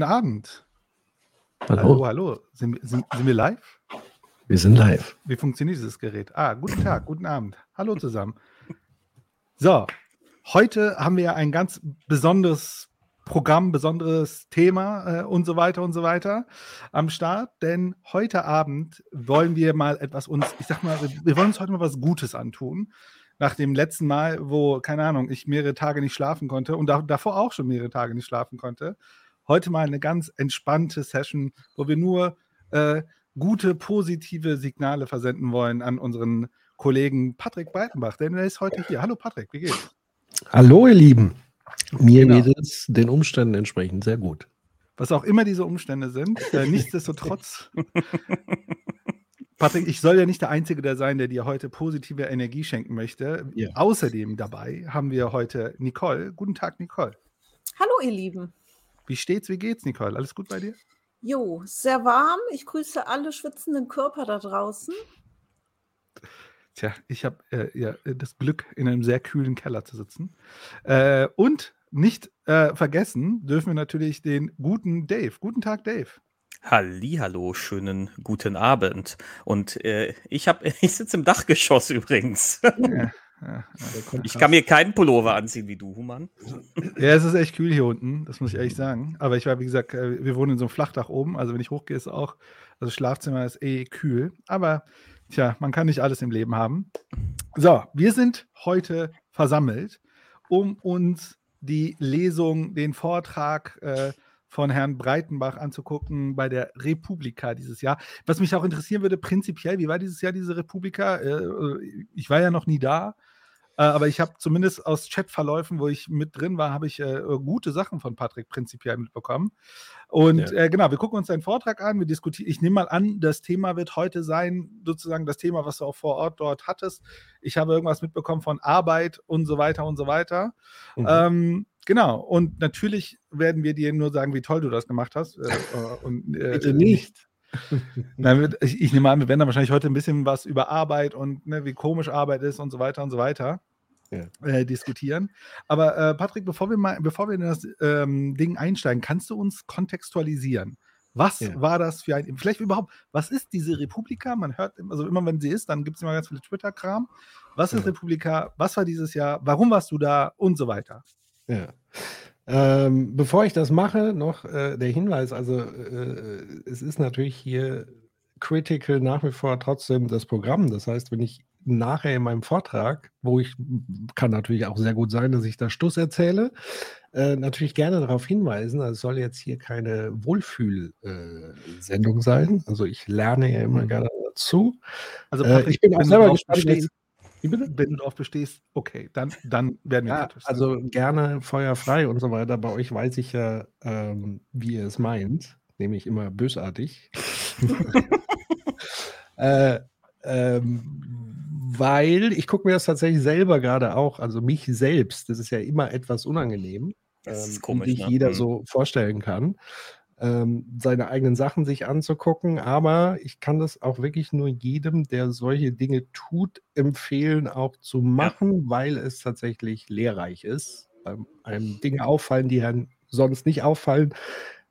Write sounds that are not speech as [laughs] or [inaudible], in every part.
Guten Abend. Hallo. Hallo, hallo. Sind, sind, sind wir live? Wir sind live. Wie funktioniert dieses Gerät? Ah, guten Tag, guten Abend. Hallo zusammen. So, heute haben wir ja ein ganz besonderes Programm, besonderes Thema äh, und so weiter und so weiter am Start, denn heute Abend wollen wir mal etwas uns, ich sag mal, wir, wollen uns heute mal was Gutes antun. Nach dem letzten Mal, wo, keine Ahnung, ich mehrere Tage nicht schlafen konnte und da, davor auch schon mehrere Tage nicht schlafen konnte. Heute mal eine ganz entspannte Session, wo wir nur äh, gute, positive Signale versenden wollen an unseren Kollegen Patrick Breitenbach, denn er ist heute hier. Hallo Patrick, wie geht's? Hallo, ihr Lieben. Mir Genau. geht es den Umständen entsprechend sehr gut. Was auch immer diese Umstände sind, äh, [laughs] nichtsdestotrotz. Patrick, ich soll ja nicht der Einzige der sein, der dir heute positive Energie schenken möchte. Ja. Außerdem dabei haben wir heute Nicole. Guten Tag, Nicole. Hallo, ihr Lieben. Wie steht's? Wie geht's, Nicole? Alles gut bei dir? Jo, sehr warm. Ich grüße alle schwitzenden Körper da draußen. Tja, ich habe äh, ja, das Glück, in einem sehr kühlen Keller zu sitzen. Äh, und nicht äh, vergessen dürfen wir natürlich den guten Dave. Guten Tag, Dave. Hallihallo, schönen guten Abend. Und äh, ich habe, [laughs] ich sitze im Dachgeschoss übrigens. Ja, [laughs] ja, ja, Ich kann mir keinen Pullover anziehen wie du, Human. Ja, es ist echt kühl hier unten, das muss ich ehrlich sagen. Aber ich war, wie gesagt, äh, wir wohnen in so einem Flachdach oben, also wenn ich hochgehe, ist auch, also Schlafzimmer ist eh kühl. Aber tja, man kann nicht alles im Leben haben. So, wir sind heute versammelt, um uns die Lesung, den Vortrag äh, von Herrn Breitenbach anzugucken bei der Republika dieses Jahr. Was mich auch interessieren würde, prinzipiell, wie war dieses Jahr diese Republika? Äh, ich war ja noch nie da. Äh, aber ich habe zumindest aus Chatverläufen, wo ich mit drin war, habe ich äh, gute Sachen von Patrick prinzipiell mitbekommen. Und Ja. äh, genau, wir gucken uns deinen Vortrag an, wir diskutieren. Ich nehme mal an, das Thema wird heute sein, sozusagen das Thema, was du auch vor Ort dort hattest. Ich habe irgendwas mitbekommen von Arbeit und so weiter und so weiter. Mhm. Ähm, genau, und natürlich werden wir dir nur sagen, wie toll du das gemacht hast. Äh, äh, und, Bitte nicht. [laughs] Nein, ich, ich nehme an, wir werden dann wahrscheinlich heute ein bisschen was über Arbeit und ne, wie komisch Arbeit ist und so weiter und so weiter Ja. äh, diskutieren. Aber äh, Patrick, bevor wir mal, bevor wir in das ähm, Ding einsteigen, kannst du uns kontextualisieren? Was Ja. war das für ein, vielleicht überhaupt, was ist diese Republika? Man hört, immer- also immer wenn sie ist, dann gibt es immer ganz viele Twitter-Kram. Was ist Ja. Republika? Was war dieses Jahr? Warum warst du da? Und so weiter. Ja. Ähm, bevor ich das mache, noch äh, der Hinweis, also äh, es ist natürlich hier critical nach wie vor trotzdem das Programm. Das heißt, wenn ich nachher in meinem Vortrag, wo ich, kann natürlich auch sehr gut sein, dass ich da Stuss erzähle, äh, natürlich gerne darauf hinweisen, also es soll jetzt hier keine Wohlfühl-Sendung sein. Also ich lerne ja immer gerne dazu. Also Äh, ich bin auch selber gespannt? Wenn du darauf bestehst, okay, dann, dann werden wir Ja, kritisch sein. also gerne feuerfrei und so weiter. Bei euch weiß ich ja, ähm, wie ihr es meint, nämlich immer bösartig. [laughs] [laughs] äh, ähm, weil ich gucke mir das tatsächlich selber gerade auch, also mich selbst, das ist ja immer etwas unangenehm, Das ist ähm, komisch, wie sich ne? jeder Mhm. so vorstellen kann, ähm, seine eigenen Sachen sich anzugucken. Aber ich kann das auch wirklich nur jedem, der solche Dinge tut, empfehlen, auch zu machen, weil es tatsächlich lehrreich ist. Ähm, einem Dinge auffallen, die einem sonst nicht auffallen.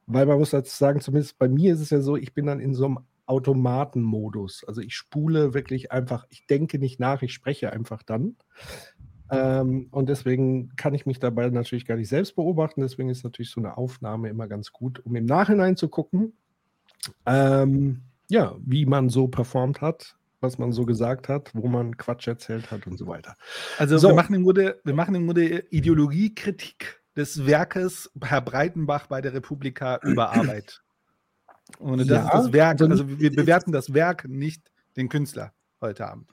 Weil man muss dazu sagen, zumindest bei mir ist es ja so, ich bin dann in so einem Automatenmodus. Also ich spule wirklich einfach, ich denke nicht nach, ich spreche einfach dann. Ähm, und deswegen kann ich mich dabei natürlich gar nicht selbst beobachten. Deswegen ist natürlich so eine Aufnahme immer ganz gut, um im Nachhinein zu gucken, ähm, ja, wie man so performt hat, was man so gesagt hat, wo man Quatsch erzählt hat und so weiter. Also So. wir machen im Grunde, wir machen im Grunde Ideologiekritik des Werkes Herr Breitenbach bei der Republika [clears throat] über Arbeit. Und das Ja, ist das Werk, also also wir bewerten das Werk, nicht den Künstler heute Abend.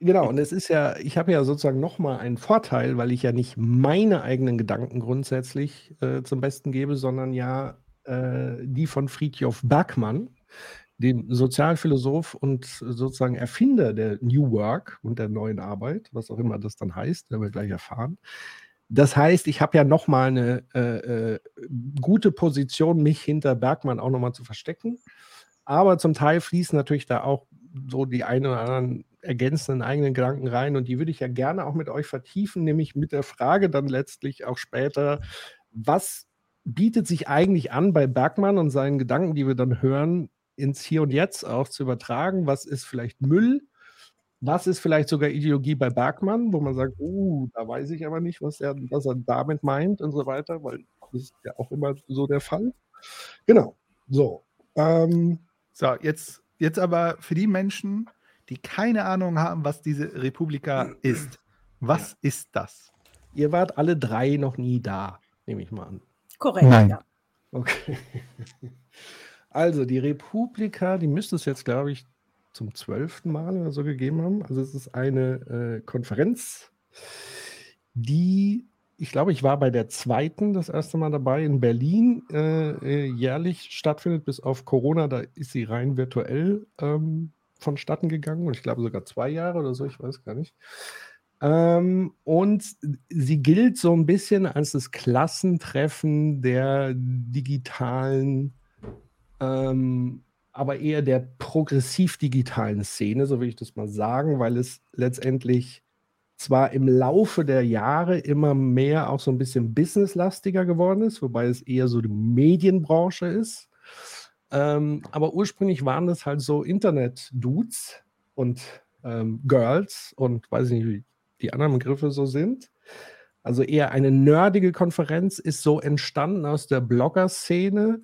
Genau, und es ist ja, ich habe ja sozusagen nochmal einen Vorteil, weil ich ja nicht meine eigenen Gedanken grundsätzlich äh, zum Besten gebe, sondern ja äh, die von Friedjof Bergmann, dem Sozialphilosoph und sozusagen Erfinder der New Work und der neuen Arbeit, was auch immer das dann heißt, werden wir gleich erfahren. Das heißt, ich habe ja nochmal eine äh, äh, gute Position, mich hinter Bergmann auch nochmal zu verstecken. Aber zum Teil fließen natürlich da auch so die ein oder anderen ergänzenden eigenen Gedanken rein und die würde ich ja gerne auch mit euch vertiefen, nämlich mit der Frage dann letztlich auch später, was bietet sich eigentlich an bei Bergmann und seinen Gedanken, die wir dann hören, ins Hier und Jetzt auch zu übertragen? Was ist vielleicht Müll? Was ist vielleicht sogar Ideologie bei Bergmann, wo man sagt, oh, da weiß ich aber nicht, was er, was er damit meint und so weiter, weil das ist ja auch immer so der Fall. Genau. So. Ähm, So, jetzt, jetzt aber für die Menschen, die keine Ahnung haben, was diese Republika ist. Was ist das? ihr wart alle drei noch nie da, nehme ich mal an. Korrekt, Nein. ja. Okay. [laughs] Also die Republika, die müsste es jetzt, glaube ich, zum zwölften Mal oder so gegeben haben. Also es ist eine äh, Konferenz, die, ich glaube, ich war bei der zweiten das erste Mal dabei in Berlin, äh, äh, jährlich stattfindet, bis auf Corona, da ist sie rein virtuell ähm, vonstatten gegangen und ich glaube sogar zwei Jahre oder so, ich weiß gar nicht. Ähm, und sie gilt so ein bisschen als das Klassentreffen der digitalen ähm, aber eher der progressiv-digitalen Szene, so will ich das mal sagen, weil es letztendlich zwar im Laufe der Jahre immer mehr auch so ein bisschen businesslastiger geworden ist, wobei es eher so die Medienbranche ist. Ähm, aber ursprünglich waren das halt so Internet-Dudes und ähm, Girls und weiß ich nicht, wie die anderen Begriffe so sind. Also eher eine nerdige Konferenz ist so entstanden aus der Blogger-Szene,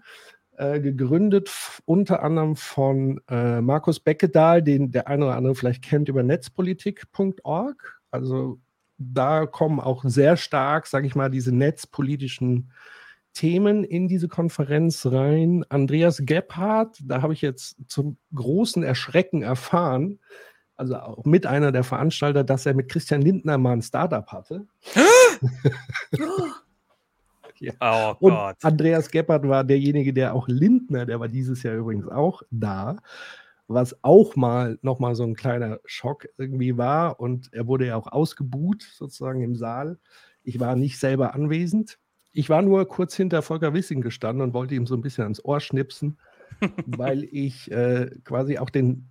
äh, gegründet unter anderem von äh, Markus Beckedahl, den der eine oder andere vielleicht kennt über netzpolitik.org. Also da kommen auch sehr stark, sage ich mal, diese netzpolitischen Themen in diese Konferenz rein. Andreas Gebhardt, da habe ich jetzt zum großen Erschrecken erfahren, also auch mit einer der Veranstalter, dass er mit Christian Lindner mal ein Startup hatte. [laughs] Oh Und Gott. Andreas Gebhardt war derjenige, der auch Lindner, der war dieses Jahr übrigens auch da, was auch mal nochmal so ein kleiner Schock irgendwie war. Und er wurde ja auch ausgebuht sozusagen im Saal. Ich war nicht selber anwesend. Ich war nur kurz hinter Volker Wissing gestanden und wollte ihm so ein bisschen ans Ohr schnipsen, [laughs] weil ich äh, quasi auch den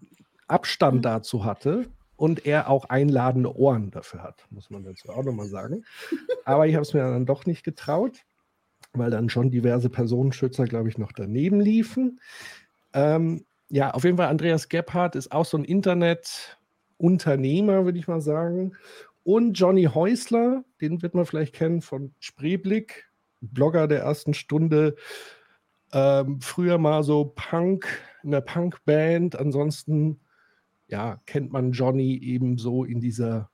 Abstand dazu hatte und er auch einladende Ohren dafür hat, muss man dazu auch nochmal sagen. [laughs] Aber ich habe es mir dann doch nicht getraut weil dann schon diverse Personenschützer, glaube ich, noch daneben liefen. Ähm, ja, auf jeden Fall, Andreas Gebhardt ist auch so ein Internetunternehmer, würde ich mal sagen. Und Johnny Häusler, den wird man vielleicht kennen von Spreeblick, Blogger der ersten Stunde. Ähm, früher mal so Punk, in der Punkband. Ansonsten, ja, kennt man Johnny eben so in dieser,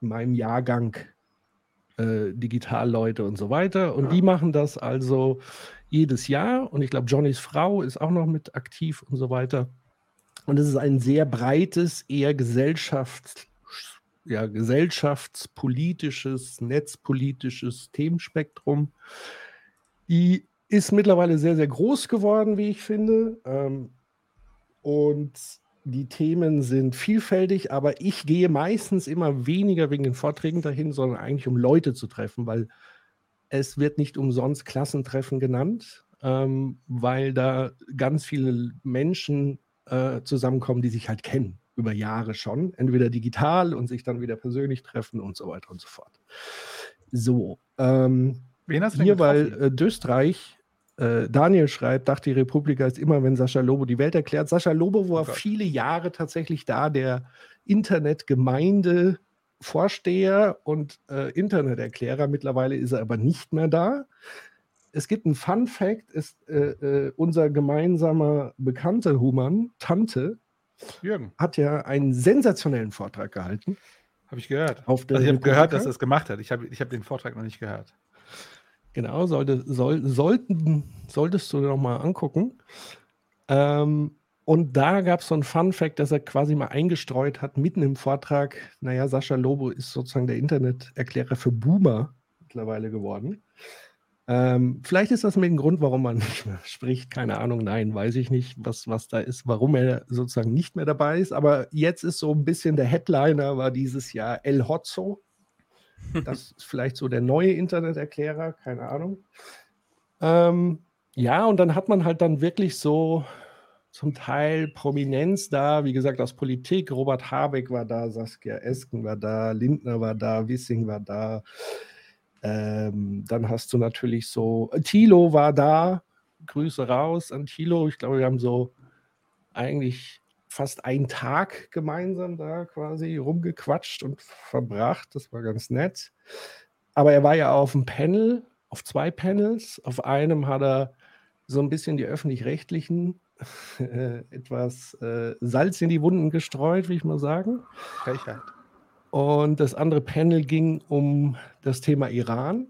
in meinem Jahrgang äh, Digitalleute und so weiter. Und die machen das also jedes Jahr. Und ich glaube, Johnnys Frau ist auch noch mit aktiv und so weiter. Und es ist ein sehr breites, eher Gesellschafts-, ja, gesellschaftspolitisches, netzpolitisches Themenspektrum. Die ist mittlerweile sehr, sehr groß geworden, wie ich finde. Ähm, und die Themen sind vielfältig, aber ich gehe meistens immer weniger wegen den Vorträgen dahin, sondern eigentlich um Leute zu treffen, weil es wird nicht umsonst Klassentreffen genannt, ähm, weil da ganz viele Menschen äh, zusammenkommen, die sich halt kennen über Jahre schon, entweder digital und sich dann wieder persönlich treffen und so weiter und so fort. So, ähm, Wen hast du hier, weil äh, Dösterreich, äh, Daniel schreibt, dachte die Republika ist immer, wenn Sascha Lobo die Welt erklärt. Sascha Lobo war Oh viele Jahre tatsächlich da, der Internetgemeinde Vorsteher und äh, Interneterklärer. Mittlerweile ist er aber nicht mehr da. Es gibt einen Fun Fact, ist äh, äh, unser gemeinsamer Bekannter Human, Tante, Jürgen, hat ja einen sensationellen Vortrag gehalten. habe ich gehört. Auf Also ich habe gehört, dass er es gemacht hat. Ich habe ich hab den Vortrag noch nicht gehört. Genau, sollte, soll, sollten, solltest du noch mal angucken. Ähm, Und da gab es so ein Fun Fact, dass er quasi mal eingestreut hat, mitten im Vortrag. Naja, Sascha Lobo ist sozusagen der Interneterklärer für Boomer mittlerweile geworden. Ähm, vielleicht ist das mit dem Grund, warum man nicht mehr spricht. Keine Ahnung, nein, weiß ich nicht, was, was da ist, warum er sozusagen nicht mehr dabei ist. Aber jetzt ist so ein bisschen der Headliner, war dieses Jahr El Hotzo. [laughs] Das ist vielleicht so der neue Interneterklärer, keine Ahnung. Ähm, ja, und dann hat man halt dann wirklich so zum Teil Prominenz da, wie gesagt, aus Politik. Robert Habeck war da, Saskia Esken war da, Lindner war da, Wissing war da. Ähm, dann hast du natürlich so, Thilo war da, Grüße raus an Thilo. Ich glaube, wir haben so eigentlich fast einen Tag gemeinsam da quasi rumgequatscht und verbracht. Das war ganz nett. Aber er war ja auf dem Panel, auf zwei Panels. Auf einem hat er so ein bisschen die öffentlich-rechtlichen [laughs] äh, etwas äh, Salz in die Wunden gestreut, will ich mal sagen. Frechheit. Und das andere Panel ging um das Thema Iran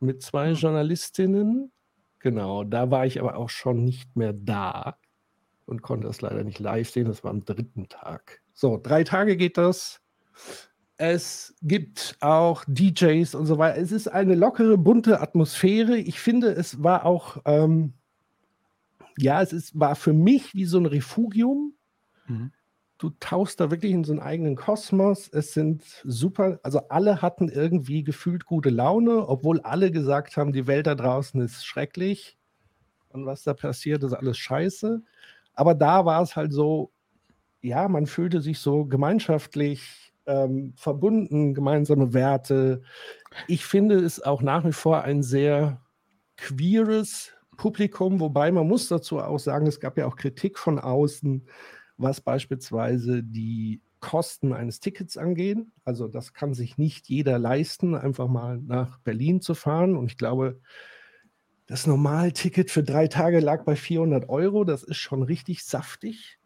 mit zwei Hm. Journalistinnen. Genau, da war ich aber auch schon nicht mehr da und konnte das leider nicht live sehen. Das war am dritten Tag. So, drei Tage geht das. Es gibt auch DJs und so weiter. Es ist eine lockere, bunte Atmosphäre. Ich finde, es war auch, ähm, ja, es ist, war für mich wie so ein Refugium. Mhm. Du tauchst da wirklich in so einen eigenen Kosmos. Es sind super, also alle hatten irgendwie gefühlt gute Laune, obwohl alle gesagt haben, die Welt da draußen ist schrecklich und was da passiert, ist alles scheiße. Aber da war es halt so, ja, man fühlte sich so gemeinschaftlich ähm, verbunden, gemeinsame Werte. Ich finde es auch nach wie vor ein sehr queeres Publikum, wobei man muss dazu auch sagen, es gab ja auch Kritik von außen, was beispielsweise die Kosten eines Tickets angehen. Also das kann sich nicht jeder leisten, einfach mal nach Berlin zu fahren. Und ich glaube, das Normalticket für drei Tage lag bei 400 Euro. Das ist schon richtig saftig.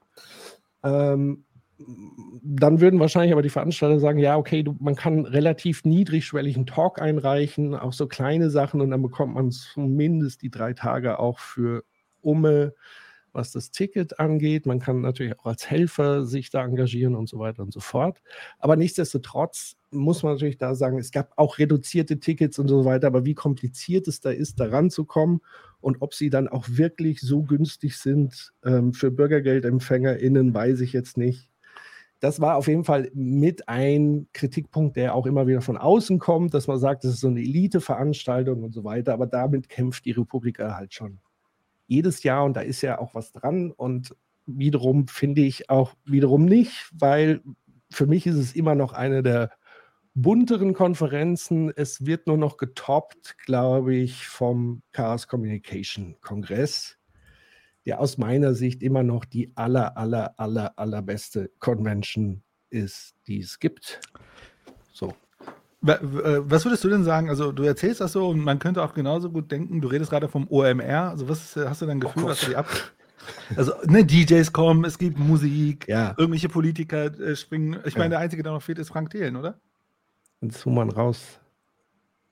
Ähm, dann würden wahrscheinlich aber die Veranstalter sagen, ja, okay, du, man kann relativ niedrigschwelligen Talk einreichen, auch so kleine Sachen und dann bekommt man zumindest die drei Tage auch für Umme, was das Ticket angeht. Man kann natürlich auch als Helfer sich da engagieren und so weiter und so fort. Aber nichtsdestotrotz muss man natürlich da sagen, es gab auch reduzierte Tickets und so weiter, aber wie kompliziert es da ist, da ranzukommen und ob sie dann auch wirklich so günstig sind ähm, für BürgergeldempfängerInnen, weiß ich jetzt nicht. Das war auf jeden Fall mit ein Kritikpunkt, der auch immer wieder von außen kommt, dass man sagt, das ist so eine Elite-Veranstaltung und so weiter. Aber damit kämpft die Republika halt schon jedes Jahr und da ist ja auch was dran. Und wiederum finde ich auch wiederum nicht, weil für mich ist es immer noch eine der bunteren Konferenzen. Es wird nur noch getoppt, glaube ich, vom Chaos Communication Kongress, der aus meiner Sicht immer noch die aller, aller, aller, allerbeste Convention ist, die es gibt. Äh, Was würdest du denn sagen? Also, du erzählst das so und man könnte auch genauso gut denken, du redest gerade vom OMR. Also, was ist, hast du denn Gefühl, Oh was Gott. für die ab? Also, ne, DJs kommen, es gibt Musik, Ja. irgendwelche Politiker äh, springen. Ich Ja. meine, der Einzige, der noch fehlt, ist Frank Thelen, oder? Dann zoom man raus.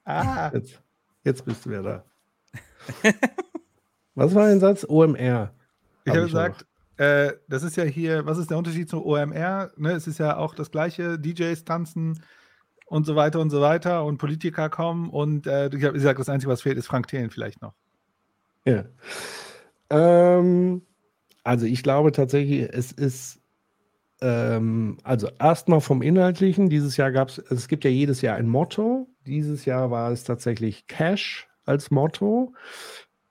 Ah, Jetzt, jetzt bist du wieder da. [laughs] Was war dein Satz? OMR. ich Hab habe ja gesagt, äh, das ist ja hier, was ist der Unterschied zu OMR? Ne, es ist ja auch das gleiche, DJs tanzen und so weiter und so weiter und Politiker kommen und äh, ich habe gesagt, das Einzige, was fehlt, ist Frank Thelen vielleicht noch. Ja. Ähm, also ich glaube tatsächlich, es ist ähm, also erstmal vom Inhaltlichen. Dieses Jahr gab es, es gibt ja jedes Jahr ein Motto. Dieses Jahr war es tatsächlich Cash als Motto.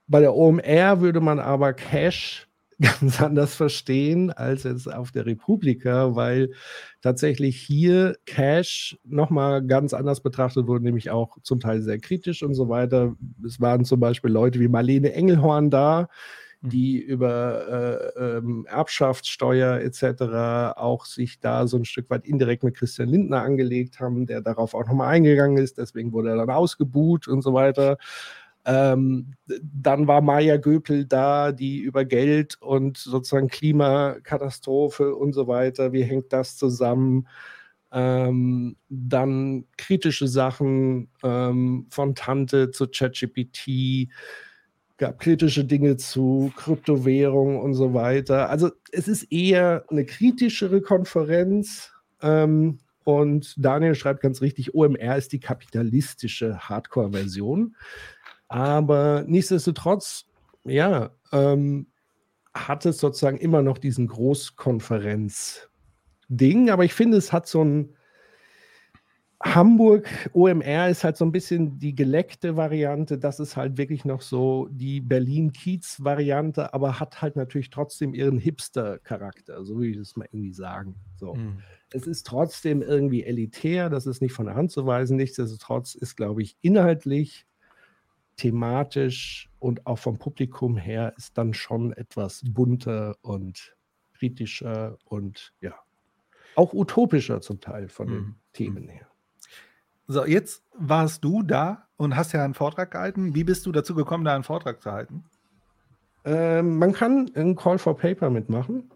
Bei der OMR würde man aber Cash [laughs] ganz anders verstehen als jetzt auf der Republika, weil tatsächlich hier Cash nochmal ganz anders betrachtet wurde, nämlich auch zum Teil sehr kritisch und so weiter. Es waren zum Beispiel Leute wie Marlene Engelhorn da, die über äh, ähm, Erbschaftssteuer etc. auch sich da so ein Stück weit indirekt mit Christian Lindner angelegt haben, der darauf auch nochmal eingegangen ist. Deswegen wurde er dann ausgebuht und so weiter. Ähm, dann war Maya Göpel da, die über Geld und sozusagen Klimakatastrophe und so weiter, wie hängt das zusammen? Ähm, dann kritische Sachen ähm, von Tante zu ChatGPT. gab kritische Dinge zu Kryptowährung und so weiter. Also es ist eher eine kritischere Konferenz. Ähm, und Daniel schreibt ganz richtig, OMR ist die kapitalistische Hardcore-Version. Aber nichtsdestotrotz, ja, ähm, hat es sozusagen immer noch diesen Großkonferenz-Ding. Aber ich finde, es hat so ein Hamburg OMR ist halt so ein bisschen die geleckte Variante. Das ist halt wirklich noch so die Berlin-Kiez-Variante, aber hat halt natürlich trotzdem ihren Hipster-Charakter, so würde ich das mal irgendwie sagen. So. Mhm. Es ist trotzdem irgendwie elitär, das ist nicht von der Hand zu weisen. Nichtsdestotrotz ist, glaube ich, inhaltlich, thematisch und auch vom Publikum her ist dann schon etwas bunter und kritischer und ja, auch utopischer zum Teil von den mhm. Themen her. So, jetzt warst du da und hast ja einen Vortrag gehalten. Wie bist du dazu gekommen, da einen Vortrag zu halten? Ähm, man kann einen Call for Paper mitmachen.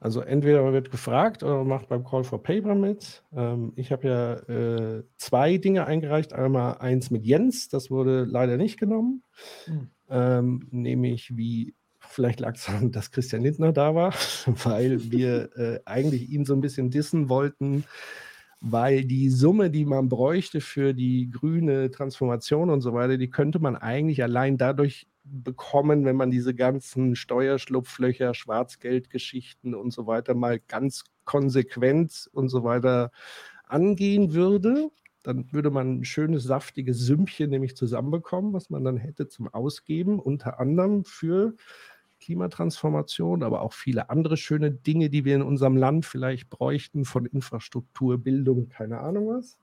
Also entweder man wird gefragt oder man macht beim Call for Paper mit. Ähm, ich habe ja äh, zwei Dinge eingereicht. Einmal eins mit Jens, das wurde leider nicht genommen. Hm. Ähm, nämlich wie, vielleicht lag es daran, dass Christian Lindner da war, [laughs] weil wir äh, eigentlich ihn so ein bisschen dissen wollten weil die Summe, die man bräuchte für die grüne Transformation und so weiter, die könnte man eigentlich allein dadurch bekommen, wenn man diese ganzen Steuerschlupflöcher, Schwarzgeldgeschichten und so weiter mal ganz konsequent und so weiter angehen würde. Dann würde man ein schönes, saftiges Sümmchen nämlich zusammenbekommen, was man dann hätte zum Ausgeben, unter anderem für Klimatransformation, aber auch viele andere schöne Dinge, die wir in unserem Land vielleicht bräuchten, von Infrastruktur, Bildung, keine Ahnung was.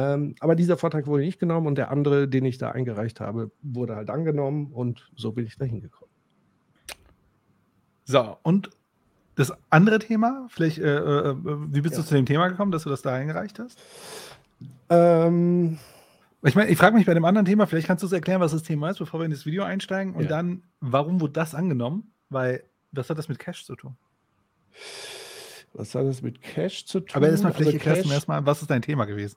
Ähm, aber dieser Vortrag wurde nicht genommen und der andere, den ich da eingereicht habe, wurde halt angenommen und so bin ich da hingekommen. So, und das andere Thema, vielleicht, äh, äh, wie bist ja. du zu dem Thema gekommen, dass du das da eingereicht hast? Ähm, ich meine, ich frage mich bei dem anderen Thema, vielleicht kannst du es erklären, was das Thema ist, bevor wir in das Video einsteigen. Und ja. dann, warum wurde das angenommen? Weil, was hat das mit Cash zu tun? Was hat das mit Cash zu tun? Aber erstmal, vielleicht also erklärst du mir erstmal, was ist dein Thema gewesen?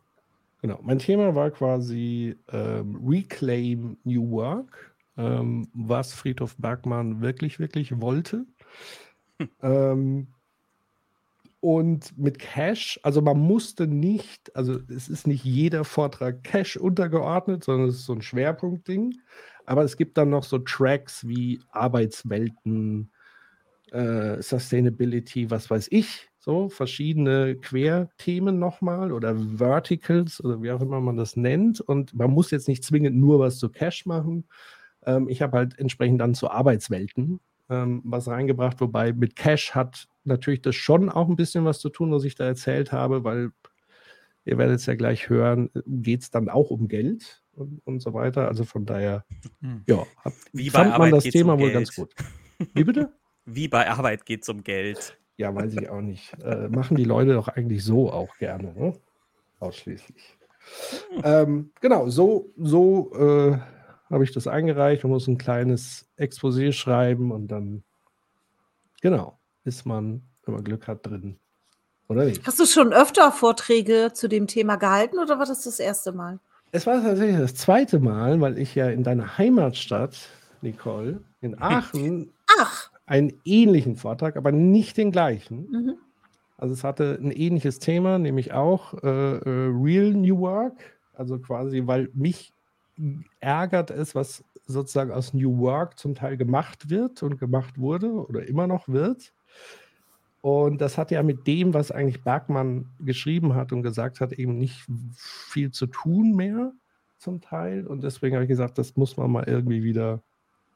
Genau, mein Thema war quasi ähm, Reclaim New Work, ähm, was Friedhof Bergmann wirklich, wirklich wollte. Hm. Ähm, und mit Cash, also man musste nicht, also es ist nicht jeder Vortrag Cash untergeordnet, sondern es ist so ein Schwerpunktding. Aber es gibt dann noch so Tracks wie Arbeitswelten, äh, Sustainability, was weiß ich, so verschiedene Querthemen nochmal oder Verticals oder wie auch immer man das nennt. Und man muss jetzt nicht zwingend nur was zu Cash machen. Ähm, ich habe halt entsprechend dann zu Arbeitswelten ähm, was reingebracht, wobei mit Cash hat natürlich das schon auch ein bisschen was zu tun, was ich da erzählt habe, weil ihr werdet es ja gleich hören, geht es dann auch um Geld und, und so weiter. Also von daher, hm. ja, hat, Wie fand man das Thema um wohl ganz gut. Wie bitte? [laughs] Wie bei Arbeit geht es um Geld. Ja, weiß ich auch nicht. Äh, machen die Leute doch eigentlich so auch gerne, ne? Ausschließlich. Hm. Ähm, genau, so, so äh, habe ich das eingereicht und muss ein kleines Exposé schreiben und dann, genau, ist man, wenn man Glück hat, drin. Oder nicht? Hast du schon öfter Vorträge zu dem Thema gehalten oder war das das erste Mal? Es war tatsächlich das zweite Mal, weil ich ja in deiner Heimatstadt, Nicole, in Aachen, Ach. Einen ähnlichen Vortrag, aber nicht den gleichen. Mhm. Also es hatte ein ähnliches Thema, nämlich auch äh, äh, Real New Work. Also quasi, weil mich ärgert es, was sozusagen aus New Work zum Teil gemacht wird und gemacht wurde oder immer noch wird. Und das hat ja mit dem, was eigentlich Bergmann geschrieben hat und gesagt hat, eben nicht viel zu tun mehr zum Teil. Und deswegen habe ich gesagt, das muss man mal irgendwie wieder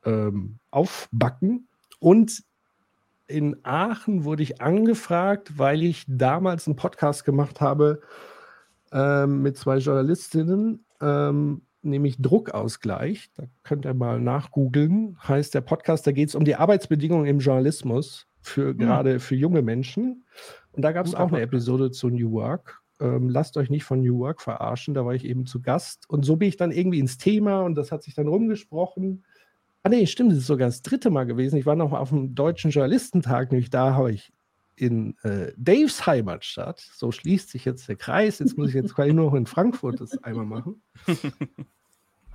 ähm, aufbacken. Und in Aachen wurde ich angefragt, weil ich damals einen Podcast gemacht habe ähm, mit zwei Journalistinnen ähm, nämlich Druckausgleich. Da könnt ihr mal nachgoogeln. Heißt der Podcast, da geht es um die Arbeitsbedingungen im Journalismus für mhm. gerade für junge Menschen. Und da gab es auch eine Episode zu New Work. Ähm, lasst euch nicht von New Work verarschen, da war ich eben zu Gast. Und so bin ich dann irgendwie ins Thema und das hat sich dann rumgesprochen. Ah nee, stimmt, das ist sogar das dritte Mal gewesen. Ich war noch auf dem Deutschen Journalistentag, nämlich da habe ich in äh, Daves Heimatstadt, so schließt sich jetzt der Kreis, jetzt muss ich jetzt quasi nur noch in Frankfurt das einmal machen, [laughs]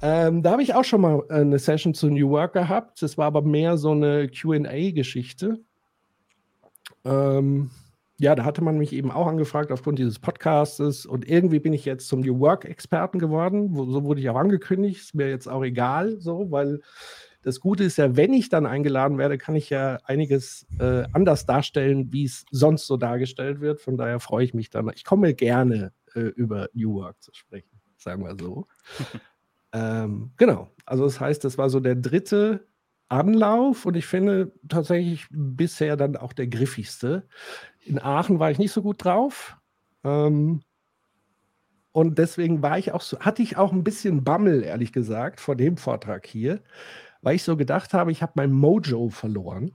Ähm, da habe ich auch schon mal äh, eine Session zu New Work gehabt. Das war aber mehr so eine QA-Geschichte. Ähm, ja, da hatte man mich eben auch angefragt aufgrund dieses Podcastes und irgendwie bin ich jetzt zum New Work-Experten geworden. Wo, so wurde ich auch angekündigt. Ist mir jetzt auch egal, so, weil das Gute ist ja, wenn ich dann eingeladen werde, kann ich ja einiges äh, anders darstellen, wie es sonst so dargestellt wird. Von daher freue ich mich dann. Ich komme gerne äh, über New Work zu sprechen, sagen wir so. [laughs] ähm, genau. Also das heißt, das war so der dritte Anlauf und ich finde tatsächlich bisher dann auch der griffigste. In Aachen war ich nicht so gut drauf. Ähm, und deswegen war ich auch so, hatte ich auch ein bisschen Bammel, ehrlich gesagt, vor dem Vortrag hier, weil ich so gedacht habe, ich habe mein Mojo verloren.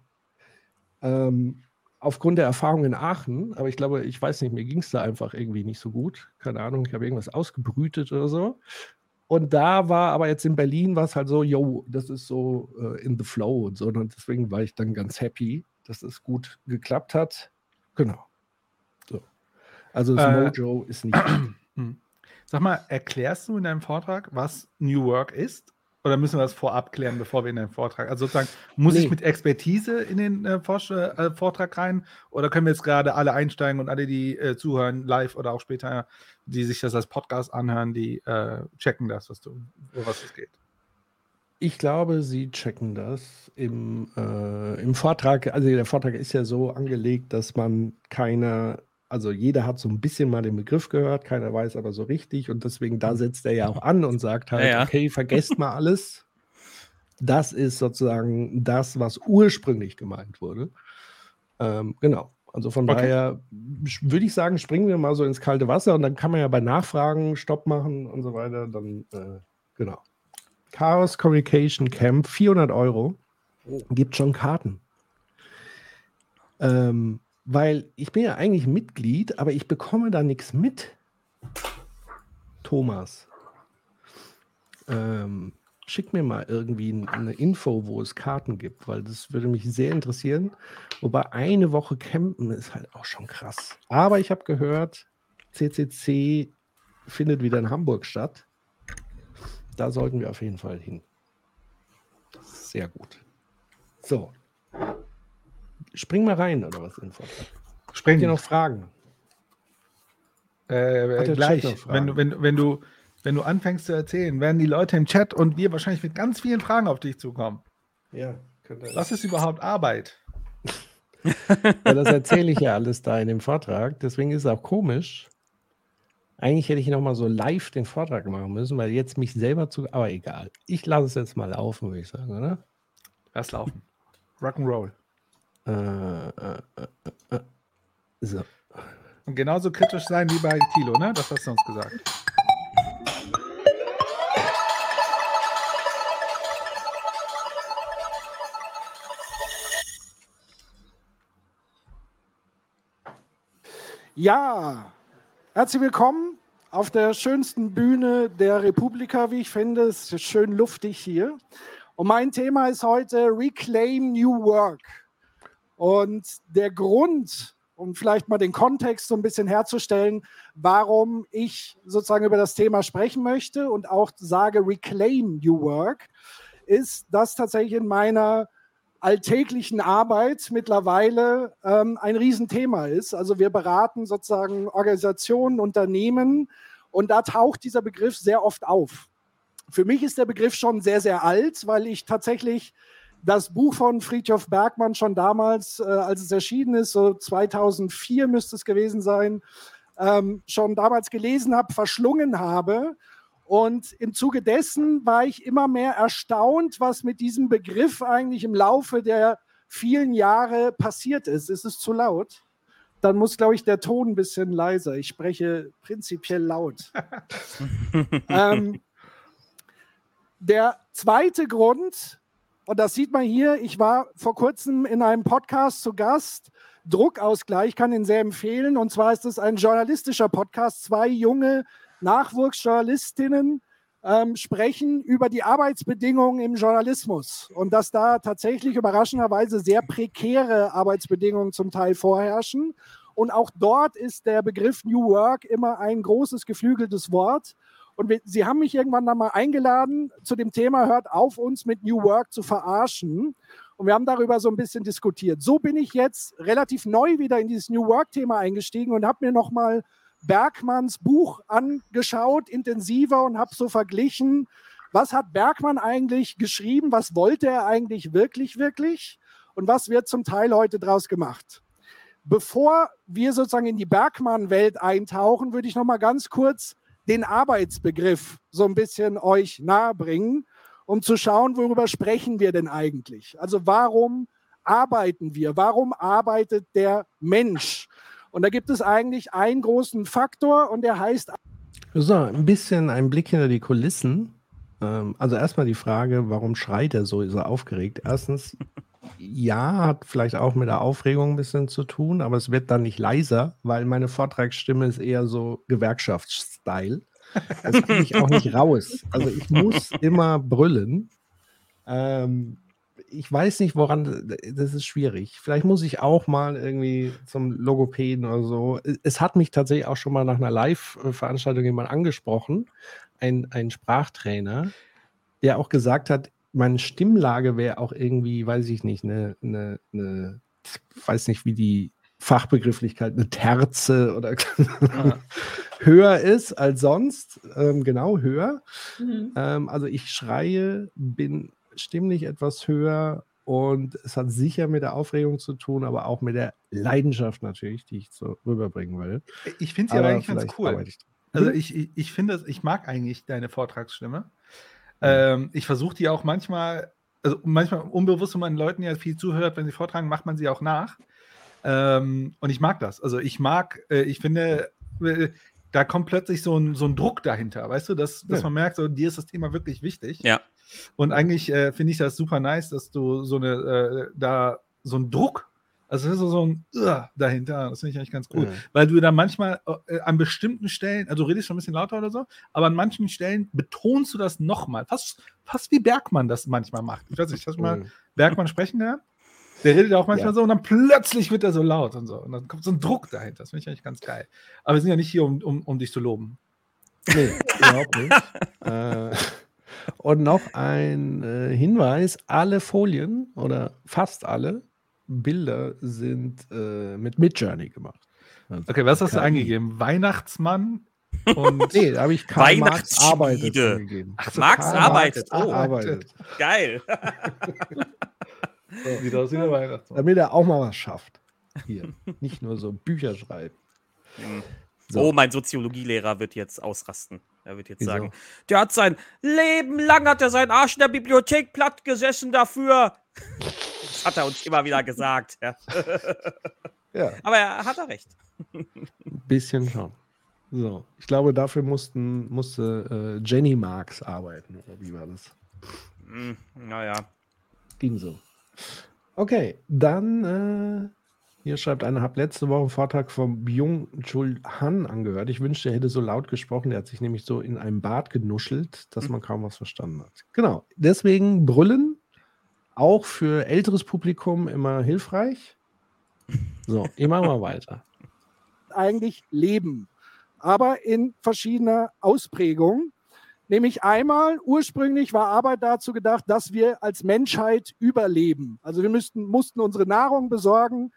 Ähm, aufgrund der Erfahrung in Aachen, aber ich glaube, ich weiß nicht, mir ging es da einfach irgendwie nicht so gut. Keine Ahnung, ich habe irgendwas ausgebrütet oder so. Und da war aber jetzt in Berlin war es halt so, yo, das ist so äh, in the flow und so. Und deswegen war ich dann ganz happy, dass es gut geklappt hat. Genau. So. Also das äh, Mojo ist nicht. [clears throat] Hm. Sag mal, erklärst du in deinem Vortrag, was New Work ist? Oder müssen wir das vorab klären, bevor wir in den Vortrag? Also sozusagen, muss nee. ich mit Expertise in den äh, äh, Vortrag rein? Oder können wir jetzt gerade alle einsteigen und alle, die äh, zuhören, live oder auch später, die sich das als Podcast anhören, die äh, checken das, was du, um was es geht? Ich glaube, sie checken das im, äh, im Vortrag. Also der Vortrag ist ja so angelegt, dass man keine also jeder hat so ein bisschen mal den Begriff gehört, keiner weiß aber so richtig und deswegen da setzt er ja auch an und sagt halt, ja, ja. okay, vergesst mal alles. Das ist sozusagen das, was ursprünglich gemeint wurde. Ähm, genau. Also von okay. daher würde ich sagen, springen wir mal so ins kalte Wasser und dann kann man ja bei Nachfragen Stopp machen und so weiter. Dann, äh, genau. Chaos Communication Camp, 400 Euro. Gibt schon Karten. Ähm, weil ich bin ja eigentlich Mitglied, aber ich bekomme da nichts mit. Thomas, ähm, schick mir mal irgendwie eine Info, wo es Karten gibt, weil das würde mich sehr interessieren. Wobei eine Woche campen ist halt auch schon krass. Aber ich habe gehört, CCC findet wieder in Hamburg statt. Da sollten wir auf jeden Fall hin. Sehr gut. So, spring mal rein, oder was? In Spring. dir noch Fragen? Äh, gleich. Wenn, wenn, wenn, du, wenn du anfängst zu erzählen, werden die Leute im Chat und wir wahrscheinlich mit ganz vielen Fragen auf dich zukommen. Ja, könnte Was ist überhaupt Arbeit? ja, das erzähle ich ja alles da in dem Vortrag. Deswegen ist es auch komisch. Eigentlich hätte ich noch mal so live den Vortrag machen müssen, weil jetzt mich selber zu. Aber egal. Ich lasse es jetzt mal laufen, würde ich sagen, oder? Lass laufen. Rock'n'Roll. Äh, äh, äh, äh, so. Und genauso kritisch sein wie bei Tilo, ne? Das hast du uns gesagt. Ja, herzlich willkommen auf der schönsten Bühne der Republika, wie ich finde. Es ist schön luftig hier. Und mein Thema ist heute Reclaim New Work. Und der Grund, um vielleicht mal den Kontext so ein bisschen herzustellen, warum ich sozusagen über das Thema sprechen möchte und auch sage Reclaim New Work, ist, dass tatsächlich in meiner alltäglichen Arbeit mittlerweile ähm, ein Riesenthema ist. Also wir beraten sozusagen Organisationen, Unternehmen und da taucht dieser Begriff sehr oft auf. Für mich ist der Begriff schon sehr, sehr alt, weil ich tatsächlich das Buch von Friedhof Bergmann schon damals, äh, als es erschienen ist, so 2004 müsste es gewesen sein, ähm, schon damals gelesen habe, verschlungen habe. Und im Zuge dessen war ich immer mehr erstaunt, was mit diesem Begriff eigentlich im Laufe der vielen Jahre passiert ist. Ist es zu laut? Dann muss, glaube ich, der Ton ein bisschen leiser. Ich spreche prinzipiell laut. [laughs] ähm, der zweite Grund, und das sieht man hier. Ich war vor kurzem in einem Podcast zu Gast. Druckausgleich kann ihn sehr empfehlen. Und zwar ist es ein journalistischer Podcast. Zwei junge Nachwuchsjournalistinnen ähm, sprechen über die Arbeitsbedingungen im Journalismus und dass da tatsächlich überraschenderweise sehr prekäre Arbeitsbedingungen zum Teil vorherrschen. Und auch dort ist der Begriff New Work immer ein großes geflügeltes Wort. Und wir, sie haben mich irgendwann dann mal eingeladen zu dem Thema, hört auf, uns mit New Work zu verarschen. Und wir haben darüber so ein bisschen diskutiert. So bin ich jetzt relativ neu wieder in dieses New Work-Thema eingestiegen und habe mir nochmal Bergmanns Buch angeschaut, intensiver und habe so verglichen, was hat Bergmann eigentlich geschrieben, was wollte er eigentlich wirklich, wirklich und was wird zum Teil heute draus gemacht. Bevor wir sozusagen in die Bergmann-Welt eintauchen, würde ich noch mal ganz kurz den Arbeitsbegriff so ein bisschen euch nahebringen, um zu schauen, worüber sprechen wir denn eigentlich? Also warum arbeiten wir? Warum arbeitet der Mensch? Und da gibt es eigentlich einen großen Faktor und der heißt. So, ein bisschen ein Blick hinter die Kulissen. Ähm, also erstmal die Frage, warum schreit er so, ist er aufgeregt? Erstens, ja, hat vielleicht auch mit der Aufregung ein bisschen zu tun, aber es wird dann nicht leiser, weil meine Vortragsstimme ist eher so Gewerkschaftsstyle. Das kriege ich auch nicht raus. Also ich muss immer brüllen. Ähm, ich weiß nicht, woran, das ist schwierig. Vielleicht muss ich auch mal irgendwie zum Logopäden oder so. Es hat mich tatsächlich auch schon mal nach einer Live-Veranstaltung jemand angesprochen, ein, ein Sprachtrainer, der auch gesagt hat, meine Stimmlage wäre auch irgendwie, weiß ich nicht, eine, eine, eine, weiß nicht, wie die Fachbegrifflichkeit, eine Terze oder ja. [laughs] höher ist als sonst. Ähm, genau, höher. Mhm. Ähm, also ich schreie, bin stimmlich etwas höher und es hat sicher mit der Aufregung zu tun, aber auch mit der Leidenschaft natürlich, die ich so rüberbringen will. Ich finde sie aber eigentlich ganz cool. Ich also ich, ich, ich finde, ich mag eigentlich deine Vortragsstimme. Ähm, ich versuche die auch manchmal, also manchmal unbewusst, wenn man Leuten ja viel zuhört, wenn sie vortragen, macht man sie auch nach. Ähm, und ich mag das. Also ich mag, äh, ich finde, äh, da kommt plötzlich so ein, so ein Druck dahinter, weißt du, dass, dass ja. man merkt, so, dir ist das Thema wirklich wichtig. Ja. Und eigentlich äh, finde ich das super nice, dass du so eine, äh, da so einen Druck, also so, so ein uh, dahinter, das finde ich eigentlich ganz cool, ja. weil du da manchmal äh, an bestimmten Stellen, also du redest schon ein bisschen lauter oder so, aber an manchen Stellen betonst du das nochmal, fast, fast wie Bergmann das manchmal macht. Ich weiß nicht, hast du mal Bergmann sprechen gehabt? Der redet auch manchmal ja. so und dann plötzlich wird er so laut und so. Und dann kommt so ein Druck dahinter. Das finde ich eigentlich ganz geil. Aber wir sind ja nicht hier, um, um, um dich zu loben. Nee, überhaupt nicht. äh, und noch ein äh, Hinweis: Alle Folien oder fast alle Bilder sind äh, mit Midjourney gemacht. Also okay, was hast du eingegeben? Weihnachtsmann [laughs] und. nee, da habe ich Karl Marx arbeitet eingegeben. Ach, so, Marx Karl arbeitet. Marx oh, arbeitet. Geil. So, [laughs] sieht aus wie der Weihnachtsmann. Damit er auch mal was schafft. Hier. Nicht nur so Bücher schreiben. Mhm. So. Oh, mein Soziologielehrer wird jetzt ausrasten. Er wird jetzt Wieso? sagen, der hat sein Leben lang hat er seinen Arsch in der Bibliothek platt gesessen dafür. Das hat er uns immer wieder gesagt. Ja. ja. Aber er hat er recht. Ein bisschen schon. So, ich glaube, dafür mussten, musste äh, Jenny Marx arbeiten, oder wie war das? Hm, naja. Ging so. Okay, dann äh, hier schreibt einer, habe letzte Woche einen Vortrag von Byung-Chul Han angehört. Ich wünschte, er hätte so laut gesprochen. Der hat sich nämlich so in einem Bad genuschelt, dass man kaum was verstanden hat. Genau, deswegen Brüllen, auch für älteres Publikum immer hilfreich. So, immer mal weiter. Eigentlich leben, aber in verschiedener Ausprägung. Nämlich einmal, ursprünglich war Arbeit dazu gedacht, dass wir als Menschheit überleben. Also wir müssten, mussten unsere Nahrung besorgen.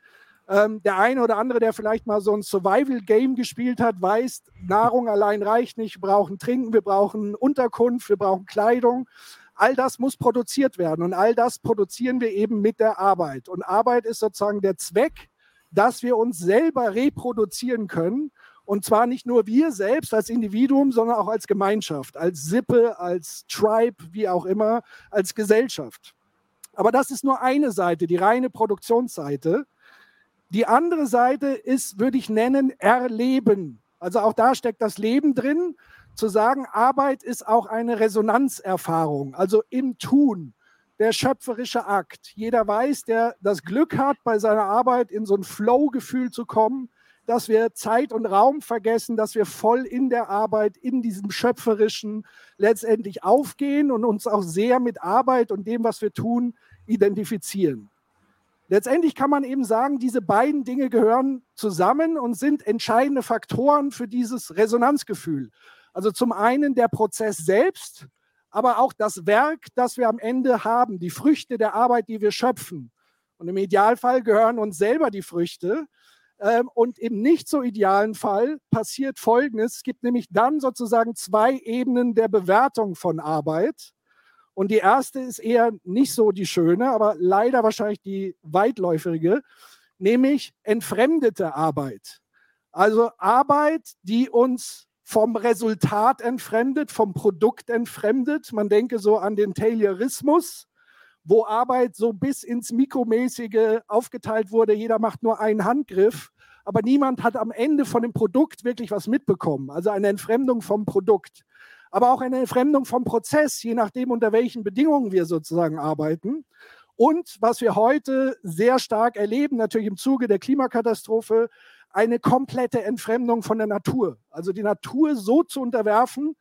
Ähm, der eine oder andere, der vielleicht mal so ein Survival-Game gespielt hat, weiß, Nahrung allein reicht nicht. Wir brauchen Trinken, wir brauchen Unterkunft, wir brauchen Kleidung. All das muss produziert werden und all das produzieren wir eben mit der Arbeit. Und Arbeit ist sozusagen der Zweck, dass wir uns selber reproduzieren können und zwar nicht nur wir selbst als Individuum, sondern auch als Gemeinschaft, als Sippe, als Tribe, wie auch immer, als Gesellschaft. Aber das ist nur eine Seite, die reine Produktionsseite. Die andere Seite ist, würde ich nennen, Erleben. Also auch da steckt das Leben drin. Zu sagen, Arbeit ist auch eine Resonanzerfahrung, also im Tun, der schöpferische Akt. Jeder weiß, der das Glück hat, bei seiner Arbeit in so ein Flow-Gefühl zu kommen, dass wir Zeit und Raum vergessen, dass wir voll in der Arbeit, in diesem Schöpferischen letztendlich aufgehen und uns auch sehr mit Arbeit und dem, was wir tun, identifizieren. Letztendlich kann man eben sagen, diese beiden Dinge gehören zusammen und sind entscheidende Faktoren für dieses Resonanzgefühl. Also zum einen der Prozess selbst, aber auch das Werk, das wir am Ende haben, die Früchte der Arbeit, die wir schöpfen. Und im Idealfall gehören uns selber die Früchte. Ähm, und im nicht so idealen Fall passiert Folgendes. Es gibt nämlich dann sozusagen zwei Ebenen der Bewertung von Arbeit. Und die erste ist eher nicht so die schöne, aber leider wahrscheinlich die weitläufige, nämlich entfremdete Arbeit. Also Arbeit, die uns vom Resultat entfremdet, vom Produkt entfremdet. Man denke so an den Taylorismus, wo Arbeit so bis ins Mikromäßige aufgeteilt wurde. Jeder macht nur einen Handgriff, aber niemand hat am Ende von dem Produkt wirklich was mitbekommen. Also eine Entfremdung vom Produkt. Aber auch eine Entfremdung vom Prozess, je nachdem, unter welchen Bedingungen wir sozusagen arbeiten. Und was wir heute sehr stark erleben, natürlich im Zuge der Klimakatastrophe, eine komplette Entfremdung von der Natur. Also die Natur so zu unterwerfen,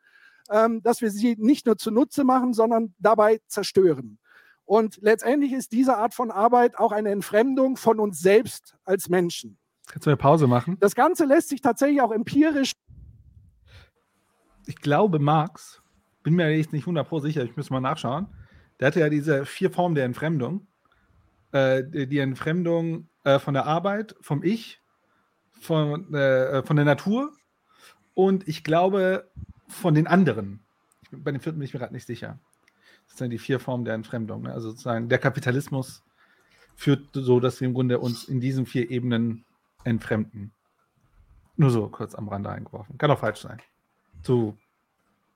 ähm, dass wir sie nicht nur zunutze machen, sondern dabei zerstören. Und letztendlich ist diese Art von Arbeit auch eine Entfremdung von uns selbst als Menschen. Kannst du eine Pause machen? Das Ganze lässt sich tatsächlich auch empirisch. Ich glaube, Marx, bin mir jetzt nicht 100% sicher, ich muss mal nachschauen. Der hatte ja diese vier Formen der Entfremdung. Äh, die Entfremdung äh, von der Arbeit, vom Ich, von, äh, von der Natur und ich glaube von den anderen. Ich, bei den vierten bin ich mir gerade nicht sicher. Das sind die vier Formen der Entfremdung. Ne? Also sozusagen der Kapitalismus führt so, dass wir im Grunde uns in diesen vier Ebenen entfremden. Nur so kurz am Rande eingeworfen. Kann auch falsch sein. Zu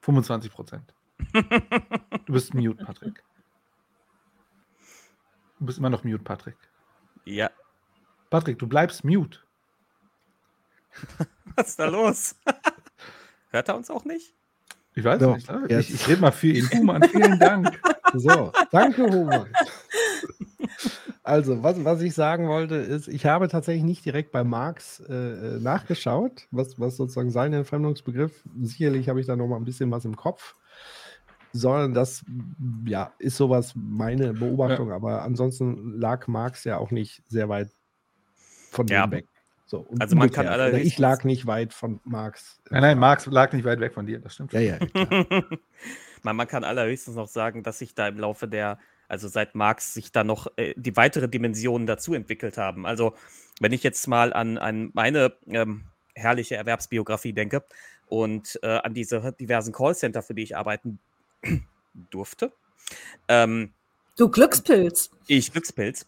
25 Prozent. Du bist mute, Patrick. Du bist immer noch mute, Patrick. Ja. Patrick, du bleibst mute. [laughs] Was ist da los? [laughs] Hört er uns auch nicht? Ich weiß So, nicht. Ne? Ich, ich rede mal für ihn. Human, vielen Dank. So, danke, Human. [laughs] Also, was, was ich sagen wollte, ist, ich habe tatsächlich nicht direkt bei Marx äh, äh, nachgeschaut, was, was sozusagen sein Entfremdungsbegriff, sicherlich habe ich da noch mal ein bisschen was im Kopf, sondern das, ja, ist sowas meine Beobachtung, aber ansonsten lag Marx ja auch nicht sehr weit von Ja. dem weg. So, und Also man kann allerhöchstens- ich lag nicht weit von Marx. Nein, nein, Marx lag nicht weit weg von dir. Das stimmt. Ja, ja, [laughs] man kann allerhöchstens noch sagen, dass sich da im Laufe der, also seit Marx sich da noch äh, die weitere Dimensionen dazu entwickelt haben. Also wenn ich jetzt mal an, an meine ähm, herrliche Erwerbsbiografie denke und äh, an diese diversen Callcenter, für die ich arbeiten [clears throat] durfte, ähm, Du Glückspilz. ich Glückspilz.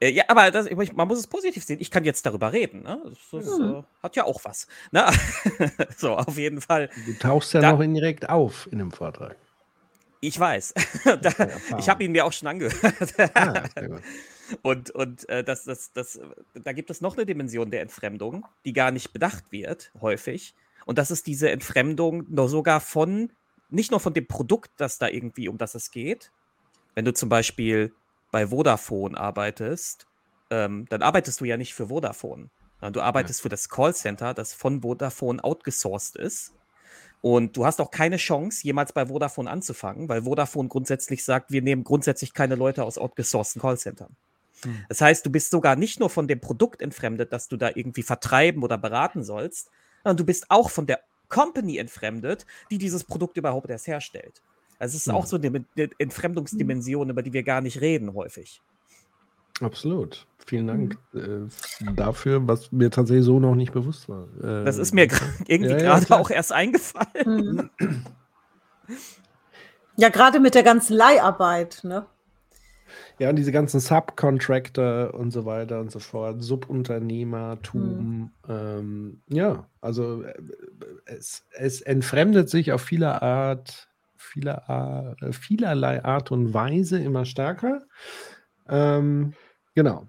Äh, ja, aber das, ich- man muss es positiv sehen. Ich kann jetzt darüber reden. Ne? Das, das Mhm. äh, hat ja auch was. Ne? [laughs] so, auf jeden Fall. Du tauchst ja Da- noch indirekt auf in dem Vortrag. Ich weiß. [laughs] da, ich habe ihn mir auch schon angehört. Ah. [laughs] Und, und äh, das, das, das, da gibt es noch eine Dimension der Entfremdung, die gar nicht bedacht wird, häufig. Und das ist diese Entfremdung nur sogar von, nicht nur von dem Produkt, das da irgendwie, um das es geht. Wenn du zum Beispiel bei Vodafone arbeitest, ähm, dann arbeitest du ja nicht für Vodafone. sondern Du arbeitest für das Callcenter, das von Vodafone outgesourced ist. Und du hast auch keine Chance, jemals bei Vodafone anzufangen, weil Vodafone grundsätzlich sagt, wir nehmen grundsätzlich keine Leute aus outgesourcten Callcentern. Hm. Das heißt, du bist sogar nicht nur von dem Produkt entfremdet, das du da irgendwie vertreiben oder beraten sollst, sondern du bist auch von der Company entfremdet, die dieses Produkt überhaupt erst herstellt. Also es ist auch Mhm. so eine Entfremdungsdimension, über die wir gar nicht reden häufig. Absolut. Vielen Dank äh, dafür, was mir tatsächlich so noch nicht bewusst war. Äh, Das ist mir gra- [laughs] irgendwie ja, ja, gerade klar. auch erst eingefallen. Mhm. Ja, gerade mit der ganzen Leiharbeit, ne? Ja, und diese ganzen Subcontractor und so weiter und so fort, Subunternehmertum. Ähm, ja, also äh, es, es entfremdet sich auf vieler Art, vieler, äh, vielerlei Art und Weise immer stärker. Ähm, genau.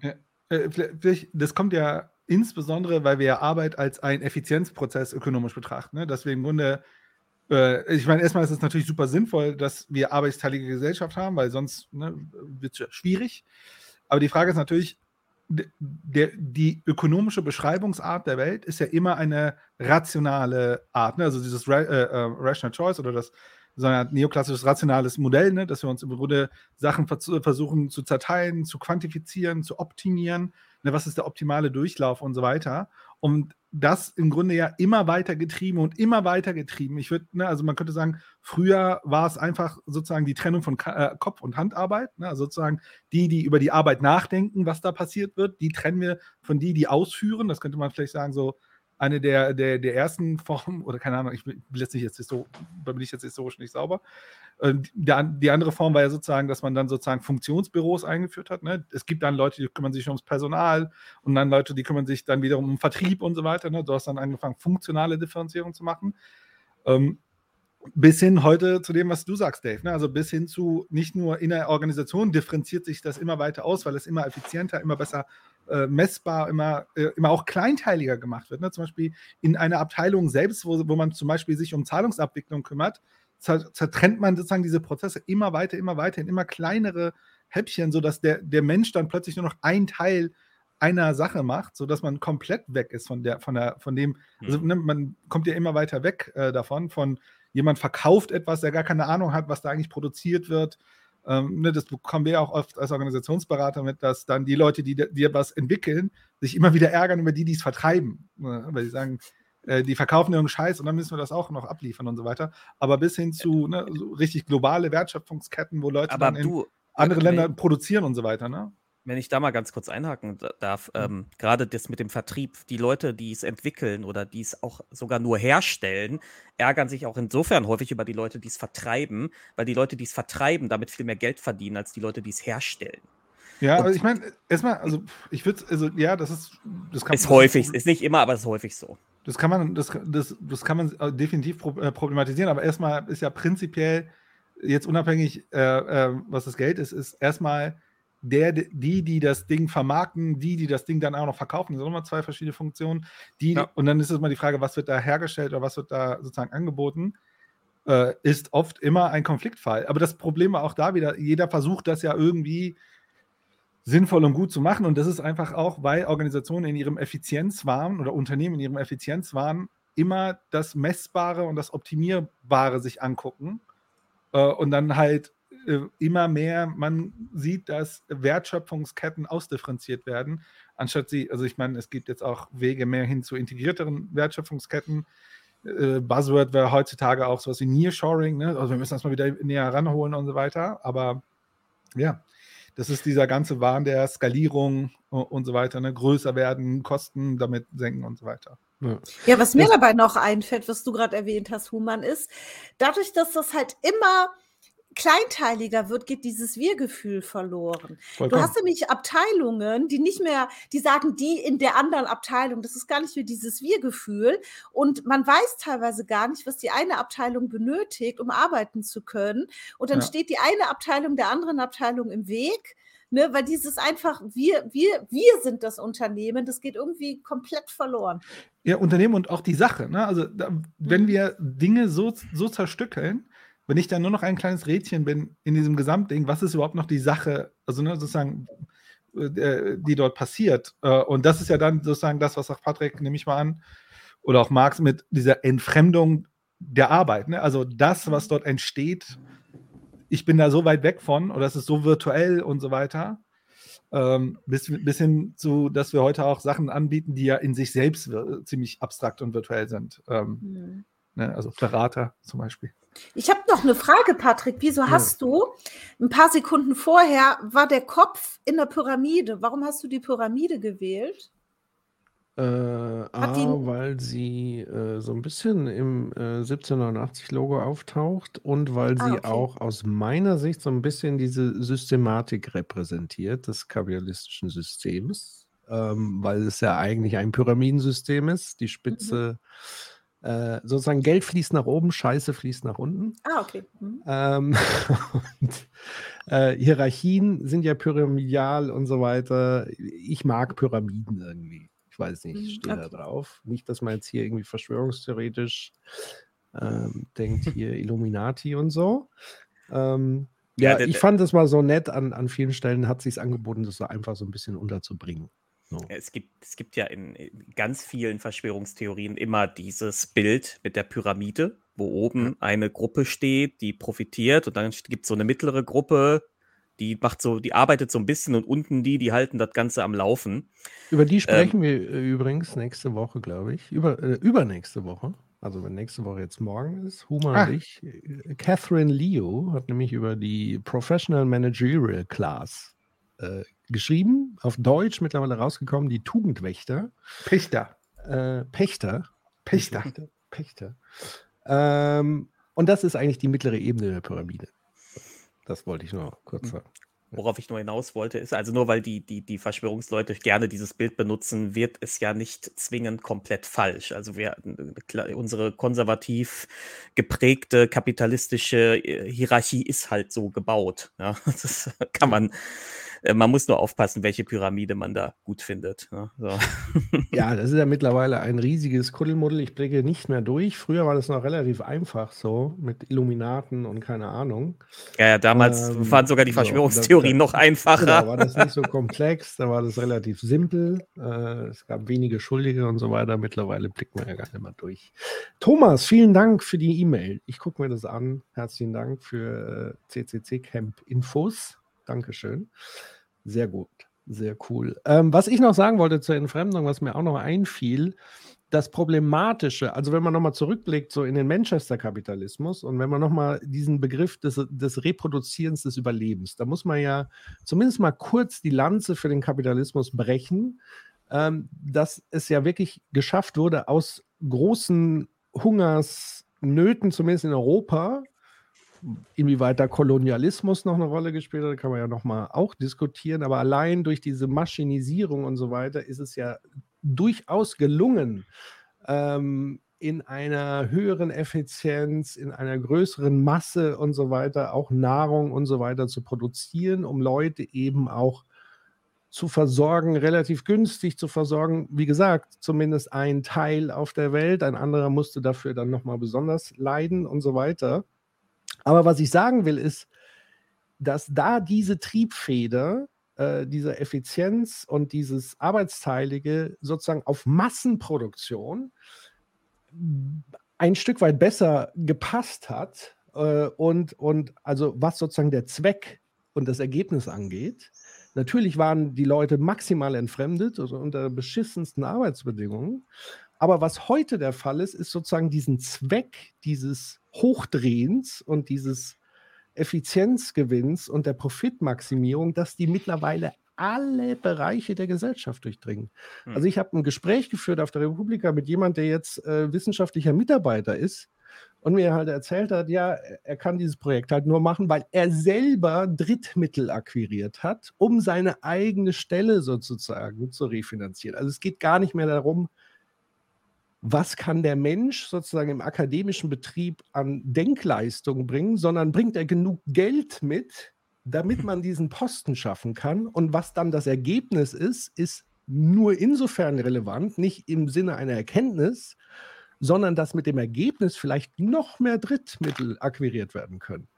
Äh, vielleicht- das kommt ja insbesondere, weil wir ja Arbeit als einen Effizienzprozess ökonomisch betrachten. Ne? Dass wir im Grunde, äh, ich meine, erstmal ist es natürlich super sinnvoll, dass wir arbeitsteilige Gesellschaft haben, weil sonst ne, wird es schwierig. Aber die Frage ist natürlich, der, die ökonomische Beschreibungsart der Welt ist ja immer eine rationale Art. Ne? Also dieses Ra äh, äh, Rational Choice oder das so ein neoklassisches rationales Modell, ne? dass wir uns im Grunde Sachen vers versuchen zu zerteilen, zu quantifizieren, zu optimieren. Ne? Was ist der optimale Durchlauf und so weiter. Und das im Grunde ja immer weiter getrieben und immer weiter getrieben. Ich würde, ne, also man könnte sagen, früher war es einfach sozusagen die Trennung von Ka äh, Kopf- und Handarbeit. Ne? Also sozusagen die, die über die Arbeit nachdenken, was da passiert wird, die trennen wir von die, die ausführen. Das könnte man vielleicht sagen, so eine der, der, der ersten Formen, oder keine Ahnung, ich will jetzt jetzt da bin ich jetzt historisch nicht sauber. Ähm, die, die, andere Form war ja sozusagen, dass man dann sozusagen Funktionsbüros eingeführt hat. Ne? Es gibt dann Leute, die kümmern sich ums Personal und dann Leute, die kümmern sich dann wiederum um Vertrieb und so weiter. Ne? Du hast dann angefangen, funktionale Differenzierung zu machen. Ähm, bis hin heute zu dem, was du sagst, Dave. Ne? Also bis hin zu nicht nur in der Organisation differenziert sich das immer weiter aus, weil es immer effizienter, immer besser äh, messbar, immer, äh, immer auch kleinteiliger gemacht wird. Ne? Zum Beispiel in einer Abteilung selbst, wo, wo man zum Beispiel sich um Zahlungsabwicklung kümmert, zertrennt man sozusagen diese Prozesse immer weiter, immer weiter in immer kleinere Häppchen, sodass der, der Mensch dann plötzlich nur noch ein Teil einer Sache macht, sodass man komplett weg ist von der, von der, von dem, also ne, man kommt ja immer weiter weg äh, davon, von jemand verkauft etwas, der gar keine Ahnung hat, was da eigentlich produziert wird, ähm, ne, das bekommen wir auch oft als Organisationsberater mit, dass dann die Leute, die dir was entwickeln, sich immer wieder ärgern über die, die es vertreiben. Ne, weil sie sagen, äh, die verkaufen irgendeinen Scheiß und dann müssen wir das auch noch abliefern und so weiter. Aber bis hin zu ne, so richtig globale Wertschöpfungsketten, wo Leute Aber dann in du, andere Länder produzieren und so weiter. Ne? Wenn ich da mal ganz kurz einhaken da- darf, ähm, gerade das mit dem Vertrieb, die Leute, die es entwickeln oder die es auch sogar nur herstellen, ärgern sich auch insofern häufig über die Leute, die es vertreiben, weil die Leute, die es vertreiben, damit viel mehr Geld verdienen als die Leute, die es herstellen. Ja, Und- also ich meine, erstmal, also ich würde, also ja, das ist, das kann Ist das häufig, ist nicht immer, aber ist häufig so. Das kann man, das, das, das kann man äh, definitiv äh, problematisieren, aber erstmal ist ja prinzipiell jetzt unabhängig, äh, äh, was das Geld ist, ist erstmal der, die, die das Ding vermarkten, die, die das Ding dann auch noch verkaufen. Das sind nochmal zwei verschiedene Funktionen. Die, Ja. Und dann ist es mal die Frage, was wird da hergestellt oder was wird da sozusagen angeboten, äh, ist oft immer ein Konfliktfall. Aber das Problem war auch da wieder, jeder versucht das ja irgendwie sinnvoll und gut zu machen. Und das ist einfach auch, weil Organisationen in ihrem Effizienzwahn oder Unternehmen in ihrem Effizienzwahn immer das Messbare und das Optimierbare sich angucken. Äh, und dann halt immer mehr man sieht, dass Wertschöpfungsketten ausdifferenziert werden, anstatt sie, also ich meine, es gibt jetzt auch Wege mehr hin zu integrierteren Wertschöpfungsketten. Äh, Buzzword wäre heutzutage auch sowas wie Nearshoring, ne? also wir müssen das mal wieder näher ranholen und so weiter, aber ja, das ist dieser ganze Wahn der Skalierung und so weiter, ne? größer werden, Kosten damit senken und so weiter. Ja, was mir Das- dabei noch einfällt, was du gerade erwähnt hast, Human, ist, dadurch, dass das halt immer kleinteiliger wird, geht dieses Wir-Gefühl verloren. Du Vollkommen. hast nämlich Abteilungen, die nicht mehr, die sagen, die in der anderen Abteilung, das ist gar nicht mehr dieses Wir-Gefühl. Und man weiß teilweise gar nicht, was die eine Abteilung benötigt, um arbeiten zu können. Und dann Ja. steht die eine Abteilung der anderen Abteilung im Weg. Ne, weil dieses einfach, wir, wir, wir sind das Unternehmen, das geht irgendwie komplett verloren. Ja, Unternehmen und auch die Sache. Ne? Also, da, wenn wir Dinge so, so zerstückeln, wenn ich dann nur noch ein kleines Rädchen bin in diesem Gesamtding, was ist überhaupt noch die Sache, also ne, sozusagen, äh, die dort passiert? Äh, und das ist ja dann sozusagen das, was sagt Patrick, nehme ich mal an, oder auch Marx mit dieser Entfremdung der Arbeit. Ne? Also das, was dort entsteht, ich bin da so weit weg von oder es ist so virtuell und so weiter. Ähm, bis, bis hin zu, dass wir heute auch Sachen anbieten, die ja in sich selbst ziemlich abstrakt und virtuell sind. Ähm, ne, also Berater zum Beispiel. Ich habe noch eine Frage, Patrick. Wieso Ja. hast du ein paar Sekunden vorher war der Kopf in der Pyramide? Warum hast du die Pyramide gewählt? Äh, A, weil sie äh, so ein bisschen im äh, 1789-Logo auftaucht und weil Ah, sie okay. auch aus meiner Sicht so ein bisschen diese Systematik repräsentiert des kapitalistischen Systems, ähm, weil es ja eigentlich ein Pyramidensystem ist. Die Spitze, äh, sozusagen Geld fließt nach oben, Scheiße fließt nach unten. Ah, okay. Mhm. Ähm, [laughs] und, äh, Hierarchien sind ja pyramidal und so weiter. Ich mag Pyramiden irgendwie. Ich weiß nicht, ich Mhm, stehe da okay. drauf. Nicht, dass man jetzt hier irgendwie verschwörungstheoretisch ähm, denkt, [laughs] hier Illuminati und so. Ähm, Ja, ja, ich fand es mal so nett, an, an vielen Stellen hat sich angeboten, das so einfach so ein bisschen unterzubringen. So. Es gibt, es gibt ja in, in ganz vielen Verschwörungstheorien immer dieses Bild mit der Pyramide, wo oben eine Gruppe steht, die profitiert und dann gibt es so eine mittlere Gruppe, Die macht so, die arbeitet so ein bisschen und unten die, die halten das Ganze am Laufen. Über die sprechen ähm, wir äh, übrigens nächste Woche, glaube ich. Über, äh, übernächste Woche. Also wenn nächste Woche jetzt morgen ist, Huma ah. und ich. Äh, Catherine Leo hat nämlich über die Professional Managerial Class äh, geschrieben, auf Deutsch mittlerweile rausgekommen, die Tugendwächter. Pächter. Äh, Pächter. Pächter. Pächter. Pächter. Ähm, und das ist eigentlich die mittlere Ebene der Pyramide. Das wollte ich nur kurz hm. sagen. Worauf ich nur hinaus wollte, ist, also nur weil die, die, die Verschwörungsleute gerne dieses Bild benutzen, wird es ja nicht zwingend komplett falsch. Also wir, unsere konservativ geprägte kapitalistische äh, Hierarchie ist halt so gebaut. Ja, [laughs] das kann man äh, man muss nur aufpassen, welche Pyramide man da gut findet. Ne? So. [laughs] Ja, das ist ja mittlerweile ein riesiges Kuddelmuddel. Ich blicke nicht mehr durch. Früher war das noch relativ einfach so mit Illuminaten und keine Ahnung. Ja, ja damals ähm, waren sogar die Verschwörungstheorien so, noch einfacher. Da war das nicht so komplex, da war das relativ simpel. Äh, es gab wenige Schuldige und so weiter. Mittlerweile blicken wir ja gar nicht mehr durch. Thomas, vielen Dank für die E-Mail. Ich gucke mir das an. Herzlichen Dank für äh, CCC Camp Infos. Dankeschön. Sehr gut, sehr cool. Ähm, was ich noch sagen wollte zur Entfremdung, was mir auch noch einfiel, das Problematische, also wenn man nochmal zurückblickt, so in den Manchester-Kapitalismus und wenn man nochmal diesen Begriff des, des Reproduzierens des Überlebens, da muss man ja zumindest mal kurz die Lanze für den Kapitalismus brechen, ähm, dass es ja wirklich geschafft wurde, aus großen Hungersnöten, zumindest in Europa, Inwieweit da Kolonialismus noch eine Rolle gespielt hat, kann man ja nochmal auch diskutieren. Aber allein durch diese Maschinisierung und so weiter ist es ja durchaus gelungen, ähm, in einer höheren Effizienz, in einer größeren Masse und so weiter auch Nahrung und so weiter zu produzieren, um Leute eben auch zu versorgen, relativ günstig zu versorgen. Wie gesagt, zumindest ein Teil auf der Welt, ein anderer musste dafür dann nochmal besonders leiden und so weiter. Aber was ich sagen will, ist, dass da diese Triebfeder äh, dieser Effizienz und dieses Arbeitsteilige sozusagen auf Massenproduktion ein Stück weit besser gepasst hat äh, und, und also was sozusagen der Zweck und das Ergebnis angeht. Natürlich waren die Leute maximal entfremdet, also unter beschissensten Arbeitsbedingungen. Aber was heute der Fall ist, ist sozusagen diesen Zweck dieses Hochdrehens und dieses Effizienzgewinns und der Profitmaximierung, dass die mittlerweile alle Bereiche der Gesellschaft durchdringen. Hm. Also ich habe ein Gespräch geführt auf der Republika mit jemandem, der jetzt äh, wissenschaftlicher Mitarbeiter ist und mir halt erzählt hat, ja, er kann dieses Projekt halt nur machen, weil er selber Drittmittel akquiriert hat, um seine eigene Stelle sozusagen zu refinanzieren. Also es geht gar nicht mehr darum, was kann der Mensch sozusagen im akademischen Betrieb an Denkleistung bringen, sondern bringt er genug Geld mit, damit man diesen Posten schaffen kann. Und was dann das Ergebnis ist, ist nur insofern relevant, nicht im Sinne einer Erkenntnis, sondern dass mit dem Ergebnis vielleicht noch mehr Drittmittel akquiriert werden können.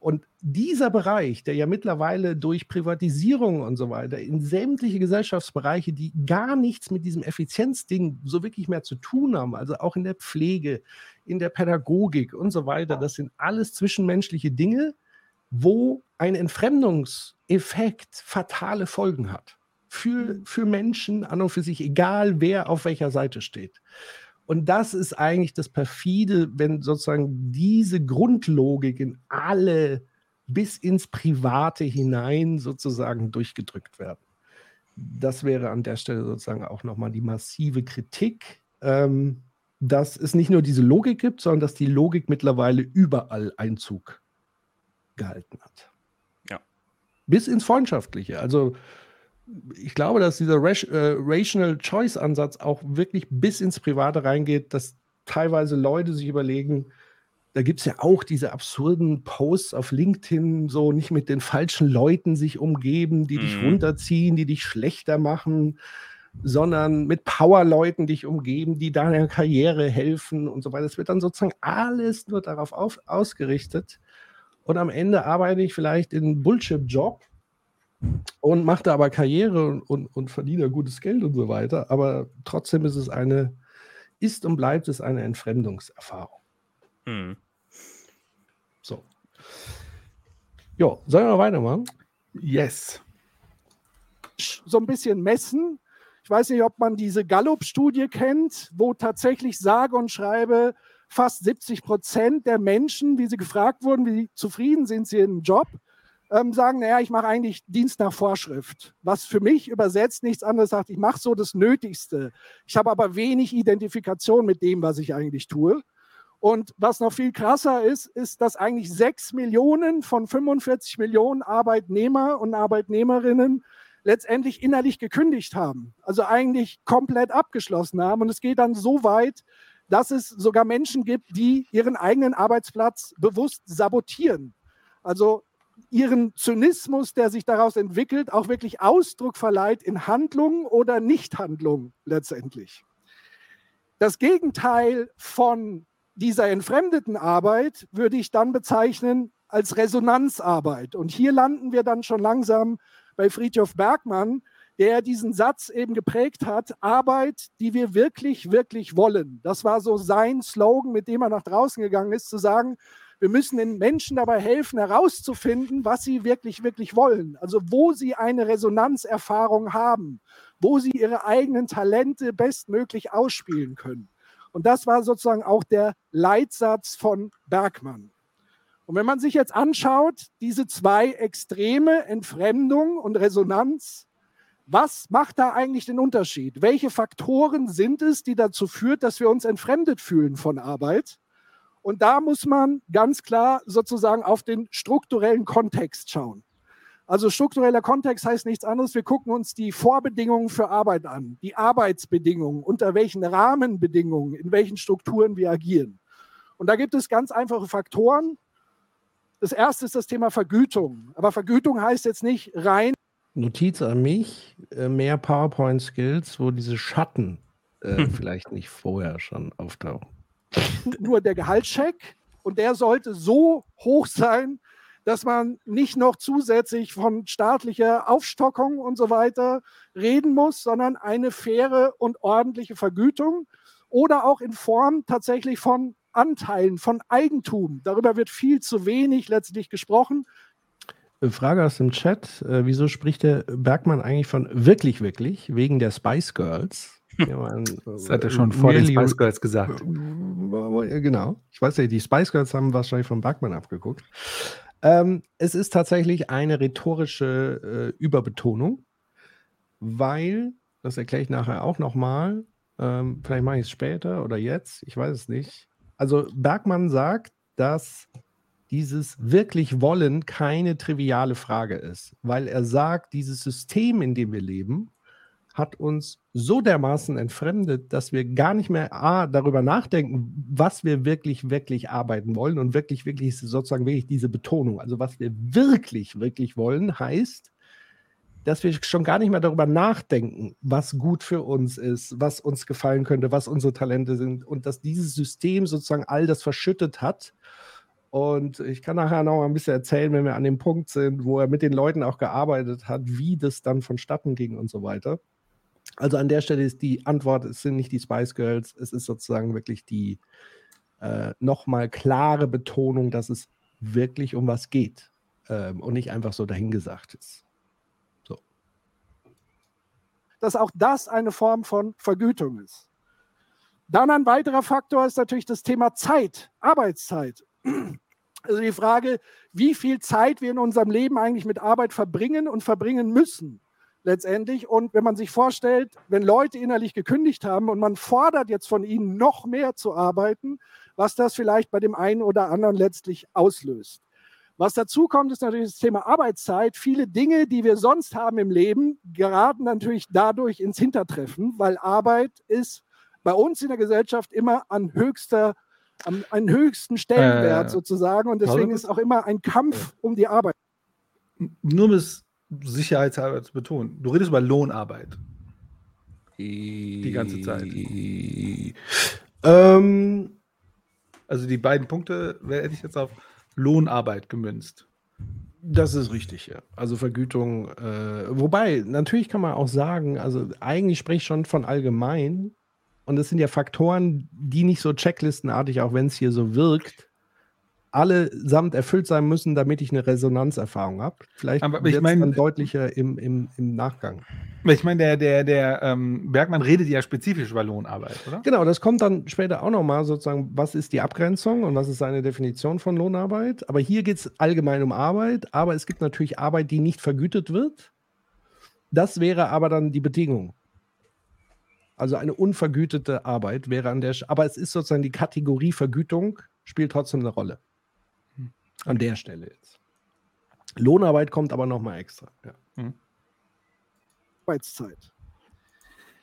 Und dieser Bereich, der ja mittlerweile durch Privatisierung und so weiter in sämtliche Gesellschaftsbereiche, die gar nichts mit diesem Effizienzding so wirklich mehr zu tun haben, also auch in der Pflege, in der Pädagogik und so weiter, das sind alles zwischenmenschliche Dinge, wo ein Entfremdungseffekt fatale Folgen hat. Für, für Menschen an und für sich, egal wer auf welcher Seite steht. Und das ist eigentlich das perfide, wenn sozusagen diese Grundlogik in alle bis ins Private hinein sozusagen durchgedrückt werden. Das wäre an der Stelle sozusagen auch nochmal die massive Kritik, ähm, dass es nicht nur diese Logik gibt, sondern dass die Logik mittlerweile überall Einzug gehalten hat. Ja. Bis ins Freundschaftliche. Also ich glaube, dass dieser äh, Rational Choice Ansatz auch wirklich bis ins Private reingeht, dass teilweise Leute sich überlegen, da gibt es ja auch diese absurden Posts auf LinkedIn, so nicht mit den falschen Leuten sich umgeben, die mhm. dich runterziehen, die dich schlechter machen, sondern mit Power-Leuten dich umgeben, die deiner Karriere helfen und so weiter. Es wird dann sozusagen alles nur darauf auf, ausgerichtet. Und am Ende arbeite ich vielleicht in einem Bullshit-Job und macht da aber Karriere und, und, und verdiene gutes Geld und so weiter. Aber trotzdem ist es eine, ist und bleibt es eine Entfremdungserfahrung. Hm. So. Jo, sollen wir noch weitermachen? Yes. So ein bisschen messen. Ich weiß nicht, ob man diese Gallup-Studie kennt, wo tatsächlich sage und schreibe fast 70 Prozent der Menschen, wie sie gefragt wurden, wie zufrieden sind sie im Job, ähm, sagen, naja, ich mache eigentlich Dienst nach Vorschrift. Was für mich übersetzt nichts anderes sagt, ich mache so das Nötigste. Ich habe aber wenig Identifikation mit dem, was ich eigentlich tue. Und was noch viel krasser ist, ist, dass eigentlich sechs Millionen von 45 Millionen Arbeitnehmer und Arbeitnehmerinnen letztendlich innerlich gekündigt haben. Also eigentlich komplett abgeschlossen haben. Und es geht dann so weit, dass es sogar Menschen gibt, die ihren eigenen Arbeitsplatz bewusst sabotieren. Also ihren Zynismus, der sich daraus entwickelt, auch wirklich Ausdruck verleiht in Handlungen oder Nichthandlungen letztendlich. Das Gegenteil von dieser entfremdeten Arbeit würde ich dann bezeichnen als Resonanzarbeit. Und hier landen wir dann schon langsam bei Friedhof Bergmann, der diesen Satz eben geprägt hat, Arbeit, die wir wirklich, wirklich wollen. Das war so sein Slogan, mit dem er nach draußen gegangen ist, zu sagen, wir müssen den Menschen dabei helfen, herauszufinden, was sie wirklich, wirklich wollen. Also wo sie eine Resonanzerfahrung haben, wo sie ihre eigenen Talente bestmöglich ausspielen können. Und das war sozusagen auch der Leitsatz von Bergmann. Und wenn man sich jetzt anschaut, diese zwei Extreme, Entfremdung und Resonanz, was macht da eigentlich den Unterschied? Welche Faktoren sind es, die dazu führt, dass wir uns entfremdet fühlen von Arbeit? Und da muss man ganz klar sozusagen auf den strukturellen Kontext schauen. Also struktureller Kontext heißt nichts anderes. Wir gucken uns die Vorbedingungen für Arbeit an, die Arbeitsbedingungen, unter welchen Rahmenbedingungen, in welchen Strukturen wir agieren. Und da gibt es ganz einfache Faktoren. Das erste ist das Thema Vergütung. Aber Vergütung heißt jetzt nicht rein. Notiz an mich, äh, mehr PowerPoint-Skills, wo diese Schatten äh, [laughs] vielleicht nicht vorher schon auftauchen. Nur der Gehaltscheck und der sollte so hoch sein, dass man nicht noch zusätzlich von staatlicher Aufstockung und so weiter reden muss, sondern eine faire und ordentliche Vergütung oder auch in Form tatsächlich von Anteilen, von Eigentum. Darüber wird viel zu wenig letztlich gesprochen. Frage aus dem Chat. Äh, wieso spricht der Bergmann eigentlich von wirklich, wirklich? Wegen der Spice Girls? Das hat er schon vor den Spice Girls gesagt. Genau. Ich weiß nicht, die Spice Girls haben wahrscheinlich von Bergmann abgeguckt. Ähm, es ist tatsächlich eine rhetorische äh, Überbetonung, weil, das erkläre ich nachher auch nochmal, ähm, vielleicht mache ich es später oder jetzt, ich weiß es nicht. Also Bergmann sagt, dass dieses wirklich Wollen keine triviale Frage ist, weil er sagt, dieses System, in dem wir leben, hat uns so dermaßen entfremdet, dass wir gar nicht mehr A, darüber nachdenken, was wir wirklich, wirklich arbeiten wollen und wirklich, wirklich sozusagen wirklich diese Betonung. Also was wir wirklich, wirklich wollen, heißt, dass wir schon gar nicht mehr darüber nachdenken, was gut für uns ist, was uns gefallen könnte, was unsere Talente sind und dass dieses System sozusagen all das verschüttet hat. Und ich kann nachher noch mal ein bisschen erzählen, wenn wir an dem Punkt sind, wo er mit den Leuten auch gearbeitet hat, wie das dann vonstatten ging und so weiter. Also an der Stelle ist die Antwort, es sind nicht die Spice Girls, es ist sozusagen wirklich die äh, nochmal klare Betonung, dass es wirklich um was geht ähm, und nicht einfach so dahingesagt ist. So. Dass auch das eine Form von Vergütung ist. Dann ein weiterer Faktor ist natürlich das Thema Zeit, Arbeitszeit. Also die Frage, wie viel Zeit wir in unserem Leben eigentlich mit Arbeit verbringen und verbringen müssen letztendlich. Und wenn man sich vorstellt, wenn Leute innerlich gekündigt haben und man fordert jetzt von ihnen noch mehr zu arbeiten, was das vielleicht bei dem einen oder anderen letztlich auslöst. Was dazu kommt, ist natürlich das Thema Arbeitszeit. Viele Dinge, die wir sonst haben im Leben, geraten natürlich dadurch ins Hintertreffen, weil Arbeit ist bei uns in der Gesellschaft immer an höchster, an, an höchsten Stellenwert äh, sozusagen. Und deswegen ist auch immer ein Kampf um die Arbeit. Nur bis sicherheitshalber zu betonen. Du redest über Lohnarbeit. Die ganze Zeit. Ähm, also die beiden Punkte hätte ich jetzt auf Lohnarbeit gemünzt. Das ist richtig, ja. Also Vergütung, äh, wobei, natürlich kann man auch sagen, also eigentlich spreche ich schon von allgemein. Und es sind ja Faktoren, die nicht so checklistenartig, auch wenn es hier so wirkt, allesamt erfüllt sein müssen, damit ich eine Resonanzerfahrung habe. Vielleicht Aber ich wird es mein- dann deutlicher im, im, im Nachgang. Ich meine, der, der, der ähm, Bergmann redet ja spezifisch über Lohnarbeit, oder? Genau, das kommt dann später auch nochmal sozusagen, was ist die Abgrenzung und was ist seine Definition von Lohnarbeit. Aber hier geht es allgemein um Arbeit, aber es gibt natürlich Arbeit, die nicht vergütet wird. Das wäre aber dann die Bedingung. Also eine unvergütete Arbeit wäre an der, aber es ist sozusagen die Kategorie Vergütung spielt trotzdem eine Rolle. An der Stelle jetzt. Lohnarbeit kommt aber nochmal extra. Ja. Arbeitszeit.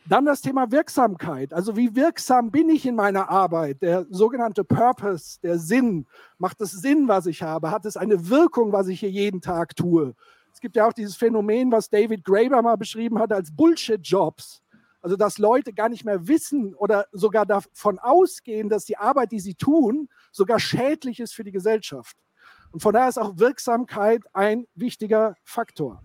Dann das Thema Wirksamkeit. Also wie wirksam bin ich in meiner Arbeit? Der sogenannte Purpose, der Sinn. Macht es Sinn, was ich habe? Hat es eine Wirkung, was ich hier jeden Tag tue? Es gibt ja auch dieses Phänomen, was David Graeber mal beschrieben hat als Bullshit-Jobs. Also dass Leute gar nicht mehr wissen oder sogar davon ausgehen, dass die Arbeit, die sie tun, sogar schädlich ist für die Gesellschaft. Und von daher ist auch Wirksamkeit ein wichtiger Faktor.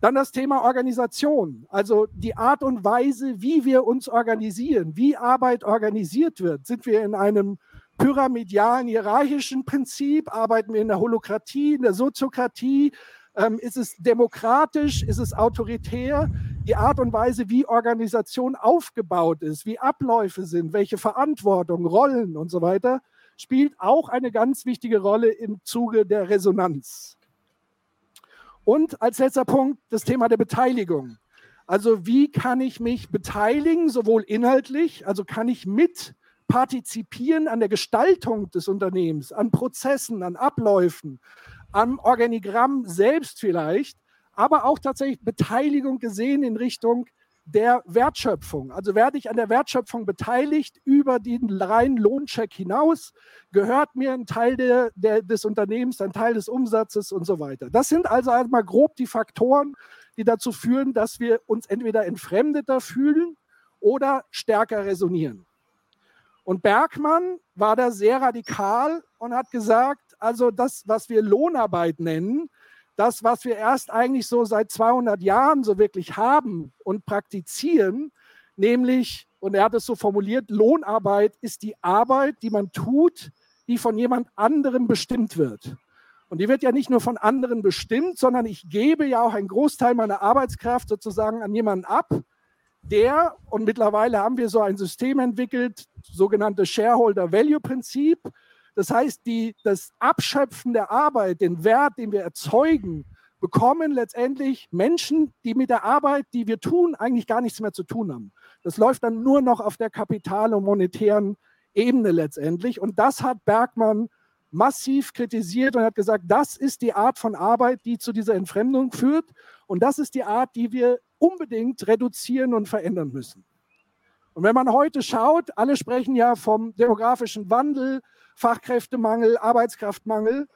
Dann das Thema Organisation, also die Art und Weise, wie wir uns organisieren, wie Arbeit organisiert wird. Sind wir in einem pyramidalen, hierarchischen Prinzip? Arbeiten wir in der Holokratie, in der Soziokratie? Ähm, ist es demokratisch? Ist es autoritär? Die Art und Weise, wie Organisation aufgebaut ist, wie Abläufe sind, welche Verantwortung, Rollen und so weiter, spielt auch eine ganz wichtige Rolle im Zuge der Resonanz. Und als letzter Punkt das Thema der Beteiligung. Also wie kann ich mich beteiligen, sowohl inhaltlich, also kann ich mit partizipieren an der Gestaltung des Unternehmens, an Prozessen, an Abläufen, am Organigramm selbst vielleicht, aber auch tatsächlich Beteiligung gesehen in Richtung der Wertschöpfung. Also werde ich an der Wertschöpfung beteiligt über den reinen Lohncheck hinaus, gehört mir ein Teil der, der, des Unternehmens, ein Teil des Umsatzes und so weiter. Das sind also einmal grob die Faktoren, die dazu führen, dass wir uns entweder entfremdeter fühlen oder stärker resonieren. Und Bergmann war da sehr radikal und hat gesagt, also das, was wir Lohnarbeit nennen, das, was wir erst eigentlich so seit 200 Jahren so wirklich haben und praktizieren, nämlich, und er hat es so formuliert, Lohnarbeit ist die Arbeit, die man tut, die von jemand anderem bestimmt wird. Und die wird ja nicht nur von anderen bestimmt, sondern ich gebe ja auch einen Großteil meiner Arbeitskraft sozusagen an jemanden ab, der, und mittlerweile haben wir so ein System entwickelt, sogenannte Shareholder Value Prinzip. Das heißt, die, das Abschöpfen der Arbeit, den Wert, den wir erzeugen, bekommen letztendlich Menschen, die mit der Arbeit, die wir tun, eigentlich gar nichts mehr zu tun haben. Das läuft dann nur noch auf der kapital- und monetären Ebene letztendlich. Und das hat Bergmann massiv kritisiert und hat gesagt, das ist die Art von Arbeit, die zu dieser Entfremdung führt. Und das ist die Art, die wir unbedingt reduzieren und verändern müssen. Und wenn man heute schaut, alle sprechen ja vom demografischen Wandel, Fachkräftemangel, Arbeitskraftmangel.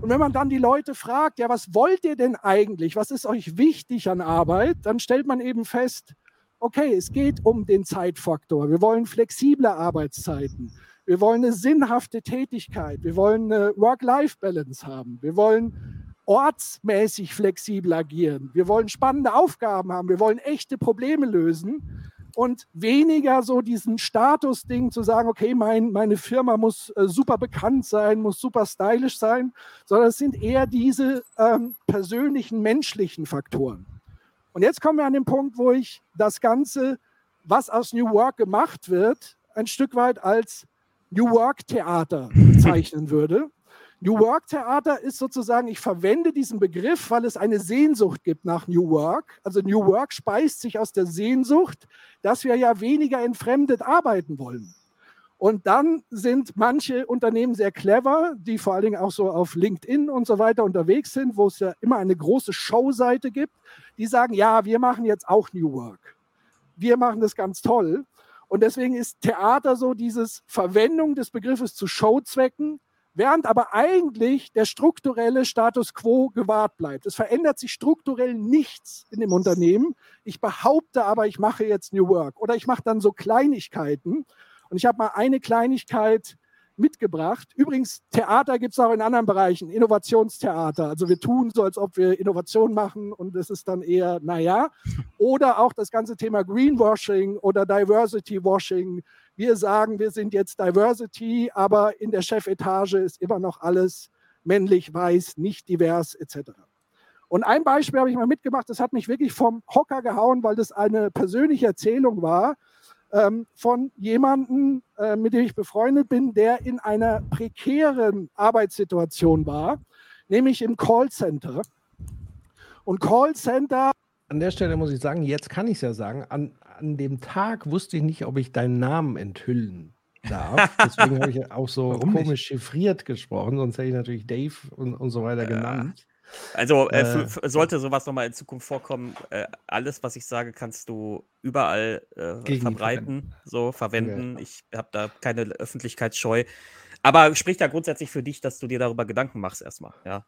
Und wenn man dann die Leute fragt, ja, was wollt ihr denn eigentlich? Was ist euch wichtig an Arbeit? Dann stellt man eben fest, okay, es geht um den Zeitfaktor. Wir wollen flexible Arbeitszeiten. Wir wollen eine sinnhafte Tätigkeit. Wir wollen eine Work-Life-Balance haben. Wir wollen ortsmäßig flexibel agieren. Wir wollen spannende Aufgaben haben. Wir wollen echte Probleme lösen und weniger so diesen Status-Ding zu sagen, okay, mein, meine Firma muss äh, super bekannt sein, muss super stylisch sein, sondern es sind eher diese ähm, persönlichen, menschlichen Faktoren. Und jetzt kommen wir an den Punkt, wo ich das Ganze, was aus New Work gemacht wird, ein Stück weit als New Work Theater [laughs] bezeichnen würde. New Work Theater ist sozusagen, ich verwende diesen Begriff, weil es eine Sehnsucht gibt nach New Work. Also New Work speist sich aus der Sehnsucht, dass wir ja weniger entfremdet arbeiten wollen. Und dann sind manche Unternehmen sehr clever, die vor allen Dingen auch so auf LinkedIn und so weiter unterwegs sind, wo es ja immer eine große Showseite gibt, die sagen, ja, wir machen jetzt auch New Work. Wir machen das ganz toll. Und deswegen ist Theater so dieses Verwendung des Begriffes zu Showzwecken, während aber eigentlich der strukturelle Status quo gewahrt bleibt. Es verändert sich strukturell nichts in dem Unternehmen. Ich behaupte aber, ich mache jetzt New Work oder ich mache dann so Kleinigkeiten. Und ich habe mal eine Kleinigkeit mitgebracht. Übrigens, Theater gibt es auch in anderen Bereichen, Innovationstheater. Also wir tun so, als ob wir Innovation machen und es ist dann eher, naja. Oder auch das ganze Thema Greenwashing oder Diversity Washing, wir sagen, wir sind jetzt Diversity, aber in der Chefetage ist immer noch alles männlich, weiß, nicht divers etc. Und ein Beispiel habe ich mal mitgemacht, das hat mich wirklich vom Hocker gehauen, weil das eine persönliche Erzählung war ähm, von jemandem, äh, mit dem ich befreundet bin, der in einer prekären Arbeitssituation war, nämlich im Callcenter. Und Callcenter. An der Stelle muss ich sagen, jetzt kann ich es ja sagen, an, an dem Tag wusste ich nicht, ob ich deinen Namen enthüllen darf. [laughs] Deswegen habe ich auch so Warum komisch nicht? chiffriert gesprochen, sonst hätte ich natürlich Dave und, und so weiter genannt. Also äh, äh, sollte sowas nochmal in Zukunft vorkommen, äh, alles, was ich sage, kannst du überall äh, verbreiten, so verwenden. Ja. Ich habe da keine Öffentlichkeitsscheu. Aber spricht ja grundsätzlich für dich, dass du dir darüber Gedanken machst erstmal, ja.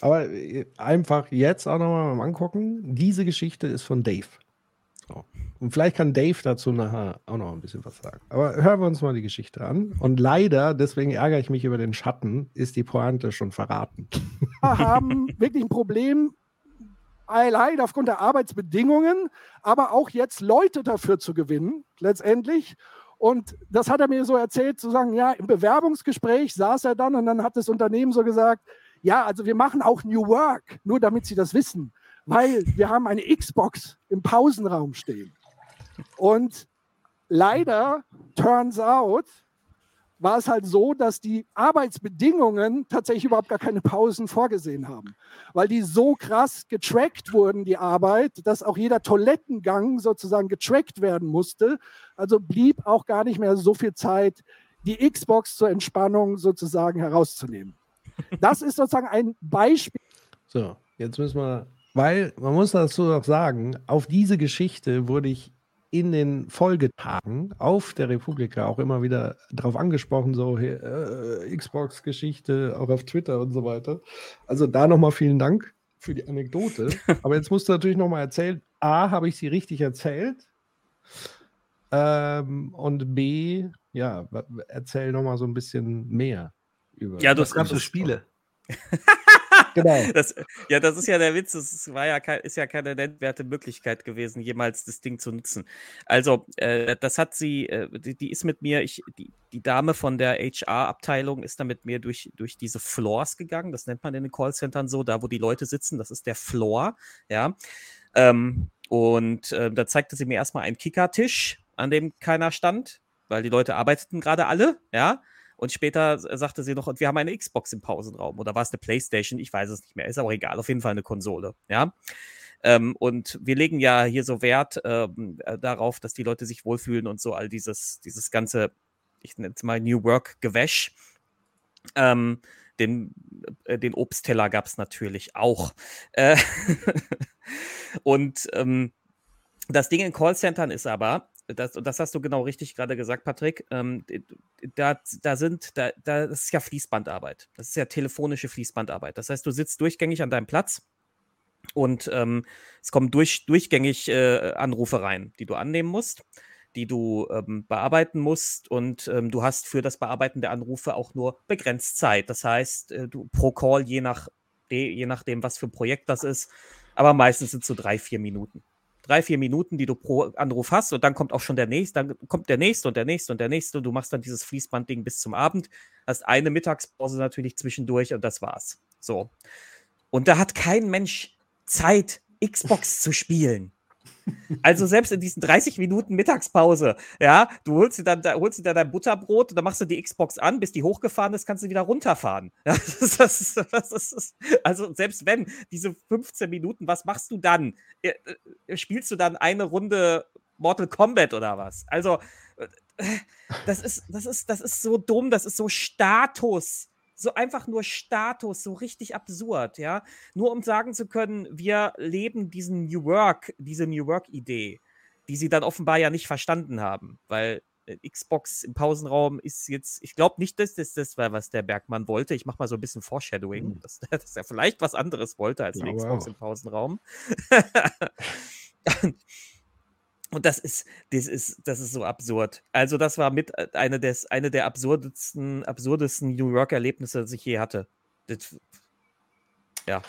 Aber äh, einfach jetzt auch nochmal mal angucken. Diese Geschichte ist von Dave. So. Und vielleicht kann Dave dazu nachher auch noch ein bisschen was sagen. Aber hören wir uns mal die Geschichte an. Und leider, deswegen ärgere ich mich über den Schatten, ist die Pointe schon verraten. Wir haben wirklich ein Problem, allein aufgrund der Arbeitsbedingungen, aber auch jetzt Leute dafür zu gewinnen, letztendlich. Und das hat er mir so erzählt, zu sagen, ja, im Bewerbungsgespräch saß er dann und dann hat das Unternehmen so gesagt, ja, also wir machen auch New Work, nur damit Sie das wissen weil wir haben eine Xbox im Pausenraum stehen. Und leider, turns out, war es halt so, dass die Arbeitsbedingungen tatsächlich überhaupt gar keine Pausen vorgesehen haben, weil die so krass getrackt wurden, die Arbeit, dass auch jeder Toilettengang sozusagen getrackt werden musste. Also blieb auch gar nicht mehr so viel Zeit, die Xbox zur Entspannung sozusagen herauszunehmen. Das ist sozusagen ein Beispiel. So, jetzt müssen wir weil, man muss dazu auch sagen, auf diese Geschichte wurde ich in den Folgetagen auf der Republika auch immer wieder drauf angesprochen, so äh, Xbox-Geschichte, auch auf Twitter und so weiter. Also da nochmal vielen Dank für die Anekdote. [laughs] Aber jetzt musst du natürlich nochmal erzählen, A, habe ich sie richtig erzählt? Ähm, und B, ja, erzähl nochmal so ein bisschen mehr über. Ja, du hast gerade so Spiele. [laughs] genau. [laughs] Das, ja, das ist ja der Witz. Es war ja ist ja keine nennwerte Möglichkeit gewesen, jemals das Ding zu nutzen. Also, äh, das hat sie, äh, die, die, ist mit mir, ich, die, die Dame von der HR-Abteilung ist da mit mir durch, durch diese Floors gegangen. Das nennt man in den Callcentern so, da wo die Leute sitzen. Das ist der Floor. Ja. Ähm, und äh, da zeigte sie mir erstmal einen Kickertisch, an dem keiner stand, weil die Leute arbeiteten gerade alle. Ja. Und später sagte sie noch, und wir haben eine Xbox im Pausenraum. Oder war es eine Playstation? Ich weiß es nicht mehr. Ist auch egal. Auf jeden Fall eine Konsole. Ja. Ähm, und wir legen ja hier so Wert ähm, äh, darauf, dass die Leute sich wohlfühlen und so all dieses, dieses ganze, ich nenne es mal New Work-Gewäsch. Ähm, den, äh, den Obstteller gab es natürlich auch. Äh [laughs] und ähm, das Ding in Callcentern ist aber, das, das hast du genau richtig gerade gesagt, Patrick. Ähm, da, da sind, da, da, das ist ja Fließbandarbeit. Das ist ja telefonische Fließbandarbeit. Das heißt, du sitzt durchgängig an deinem Platz und ähm, es kommen durch, durchgängig äh, Anrufe rein, die du annehmen musst, die du ähm, bearbeiten musst und ähm, du hast für das Bearbeiten der Anrufe auch nur begrenzt Zeit. Das heißt, äh, du pro Call, je, nach, je nachdem, was für ein Projekt das ist, aber meistens sind es so drei, vier Minuten drei, vier Minuten, die du pro Anruf hast und dann kommt auch schon der nächste, dann kommt der nächste und der nächste und der nächste und du machst dann dieses Fließbandding bis zum Abend, hast eine Mittagspause natürlich zwischendurch und das war's. So. Und da hat kein Mensch Zeit, Xbox zu spielen. Also selbst in diesen 30 Minuten Mittagspause, ja, du holst dir dann, da, holst dir dann dein Butterbrot und dann machst du die Xbox an, bis die hochgefahren ist, kannst du wieder runterfahren. [laughs] Ja, das, das, das, also selbst wenn diese 15 Minuten, was machst du dann? Äh, äh, spielst du dann eine Runde Mortal Kombat oder was? Also äh, das ist, das ist, das ist so dumm, das ist so Status so einfach nur Status, so richtig absurd, ja. Nur um sagen zu können, wir leben diesen New Work, diese New Work-Idee, die sie dann offenbar ja nicht verstanden haben, weil äh, Xbox im Pausenraum ist jetzt, ich glaube nicht, dass das das war, was der Bergmann wollte. Ich mache mal so ein bisschen Foreshadowing, mhm. dass, dass, er vielleicht was anderes wollte als eine Xbox wow. im Pausenraum. [laughs] Und das ist, das ist, das ist so absurd. Also, das war mit äh, eine, des, eine der absurdesten, absurdesten New York-Erlebnisse, das ich je hatte. Das, ja.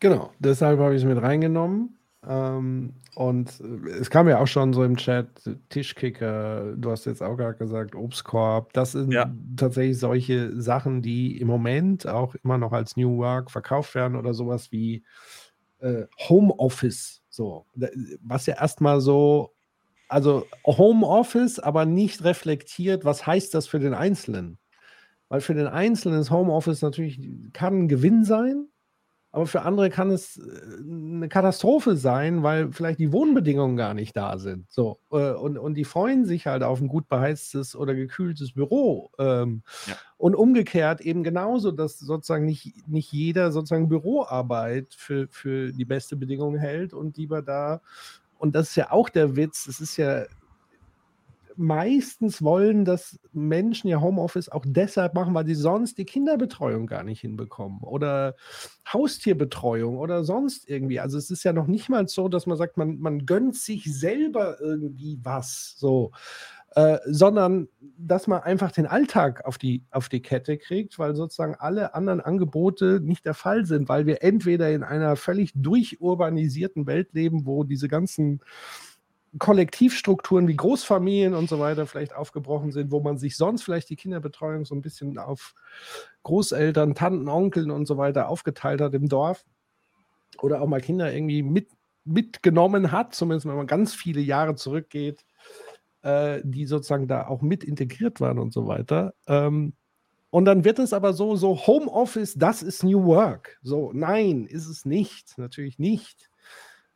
Genau, deshalb habe ich es mit reingenommen. Ähm, und äh, es kam ja auch schon so im Chat, Tischkicker, du hast jetzt auch gerade gesagt, Obstkorb. Das sind Ja. tatsächlich solche Sachen, die im Moment auch immer noch als New Work verkauft werden oder sowas wie äh, Homeoffice. So, was ja erstmal so, also Homeoffice, aber nicht reflektiert, was heißt das für den Einzelnen? Weil für den Einzelnen ist Homeoffice natürlich, kann ein Gewinn sein, aber für andere kann es äh, eine Katastrophe sein, weil vielleicht die Wohnbedingungen gar nicht da sind. So, äh, und, und die freuen sich halt auf ein gut beheiztes oder gekühltes Büro. Ähm, Ja. Und umgekehrt eben genauso, dass sozusagen nicht, nicht jeder sozusagen Büroarbeit für, für die beste Bedingung hält und lieber da. Und das ist ja auch der Witz. Es ist ja meistens wollen das Menschen ja Homeoffice auch deshalb machen, weil sie sonst die Kinderbetreuung gar nicht hinbekommen oder Haustierbetreuung oder sonst irgendwie. Also es ist ja noch nicht mal so, dass man sagt, man, man gönnt sich selber irgendwie was, so, äh, sondern dass man einfach den Alltag auf die, auf die Kette kriegt, weil sozusagen alle anderen Angebote nicht der Fall sind, weil wir entweder in einer völlig durchurbanisierten Welt leben, wo diese ganzen Kollektivstrukturen wie Großfamilien und so weiter vielleicht aufgebrochen sind, wo man sich sonst vielleicht die Kinderbetreuung so ein bisschen auf Großeltern, Tanten, Onkeln und so weiter aufgeteilt hat im Dorf oder auch mal Kinder irgendwie mit, mitgenommen hat, zumindest wenn man ganz viele Jahre zurückgeht, äh, die sozusagen da auch mit integriert waren und so weiter. Ähm, und dann wird es aber so, so Homeoffice, das ist New Work. So, nein, ist es nicht, natürlich nicht.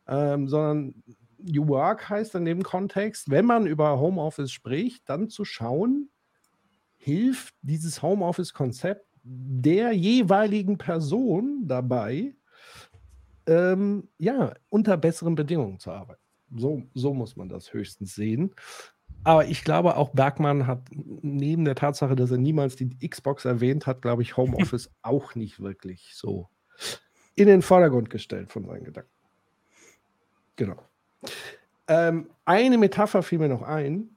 Ähm, sondern New Work heißt in dem Kontext, wenn man über Homeoffice spricht, dann zu schauen, hilft dieses Homeoffice-Konzept der jeweiligen Person dabei, ähm, ja, unter besseren Bedingungen zu arbeiten. So, so muss man das höchstens sehen. Aber ich glaube, auch Bergmann hat neben der Tatsache, dass er niemals die Xbox erwähnt hat, glaube ich, Homeoffice [laughs] auch nicht wirklich so in den Vordergrund gestellt von seinen Gedanken. Genau. Ähm, eine Metapher fiel mir noch ein.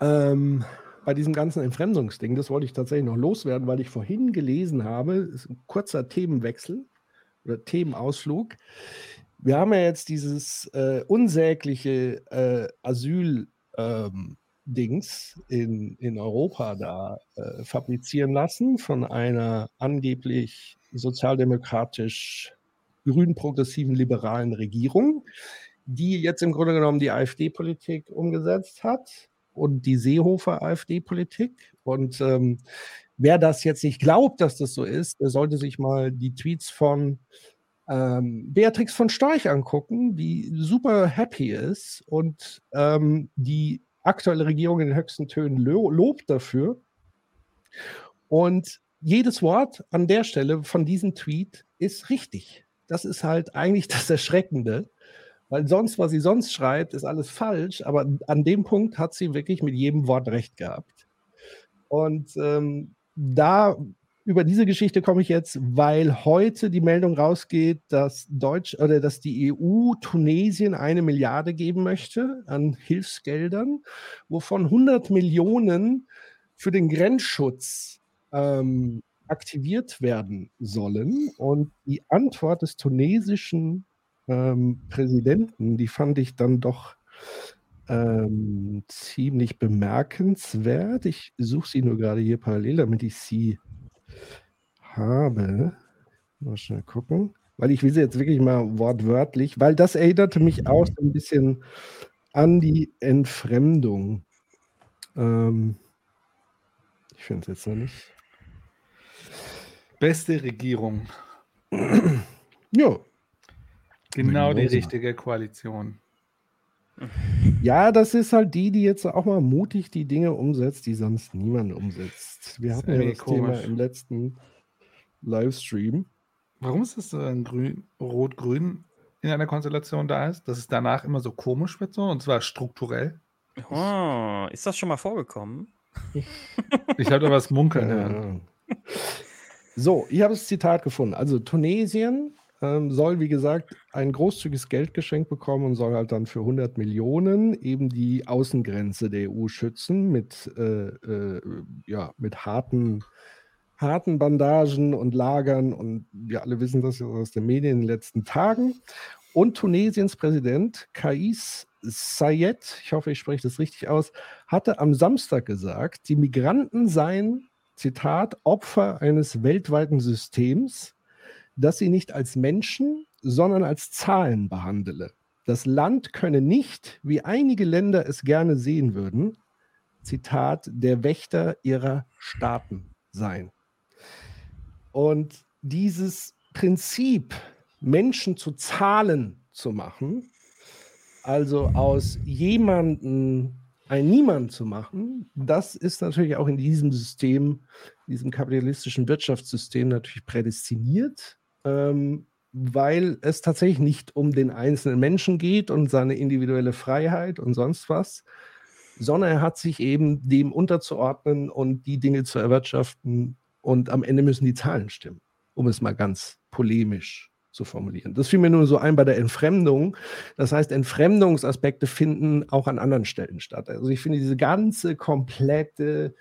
Ähm, bei diesem ganzen Entfremdungsding, das wollte ich tatsächlich noch loswerden, weil ich vorhin gelesen habe, kurzer Themenwechsel oder Themenausflug. Wir haben ja jetzt dieses äh, unsägliche äh, Asyl-Dings in, in Europa da äh, fabrizieren lassen von einer angeblich sozialdemokratisch grün-progressiven liberalen Regierung, die jetzt im Grunde genommen die AfD-Politik umgesetzt hat und die Seehofer AfD-Politik. Und ähm, wer das jetzt nicht glaubt, dass das so ist, der sollte sich mal die Tweets von ähm, Beatrix von Storch angucken, die super happy ist und ähm, die aktuelle Regierung in den höchsten Tönen lo lobt dafür. Und jedes Wort an der Stelle von diesem Tweet ist richtig. Das ist halt eigentlich [laughs] das Erschreckende, weil sonst, was sie sonst schreibt, ist alles falsch, aber an dem Punkt hat sie wirklich mit jedem Wort recht gehabt. Und ähm, da über diese Geschichte komme ich jetzt, weil heute die Meldung rausgeht, dass Deutsch oder dass die EU Tunesien eine Milliarde geben möchte an Hilfsgeldern, wovon 100 Millionen für den Grenzschutz ähm, aktiviert werden sollen. Und die Antwort des tunesischen ähm, Präsidenten, die fand ich dann doch ähm, ziemlich bemerkenswert. Ich suche sie nur gerade hier parallel, damit ich sie habe. Mal schnell gucken. Weil ich will sie jetzt wirklich mal wortwörtlich, weil das erinnerte mich auch so ein bisschen an die Entfremdung. Ähm, ich finde es jetzt noch nicht. Beste Regierung. [clears throat] Ja. Genau die richtige Koalition. Ja, das ist halt die, die jetzt auch mal mutig die Dinge umsetzt, die sonst niemand umsetzt. Wir Das hatten ja das Thema komisch. im letzten Livestream. Warum ist es so ein Grün, Rot-Grün in einer Konstellation da ist, dass es danach immer so komisch wird, so, und zwar strukturell? Oh, ist das schon mal vorgekommen? [laughs] Ich habe da was munkeln hören. Ja. So, ich habe das Zitat gefunden. Also Tunesien ähm, soll, wie gesagt, ein großzügiges Geldgeschenk bekommen und soll halt dann für 100 Millionen eben die Außengrenze der EU schützen mit, äh, äh, ja, mit harten, harten Bandagen und Lagern. Und wir alle wissen das ja aus den Medien in den letzten Tagen. und Tunesiens Präsident Kais Sayed, ich hoffe, ich spreche das richtig aus, hatte am Samstag gesagt, die Migranten seien, Zitat, Opfer eines weltweiten Systems, das sie nicht als Menschen, sondern als Zahlen behandele. Das Land könne nicht, wie einige Länder es gerne sehen würden, Zitat, der Wächter ihrer Staaten sein. Und dieses Prinzip, Menschen zu Zahlen zu machen, also aus jemanden ein Niemand zu machen, das ist natürlich auch in diesem System, diesem kapitalistischen Wirtschaftssystem natürlich prädestiniert, ähm, weil es tatsächlich nicht um den einzelnen Menschen geht und seine individuelle Freiheit und sonst was, sondern er hat sich eben dem unterzuordnen und die Dinge zu erwirtschaften und am Ende müssen die Zahlen stimmen, um es mal ganz polemisch zu formulieren. Das fiel mir nur so ein bei der Entfremdung. Das heißt, Entfremdungsaspekte finden auch an anderen Stellen statt. Also ich finde, diese ganze komplette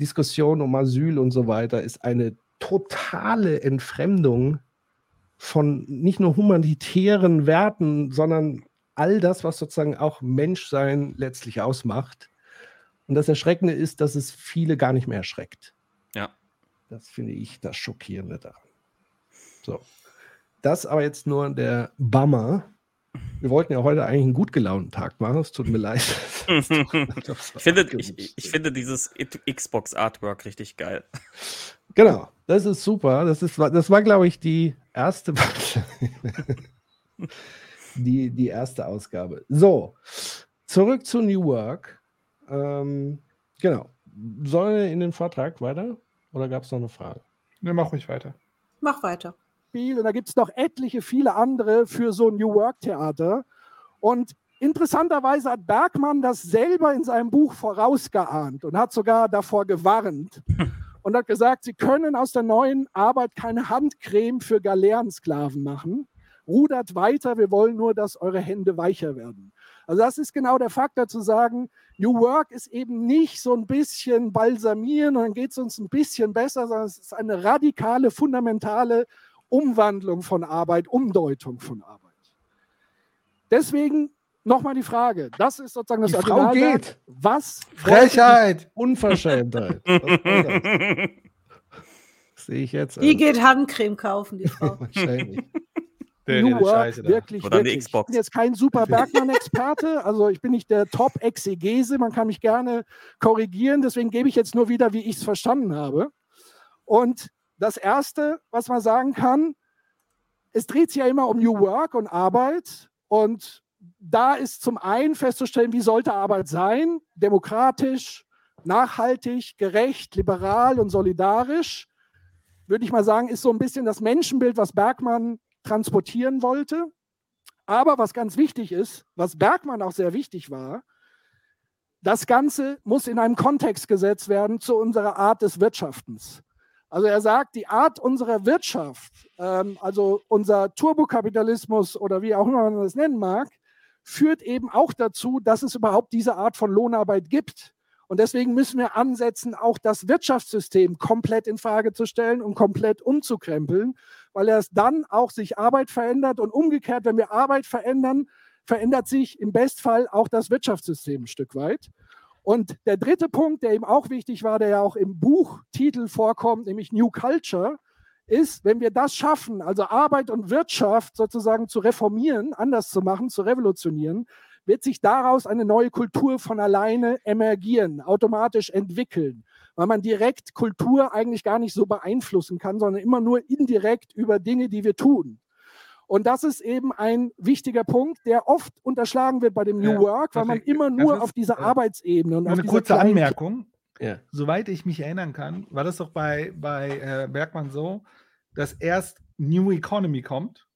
Diskussion um Asyl und so weiter ist eine totale Entfremdung von nicht nur humanitären Werten, sondern all das, was sozusagen auch Menschsein letztlich ausmacht. Und das Erschreckende ist, dass es viele gar nicht mehr erschreckt. Ja. Das finde ich das Schockierende daran. So. Das aber jetzt nur der Bummer. Wir wollten ja heute eigentlich einen gut gelaunten Tag machen. Es tut mir leid. [laughs] ich, finde, ich, ich finde dieses Xbox-Artwork richtig geil. Genau, das ist super. Das, ist, das war, glaube ich, die erste, [laughs] die, die erste Ausgabe. So, zurück zu New Work. Ähm, genau. Sollen wir in den Vortrag weiter? Oder gab es noch eine Frage? Ne, mach ruhig weiter. Mach weiter. Und da gibt es noch etliche, viele andere für so ein New Work Theater. Und interessanterweise hat Bergmann das selber in seinem Buch vorausgeahnt und hat sogar davor gewarnt [laughs] und hat gesagt, sie können aus der neuen Arbeit keine Handcreme für Galeerensklaven machen. Rudert weiter, wir wollen nur, dass eure Hände weicher werden. Also das ist genau der Faktor zu sagen, New Work ist eben nicht so ein bisschen balsamieren und dann geht es uns ein bisschen besser, sondern es ist eine radikale, fundamentale Umwandlung von Arbeit, Umdeutung von Arbeit. Deswegen nochmal die Frage, das ist sozusagen das die Frau geht. Was? Frechheit, Unverschämtheit. [laughs] sehe ich jetzt. Die also. geht Handcreme kaufen, die Frau. [laughs] Wahrscheinlich. New Work, wirklich, Oder wirklich. Ich bin jetzt kein super Bergmann-Experte, also ich bin nicht der Top-Exegese, man kann mich gerne korrigieren, deswegen gebe ich jetzt nur wieder, wie ich es verstanden habe. Und das Erste, was man sagen kann, es dreht sich ja immer um New Work und Arbeit. Und da ist zum einen festzustellen, wie sollte Arbeit sein? Demokratisch, nachhaltig, gerecht, liberal und solidarisch. Würde ich mal sagen, ist so ein bisschen das Menschenbild, was Bergmann transportieren wollte. Aber was ganz wichtig ist, was Bergmann auch sehr wichtig war, das Ganze muss in einem Kontext gesetzt werden zu unserer Art des Wirtschaftens. Also er sagt, die Art unserer Wirtschaft, ähm, also unser Turbokapitalismus oder wie auch immer man das nennen mag, führt eben auch dazu, dass es überhaupt diese Art von Lohnarbeit gibt. Und deswegen müssen wir ansetzen, auch das Wirtschaftssystem komplett in Frage zu stellen und komplett umzukrempeln, weil erst dann auch sich Arbeit verändert und umgekehrt, wenn wir Arbeit verändern, verändert sich im Bestfall auch das Wirtschaftssystem ein Stück weit. Und der dritte Punkt, der eben auch wichtig war, der ja auch im Buchtitel vorkommt, nämlich New Culture, ist, wenn wir das schaffen, also Arbeit und Wirtschaft sozusagen zu reformieren, anders zu machen, zu revolutionieren, wird sich daraus eine neue Kultur von alleine emergieren, automatisch entwickeln, weil man direkt Kultur eigentlich gar nicht so beeinflussen kann, sondern immer nur indirekt über Dinge, die wir tun. Und das ist eben ein wichtiger Punkt, der oft unterschlagen wird bei dem New Work, weil man immer nur auf dieser Arbeitsebene und eine auf kurze Anmerkung. Ja. Soweit ich mich erinnern kann, war das doch bei, bei äh, Bergmann so, dass erst New Economy kommt.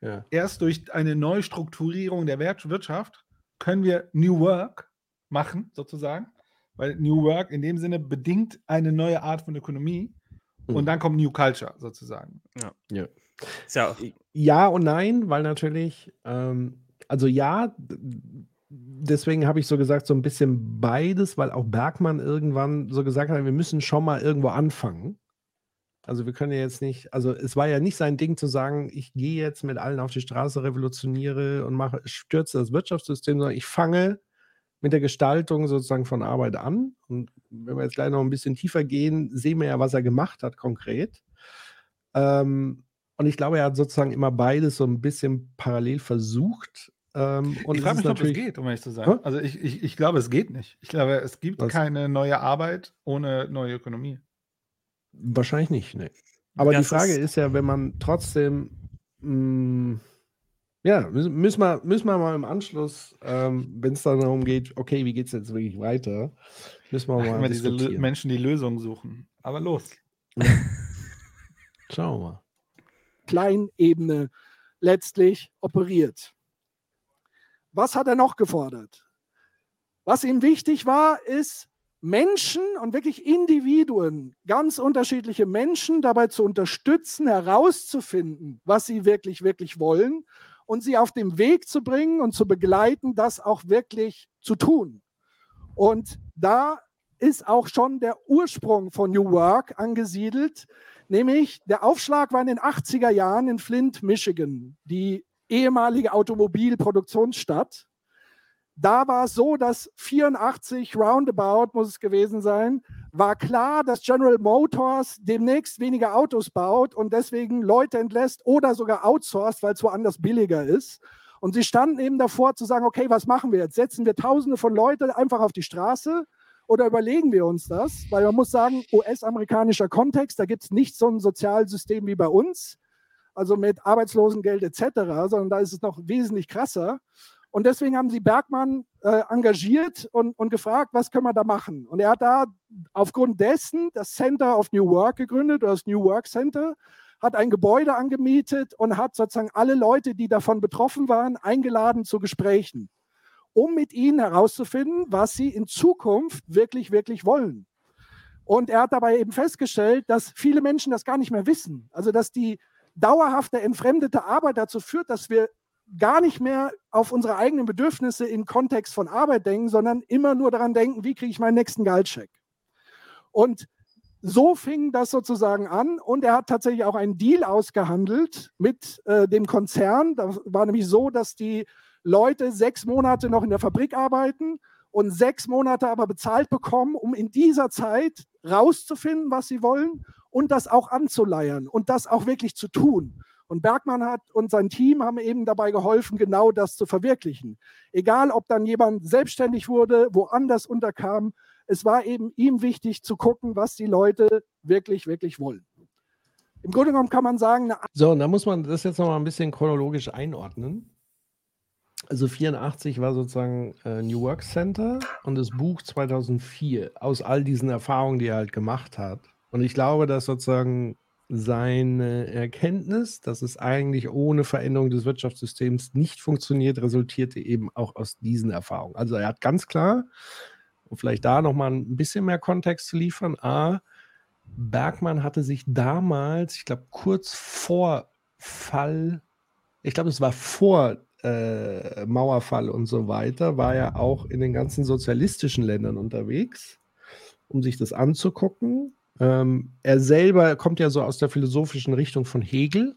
Ja. Erst durch eine Neustrukturierung der Wirtschaft können wir New Work machen, sozusagen. Weil New Work in dem Sinne bedingt eine neue Art von Ökonomie. Mhm. Und dann kommt New Culture sozusagen. Ja. ja. Ja, ja und nein, weil natürlich, ähm, also ja, deswegen habe ich so gesagt, so ein bisschen beides, weil auch Bergmann irgendwann so gesagt hat, wir müssen schon mal irgendwo anfangen. Also wir können ja jetzt nicht, also es war ja nicht sein Ding zu sagen, ich gehe jetzt mit allen auf die Straße, revolutioniere und mache, stürze das Wirtschaftssystem, sondern ich fange mit der Gestaltung sozusagen von Arbeit an. Und wenn wir jetzt gleich noch ein bisschen tiefer gehen, sehen wir ja, was er gemacht hat konkret. Ähm, und ich glaube, er hat sozusagen immer beides so ein bisschen parallel versucht. Ähm, und ich frage mich, ob es geht, um ehrlich zu sein. Hä? Also ich, ich, ich glaube, es geht nicht. Ich glaube, es gibt was? keine neue Arbeit ohne neue Ökonomie. Wahrscheinlich nicht, ne. Aber das die Frage ist, ist, ja, wenn man trotzdem, mh, hm, ja, müssen wir, müssen wir mal im Anschluss, ähm, wenn es dann darum geht, okay, wie geht es jetzt wirklich weiter, müssen wir mal. Immer diese L Menschen, die Lösungen suchen. Aber los. Ja. [laughs] Schauen wir mal. Kleinebene letztlich operiert. Was hat er noch gefordert? Was ihm wichtig war, ist, Menschen und wirklich Individuen, ganz unterschiedliche Menschen dabei zu unterstützen, herauszufinden, was sie wirklich, wirklich wollen und sie auf den Weg zu bringen und zu begleiten, das auch wirklich zu tun. Und da ist auch schon der Ursprung von New Work angesiedelt, nämlich der Aufschlag war in den 80er Jahren in Flint, Michigan, die ehemalige Automobilproduktionsstadt da war es so, dass 84 roundabout muss es gewesen sein, war klar, dass General Motors demnächst weniger Autos baut und deswegen Leute entlässt oder sogar outsourced, weil es woanders billiger ist. Und sie standen eben davor zu sagen, okay, was machen wir jetzt? Setzen wir Tausende von Leuten einfach auf die Straße oder überlegen wir uns das? Weil man muss sagen, US-amerikanischer Kontext, da gibt es nicht so ein Sozialsystem wie bei uns, also mit Arbeitslosengeld etc., sondern da ist es noch wesentlich krasser. Und deswegen haben sie Bergmann äh, engagiert und, und gefragt, was können wir da machen? Und er hat da aufgrund dessen das Center of New Work gegründet, oder das New Work Center, hat ein Gebäude angemietet und hat sozusagen alle Leute, die davon betroffen waren, eingeladen zu Gesprächen, um mit ihnen herauszufinden, was sie in Zukunft wirklich, wirklich wollen. Und er hat dabei eben festgestellt, dass viele Menschen das gar nicht mehr wissen. Also dass die dauerhafte entfremdete Arbeit dazu führt, dass wir gar nicht mehr auf unsere eigenen Bedürfnisse im Kontext von Arbeit denken, sondern immer nur daran denken, wie kriege ich meinen nächsten Gehaltscheck. Und so fing das sozusagen an und er hat tatsächlich auch einen Deal ausgehandelt mit äh, dem Konzern. Das war nämlich so, dass die Leute sechs Monate noch in der Fabrik arbeiten und sechs Monate aber bezahlt bekommen, um in dieser Zeit rauszufinden, was sie wollen und das auch anzuleiern und das auch wirklich zu tun. Und Bergmann hat und sein Team haben eben dabei geholfen, genau das zu verwirklichen. Egal, ob dann jemand selbstständig wurde, woanders unterkam, es war eben ihm wichtig zu gucken, was die Leute wirklich, wirklich wollen. Im Grunde genommen kann man sagen. So, und da muss man das jetzt nochmal ein bisschen chronologisch einordnen. Also 84 war sozusagen äh, New Work Center und das Buch 2004 aus all diesen Erfahrungen, die er halt gemacht hat. Und ich glaube, dass sozusagen seine Erkenntnis, dass es eigentlich ohne Veränderung des Wirtschaftssystems nicht funktioniert, resultierte eben auch aus diesen Erfahrungen. Also er hat ganz klar, um vielleicht da nochmal ein bisschen mehr Kontext zu liefern, A, Bergmann hatte sich damals, ich glaube kurz vor Fall, ich glaube es war vor äh, Mauerfall und so weiter, war er auch in den ganzen sozialistischen Ländern unterwegs, um sich das anzugucken ähm, er selber kommt ja so aus der philosophischen Richtung von Hegel.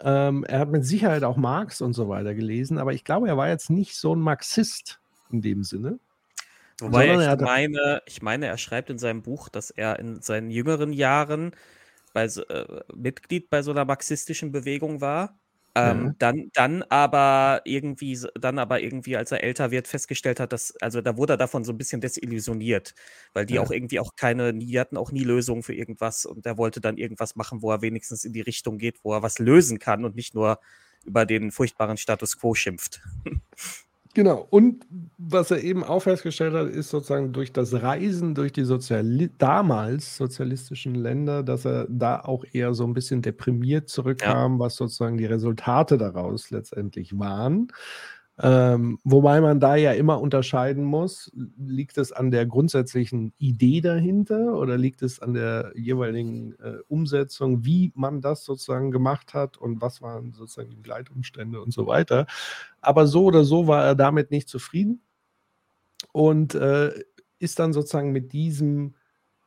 Ähm, er hat mit Sicherheit auch Marx und so weiter gelesen, aber ich glaube, er war jetzt nicht so ein Marxist in dem Sinne. Wobei ich meine, ich meine, er schreibt in seinem Buch, dass er in seinen jüngeren Jahren bei, äh, Mitglied bei so einer marxistischen Bewegung war ähm, ja. dann, dann aber irgendwie, dann aber irgendwie, als er älter wird, festgestellt hat, dass, also da wurde er davon so ein bisschen desillusioniert, weil die ja. auch irgendwie auch keine, die hatten auch nie Lösungen für irgendwas und er wollte dann irgendwas machen, wo er wenigstens in die Richtung geht, wo er was lösen kann und nicht nur über den furchtbaren Status quo schimpft. [laughs] Genau. Und was er eben auch festgestellt hat, ist sozusagen durch das Reisen durch die Soziali damals sozialistischen Länder, dass er da auch eher so ein bisschen deprimiert zurückkam, ja. was sozusagen die Resultate daraus letztendlich waren. Ähm, wobei man da ja immer unterscheiden muss, liegt es an der grundsätzlichen Idee dahinter oder liegt es an der jeweiligen äh, Umsetzung, wie man das sozusagen gemacht hat und was waren sozusagen die Begleitumstände und so weiter. Aber so oder so war er damit nicht zufrieden und äh, ist dann sozusagen mit diesem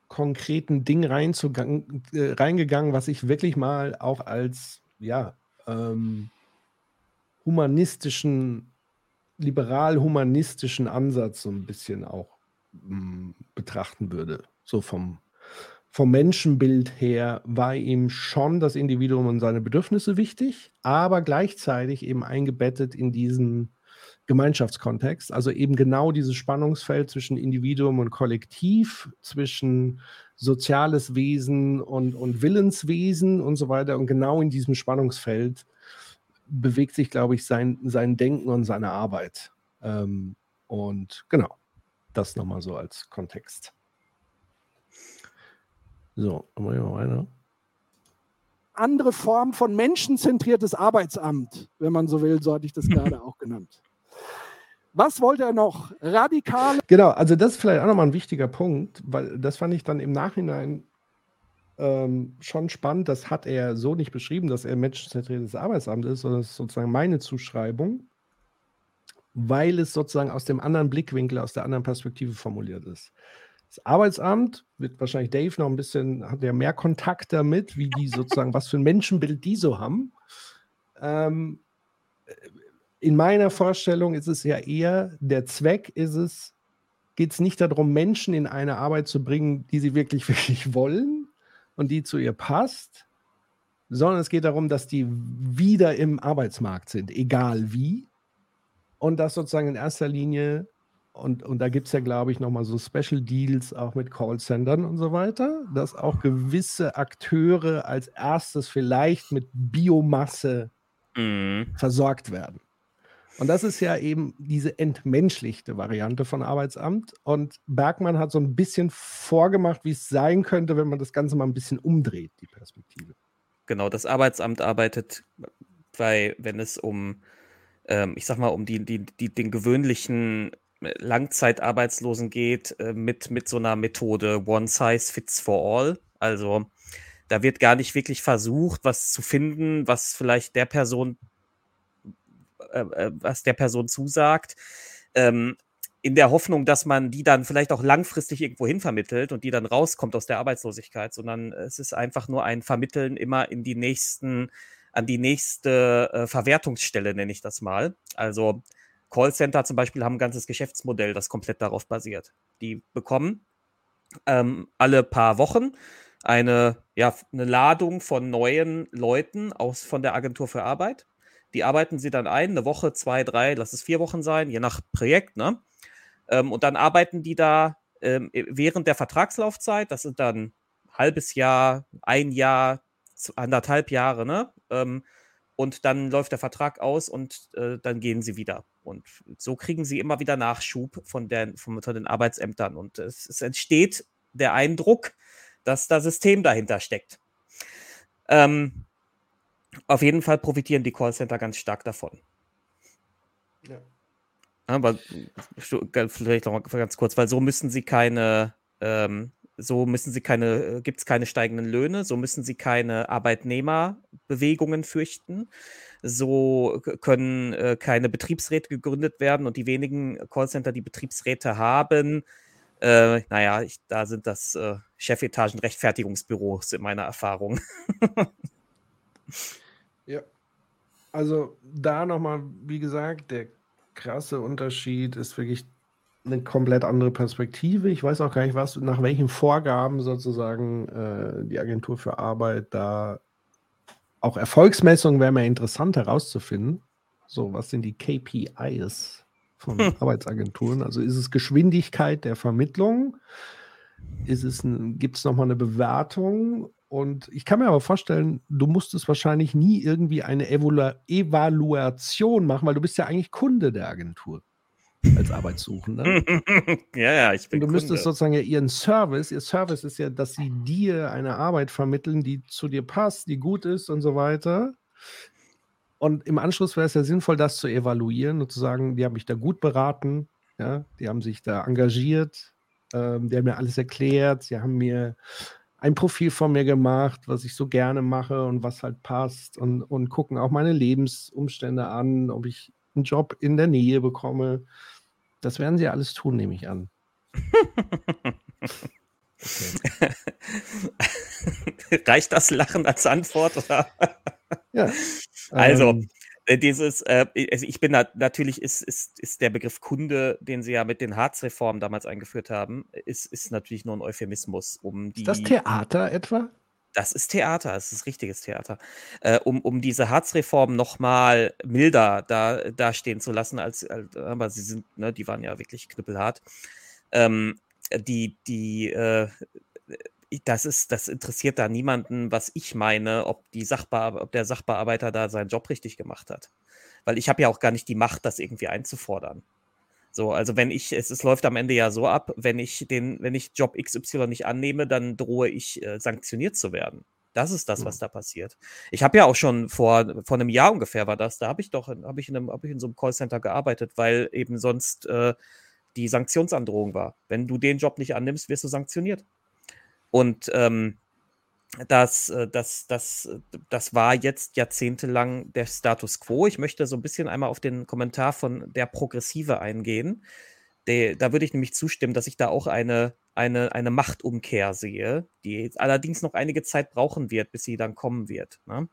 konkreten Ding äh, reingegangen, was ich wirklich mal auch als ja, ähm, humanistischen, liberal-humanistischen Ansatz so ein bisschen auch mh, mm, betrachten würde. So vom, vom Menschenbild her war ihm schon das Individuum und seine Bedürfnisse wichtig, aber gleichzeitig eben eingebettet in diesen Gemeinschaftskontext. Also eben genau dieses Spannungsfeld zwischen Individuum und Kollektiv, zwischen soziales Wesen und, und Willenswesen und so weiter. Und genau in diesem Spannungsfeld bewegt sich, glaube ich, sein, sein Denken und seine Arbeit. Ähm, und genau, das nochmal so als Kontext. So, machen wir weiter. Andere Form von menschenzentriertes Arbeitsamt, wenn man so will, so hatte ich das [laughs] gerade auch genannt. Was wollte er noch? Radikale. Genau, also das ist vielleicht auch nochmal ein wichtiger Punkt, weil das fand ich dann im Nachhinein ähm, schon spannend. Das hat er so nicht beschrieben, dass er menschenzentriertes Arbeitsamt ist, sondern das ist sozusagen meine Zuschreibung, weil es sozusagen aus dem anderen Blickwinkel, aus der anderen Perspektive formuliert ist. Das Arbeitsamt wird wahrscheinlich Dave noch ein bisschen, hat ja mehr Kontakt damit, wie die sozusagen, was für ein Menschenbild die so haben. Ähm, in meiner Vorstellung ist es ja eher, der Zweck ist es, geht es nicht darum, Menschen in eine Arbeit zu bringen, die sie wirklich, [laughs] wirklich wollen und die zu ihr passt, sondern es geht darum, dass die wieder im Arbeitsmarkt sind, egal wie. Und das sozusagen in erster Linie, und, und da gibt es ja, glaube ich, nochmal so Special Deals auch mit Callcentern und so weiter, dass auch gewisse Akteure als erstes vielleicht mit Biomasse mhm. versorgt werden. Und das ist ja eben diese entmenschlichte Variante von Arbeitsamt. Und Bergmann hat so ein bisschen vorgemacht, wie es sein könnte, wenn man das Ganze mal ein bisschen umdreht, die Perspektive. Genau, das Arbeitsamt arbeitet bei, wenn es um, ähm, ich sag mal, um die, die, die, den gewöhnlichen Langzeitarbeitslosen geht, äh, mit, mit so einer Methode One Size Fits for All. Also da wird gar nicht wirklich versucht, was zu finden, was vielleicht der Person äh, äh, was der Person zusagt, ähm, in der Hoffnung, dass man die dann vielleicht auch langfristig irgendwo hin vermittelt und die dann rauskommt aus der Arbeitslosigkeit, sondern es ist einfach nur ein Vermitteln immer in die nächsten, an die nächste äh, Verwertungsstelle, nenne ich das mal. Also Callcenter zum Beispiel haben ein ganzes Geschäftsmodell, das komplett darauf basiert. Die bekommen ähm, alle paar Wochen eine, ja, eine Ladung von neuen Leuten aus von der Agentur für Arbeit die arbeiten sie dann ein, eine Woche, zwei, drei, lass es vier Wochen sein, je nach Projekt, ne? Ähm, und dann arbeiten die da ähm, während der Vertragslaufzeit, das sind dann ein halbes Jahr, ein Jahr, anderthalb Jahre, ne? Ähm, und dann läuft der Vertrag aus und äh, dann gehen sie wieder. Und so kriegen sie immer wieder Nachschub von, der, von, von den Arbeitsämtern. Und es, es, entsteht der Eindruck, dass da System dahinter steckt. Ähm, auf jeden Fall profitieren die Callcenter ganz stark davon. Ja. Aber vielleicht noch mal ganz kurz, weil so müssen sie keine, ähm, so müssen sie keine, äh, gibt es keine steigenden Löhne, so müssen sie keine Arbeitnehmerbewegungen fürchten, so können äh, keine Betriebsräte gegründet werden und die wenigen Callcenter, die Betriebsräte haben, äh, naja, ich, da sind das äh, Chefetagen Rechtfertigungsbüros in meiner Erfahrung. [laughs] Ja. Also da nochmal, wie gesagt, der krasse Unterschied ist wirklich eine komplett andere Perspektive. Ich weiß auch gar nicht, was, nach welchen Vorgaben sozusagen äh, die Agentur für Arbeit da auch Erfolgsmessungen wäre mir interessant herauszufinden. So, was sind die KPIs von hm. Arbeitsagenturen? Also ist es Geschwindigkeit der Vermittlung? Ist es gibt es nochmal eine Bewertung und ich kann mir aber vorstellen, du musstest wahrscheinlich nie irgendwie eine Evalu Evaluation machen, weil du bist ja eigentlich Kunde der Agentur als Arbeitssuchender. [laughs] ja, ja, ich bin Und du müsstest sozusagen ja ihren Service, ihr Service ist ja, dass sie dir eine Arbeit vermitteln, die zu dir passt, die gut ist und so weiter. Und im Anschluss wäre es ja sinnvoll, das zu evaluieren und zu sagen, die haben mich da gut beraten, ja, die haben sich da engagiert, ähm, die haben mir alles erklärt, sie haben mir ein Profil von mir gemacht, was ich so gerne mache und was halt passt und, und gucken auch meine Lebensumstände an, ob ich einen Job in der Nähe bekomme. Das werden sie alles tun, nehme ich an. Okay. [laughs] Reicht das Lachen als Antwort? Oder? Ja. Also, ähm, äh, dieses, äh, also ich bin da, natürlich ist, ist, ist der Begriff Kunde, den sie ja mit den Harz-Reformen damals eingeführt haben, ist, ist natürlich nur ein Euphemismus, um die. ist das Theater etwa? Das ist Theater, das ist richtiges Theater. Äh, um, um diese Harzreform nochmal milder da, dastehen zu lassen, als, als, aber sie sind, ne, die waren ja wirklich knüppelhart. Ähm, die, die, äh, das ist, das interessiert da niemanden, was ich meine, ob, die Sachbear ob der Sachbearbeiter da seinen Job richtig gemacht hat. Weil ich habe ja auch gar nicht die Macht, das irgendwie einzufordern. So, also wenn ich, es, es läuft am Ende ja so ab, wenn ich den, wenn ich Job XY nicht annehme, dann drohe ich äh, sanktioniert zu werden. Das ist das, was Mhm. da passiert. Ich habe ja auch schon vor, vor einem Jahr ungefähr war das, da habe ich doch, habe ich in einem, habe ich in so einem Callcenter gearbeitet, weil eben sonst äh, die Sanktionsandrohung war. Wenn du den Job nicht annimmst, wirst du sanktioniert. Und ähm, das, äh, das, das, das war jetzt jahrzehntelang der Status quo. Ich möchte so ein bisschen einmal auf den Kommentar von der Progressive eingehen. Der, da würde ich nämlich zustimmen, dass ich da auch eine, eine, eine Machtumkehr sehe, die allerdings noch einige Zeit brauchen wird, bis sie dann kommen wird. Ne?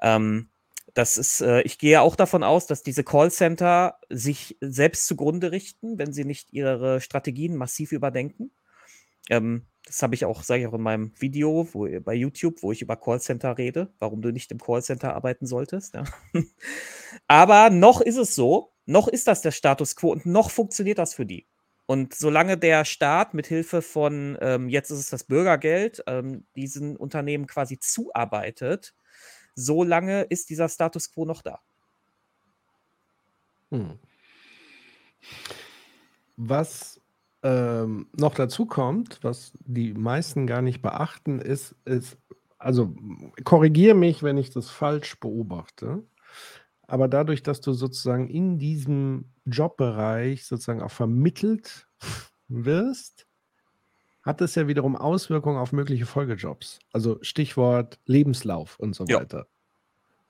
Ähm, das ist, äh, ich gehe auch davon aus, dass diese Callcenter sich selbst zugrunde richten, wenn sie nicht ihre Strategien massiv überdenken. Ähm, das habe ich auch, sage ich auch in meinem Video wo, bei YouTube, wo ich über Callcenter rede, warum du nicht im Callcenter arbeiten solltest. Ja. [laughs] Aber noch ist es so, noch ist das der Status quo und noch funktioniert das für die. Und solange der Staat mit Hilfe von, ähm, jetzt ist es das Bürgergeld, ähm, diesen Unternehmen quasi zuarbeitet, solange ist dieser Status quo noch da. Hm. Was ähm, noch dazu kommt, was die meisten gar nicht beachten, ist, ist also korrigiere mich, wenn ich das falsch beobachte, aber dadurch, dass du sozusagen in diesem Jobbereich sozusagen auch vermittelt [laughs] wirst, hat es ja wiederum Auswirkungen auf mögliche Folgejobs. Also Stichwort Lebenslauf und so Ja. weiter.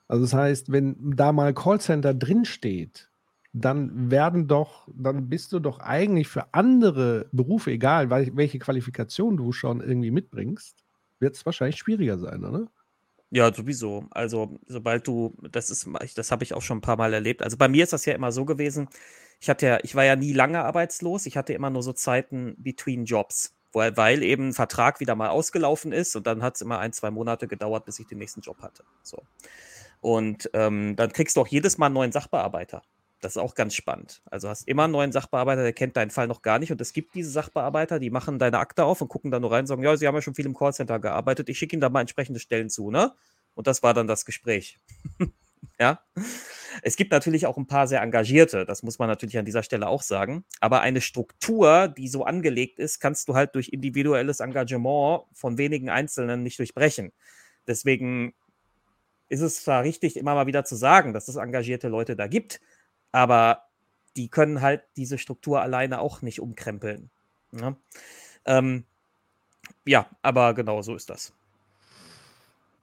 Also das heißt, wenn da mal Callcenter drinsteht, dann werden doch, dann bist du doch eigentlich für andere Berufe, egal wel- welche Qualifikation du schon irgendwie mitbringst, wird es wahrscheinlich schwieriger sein, oder? Ja, sowieso. Also, sobald du, das ist, das habe ich auch schon ein paar Mal erlebt. Also bei mir ist das ja immer so gewesen. Ich hatte ja, ich war ja nie lange arbeitslos. Ich hatte immer nur so Zeiten between Jobs, weil, weil eben ein Vertrag wieder mal ausgelaufen ist und dann hat es immer ein, zwei Monate gedauert, bis ich den nächsten Job hatte. So. Und ähm, dann kriegst du auch jedes Mal einen neuen Sachbearbeiter. Das ist auch ganz spannend. Also hast immer einen neuen Sachbearbeiter, der kennt deinen Fall noch gar nicht. Und es gibt diese Sachbearbeiter, die machen deine Akte auf und gucken da nur rein und sagen, ja, sie haben ja schon viel im Callcenter gearbeitet, ich schicke ihnen da mal entsprechende Stellen zu, ne? Und das war dann das Gespräch. [laughs] ja. Es gibt natürlich auch ein paar sehr engagierte, das muss man natürlich an dieser Stelle auch sagen. Aber eine Struktur, die so angelegt ist, kannst du halt durch individuelles Engagement von wenigen Einzelnen nicht durchbrechen. Deswegen ist es zwar richtig, immer mal wieder zu sagen, dass es engagierte Leute da gibt, aber die können halt diese Struktur alleine auch nicht umkrempeln. Ja, ähm, ja aber genau so ist das.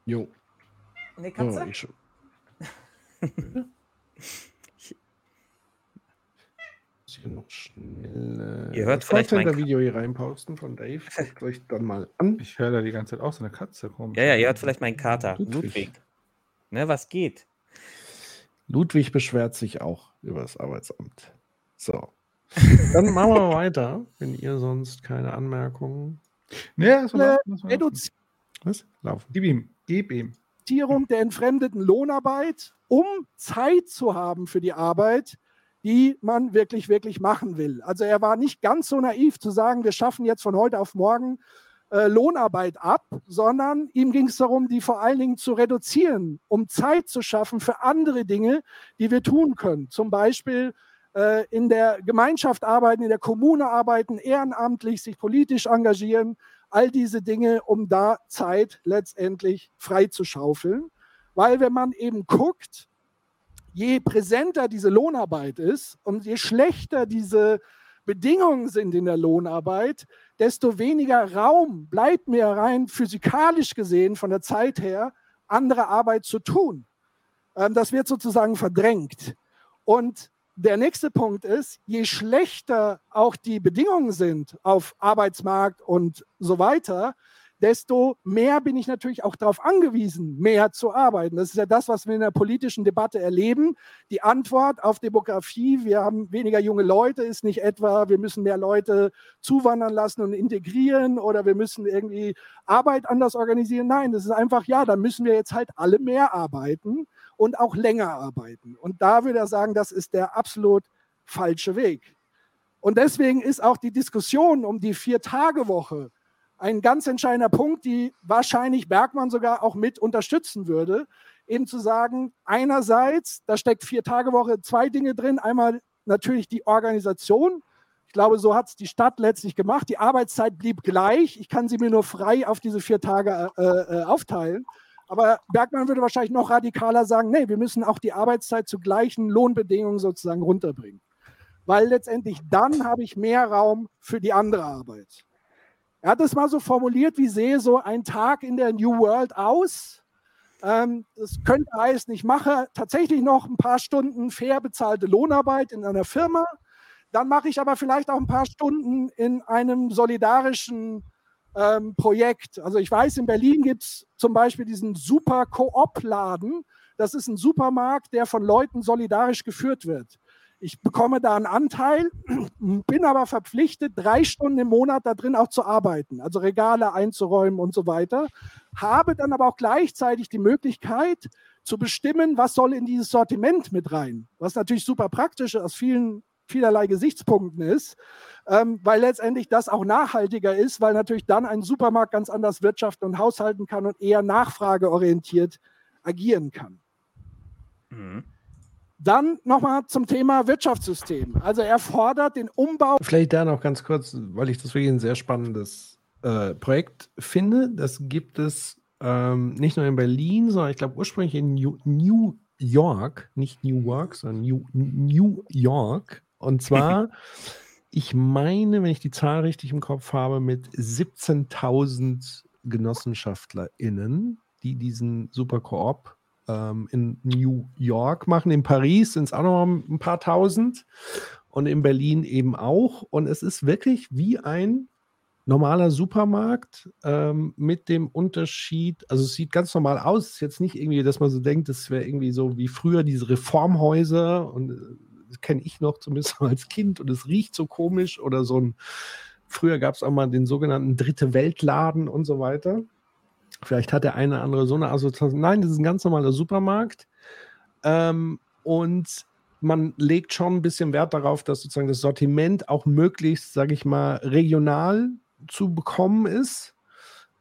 Jo. Nee, Oh, ich schon. [laughs] Muss hier noch schnell, äh, Ihr hört das vielleicht mein Callcenter-Video hier reinposten von Dave. Guckt [laughs] euch dann mal an. Ich höre da die ganze Zeit auch so eine Katze kommen. Ja, ja, ihr hört vielleicht meinen Kater. Ludwig. Ludwig. Ne, was geht? Ludwig beschwert sich auch über das Arbeitsamt. So. [laughs] Dann machen wir mal weiter, wenn ihr sonst keine Anmerkungen. Nee, das war Äh, das war laufen. Reduzierung Was? Laufen. Gib ihm, gib ihm. der entfremdeten Lohnarbeit, um Zeit zu haben für die Arbeit, die man wirklich, wirklich machen will. Also er war nicht ganz so naiv zu sagen, wir schaffen jetzt von heute auf morgen äh, Lohnarbeit ab, sondern ihm ging es darum, die vor allen Dingen zu reduzieren, um Zeit zu schaffen für andere Dinge, die wir tun können. Zum Beispiel äh, in der Gemeinschaft arbeiten, in der Kommune arbeiten, ehrenamtlich, sich politisch engagieren, all diese Dinge, um da Zeit letztendlich frei zu schaufeln. Weil wenn man eben guckt, je präsenter diese Lohnarbeit ist und je schlechter diese Bedingungen sind in der Lohnarbeit, desto weniger Raum bleibt mir rein physikalisch gesehen von der Zeit her, andere Arbeit zu tun. Ähm, das wird sozusagen verdrängt. Und der nächste Punkt ist, je schlechter auch die Bedingungen sind auf Arbeitsmarkt und so weiter, desto mehr bin ich natürlich auch darauf angewiesen, mehr zu arbeiten. Das ist ja das, was wir in der politischen Debatte erleben. Die Antwort auf Demografie, wir haben weniger junge Leute, ist nicht etwa, wir müssen mehr Leute zuwandern lassen und integrieren oder wir müssen irgendwie Arbeit anders organisieren. Nein, das ist einfach, ja, dann müssen wir jetzt halt alle mehr arbeiten und auch länger arbeiten. Und da würde er sagen, das ist der absolut falsche Weg. Und deswegen ist auch die Diskussion um die Vier-Tage-Woche ein ganz entscheidender Punkt, die wahrscheinlich Bergmann sogar auch mit unterstützen würde, eben zu sagen, einerseits, da steckt vier Tage Woche zwei Dinge drin. Einmal natürlich die Organisation. Ich glaube, so hat es die Stadt letztlich gemacht. Die Arbeitszeit blieb gleich. Ich kann sie mir nur frei auf diese vier Tage äh, äh, aufteilen. Aber Bergmann würde wahrscheinlich noch radikaler sagen, nee, wir müssen auch die Arbeitszeit zu gleichen Lohnbedingungen sozusagen runterbringen. Weil letztendlich dann habe ich mehr Raum für die andere Arbeit. Er hat es mal so formuliert, wie sehe so ein Tag in der New World aus? Ähm, das könnte heißen, ich mache tatsächlich noch ein paar Stunden fair bezahlte Lohnarbeit in einer Firma. Dann mache ich aber vielleicht auch ein paar Stunden in einem solidarischen ähm, Projekt. Also ich weiß, in Berlin gibt es zum Beispiel diesen super Koop-Laden. Das ist ein Supermarkt, der von Leuten solidarisch geführt wird. Ich bekomme da einen Anteil, bin aber verpflichtet, drei Stunden im Monat da drin auch zu arbeiten, also Regale einzuräumen und so weiter. Habe dann aber auch gleichzeitig die Möglichkeit zu bestimmen, was soll in dieses Sortiment mit rein. Was natürlich super praktisch aus vielen, vielerlei Gesichtspunkten ist, ähm, weil letztendlich das auch nachhaltiger ist, weil natürlich dann ein Supermarkt ganz anders wirtschaften und haushalten kann und eher nachfrageorientiert agieren kann. Mhm. Dann nochmal zum Thema Wirtschaftssystem. Also er fordert den Umbau. Vielleicht da noch ganz kurz, weil ich das wirklich ein sehr spannendes äh, Projekt finde. Das gibt es ähm, nicht nur in Berlin, sondern ich glaube ursprünglich in New, New York, nicht New York, sondern New, New York. Und zwar, [laughs] ich meine, wenn ich die Zahl richtig im Kopf habe, mit 17.000 GenossenschaftlerInnen, die diesen Super Koop ähm, in New York machen. In Paris sind es auch noch ein paar tausend und in Berlin eben auch. Und es ist wirklich wie ein normaler Supermarkt ähm, mit dem Unterschied, also es sieht ganz normal aus, es ist jetzt nicht irgendwie, dass man so denkt, das wäre irgendwie so wie früher diese Reformhäuser und äh, das kenne ich noch zumindest [laughs] als Kind und es riecht so komisch oder so ein, früher gab es auch mal den sogenannten Dritte Weltladen und so weiter. Vielleicht hat der eine oder andere so eine Assoziation. Nein, das ist ein ganz normaler Supermarkt. Ähm, und man legt schon ein bisschen Wert darauf, dass sozusagen das Sortiment auch möglichst, sage ich mal, regional zu bekommen ist.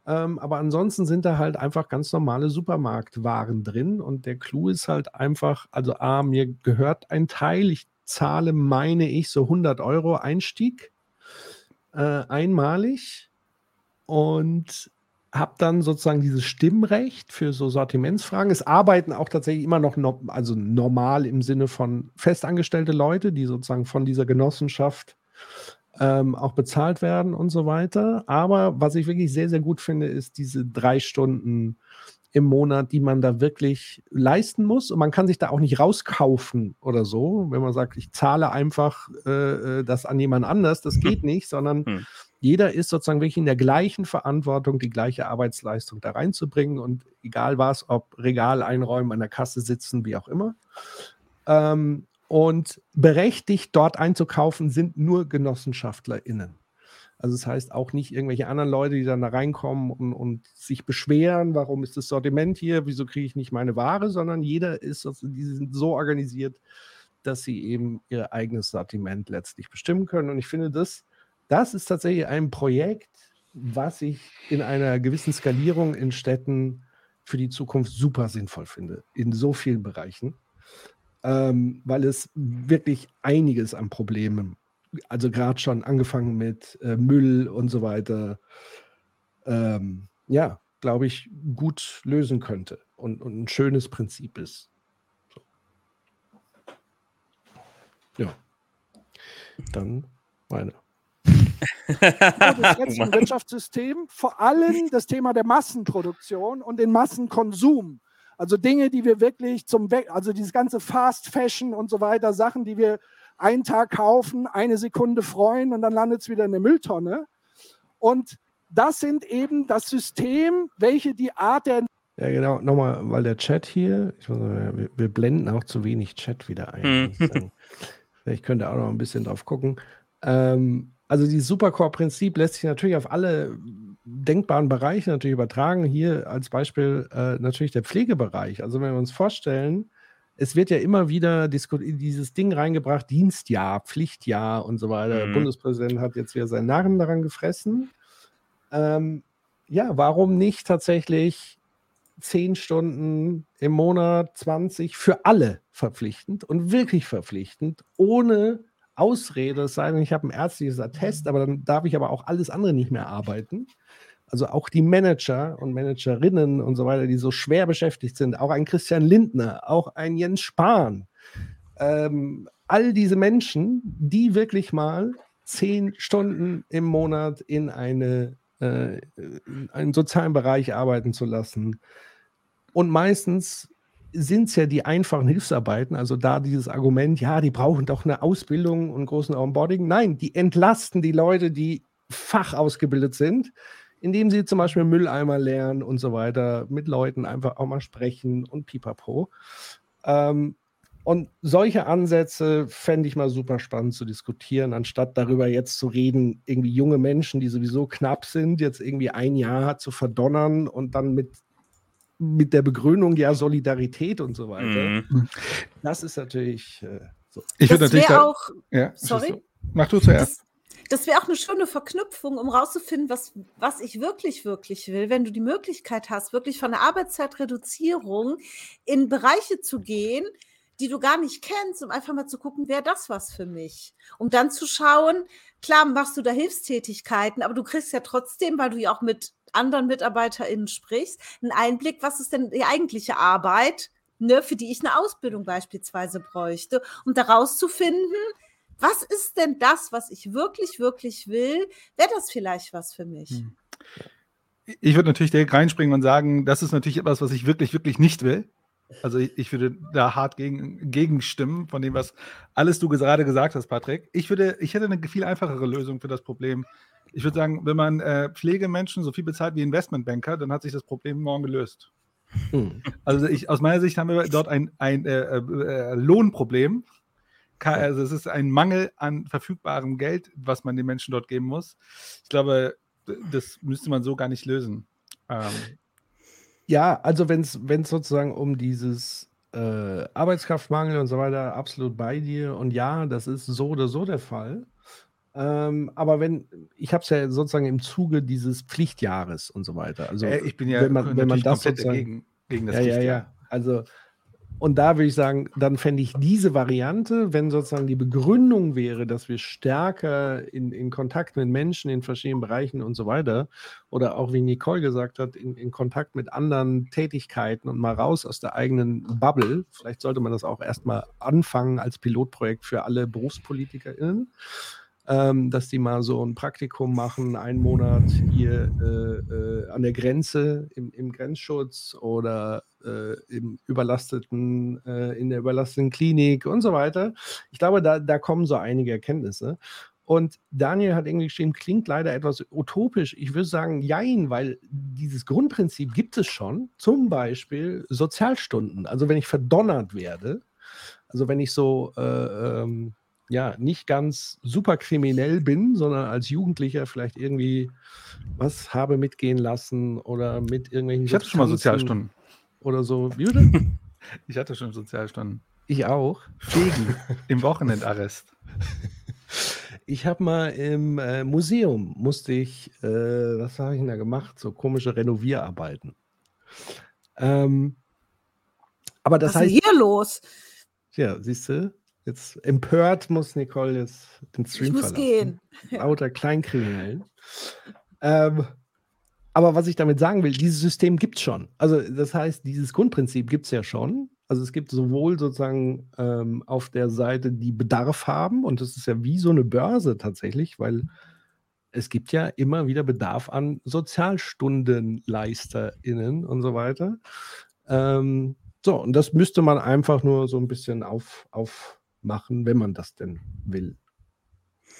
Ähm, aber ansonsten sind da halt einfach ganz normale Supermarktwaren drin. Und der Clou ist halt einfach, also A, mir gehört ein Teil. Ich zahle, meine ich, so 100 Euro Einstieg äh, einmalig. Und habe dann sozusagen dieses Stimmrecht für so Sortimentsfragen. Es arbeiten auch tatsächlich immer noch, no, also normal im Sinne von festangestellte Leute, die sozusagen von dieser Genossenschaft ähm, auch bezahlt werden und so weiter. Aber was ich wirklich sehr, sehr gut finde, ist diese drei Stunden im Monat, die man da wirklich leisten muss. Und man kann sich da auch nicht rauskaufen oder so, wenn man sagt, ich zahle einfach äh, äh das an jemand anders. Das geht nicht, sondern hm jeder ist sozusagen wirklich in der gleichen Verantwortung, die gleiche Arbeitsleistung da reinzubringen und egal was, ob Regal einräumen, an der Kasse sitzen, wie auch immer. Ähm, und berechtigt dort einzukaufen sind nur GenossenschaftlerInnen. Also das heißt auch nicht irgendwelche anderen Leute, die dann da reinkommen und, und sich beschweren, warum ist das Sortiment hier, wieso kriege ich nicht meine Ware, sondern jeder ist, die sind so organisiert, dass sie eben ihr eigenes Sortiment letztlich bestimmen können. Und ich finde, das das ist tatsächlich ein Projekt, was ich in einer gewissen Skalierung in Städten für die Zukunft super sinnvoll finde, in so vielen Bereichen, ähm, weil es wirklich einiges an Problemen, also gerade schon angefangen mit äh, Müll und so weiter, ähm, ja, glaube ich, gut lösen könnte und, und ein schönes Prinzip ist. So. Ja. Dann meine das [laughs] letzte Wirtschaftssystem, vor allem das Thema der Massenproduktion und den Massenkonsum. Also Dinge, die wir wirklich zum Weg, also dieses ganze Fast Fashion und so weiter, Sachen, die wir einen Tag kaufen, eine Sekunde freuen und dann landet es wieder in der Mülltonne. Und das sind eben das System, welche die Art der ja, genau. Nochmal, weil der Chat hier, ich muss sagen, wir, wir, blenden auch zu wenig Chat wieder ein. Mhm. Vielleicht könnt ihr auch noch ein bisschen drauf gucken. Ähm, also dieses Supercore-Prinzip lässt sich natürlich auf alle denkbaren Bereiche natürlich übertragen. Hier als Beispiel äh, natürlich der Pflegebereich. Also wenn wir uns vorstellen, es wird ja immer wieder dieses Ding reingebracht, Dienstjahr, Pflichtjahr und so weiter. Mhm. Der Bundespräsident hat jetzt wieder seinen Narren daran gefressen. Ähm, ja, warum nicht tatsächlich 10 Stunden im Monat, 20 für alle verpflichtend und wirklich verpflichtend, ohne Ausrede, es sei denn, ich habe ein ärztliches Attest, aber dann darf ich aber auch alles andere nicht mehr arbeiten. Also auch die Manager und Managerinnen und so weiter, die so schwer beschäftigt sind, auch ein Christian Lindner, auch ein Jens Spahn, ähm, all diese Menschen, die wirklich mal zehn Stunden im Monat in eine äh, in einen sozialen Bereich arbeiten zu lassen, und meistens sind es ja die einfachen Hilfsarbeiten, also da dieses Argument, ja, die brauchen doch eine Ausbildung und großen Onboarding. Nein, die entlasten die Leute, die fachausgebildet sind, indem sie zum Beispiel Mülleimer lernen und so weiter, mit Leuten einfach auch mal sprechen und pipapo. Ähm, und solche Ansätze fände ich mal super spannend zu diskutieren, anstatt darüber jetzt zu reden, irgendwie junge Menschen, die sowieso knapp sind, jetzt irgendwie ein Jahr zu verdonnern und dann mit mit der Begründung ja Solidarität und so weiter. Mhm. Das ist natürlich äh, so. Ich würde natürlich da, auch. Ja, sorry. Mach du zuerst. Das, das wäre auch eine schöne Verknüpfung, um rauszufinden, was, was ich wirklich, wirklich will. Wenn du die Möglichkeit hast, wirklich von der Arbeitszeitreduzierung in Bereiche zu gehen, die du gar nicht kennst, um einfach mal zu gucken, wäre das was für mich? Um dann zu schauen, klar machst du da Hilfstätigkeiten, aber du kriegst ja trotzdem, weil du ja auch mit anderen MitarbeiterInnen sprichst, einen Einblick, was ist denn die eigentliche Arbeit, ne, für die ich eine Ausbildung beispielsweise bräuchte, um daraus zu finden, was ist denn das, was ich wirklich, wirklich will? Wäre das vielleicht was für mich? Hm. Ich würde natürlich direkt reinspringen und sagen, das ist natürlich etwas, was ich wirklich, wirklich nicht will. Also ich, ich, würde da hart gegen, gegenstimmen von dem, was alles du gerade gesagt hast, Patrick. Ich würde, ich hätte eine viel einfachere Lösung für das Problem. Ich würde sagen, wenn man äh, Pflegemenschen so viel bezahlt wie Investmentbanker, dann hat sich das Problem morgen gelöst. Hm. Also ich, aus meiner Sicht haben wir dort ein, ein äh, äh, Lohnproblem. Also es ist ein Mangel an verfügbarem Geld, was man den Menschen dort geben muss. Ich glaube, das müsste man so gar nicht lösen. Ähm, ja, also wenn es sozusagen um dieses äh, Arbeitskraftmangel und so weiter, absolut bei dir. Und ja, das ist so oder so der Fall. Ähm, aber wenn, ich habe es ja sozusagen im Zuge dieses Pflichtjahres und so weiter. Also äh, ich bin ja wenn man, wenn man das sozusagen, dagegen, gegen das ja, Pflichtjahr. Ja, ja. Also und da würde ich sagen, dann fände ich diese Variante, wenn sozusagen die Begründung wäre, dass wir stärker in, in Kontakt mit Menschen in verschiedenen Bereichen und so weiter, oder auch wie Nicole gesagt hat, in, in Kontakt mit anderen Tätigkeiten und mal raus aus der eigenen Bubble. Vielleicht sollte man das auch erstmal anfangen als Pilotprojekt für alle BerufspolitikerInnen ähm, dass die mal so ein Praktikum machen, einen Monat hier äh, äh, an der Grenze im, im Grenzschutz oder äh, im überlasteten, äh, in der überlasteten Klinik und so weiter. Ich glaube, da, da kommen so einige Erkenntnisse. Und Daniel hat irgendwie geschrieben, klingt leider etwas utopisch. Ich würde sagen, jein, weil dieses Grundprinzip gibt es schon. Zum Beispiel Sozialstunden. Also wenn ich verdonnert werde, also wenn ich so äh, ähm, ja, nicht ganz super kriminell bin, sondern als Jugendlicher vielleicht irgendwie was habe mitgehen lassen oder mit irgendwelchen. Ich hatte schon mal Sozialstunden. Oder so. Wie bitte? [laughs] Ich hatte schon Sozialstunden. Ich auch. Wegen. Im Wochenendarrest. [laughs] Ich habe mal im äh, Museum, musste ich, äh, was habe ich denn da gemacht? So komische Renovierarbeiten. Ähm, aber das was heißt. Was ist hier los? Ja, siehst du, Jetzt empört muss Nicole jetzt den Stream ich muss verlassen. gehen. [laughs] Lauter Kleinkriminellen. ähm, aber was ich damit sagen will, dieses System gibt es schon. Also das heißt, dieses Grundprinzip gibt es ja schon. Also es gibt sowohl sozusagen ähm, auf der Seite, die Bedarf haben, und das ist ja wie so eine Börse tatsächlich, weil es gibt ja immer wieder Bedarf an SozialstundenleisterInnen und so weiter. Ähm, so, und das müsste man einfach nur so ein bisschen auf, aufmachen, wenn man das denn will.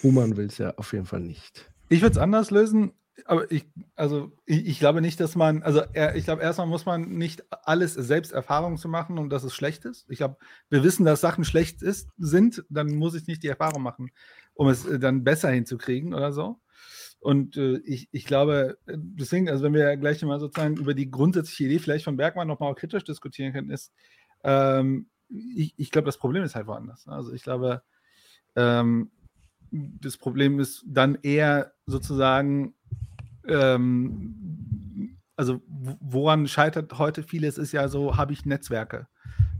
Human will es ja auf jeden Fall nicht. Ich würde es anders lösen, aber ich, also ich, ich, glaube nicht, dass man, also ich glaube, erstmal muss man nicht alles selbst Erfahrung zu machen und dass es schlecht ist. Ich glaube, wir wissen, dass Sachen schlecht ist, sind, dann muss ich nicht die Erfahrung machen, um es äh, dann besser hinzukriegen oder so. Und äh, ich, ich glaube, äh, deswegen, also wenn wir gleich mal sozusagen über die grundsätzliche Idee vielleicht von Bergmann nochmal kritisch diskutieren können, ist, ähm, ich, ich glaube, das Problem ist halt woanders. Also ich glaube, ähm, das Problem ist dann eher sozusagen, ähm, also woran scheitert heute vieles, ist ja so, habe ich Netzwerke?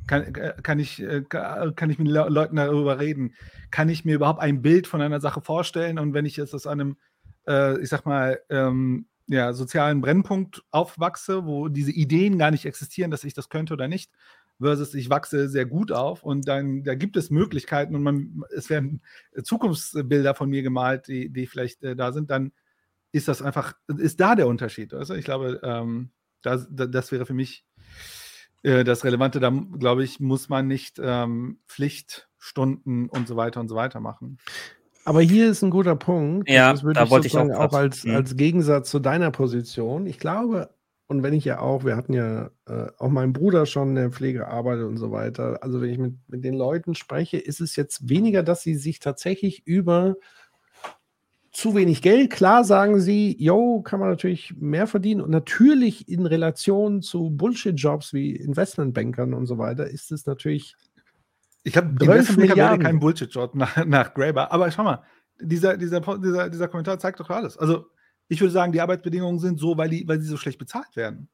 Kann, äh, kann, ich, äh, kann ich mit Leuten darüber reden? Kann ich mir überhaupt ein Bild von einer Sache vorstellen? Und wenn ich jetzt aus einem, äh, ich sag mal, ähm, ja, sozialen Brennpunkt aufwachse, wo diese Ideen gar nicht existieren, dass ich das könnte oder nicht, versus ich wachse sehr gut auf und dann da gibt es Möglichkeiten und man, es werden Zukunftsbilder von mir gemalt, die, die vielleicht äh, da sind, dann ist das einfach, ist da der Unterschied. Also ich glaube, ähm, das, das wäre für mich äh, das Relevante. Da glaube ich, muss man nicht ähm, Pflichtstunden und so weiter und so weiter machen. Aber hier ist ein guter Punkt. Ja, das würde da ich wollte ich auch, auch als, hm. als Gegensatz zu deiner Position. Ich glaube, und wenn ich ja auch, wir hatten ja äh, auch meinen Bruder schon in der Pflege arbeitet und so weiter. Also wenn ich mit, mit den Leuten spreche, ist es jetzt weniger, dass sie sich tatsächlich über zu wenig Geld. Klar sagen sie, yo, kann man natürlich mehr verdienen. Und natürlich in Relation zu Bullshit-Jobs wie Investmentbankern und so weiter ist es natürlich. Ich glaube, Investmentbanker wäre kein Bullshit-Job [laughs] nach, nach Graeber. Aber schau mal, dieser, dieser, dieser, dieser Kommentar zeigt doch alles. Also ich würde sagen, die Arbeitsbedingungen sind so, weil, die, weil sie so schlecht bezahlt werden.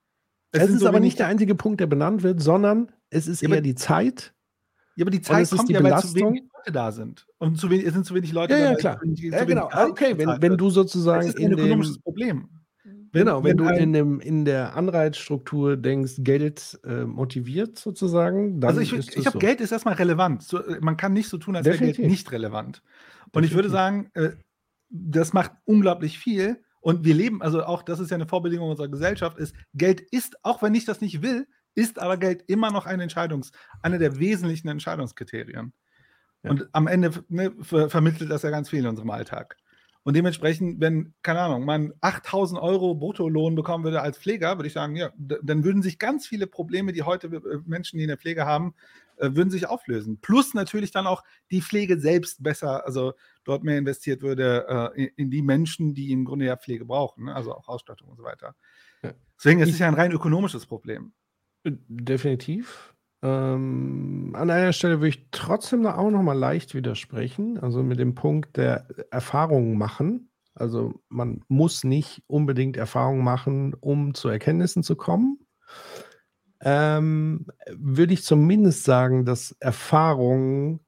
Es, es ist so aber nicht der einzige Punkt, der benannt wird, sondern es ist ja, eher die Zeit. Ja, aber die Zeit kommt die ja, weil zu wenig Leute da sind. Und zu wenig, es sind zu wenig Leute ja, da. Ja, klar. Ja, genau. Okay, wenn, wenn du sozusagen. Das ist ein ökonomisches Problem. Genau, wenn, wenn du in, dem, in der Anreizstruktur denkst, Geld äh, motiviert sozusagen, dann Also ich, ich glaube, so. Geld ist erstmal relevant. So, man kann nicht so tun, als wäre Geld nicht relevant. Und Definitiv. ich würde sagen, äh, das macht unglaublich viel. Und wir leben, also auch das ist ja eine Vorbedingung unserer Gesellschaft, ist, Geld ist, auch wenn ich das nicht will, ist aber Geld immer noch eine Entscheidungs-, eine der wesentlichen Entscheidungskriterien. Ja. Und am Ende ne, ver vermittelt das ja ganz viel in unserem Alltag. Und dementsprechend, wenn, keine Ahnung, man 8000 Euro Bruttolohn bekommen würde als Pfleger, würde ich sagen, ja, dann würden sich ganz viele Probleme, die heute äh, Menschen, die in der Pflege haben, äh, würden sich auflösen. Plus natürlich dann auch die Pflege selbst besser, also dort mehr investiert würde äh, in, die Menschen, die im Grunde ja Pflege brauchen, ne? also auch Ausstattung und so weiter. Ja. Deswegen ist es ja ein rein ökonomisches Problem. Definitiv. Ähm, an einer Stelle würde ich trotzdem da auch noch mal leicht widersprechen, also mit dem Punkt der Erfahrungen machen. Also man muss nicht unbedingt Erfahrungen machen, um zu Erkenntnissen zu kommen. Ähm, würde ich zumindest sagen, dass Erfahrungen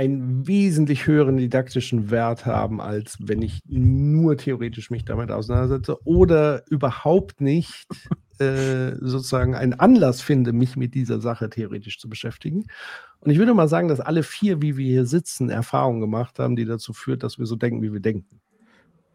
einen wesentlich höheren didaktischen Wert haben, als wenn ich nur theoretisch mich damit auseinandersetze oder überhaupt nicht äh, sozusagen einen Anlass finde, mich mit dieser Sache theoretisch zu beschäftigen. Und ich würde mal sagen, dass alle vier, wie wir hier sitzen, Erfahrungen gemacht haben, die dazu führt, dass wir so denken, wie wir denken.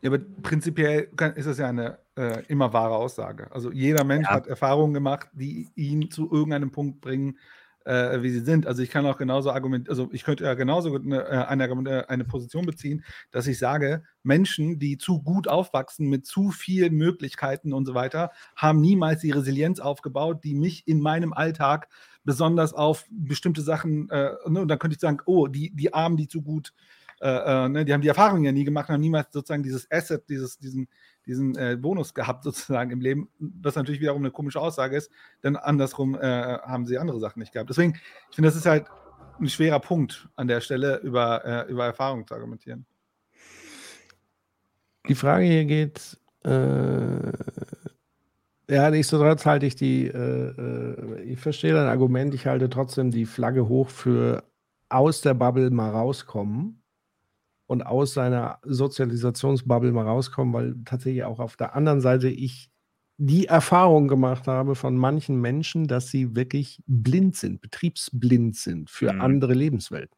Ja, aber prinzipiell ist das ja eine äh, immer wahre Aussage. Also jeder Mensch ja. hat Erfahrungen gemacht, die ihn zu irgendeinem Punkt bringen, äh, wie sie sind. Also ich kann auch genauso argumentieren, also ich könnte ja genauso eine, äh, eine, eine, Position beziehen, dass ich sage, Menschen, die zu gut aufwachsen mit zu vielen Möglichkeiten und so weiter, haben niemals die Resilienz aufgebaut, die mich in meinem Alltag besonders auf bestimmte Sachen, äh, ne, und dann könnte ich sagen, oh, die, die Armen, die zu gut äh, äh, ne, die haben die Erfahrung ja nie gemacht, haben niemals sozusagen dieses Asset, dieses, diesen, diesen äh, Bonus gehabt [laughs] sozusagen im Leben, was natürlich wiederum eine komische Aussage ist, denn andersrum äh, haben sie andere Sachen nicht gehabt. Deswegen, ich finde, das ist halt ein schwerer Punkt an der Stelle, über, äh, über Erfahrung zu argumentieren. Die Frage hier geht, äh, ja, nichtsdestotrotz halte ich die, äh, ich verstehe dein Argument, ich halte trotzdem die Flagge hoch für aus der Bubble mal rauskommen und aus seiner Sozialisationsbubble mal rauskommen, weil tatsächlich auch auf der anderen Seite ich die Erfahrung gemacht habe von manchen Menschen, dass sie wirklich blind sind, betriebsblind sind für mhm. andere Lebenswelten.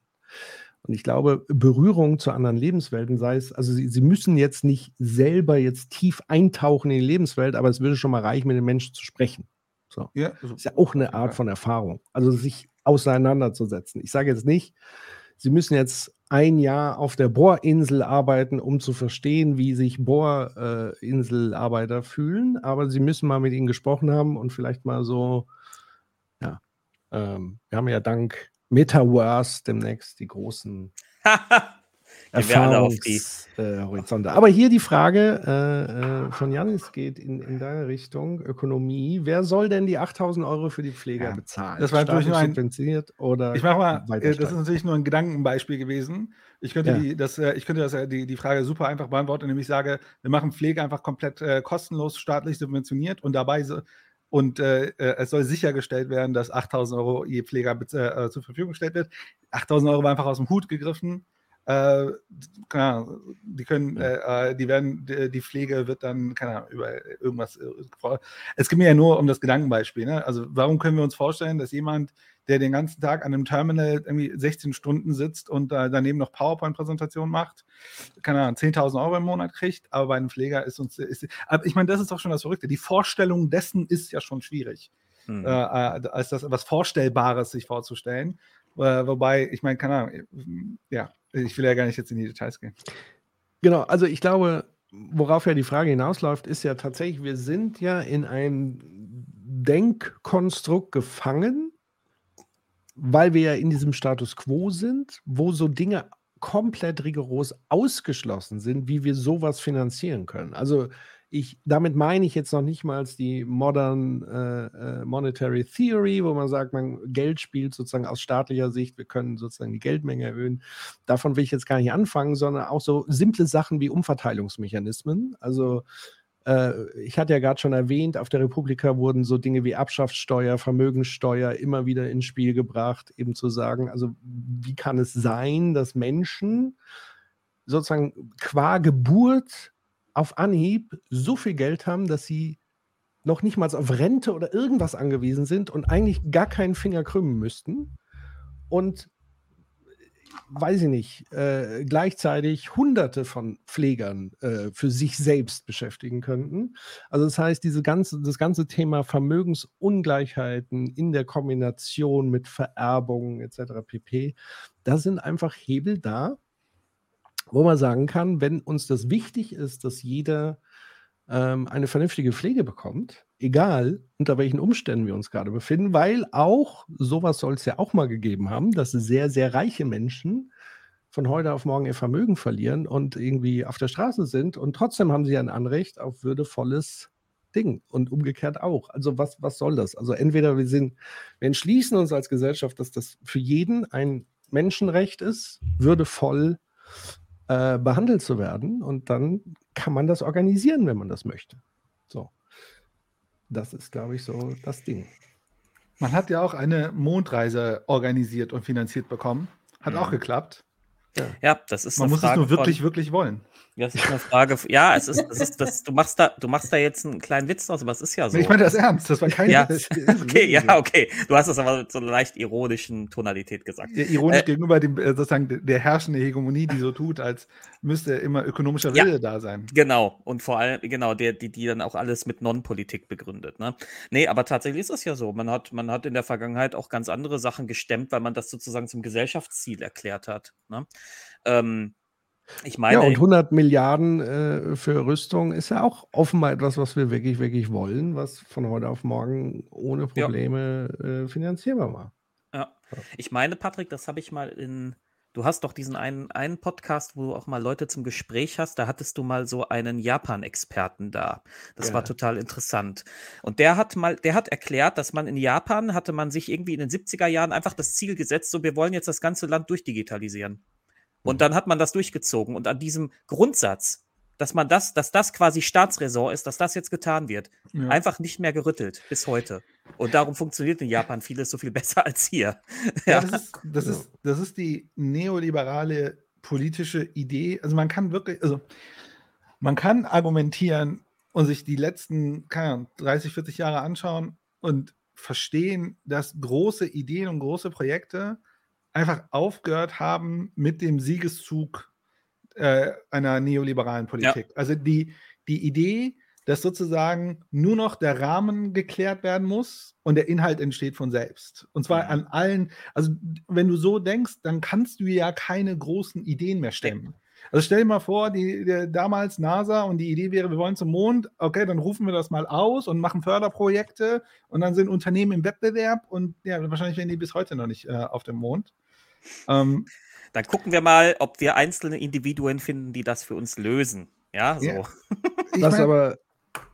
Und ich glaube, Berührung zu anderen Lebenswelten, sei es, also sie, sie, müssen jetzt nicht selber jetzt tief eintauchen in die Lebenswelt, aber es würde schon mal reichen, mit den Menschen zu sprechen. So. Ja, ist ja auch eine Art von Erfahrung. Also sich auseinanderzusetzen. Ich sage jetzt nicht, Sie müssen jetzt ein Jahr auf der Bohrinsel arbeiten, um zu verstehen, wie sich Bohrinselarbeiter fühlen, aber Sie müssen mal mit ihnen gesprochen haben und vielleicht mal so, ja, ähm, wir haben ja dank Metaverse demnächst die großen [laughs] Erfahrungshorizonte. Äh, Aber hier die Frage äh, äh, von Janis geht in, in deine Richtung, Ökonomie. Wer soll denn die 8000 Euro für die Pfleger ja, bezahlen? Das war natürlich nur ein, subventioniert oder Ich mache mal, äh, das ist natürlich nur ein Gedankenbeispiel gewesen. Ich könnte, ja. die, das, äh, ich könnte das, die, die Frage super einfach beantworten, indem ich sage, wir machen Pflege einfach komplett äh, kostenlos, staatlich subventioniert und dabei so, und äh, es soll sichergestellt werden, dass 8000 Euro je Pfleger äh, zur Verfügung gestellt wird. 8000 Euro war einfach aus dem Hut gegriffen. Äh, keine die können, äh, äh, die werden, die, Pflege wird dann, keine Ahnung, über irgendwas. Äh, es geht mir ja nur um das Gedankenbeispiel. Ne? Also, warum können wir uns vorstellen, dass jemand, der den ganzen Tag an einem Terminal irgendwie 16 Stunden sitzt und äh, daneben noch PowerPoint-Präsentationen macht, keine Ahnung, 10.000 Euro im Monat kriegt, aber bei einem Pfleger ist uns, ist, aber ich meine, das ist doch schon das Verrückte. Die Vorstellung dessen ist ja schon schwierig. Hm. Äh, als das was Vorstellbares sich vorzustellen. wobei, ich meine, keine Ahnung, ja, ich will ja gar nicht jetzt in die Details gehen. Genau, also ich glaube, worauf ja die Frage hinausläuft, ist ja tatsächlich, wir sind ja in ein Denkkonstrukt gefangen, weil wir ja in diesem Status quo sind, wo so Dinge komplett rigoros ausgeschlossen sind, wie wir sowas finanzieren können. Also ich, damit meine ich jetzt noch nicht mal die Modern äh, äh, Monetary Theory, wo man sagt, man Geld spielt sozusagen aus staatlicher Sicht, wir können sozusagen die Geldmenge erhöhen. Davon will ich jetzt gar nicht anfangen, sondern auch so simple Sachen wie Umverteilungsmechanismen. Also äh, ich hatte ja gerade schon erwähnt, auf der Republika wurden so Dinge wie Abschaftssteuer, Vermögenssteuer immer wieder ins Spiel gebracht, eben zu sagen, also wie kann es sein, dass Menschen sozusagen qua Geburt auf Anhieb so viel Geld haben, dass sie noch nicht mal auf Rente oder irgendwas angewiesen sind und eigentlich gar keinen Finger krümmen müssten. Und weiß ich nicht, äh, gleichzeitig hunderte von Pflegern äh, für sich selbst beschäftigen könnten. Also das heißt, diese ganze, das ganze Thema Vermögensungleichheiten in der Kombination mit Vererbungen etc. pp, da sind einfach Hebel da, wo man sagen kann, wenn uns das wichtig ist, dass jeder ähm, eine vernünftige Pflege bekommt, egal unter welchen Umständen wir uns gerade befinden, weil auch, sowas soll es ja auch mal gegeben haben, dass sehr, sehr reiche Menschen von heute auf morgen ihr Vermögen verlieren und irgendwie auf der Straße sind und trotzdem haben sie ein Anrecht auf würdevolles Ding und umgekehrt auch. Also was, was soll das? Also entweder wir sind, wir entschließen uns als Gesellschaft, dass das für jeden ein Menschenrecht ist, würdevoll äh, behandelt zu werden. Und dann kann man das organisieren, wenn man das möchte. So. Das ist, glaube ich, so das Ding. Man hat ja auch eine Mondreise organisiert und finanziert bekommen. Hat ja. auch geklappt. Ja, ja das ist Man muss Frage es nur wirklich, von, wirklich wollen. Das ist eine Frage. Ja, es ist, es ist das, du machst da, du machst da jetzt einen kleinen Witz draus, aber es ist ja so. Ich meine das ernst, das war kein ja. [laughs] Okay, ja, okay. Du hast es aber mit so einer leicht ironischen Tonalität gesagt. Ja, ironisch äh, gegenüber dem, äh, sozusagen der herrschenden Hegemonie, die so tut, als müsste immer ökonomischer Wille ja, da sein. Genau. Und vor allem, genau, der, die, die dann auch alles mit Non-Politik begründet. Ne? Nee, aber tatsächlich ist es ja so. Man hat, man hat in der Vergangenheit auch ganz andere Sachen gestemmt, weil man das sozusagen zum Gesellschaftsziel erklärt hat. Ne? Ähm, ich meine, ja, und 100 Milliarden äh, für Rüstung ist ja auch offenbar etwas, was wir wirklich, wirklich wollen, was von heute auf morgen ohne Probleme ja. äh, finanzierbar war. Ja. Ich meine, Patrick, das habe ich mal in. Du hast doch diesen einen, einen Podcast, wo du auch mal Leute zum Gespräch hast. Da hattest du mal so einen Japan-Experten da. Das ja. war total interessant. Und der hat mal, der hat erklärt, dass man in Japan hatte man sich irgendwie in den 70er Jahren einfach das Ziel gesetzt, so wir wollen jetzt das ganze Land durchdigitalisieren. Und dann hat man das durchgezogen. Und an diesem Grundsatz, dass man das, dass das quasi Staatsräson ist, dass das jetzt getan wird, ja. einfach nicht mehr gerüttelt bis heute. Und darum funktioniert in Japan vieles so viel [laughs] besser als hier. Ja, ja. Das, ist, das, ist, das ist die neoliberale politische Idee. Also man kann wirklich, also man kann argumentieren und sich die letzten, keine Ahnung, 30, 40 Jahre anschauen und verstehen, dass große Ideen und große Projekte einfach aufgehört haben mit dem Siegeszug äh, einer neoliberalen Politik. Ja. Also die, die Idee, dass sozusagen nur noch der Rahmen geklärt werden muss und der Inhalt entsteht von selbst. Und zwar an allen, also wenn du so denkst, dann kannst du ja keine großen Ideen mehr stemmen. Also stell dir mal vor, die, die, damals NASA und die Idee wäre, wir wollen zum Mond, okay, dann rufen wir das mal aus und machen Förderprojekte und dann sind Unternehmen im Wettbewerb und ja, wahrscheinlich werden die bis heute noch nicht äh, auf dem Mond. Ähm, dann gucken wir mal, ob wir einzelne Individuen finden, die das für uns lösen. Ja, so. Ja. Ich das mein, aber.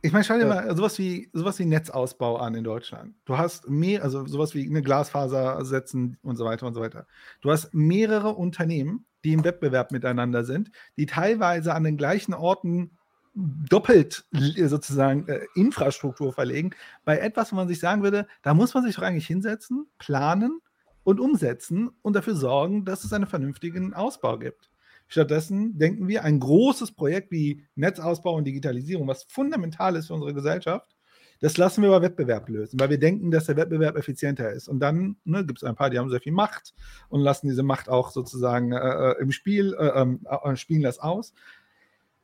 Ich meine, schau dir mal sowas wie, sowas wie Netzausbau an in Deutschland. Du hast mehr, also sowas wie eine Glasfaser setzen und so weiter und so weiter. Du hast mehrere Unternehmen, die im Wettbewerb miteinander sind, die teilweise an den gleichen Orten doppelt sozusagen äh, Infrastruktur verlegen, bei etwas, wo man sich sagen würde, da muss man sich doch eigentlich hinsetzen, planen und umsetzen und dafür sorgen, dass es einen vernünftigen Ausbau gibt. Stattdessen denken wir, ein großes Projekt wie Netzausbau und Digitalisierung, was fundamental ist für unsere Gesellschaft, das lassen wir über Wettbewerb lösen, weil wir denken, dass der Wettbewerb effizienter ist. Und dann ne, gibt es ein paar, die haben sehr viel Macht und lassen diese Macht auch sozusagen äh, äh im Spiel, äh, äh, spielen das aus.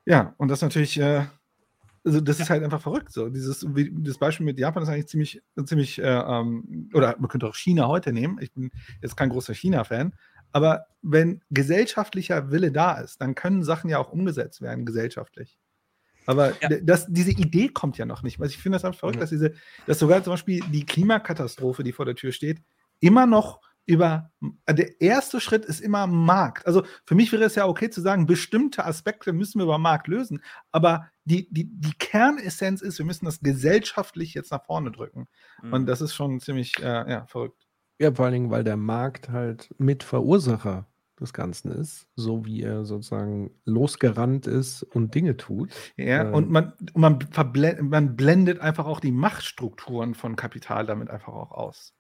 Ja, und das natürlich, äh, also das ist halt einfach verrückt. So. Dieses, wie, das Beispiel mit Japan ist eigentlich ziemlich, ziemlich, äh, ähm, oder man könnte auch China heute nehmen. Ich bin jetzt kein großer China-Fan, aber wenn gesellschaftlicher Wille da ist, dann können Sachen ja auch umgesetzt werden, gesellschaftlich. Aber ja. das, diese Idee kommt ja noch nicht. Also ich finde das einfach verrückt, mhm. dass diese, dass sogar zum Beispiel die Klimakatastrophe, die vor der Tür steht, immer noch über der erste Schritt ist immer Markt. Also für mich wäre es ja okay zu sagen, bestimmte Aspekte müssen wir über Markt lösen, aber die, die, die Kernessenz ist, wir müssen das gesellschaftlich jetzt nach vorne drücken. Mhm. Und das ist schon ziemlich äh, ja, verrückt. Ja, vor allen Dingen, weil der Markt halt Mitverursacher des Ganzen ist, so wie er sozusagen losgerannt ist und Dinge tut. Ja, ähm, und man, man, man blendet einfach auch die Machtstrukturen von Kapital damit einfach auch aus.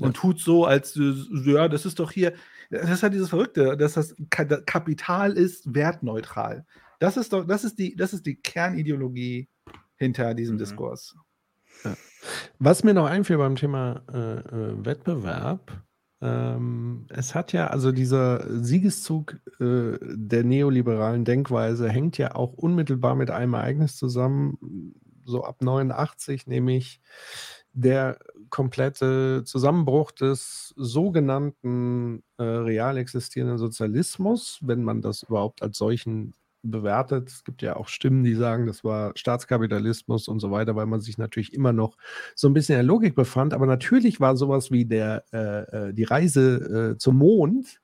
Und ja. tut so, als ja, das ist doch hier, das ist halt dieses Verrückte, dass das Kapital ist wertneutral. Das ist doch, das ist die, das ist die Kernideologie hinter diesem mhm. Diskurs. Ja. Was mir noch einfiel beim Thema äh, äh, Wettbewerb, ähm, es hat ja, also dieser Siegeszug äh, der neoliberalen Denkweise hängt ja auch unmittelbar mit einem Ereignis zusammen, so ab 89, nämlich der komplette Zusammenbruch des sogenannten äh, real existierenden Sozialismus, wenn man das überhaupt als solchen bewertet. Es gibt ja auch Stimmen, die sagen, das war Staatskapitalismus und so weiter, weil man sich natürlich immer noch so ein bisschen in der Logik befand. Aber natürlich war sowas wie der, äh, äh, die Reise äh, zum Mond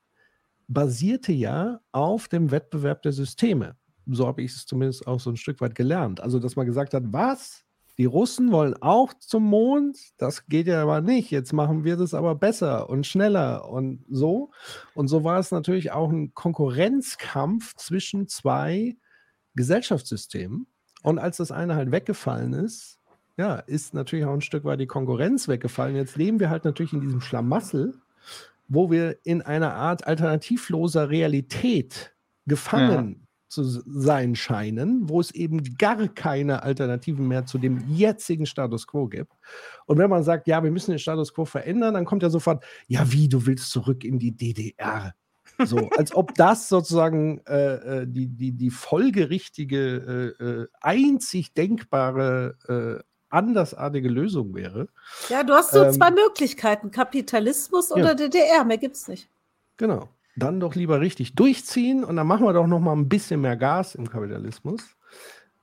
basierte ja auf dem Wettbewerb der Systeme. So habe ich es zumindest auch so ein Stück weit gelernt. Also, dass man gesagt hat, was? Die Russen wollen auch zum Mond, das geht ja aber nicht. Jetzt machen wir das aber besser und schneller und so. Und so war es natürlich auch ein Konkurrenzkampf zwischen zwei Gesellschaftssystemen. Und als das eine halt weggefallen ist, ja, ist natürlich auch ein Stück weit die Konkurrenz weggefallen. Jetzt leben wir halt natürlich in diesem Schlamassel, wo wir in einer Art alternativloser Realität gefangen zu sein scheinen, wo es eben gar keine Alternativen mehr zu dem jetzigen Status quo gibt. Und wenn man sagt, ja, wir müssen den Status quo verändern, dann kommt ja sofort, ja, wie, du willst zurück in die DDR. So, [laughs] als ob das sozusagen äh, äh, die, die, die folgerichtige, äh, äh, einzig denkbare, äh, andersartige Lösung wäre. Ja, du hast so ähm, zwei Möglichkeiten: Kapitalismus oder ja. DDR, mehr gibt es nicht. Genau dann doch lieber richtig durchziehen und dann machen wir doch noch mal ein bisschen mehr Gas im Kapitalismus.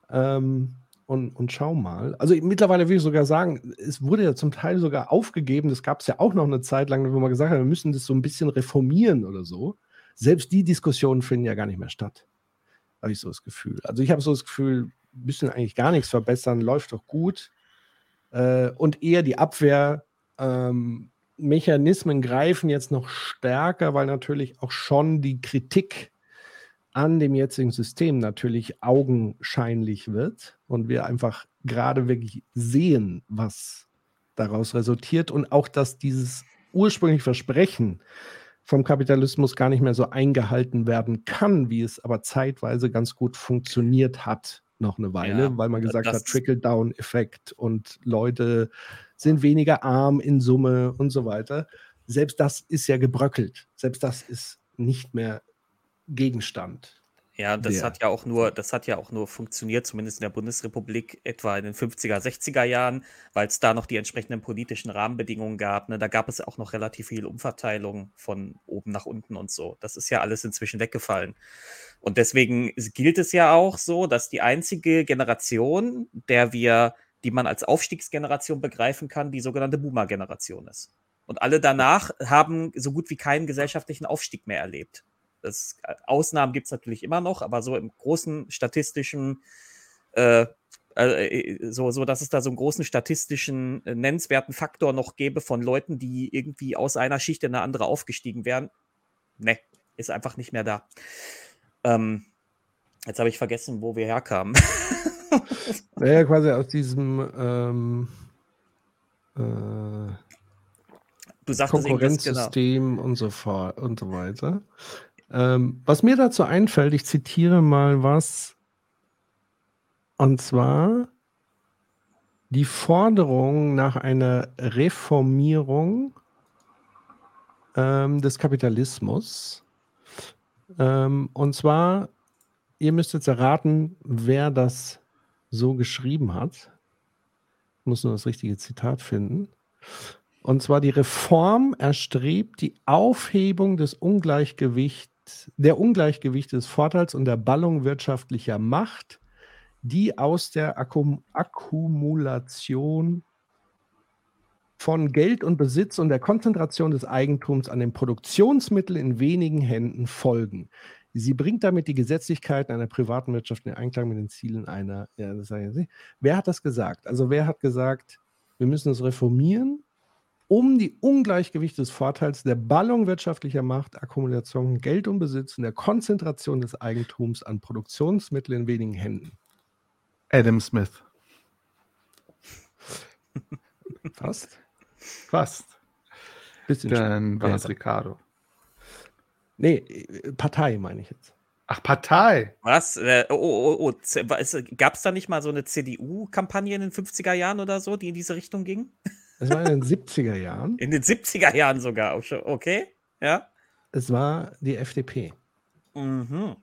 Ähm, und, und schau mal. Also mittlerweile will ich sogar sagen, es wurde ja zum Teil sogar aufgegeben. Das gab es ja auch noch eine Zeit lang, wo man gesagt hat, wir müssen das so ein bisschen reformieren oder so. Selbst die Diskussionen finden ja gar nicht mehr statt. Habe ich so das Gefühl. Also ich habe so das Gefühl, müssen eigentlich gar nichts verbessern, läuft doch gut. Äh, und eher die Abwehr ähm, Mechanismen greifen jetzt noch stärker, weil natürlich auch schon die Kritik an dem jetzigen System natürlich augenscheinlich wird und wir einfach gerade wirklich sehen, was daraus resultiert und auch, dass dieses ursprüngliche Versprechen vom Kapitalismus gar nicht mehr so eingehalten werden kann, wie es aber zeitweise ganz gut funktioniert hat, noch eine Weile, ja, weil man gesagt hat, Trickle-Down-Effekt und Leute sind weniger arm in Summe und so weiter. Selbst das ist ja gebröckelt. Selbst das ist nicht mehr Gegenstand. Ja, das Der. hat ja auch nur, das hat ja auch nur funktioniert, zumindest in der Bundesrepublik, etwa in den 50er, 60er Jahren, weil es da noch die entsprechenden politischen Rahmenbedingungen gab. Ne? Da gab es auch noch relativ viel Umverteilung von oben nach unten und so. Das ist ja alles inzwischen weggefallen. Und deswegen gilt es ja auch so, dass die einzige Generation, der wir, die man als Aufstiegsgeneration begreifen kann, die sogenannte Boomer-Generation ist. Und alle danach haben so gut wie keinen gesellschaftlichen Aufstieg mehr erlebt. Das, äh, Ausnahmen gibt es natürlich immer noch, aber so im großen statistischen, äh, äh, so, so, dass es da so einen großen statistischen äh, nennenswerten Faktor noch gäbe von Leuten, die irgendwie aus einer Schicht in eine andere aufgestiegen wären. Ne, ist einfach nicht mehr da. Ähm, jetzt habe ich vergessen, wo wir herkamen. [laughs] [laughs] Naja, quasi aus diesem ähm, äh, Du sagtest genau. Konkurrenzsystem und so fort und so weiter. Ähm, was mir dazu einfällt, ich zitiere mal was, und zwar die Forderung nach einer Reformierung ähm, des Kapitalismus. Ähm, und zwar, ihr müsst jetzt erraten, wer das so geschrieben hat. Ich muss nur das richtige Zitat finden. Und zwar die Reform erstrebt die Aufhebung des Ungleichgewichts, der Ungleichgewichte des Vorteils und der Ballung wirtschaftlicher Macht, die aus der Akkum Akkumulation von Geld und Besitz und der Konzentration des Eigentums an den Produktionsmitteln in wenigen Händen folgen. Sie bringt damit die Gesetzlichkeiten einer privaten Wirtschaft in Einklang mit den Zielen einer. Ja, das sage ich jetzt nicht. Wer hat das gesagt? Also, wer hat gesagt, wir müssen es reformieren, um die Ungleichgewichte des Vorteils der Ballung wirtschaftlicher Macht, Akkumulation von Geld und Besitz und der Konzentration des Eigentums an Produktionsmitteln in wenigen Händen? Adam Smith. Fast? Fast. Bisschen Dann war es. Ricardo. Nee, äh, Partei meine ich jetzt. Ach, Partei. Was? Äh, oh, oh, oh, oh. Gab es da nicht mal so eine CDU-Kampagne in den 50er Jahren oder so, die in diese Richtung ging? Es war in den 70er Jahren. In den 70er Jahren sogar. auch schon. Okay, ja. Es war die FDP. Mhm.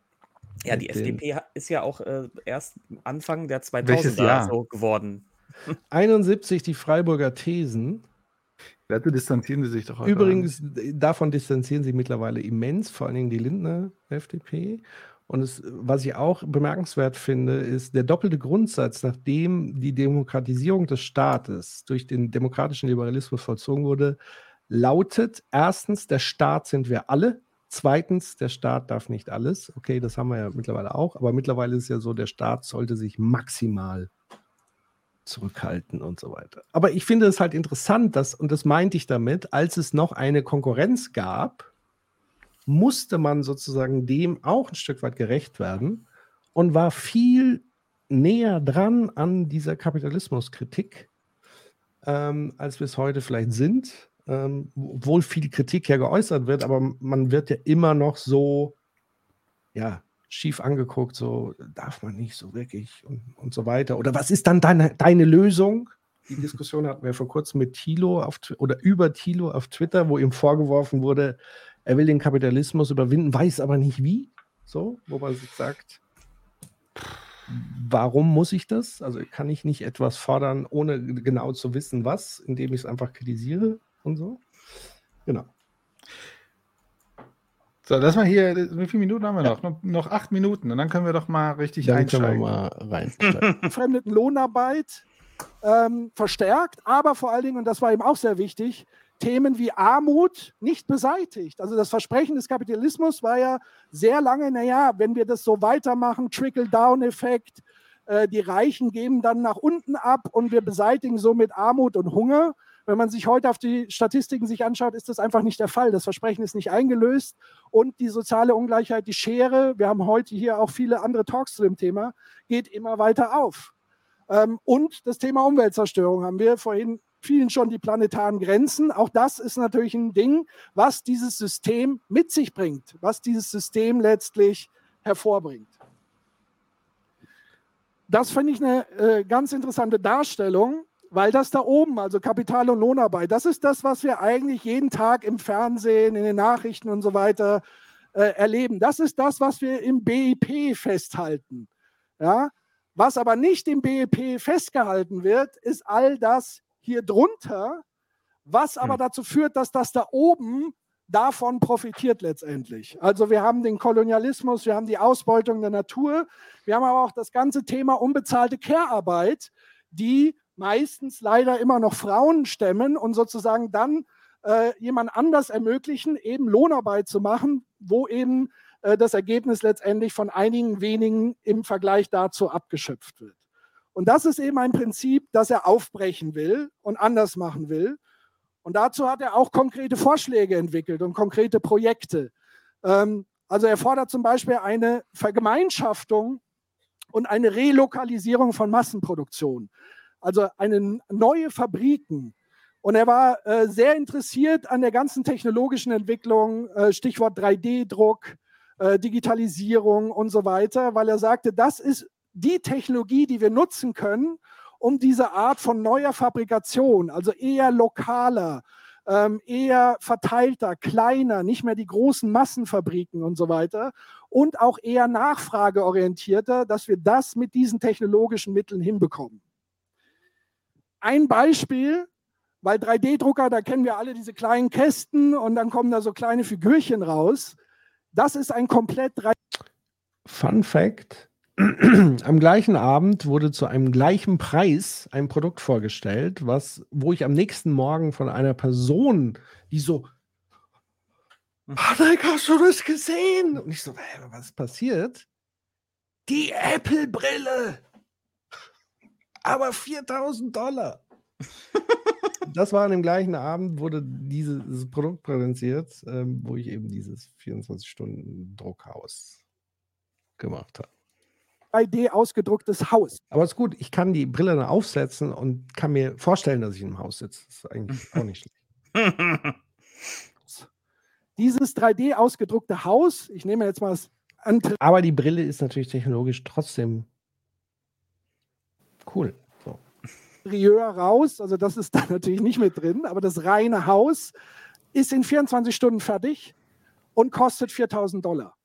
Ja, die Mit den- FDP ist ja auch äh, erst Anfang der Welches 2000er Jahr? so geworden. [laughs] 71 die Freiburger Thesen. Dazu distanzieren sie sich doch heute. Übrigens, d- davon distanzieren sich mittlerweile immens, vor allen Dingen die Lindner FDP. Und es, was ich auch bemerkenswert finde, ist der doppelte Grundsatz, nachdem die Demokratisierung des Staates durch den demokratischen Liberalismus vollzogen wurde, lautet erstens, der Staat sind wir alle. Zweitens, der Staat darf nicht alles. Okay, das haben wir ja mittlerweile auch, aber mittlerweile ist es ja so, der Staat sollte sich maximal zurückhalten und so weiter. Aber ich finde es halt interessant, dass, und das meinte ich damit, als es noch eine Konkurrenz gab, musste man sozusagen dem auch ein Stück weit gerecht werden und war viel näher dran an dieser Kapitalismuskritik, ähm, als wir es heute vielleicht sind. Ähm, obwohl viel Kritik ja geäußert wird, aber man wird ja immer noch so, ja, schief angeguckt, so darf man nicht so wirklich und, und so weiter. Oder was ist dann deine, deine Lösung? Die Diskussion hatten wir vor kurzem mit Thilo auf, oder über Thilo auf Twitter, wo ihm vorgeworfen wurde, er will den Kapitalismus überwinden, weiß aber nicht wie. So, wo man sich sagt, warum muss ich das? Also kann ich nicht etwas fordern, ohne genau zu wissen, was, indem ich es einfach kritisiere und so. Genau. So, lass mal hier, wie viele Minuten haben wir noch? Noch, noch acht Minuten und dann können wir doch mal richtig Dann können wir einsteigen. mal reinsteigen. entfremdeten Lohnarbeit ähm, verstärkt, aber vor allen Dingen, und das war ihm auch sehr wichtig, Themen wie Armut nicht beseitigt. Also das Versprechen des Kapitalismus war ja sehr lange, naja, wenn wir das so weitermachen, Trickle-Down-Effekt, äh, die Reichen geben dann nach unten ab und wir beseitigen somit Armut und Hunger. Wenn man sich heute auf die Statistiken sich anschaut, ist das einfach nicht der Fall. Das Versprechen ist nicht eingelöst und die soziale Ungleichheit, die Schere, wir haben heute hier auch viele andere Talks zu dem Thema, geht immer weiter auf. Ähm, und das Thema Umweltzerstörung haben wir vorhin vielen schon die planetaren Grenzen. Auch das ist natürlich ein Ding, was dieses System mit sich bringt, was dieses System letztlich hervorbringt. Das finde ich eine äh, ganz interessante Darstellung, weil das da oben, also Kapital und Lohnarbeit, das ist das, was wir eigentlich jeden Tag im Fernsehen, in den Nachrichten und so weiter äh, erleben. Das ist das, was wir im BIP festhalten. Ja? Was aber nicht im BIP festgehalten wird, ist all das hier drunter, was aber hm. dazu führt, dass das da oben davon profitiert letztendlich. Also wir haben den Kolonialismus, wir haben die Ausbeutung der Natur, wir haben aber auch das ganze Thema unbezahlte Care-Arbeit, die meistens leider immer noch Frauen stemmen und sozusagen dann äh, jemand anders ermöglichen, eben Lohnarbeit zu machen, wo eben äh, das Ergebnis letztendlich von einigen wenigen im Vergleich dazu abgeschöpft wird. Und das ist eben ein Prinzip, das er aufbrechen will und anders machen will. Und dazu hat er auch konkrete Vorschläge entwickelt und konkrete Projekte. Ähm, also er fordert zum Beispiel eine Vergemeinschaftung und eine Relokalisierung von Massenproduktion. Also eine neue Fabriken. Und er war äh, sehr interessiert an der ganzen technologischen Entwicklung, äh, Stichwort 3D-Druck, äh, Digitalisierung und so weiter, weil er sagte, das ist die Technologie, die wir nutzen können, um diese Art von neuer Fabrikation, also eher lokaler, ähm, eher verteilter, kleiner, nicht mehr die großen Massenfabriken und so weiter und auch eher nachfrageorientierter, dass wir das mit diesen technologischen Mitteln hinbekommen. Ein Beispiel, weil 3D-Drucker, da kennen wir alle diese kleinen Kästen und dann kommen da so kleine Figürchen raus. Das ist ein komplett 3 Fun Fact: [clears throat] am gleichen Abend wurde zu einem gleichen Preis ein Produkt vorgestellt, was, wo ich am nächsten Morgen von einer Person, die so, Patrick, hast du das gesehen? Und ich so, was ist passiert? Die Apple-Brille! Aber 4000 Dollar! das war an dem gleichen Abend, wurde dieses Produkt präsentiert, ähm, wo ich eben dieses 24-Stunden-Druckhaus gemacht habe. 3D ausgedrucktes Haus. Aber ist gut, ich kann die Brille dann aufsetzen und kann mir vorstellen, dass ich im Haus sitze. Das ist eigentlich auch nicht schlecht. [laughs] Dieses 3D ausgedruckte Haus, ich nehme jetzt mal das andere. Aber die Brille ist natürlich technologisch trotzdem cool. So. raus, also das ist da [laughs] natürlich nicht mit drin, aber das reine Haus ist in 24 Stunden fertig und kostet 4000 Dollar.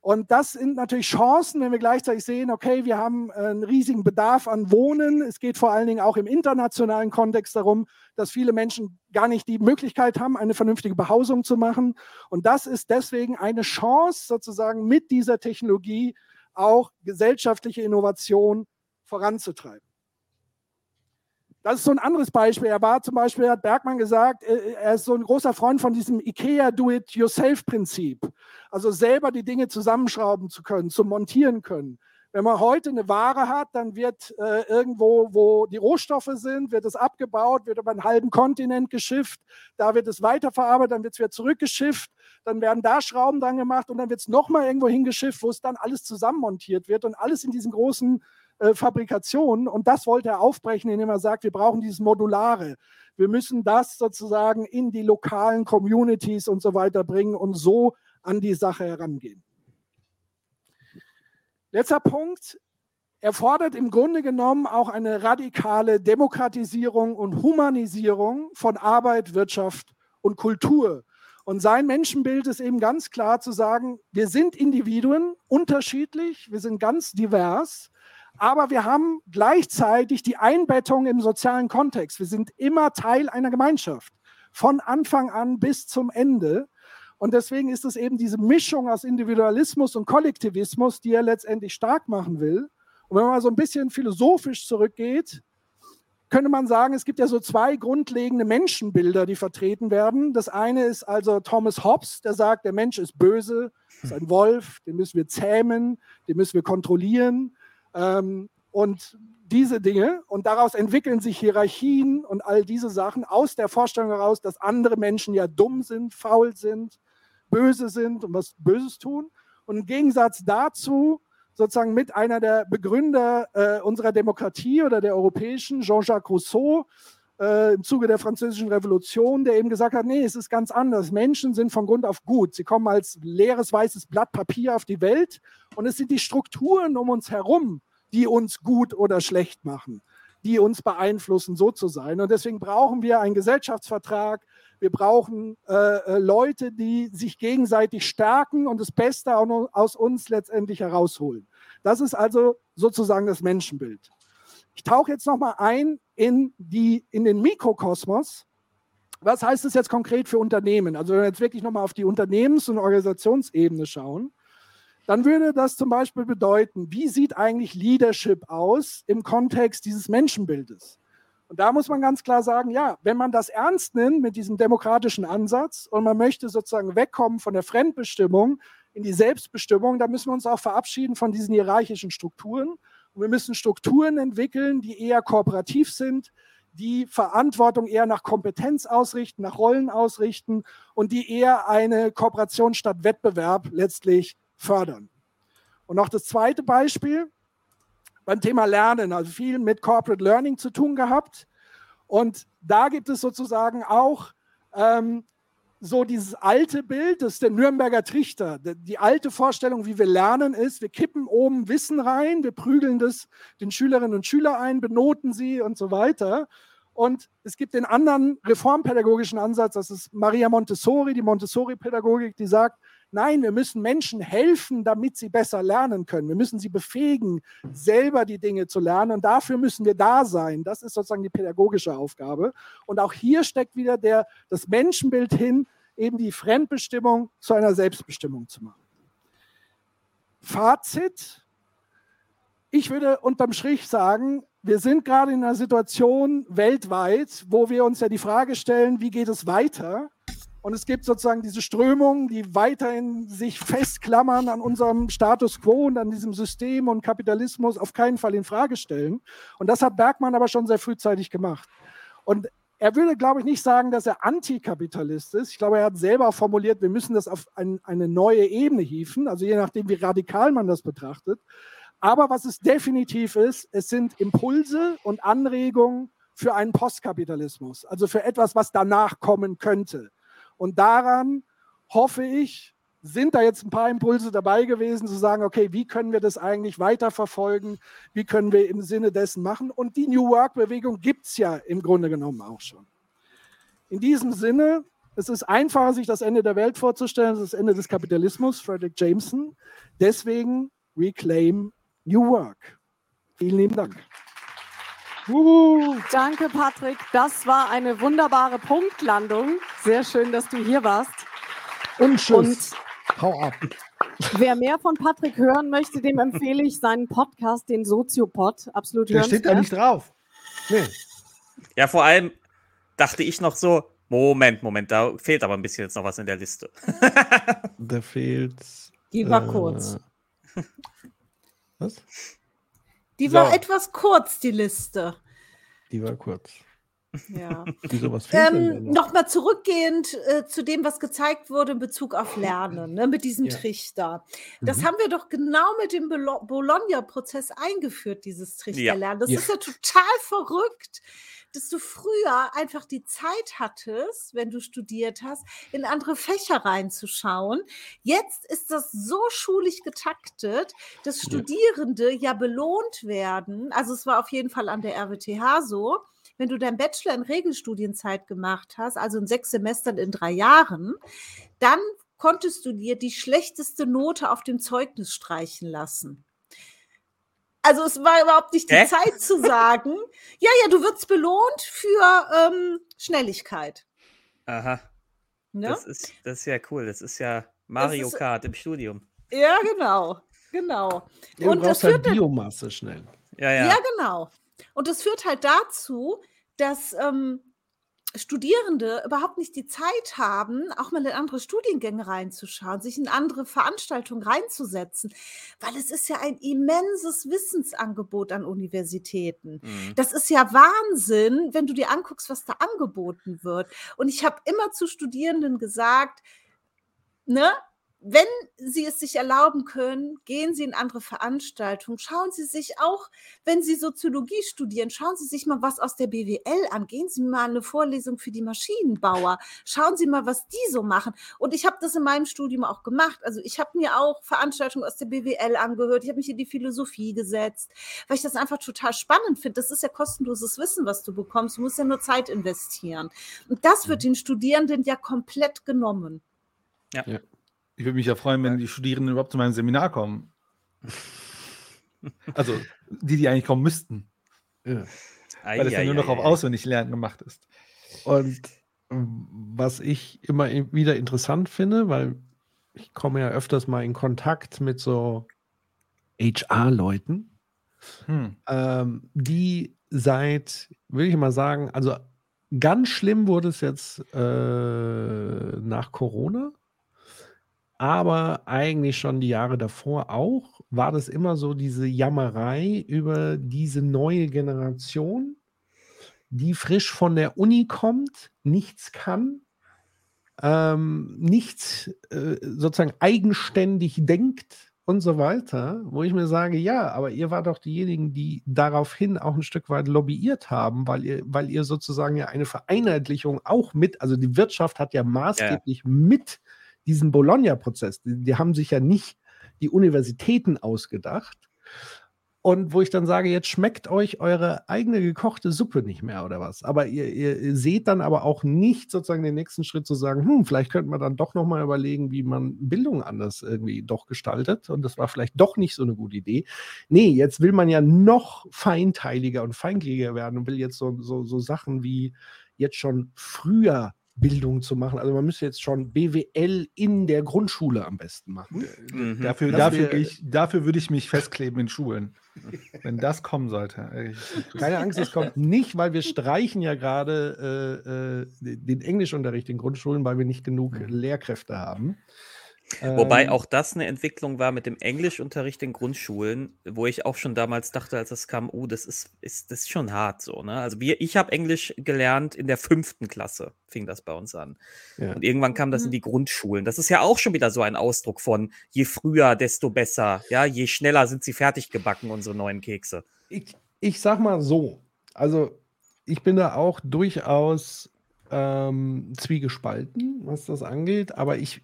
Und das sind natürlich Chancen, wenn wir gleichzeitig sehen, okay, wir haben einen riesigen Bedarf an Wohnen. Es geht vor allen Dingen auch im internationalen Kontext darum, dass viele Menschen gar nicht die Möglichkeit haben, eine vernünftige Behausung zu machen. Und das ist deswegen eine Chance, sozusagen mit dieser Technologie auch gesellschaftliche Innovation voranzutreiben. Das ist so ein anderes Beispiel. Er war zum Beispiel, hat Bergmann gesagt, äh, er ist so ein großer Freund von diesem IKEA Do-it-yourself-Prinzip. Also selber die Dinge zusammenschrauben zu können, zu montieren können. Wenn man heute eine Ware hat, dann wird äh, irgendwo, wo die Rohstoffe sind, wird es abgebaut, wird über einen halben Kontinent geschifft, da wird es weiterverarbeitet, dann wird es wieder zurückgeschifft, dann werden da Schrauben dran gemacht und dann wird es nochmal irgendwo hingeschifft, wo es dann alles zusammenmontiert wird und alles in diesen großen äh, Fabrikation. Und das wollte er aufbrechen, indem er sagt, wir brauchen dieses Modulare. Wir müssen das sozusagen in die lokalen Communities und so weiter bringen und so an die Sache herangehen. Letzter Punkt. Er fordert im Grunde genommen auch eine radikale Demokratisierung und Humanisierung von Arbeit, Wirtschaft und Kultur. Und sein Menschenbild ist eben ganz klar zu sagen, wir sind Individuen, unterschiedlich, wir sind ganz divers, aber wir haben gleichzeitig die Einbettung im sozialen Kontext. Wir sind immer Teil einer Gemeinschaft, von Anfang an bis zum Ende. Und deswegen ist es eben diese Mischung aus Individualismus und Kollektivismus, die er letztendlich stark machen will. Und wenn man so ein bisschen philosophisch zurückgeht, könnte man sagen, es gibt ja so zwei grundlegende Menschenbilder, die vertreten werden. Das eine ist also Thomas Hobbes, der sagt, der Mensch ist böse, ist ein Wolf, den müssen wir zähmen, den müssen wir kontrollieren. Ähm, und diese Dinge und daraus entwickeln sich Hierarchien und all diese Sachen aus der Vorstellung heraus, dass andere Menschen ja dumm sind, faul sind, böse sind und was Böses tun. Und im Gegensatz dazu sozusagen mit einer der Begründer äh, unserer Demokratie oder der europäischen, Jean-Jacques Rousseau, äh, im Zuge der Französischen Revolution, der eben gesagt hat, nee, es ist ganz anders. Menschen sind von Grund auf gut. Sie kommen als leeres weißes Blatt Papier auf die Welt und es sind die Strukturen um uns herum, die uns gut oder schlecht machen. die uns beeinflussen, so zu sein. Und deswegen brauchen wir einen Gesellschaftsvertrag. Wir brauchen äh, äh Leute, die sich gegenseitig stärken und das Beste aus uns letztendlich herausholen. Das ist also sozusagen das Menschenbild. Ich tauche jetzt nochmal ein in, die, in den Mikrokosmos. Was heißt das jetzt konkret für Unternehmen? Also wenn wir jetzt wirklich nochmal auf die Unternehmens- und Organisationsebene schauen, dann würde das zum Beispiel bedeuten, wie sieht eigentlich Leadership aus im Kontext dieses Menschenbildes? Und da muss man ganz klar sagen, ja, wenn man das ernst nimmt mit diesem demokratischen Ansatz und man möchte sozusagen wegkommen von der Fremdbestimmung in die Selbstbestimmung, dann müssen wir uns auch verabschieden von diesen hierarchischen Strukturen. Wir müssen Strukturen entwickeln, die eher kooperativ sind, die Verantwortung eher nach Kompetenz ausrichten, nach Rollen ausrichten und die eher eine Kooperation statt Wettbewerb letztlich fördern. Und noch das zweite Beispiel beim Thema Lernen, also viel mit Corporate Learning zu tun gehabt. Und da gibt es sozusagen auch ähm, so dieses alte Bild, das ist der Nürnberger Trichter. Die alte Vorstellung, wie wir lernen, ist, wir kippen oben Wissen rein, wir prügeln das den Schülerinnen und Schülern ein, benoten sie und so weiter. Und es gibt den anderen reformpädagogischen Ansatz, das ist Maria Montessori, die Montessori-Pädagogik, die sagt, nein, wir müssen Menschen helfen, damit sie besser lernen können. Wir müssen sie befähigen, selber die Dinge zu lernen. Und dafür müssen wir da sein. Das ist sozusagen die pädagogische Aufgabe. Und auch hier steckt wieder der, das Menschenbild hin, eben die Fremdbestimmung zu einer Selbstbestimmung zu machen. Fazit. Ich würde unterm Strich sagen, wir sind gerade in einer Situation weltweit, wo wir uns ja die Frage stellen, wie geht es weiter? Und es gibt sozusagen diese Strömungen, die weiterhin sich festklammern an unserem Status quo und an diesem System und Kapitalismus auf keinen Fall in Frage stellen. Und das hat Bergmann aber schon sehr frühzeitig gemacht. Und er würde, glaube ich, nicht sagen, dass er Antikapitalist ist. Ich glaube, er hat selber formuliert, wir müssen das auf ein, eine neue Ebene hieven, also je nachdem, wie radikal man das betrachtet. Aber was es definitiv ist, es sind Impulse und Anregungen für einen Postkapitalismus, also für etwas, was danach kommen könnte. Und daran hoffe ich, sind da jetzt ein paar Impulse dabei gewesen, zu sagen, okay, wie können wir das eigentlich weiterverfolgen? Wie können wir im Sinne dessen machen? Und die New Work-Bewegung gibt es ja im Grunde genommen auch schon. In diesem Sinne, es ist einfacher, sich das Ende der Welt vorzustellen, das Ende des Kapitalismus, Frederick Jameson. Deswegen Reclaim New Work. Vielen lieben Dank. Uhu. Danke, Patrick. Das war eine wunderbare Punktlandung. Sehr schön, dass du hier warst. Und tschüss. Und Hau ab. Wer mehr von Patrick hören möchte, dem empfehle ich seinen Podcast, den Soziopod. Absolut Der steht da nicht drauf. Nee. Ja, vor allem dachte ich noch so, Moment, Moment, da fehlt aber ein bisschen jetzt noch was in der Liste. da fehlt. Die war äh, kurz. [laughs] Was? Die war etwas kurz, die Liste. Die war kurz. Ja. [laughs] Ähm, Nochmal zurückgehend äh, zu dem, was gezeigt wurde in Bezug auf Lernen, ne, mit diesem ja. Trichter. Das mhm. haben wir doch genau mit dem Bologna-Prozess eingeführt, dieses Trichterlernen. Das ja. ist ja total verrückt dass du früher einfach die Zeit hattest, wenn du studiert hast, in andere Fächer reinzuschauen. Jetzt ist das so schulisch getaktet, dass Studierende ja belohnt werden. Also es war auf jeden Fall an der RWTH so. Wenn du dein Bachelor in Regelstudienzeit gemacht hast, also in sechs Semestern in drei Jahren, dann konntest du dir die schlechteste Note auf dem Zeugnis streichen lassen. Also es war überhaupt nicht die Hä? Zeit zu sagen, [laughs] ja, ja, du wirst belohnt für ähm, Schnelligkeit. Aha. Ne? Das, ist, das ist ja cool. Das ist ja Mario ist, Kart im Studium. Ja, genau. Genau. Ja, und das halt führt Biomasse schnell. Ja, ja. Ja, genau. Und das führt halt dazu, dass ähm, Studierende überhaupt nicht die Zeit haben, auch mal in andere Studiengänge reinzuschauen, sich in andere Veranstaltungen reinzusetzen, weil es ist ja ein immenses Wissensangebot an Universitäten. Mhm. Das ist ja Wahnsinn, wenn du dir anguckst, was da angeboten wird. Und ich habe immer zu Studierenden gesagt, ne, wenn Sie es sich erlauben können, gehen Sie in andere Veranstaltungen. Schauen Sie sich auch, wenn Sie Soziologie studieren, schauen Sie sich mal was aus der BWL an. Gehen Sie mal eine Vorlesung für die Maschinenbauer. Schauen Sie mal, was die so machen. Und ich habe das in meinem Studium auch gemacht. Also ich habe mir auch Veranstaltungen aus der BWL angehört. Ich habe mich in die Philosophie gesetzt, weil ich das einfach total spannend finde. Das ist ja kostenloses Wissen, was du bekommst. Du musst ja nur Zeit investieren. Und das wird mhm. den Studierenden ja komplett genommen. ja. ja. Ich würde mich ja freuen, wenn die Studierenden überhaupt zu meinem Seminar kommen. Also die, die eigentlich kommen müssten. Ja. Weil es ja nur noch auf auswendig lernen gemacht ist. Und was ich immer wieder interessant finde, weil ich komme ja öfters mal in Kontakt mit so HR-Leuten, hm. ähm, die seit, will ich mal sagen, also ganz schlimm wurde es jetzt äh, nach Corona aber eigentlich schon die Jahre davor auch, war das immer so diese Jammerei über diese neue Generation, die frisch von der Uni kommt, nichts kann, ähm, nichts äh, sozusagen eigenständig denkt und so weiter, wo ich mir sage, ja, aber ihr wart doch diejenigen, die daraufhin auch ein Stück weit lobbyiert haben, weil ihr, weil ihr sozusagen ja eine Vereinheitlichung auch mit, also die Wirtschaft hat ja maßgeblich ja. mit diesen Bologna-Prozess, die, die, haben sich ja nicht die Universitäten ausgedacht. Und wo ich dann sage, jetzt schmeckt euch eure eigene gekochte Suppe nicht mehr oder was. Aber ihr, ihr seht dann aber auch nicht sozusagen den nächsten Schritt zu sagen, hm, vielleicht könnte man dann doch nochmal überlegen, wie man Bildung anders irgendwie doch gestaltet. Und das war vielleicht doch nicht so eine gute Idee. Nee, jetzt will man ja noch feinteiliger und feingliedriger werden und will jetzt so, so, so Sachen wie jetzt schon früher Bildung zu machen. Also man müsste jetzt schon BWL in der Grundschule am besten machen. Mhm. Dafür, dafür, ich, dafür würde ich mich festkleben in Schulen. Wenn das kommen sollte. Keine Angst, es kommt nicht, weil wir streichen ja gerade äh, äh den Englischunterricht in Grundschulen, weil wir nicht genug mhm. Lehrkräfte haben. Wobei ähm, auch das eine Entwicklung war mit dem Englischunterricht in Grundschulen, wo ich auch schon damals dachte, als das kam, oh, das ist, ist, das ist schon hart so. Ne? Also wir, ich habe Englisch gelernt in der fünften Klasse, fing das bei uns an. Ja. Und irgendwann kam das in mhm. die Grundschulen. Das ist ja auch schon wieder so ein Ausdruck von je früher, desto besser. Ja, je schneller sind sie fertig gebacken, unsere neuen Kekse. Ich, ich sag mal so, also ich bin da auch durchaus ähm, zwiegespalten, was das angeht, aber ich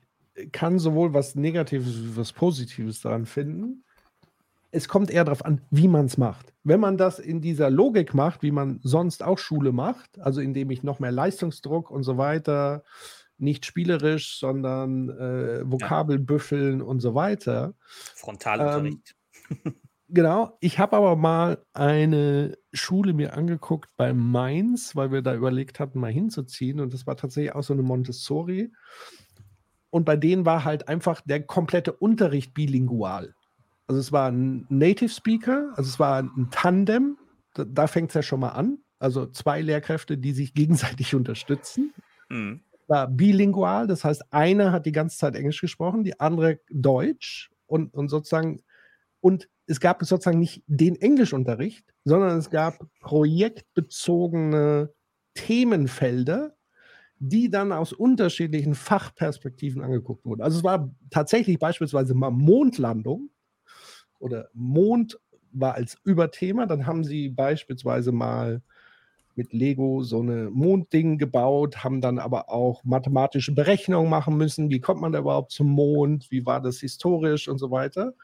kann sowohl was Negatives wie was Positives daran finden. Es kommt eher darauf an, wie man es macht. Wenn man das in dieser Logik macht, wie man sonst auch Schule macht, also indem ich noch mehr Leistungsdruck und so weiter, nicht spielerisch, sondern äh, Vokabelbüffeln ja. und so weiter. Frontalunterricht. Ähm, genau. Ich habe aber mal eine Schule mir angeguckt bei Mainz, weil wir da überlegt hatten, mal hinzuziehen. Und das war tatsächlich auch so eine Montessori. Und bei denen war halt einfach der komplette Unterricht bilingual. Also es war ein Native Speaker, also es war ein Tandem, da, da fängt es ja schon mal an. Also zwei Lehrkräfte, die sich gegenseitig unterstützen. Mhm. War bilingual, das heißt, einer hat die ganze Zeit Englisch gesprochen, die andere Deutsch und, und sozusagen, und es gab sozusagen nicht den Englischunterricht, sondern es gab projektbezogene Themenfelder, die dann aus unterschiedlichen Fachperspektiven angeguckt wurden. Also es war tatsächlich beispielsweise mal Mondlandung oder Mond war als Überthema. Dann haben sie beispielsweise mal mit Lego so eine Mondding gebaut, haben dann aber auch mathematische Berechnungen machen müssen. Wie kommt man da überhaupt zum Mond? Wie war das historisch und so weiter?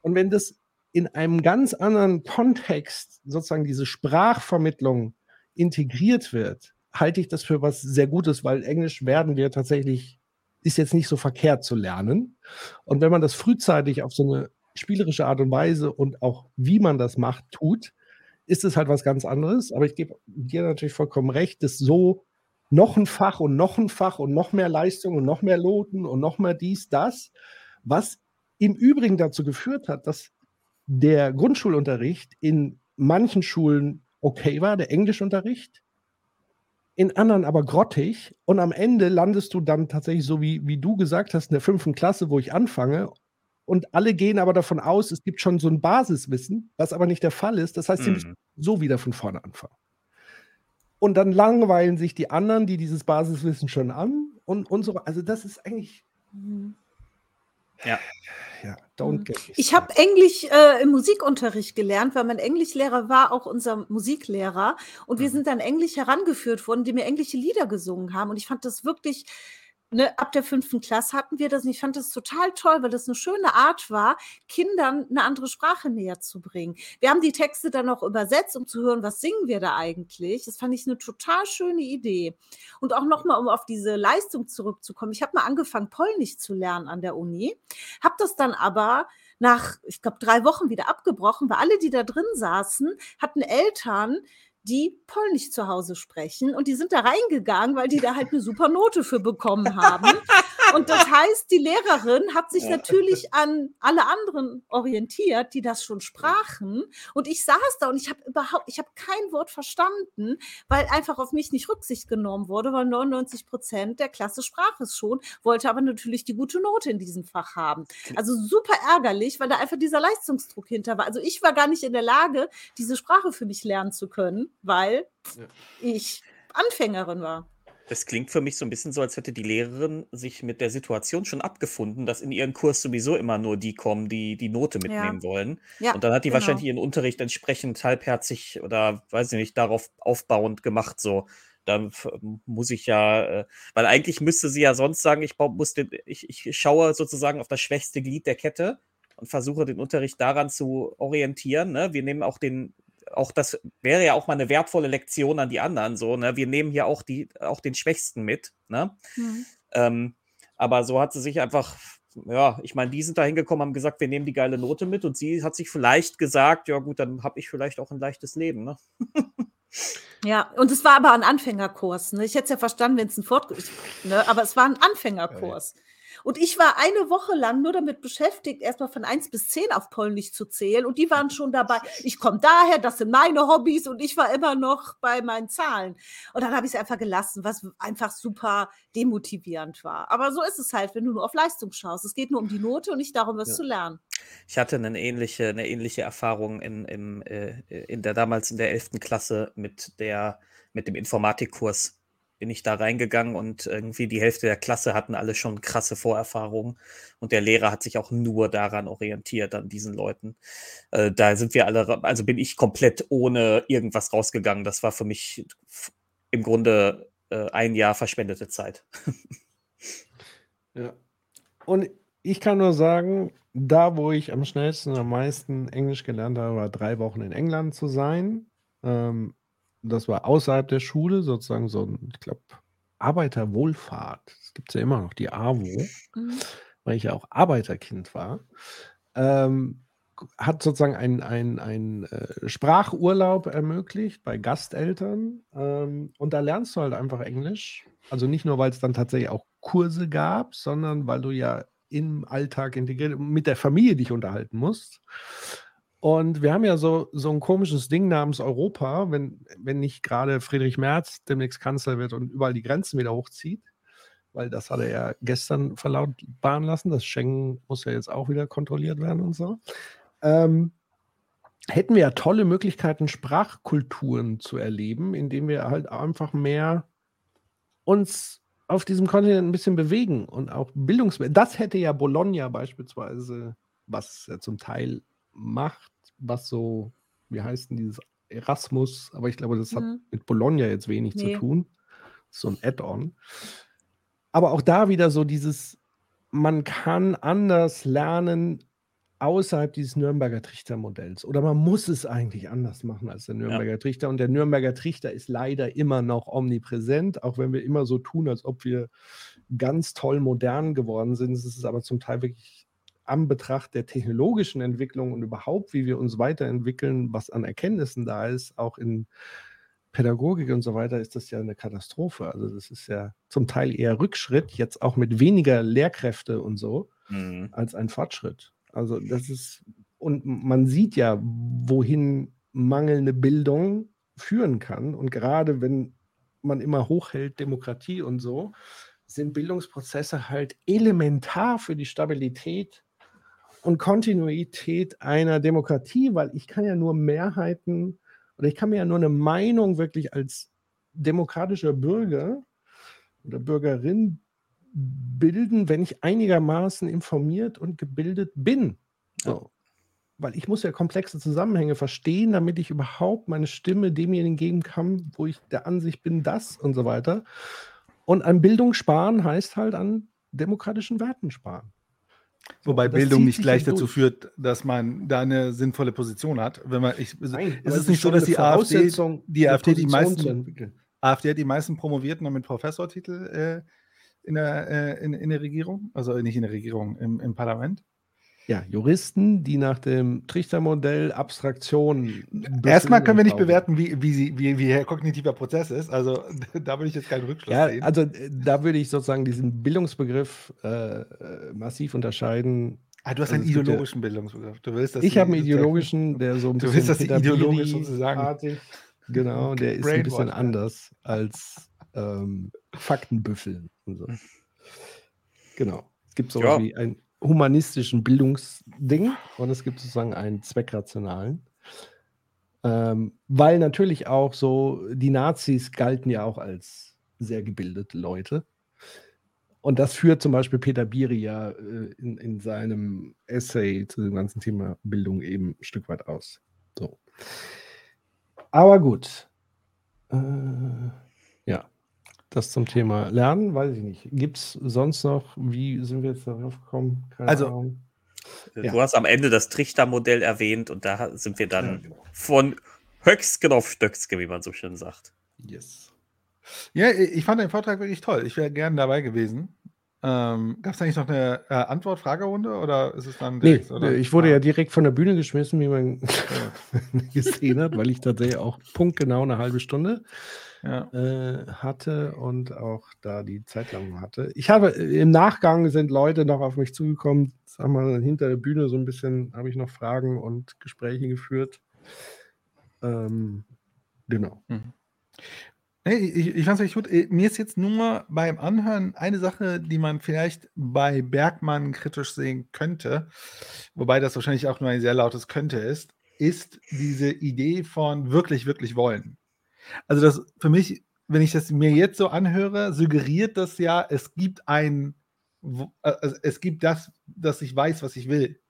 Und wenn das in einem ganz anderen Kontext sozusagen diese Sprachvermittlung integriert wird, halte ich das für was sehr Gutes, weil Englisch werden wir tatsächlich, ist jetzt nicht so verkehrt zu lernen. Und wenn man das frühzeitig auf so eine spielerische Art und Weise und auch wie man das macht, tut, ist es halt was ganz anderes. Aber ich gebe dir natürlich vollkommen recht, dass so noch ein Fach und noch ein Fach und noch mehr Leistung und noch mehr Loten und noch mehr dies, das, was im Übrigen dazu geführt hat, dass der Grundschulunterricht in manchen Schulen okay war, der Englischunterricht, in anderen aber grottig und am Ende landest du dann tatsächlich so, wie, wie du gesagt hast, in der fünften Klasse, wo ich anfange und alle gehen aber davon aus, es gibt schon so ein Basiswissen, was aber nicht der Fall ist. Das heißt, sie müssen mhm. so wieder von vorne anfangen. Und dann langweilen sich die anderen, die dieses Basiswissen schon an und, und so. Also das ist eigentlich, Ja. Ja, don't Mhm. get Ich habe. Englisch äh, im Musikunterricht gelernt, weil mein Englischlehrer war auch unser Musiklehrer. Und wir Mhm. sind an Englisch herangeführt worden, die mir englische Lieder gesungen haben. Und ich fand das wirklich, ne, ab der fünften Klasse hatten wir das. Und ich fand das total toll, weil das eine schöne Art war, Kindern eine andere Sprache näher zu bringen. Wir haben die Texte dann auch übersetzt, um zu hören, was singen wir da eigentlich. Das fand ich eine total schöne Idee. Und auch nochmal, um auf diese Leistung zurückzukommen. Ich habe mal angefangen, Polnisch zu lernen an der Uni, habe das dann aber nach, ich glaube, drei Wochen wieder abgebrochen, weil alle, die da drin saßen, hatten Eltern, die Polnisch zu Hause sprechen und die sind da reingegangen, weil die da halt eine super Note für bekommen haben. [laughs] Und das heißt, die Lehrerin hat sich Ja. natürlich an alle anderen orientiert, die das schon sprachen. Und ich saß da und ich habe überhaupt, ich habe kein Wort verstanden, weil einfach auf mich nicht Rücksicht genommen wurde, weil 99 Prozent der Klasse sprach es schon, wollte aber natürlich die gute Note in diesem Fach haben. Also super ärgerlich, weil da einfach dieser Leistungsdruck hinter war. Also ich war gar nicht in der Lage, diese Sprache für mich lernen zu können, weil Ja. ich Anfängerin war. Das klingt für mich so ein bisschen so, als hätte die Lehrerin sich mit der Situation schon abgefunden, dass in ihren Kurs sowieso immer nur die kommen, die die Note Ja. mitnehmen wollen. Ja, Und dann hat die genau. wahrscheinlich ihren Unterricht entsprechend halbherzig oder weiß ich nicht, darauf aufbauend gemacht. So, dann f- muss ich ja, äh, weil eigentlich müsste sie ja sonst sagen, ich, muss den, ich, ich schaue sozusagen auf das schwächste Glied der Kette und versuche den Unterricht daran zu orientieren. Ne? Wir nehmen auch den, auch das wäre ja auch mal eine wertvolle Lektion an die anderen. So, ne? Wir nehmen hier auch die, auch den Schwächsten mit. Ne? Mhm. Ähm, aber so hat sie sich einfach, ja, ich meine, die sind da hingekommen, haben gesagt, wir nehmen die geile Note mit und sie hat sich vielleicht gesagt, ja gut, dann habe ich vielleicht auch ein leichtes Leben. Ne? [laughs] Ja, und es war aber ein Anfängerkurs. Ne? Ich hätte es ja verstanden, wenn es ein Fortkurs, ne? aber es war ein Anfängerkurs. Und ich war eine Woche lang nur damit beschäftigt, erstmal von 1 bis 10 auf Polnisch zu zählen. Und die waren schon dabei, ich komme daher, das sind meine Hobbys und ich war immer noch bei meinen Zahlen. Und dann habe ich es einfach gelassen, was einfach super demotivierend war. Aber so ist es halt, wenn du nur auf Leistung schaust. Es geht nur um die Note und nicht darum, was Ja. zu lernen. Ich hatte eine ähnliche, eine ähnliche Erfahrung in, im, äh, in der damals in der 11. Klasse mit der, mit dem Informatikkurs. Bin ich da reingegangen und irgendwie die Hälfte der Klasse hatten alle schon krasse Vorerfahrungen und der Lehrer hat sich auch nur daran orientiert, an diesen Leuten. Äh, da sind wir alle, also bin ich komplett ohne irgendwas rausgegangen. Das war für mich im Grunde äh, ein Jahr verschwendete Zeit. [laughs] Ja. Und ich kann nur sagen, da, wo ich am schnellsten und am meisten Englisch gelernt habe, war drei Wochen in England zu sein. Ähm, das war außerhalb der Schule, sozusagen so ein, ich glaube, Arbeiterwohlfahrt. Das gibt es ja immer noch, die AWO, Mhm. weil ich ja auch Arbeiterkind war. Ähm, hat sozusagen ein, ein, ein äh, Sprachurlaub ermöglicht bei Gasteltern. Ähm, und da lernst du halt einfach Englisch. Also nicht nur, weil es dann tatsächlich auch Kurse gab, sondern weil du ja im Alltag integriert mit der Familie dich unterhalten musst. Und wir haben ja so, so ein komisches Ding namens Europa, wenn, wenn nicht gerade Friedrich Merz demnächst Kanzler wird und überall die Grenzen wieder hochzieht, weil das hat er ja gestern verlautbaren lassen. Das Schengen muss ja jetzt auch wieder kontrolliert werden und so. Ähm, hätten wir ja tolle Möglichkeiten, Sprachkulturen zu erleben, indem wir halt einfach mehr uns auf diesem Kontinent ein bisschen bewegen und auch Bildungs... Das hätte ja Bologna beispielsweise, was er zum Teil macht, was so, wie heißt denn dieses Erasmus, aber ich glaube, das hat Mhm. mit Bologna jetzt wenig Nee. zu tun. So ein Add-on. Aber auch da wieder so dieses, man kann anders lernen außerhalb dieses Nürnberger Trichtermodells. Oder man muss es eigentlich anders machen als der Nürnberger Trichter. Und der Nürnberger Trichter ist leider immer noch omnipräsent, auch wenn wir immer so tun, als ob wir ganz toll modern geworden sind. Es ist aber zum Teil wirklich am Betracht der technologischen Entwicklung und überhaupt, wie wir uns weiterentwickeln, was an Erkenntnissen da ist, auch in Pädagogik und so weiter, ist das ja eine Katastrophe. Also das ist ja zum Teil eher Rückschritt, jetzt auch mit weniger Lehrkräfte und so, Mhm. als ein Fortschritt. Also das ist, und man sieht ja, wohin mangelnde Bildung führen kann. Und gerade wenn man immer hochhält, Demokratie und so, sind Bildungsprozesse halt elementar für die Stabilität und Kontinuität einer Demokratie, weil ich kann ja nur Mehrheiten oder ich kann mir ja nur eine Meinung wirklich als demokratischer Bürger oder Bürgerin bilden, wenn ich einigermaßen informiert und gebildet bin. So. Weil ich muss ja komplexe Zusammenhänge verstehen, damit ich überhaupt meine Stimme demjenigen geben kann, wo ich der Ansicht bin, das und so weiter. Und an Bildung sparen heißt halt an demokratischen Werten sparen. Wobei Bildung nicht gleich dazu führt, dass man da eine sinnvolle Position hat. Wenn man, ich, Nein, ist es nicht so, dass die AfD, die AfD die meisten, AfD hat die meisten Promovierten mit Professortitel äh, in, der, äh, in, in, der Regierung, also nicht in der Regierung, im, im Parlament? Ja, Juristen, die nach dem Trichtermodell Abstraktion. Erstmal können wir nicht bewerten, wie, wie, sie, wie, wie Herr kognitiver Prozess ist. Also [laughs] da würde ich jetzt keinen Rückschluss ja, sehen. Also äh, da würde ich sozusagen diesen Bildungsbegriff äh, äh massiv unterscheiden. Ah, du hast also einen ideologischen ja, Bildungsbegriff. Du willst, ich habe einen ideologischen, der so ein [laughs] bisschen. Du willst, dass die ideologisch sozusagen. Artig, [laughs] genau, der ist ein bisschen anders als ähm, Faktenbüffeln. Und so. Genau. Es gibt so ja. wie ein humanistischen Bildungsding und es gibt sozusagen einen zweckrationalen. Ähm, weil natürlich auch so, die Nazis galten ja auch als sehr gebildete Leute. Und das führt zum Beispiel Peter Biri ja äh, in, in seinem Essay zu dem ganzen Thema Bildung eben ein Stück weit aus. So. Aber gut. Äh. Das zum Thema Lernen, weiß ich nicht. Gibt es sonst noch, wie sind wir jetzt darauf gekommen? Keine also, Ahnung. Du ja. hast am Ende das Trichtermodell erwähnt und da sind wir dann ja, genau. von Höcksken auf Stöcksken, wie man so schön sagt. Yes. Ja, ich fand den Vortrag wirklich toll. Ich wäre gerne dabei gewesen. Ähm, Gab es eigentlich noch eine äh, Antwort-Fragerunde oder ist es dann direkt, nee, ich wurde ah. ja direkt von der Bühne geschmissen, wie man [laughs] gesehen hat, weil ich tatsächlich auch punktgenau eine halbe Stunde ja. äh, hatte und auch da die Zeit lang hatte. Ich habe äh, im Nachgang sind Leute noch auf mich zugekommen, sag mal, hinter der Bühne so ein bisschen habe ich noch Fragen und Gespräche geführt. Ähm, genau. Mhm. Nee, ich, ich fand es gut. Äh, mir ist jetzt nur beim Anhören eine Sache, die man vielleicht bei Bergmann kritisch sehen könnte, wobei das wahrscheinlich auch nur ein sehr lautes Könnte ist, ist diese Idee von wirklich, wirklich wollen. Also das für mich, wenn ich das mir jetzt so anhöre, suggeriert das ja, es gibt ein, also es gibt das, dass ich weiß, was ich will.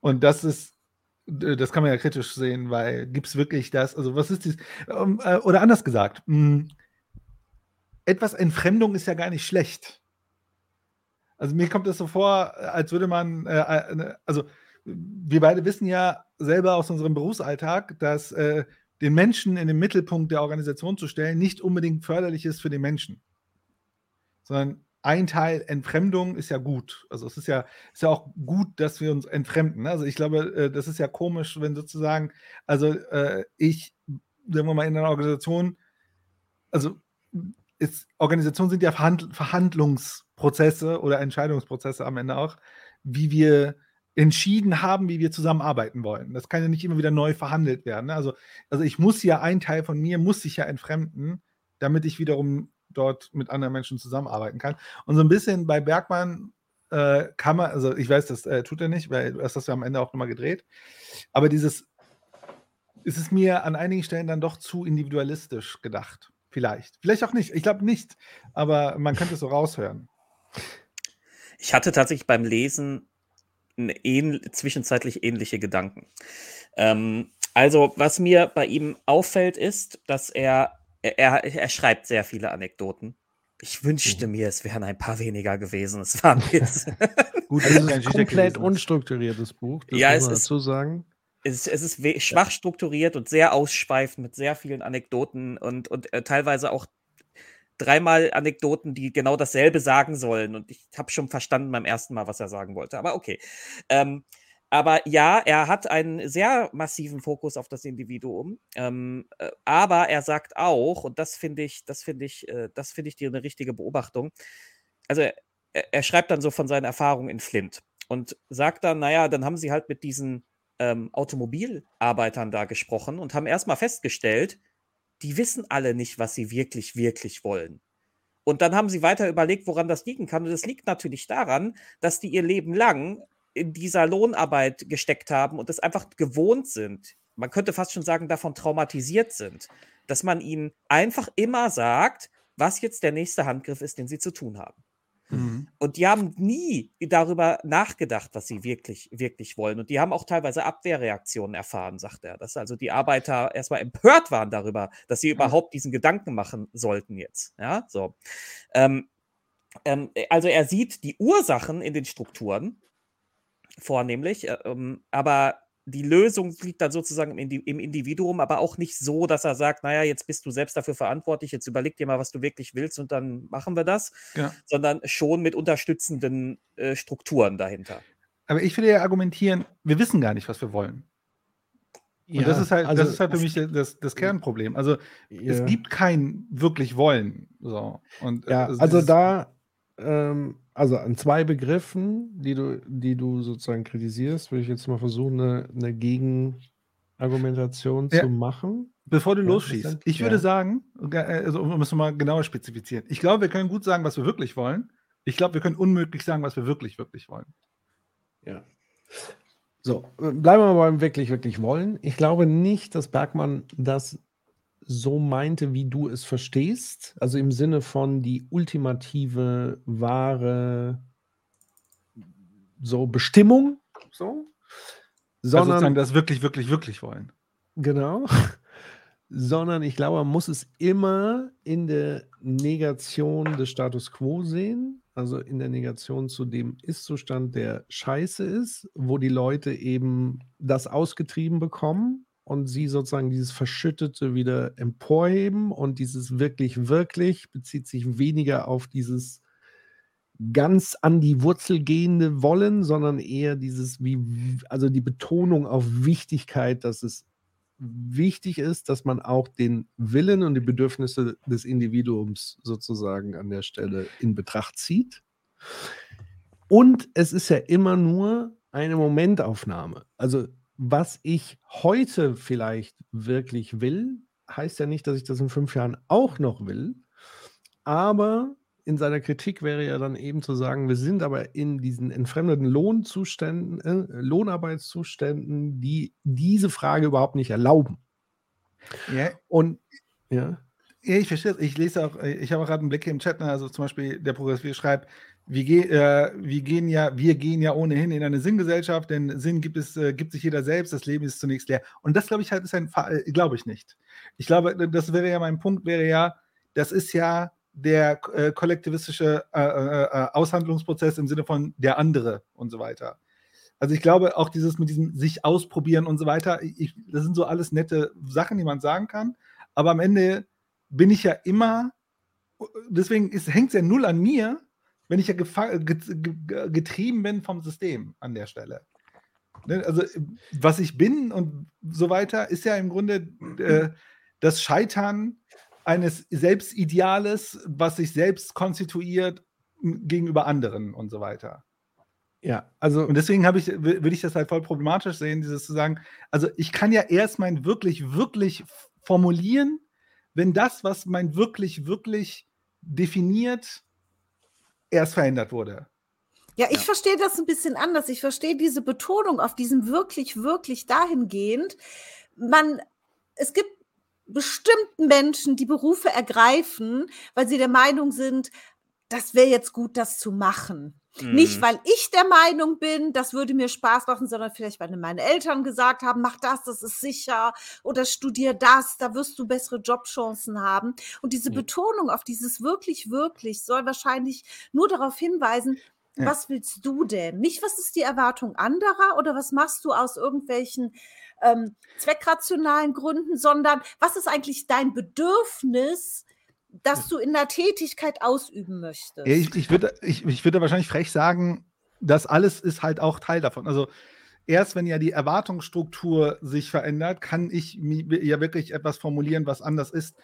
Und das ist, das kann man ja kritisch sehen, weil gibt es wirklich das, also was ist dies, ähm, äh, oder anders gesagt, hm, etwas Entfremdung ist ja gar nicht schlecht. Also mir kommt es so vor, als würde man, äh, äh also wir beide wissen ja selber aus unserem Berufsalltag, dass äh, den Menschen in den Mittelpunkt der Organisation zu stellen, nicht unbedingt förderlich ist für den Menschen. Sondern ein Teil Entfremdung ist ja gut. Also es ist ja, ist ja auch gut, dass wir uns entfremden. Also ich glaube, äh, das ist ja komisch, wenn sozusagen, also äh, ich, sagen wir mal, in einer Organisation, also ist, Organisationen sind ja Verhandl Verhandlungsprozesse oder Entscheidungsprozesse am Ende auch, wie wir entschieden haben, wie wir zusammenarbeiten wollen. Das kann ja nicht immer wieder neu verhandelt werden. Ne? Also, also ich muss ja, ein Teil von mir muss sich ja entfremden, damit ich wiederum dort mit anderen Menschen zusammenarbeiten kann. Und so ein bisschen bei Bergmann äh, kann man, also ich weiß, das äh, tut er nicht, weil er das ja am Ende auch nochmal gedreht. Aber dieses ist es mir an einigen Stellen dann doch zu individualistisch gedacht. Vielleicht. Vielleicht auch nicht. Ich glaube nicht. Aber man könnte es so raushören. Ich hatte tatsächlich beim Lesen ähn zwischenzeitlich ähnliche Gedanken. Ähm, also, was mir bei ihm auffällt, ist, dass er, er, er schreibt sehr viele Anekdoten. Ich wünschte mhm. mir, es wären ein paar weniger gewesen. Es waren [laughs] jetzt. Gut, also es ist ein komplett unstrukturiertes Buch. Das ja, es ist, dazu sagen. Es, es ist schwach strukturiert und sehr ausschweifend mit sehr vielen Anekdoten und, und äh, teilweise auch dreimal Anekdoten, die genau dasselbe sagen sollen. Und ich habe schon verstanden beim ersten Mal, was er sagen wollte. Aber okay. Ähm, aber ja, er hat einen sehr massiven Fokus auf das Individuum. Ähm, äh, aber er sagt auch, und das finde ich, das finde ich, äh, das finde ich dir eine richtige Beobachtung. Also er, er, schreibt dann so von seinen Erfahrungen in Flint und sagt dann, naja, dann haben sie halt mit diesen ähm, Automobilarbeitern da gesprochen und haben erstmal festgestellt, die wissen alle nicht, was sie wirklich, wirklich wollen. Und dann haben sie weiter überlegt, woran das liegen kann. Und das liegt natürlich daran, dass die ihr Leben lang in dieser Lohnarbeit gesteckt haben und es einfach gewohnt sind. Man könnte fast schon sagen, davon traumatisiert sind, dass man ihnen einfach immer sagt, was jetzt der nächste Handgriff ist, den sie zu tun haben. Mhm. Und die haben nie darüber nachgedacht, was sie wirklich, wirklich wollen. Und die haben auch teilweise Abwehrreaktionen erfahren, sagt er. Dass also die Arbeiter erstmal empört waren darüber, dass sie überhaupt diesen Gedanken machen sollten jetzt. Ja, so. Ähm, ähm, also er sieht die Ursachen in den Strukturen vornehmlich, äh, ähm, aber die Lösung liegt dann sozusagen im, Individuum, aber auch nicht so, dass er sagt, naja, jetzt bist du selbst dafür verantwortlich, jetzt überleg dir mal, was du wirklich willst und dann machen wir das, ja. sondern schon mit unterstützenden äh, Strukturen dahinter. Aber ich würde ja argumentieren, wir wissen gar nicht, was wir wollen. Und ja, das ist halt, also, das ist halt für mich das, das Kernproblem. Also ja. es gibt kein wirklich Wollen. So. Und, ja, also, also da ähm, also an zwei Begriffen, die du, die du sozusagen kritisierst, würde ich jetzt mal versuchen, eine, eine Gegenargumentation ja. zu machen. Bevor du ja, losschießt, ich würde sagen, äh, also um es mal genauer spezifizieren, ich glaube, wir können gut sagen, was wir wirklich wollen. Ich glaube, wir können unmöglich sagen, was wir wirklich, wirklich wollen. Ja. So, bleiben wir beim wirklich, wirklich wollen. Ich glaube nicht, dass Bergmann das so meinte, wie du es verstehst. Also im Sinne von die ultimative, wahre so Bestimmung. So. Sondern also das wirklich, wirklich, wirklich wollen. Genau. [laughs] Sondern ich glaube, man muss es immer in der Negation des Status quo sehen. Also in der Negation zu dem Ist-Zustand, der scheiße ist, wo die Leute eben das ausgetrieben bekommen und sie sozusagen dieses Verschüttete wieder emporheben und dieses wirklich, wirklich bezieht sich weniger auf dieses ganz an die Wurzel gehende Wollen, sondern eher dieses, wie, also die Betonung auf Wichtigkeit, dass es wichtig ist, dass man auch den Willen und die Bedürfnisse des Individuums sozusagen an der Stelle in Betracht zieht. Und es ist ja immer nur eine Momentaufnahme. Also was ich heute vielleicht wirklich will, heißt ja nicht, dass ich das in fünf Jahren auch noch will. Aber in seiner Kritik wäre ja dann eben zu sagen, wir sind aber in diesen entfremdeten Lohnzuständen, äh, Lohnarbeitszuständen, die diese Frage überhaupt nicht erlauben. Ja. Und ja. Ja, ich verstehe Ich lese auch, ich habe auch gerade einen Blick hier im Chat, ne, also zum Beispiel der Progressiv schreibt, wir, ge äh, wir, gehen ja, wir gehen ja ohnehin in eine Sinngesellschaft, denn Sinn gibt es, äh, gibt sich jeder selbst, das Leben ist zunächst leer. Und das glaube ich halt ist ein Fall, äh, glaube ich nicht. Ich glaube, das wäre ja mein Punkt, wäre ja, das ist ja der äh, kollektivistische äh, äh, Aushandlungsprozess im Sinne von der andere und so weiter. Also ich glaube auch dieses mit diesem sich ausprobieren und so weiter, ich, das sind so alles nette Sachen, die man sagen kann. Aber am Ende bin ich ja immer, deswegen hängt es ja null an mir, wenn ich ja getrieben bin vom System an der Stelle. Ne, also, was ich bin und so weiter, ist ja im Grunde äh, das Scheitern eines Selbstideales, was sich selbst konstituiert gegenüber anderen und so weiter. Ja, also. Und deswegen ich, würde ich das halt voll problematisch sehen, dieses zu sagen, also ich kann ja erst mein wirklich, wirklich formulieren, wenn das, was mein wirklich, wirklich definiert, erst verändert wurde. Ja, ich ja. verstehe das ein bisschen anders. Ich verstehe diese Betonung auf diesem wirklich, wirklich dahingehend. Man, es gibt bestimmten Menschen, die Berufe ergreifen, weil sie der Meinung sind, das wäre jetzt gut, das zu machen. Mhm. Nicht, weil ich der Meinung bin, das würde mir Spaß machen, sondern vielleicht, weil meine Eltern gesagt haben, mach das, das ist sicher oder studier das, da wirst du bessere Jobchancen haben. Und diese ja. Betonung auf dieses wirklich, wirklich soll wahrscheinlich nur darauf hinweisen, ja. was willst du denn? Nicht, was ist die Erwartung anderer oder was machst du aus irgendwelchen ähm, zweckrationalen Gründen, sondern was ist eigentlich dein Bedürfnis, das du in der Tätigkeit ausüben möchtest. Ich, ich würde ich, ich würd wahrscheinlich frech sagen, das alles ist halt auch Teil davon. Also erst wenn ja die Erwartungsstruktur sich verändert, kann ich ja wirklich etwas formulieren, was anders ist.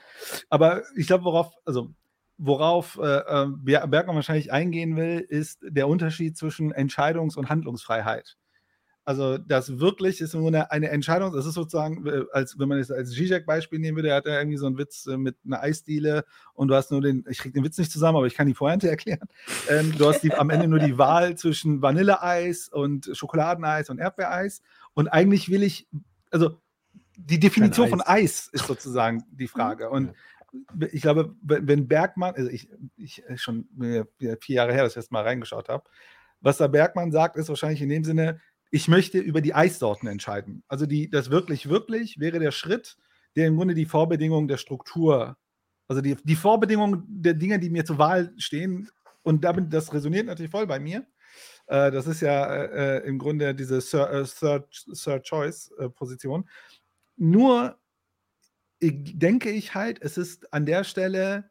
Aber ich glaube, worauf, also worauf äh, äh Bergmann wahrscheinlich eingehen will, ist der Unterschied zwischen Entscheidungs- und Handlungsfreiheit. Also das wirklich ist nur eine, eine Entscheidung. Das ist sozusagen, äh, als wenn man es als Zizek-Beispiel nehmen würde, er hat ja irgendwie so einen Witz äh, mit einer Eisdiele und du hast nur den, ich kriege den Witz nicht zusammen, aber ich kann die Pointe [laughs] erklären. Ähm, du hast die, am Ende nur die Wahl zwischen Vanilleeis und Schokoladeneis und Erdbeereis. Und eigentlich will ich, also die Definition von Eis ist sozusagen die Frage. Und ich glaube, wenn Bergmann, also ich, ich schon vier Jahre her, dass ich das mal reingeschaut habe, was da Bergmann sagt, ist wahrscheinlich in dem Sinne, ich möchte über die Eissorten entscheiden. Also die, das wirklich, wirklich wäre der Schritt, der im Grunde die Vorbedingung der Struktur, also die, die Vorbedingung der Dinge, die mir zur Wahl stehen, und damit, das resoniert natürlich voll bei mir. Äh, das ist ja äh, im Grunde diese Third, äh. Äh, Nur denke ich halt, es ist an der Stelle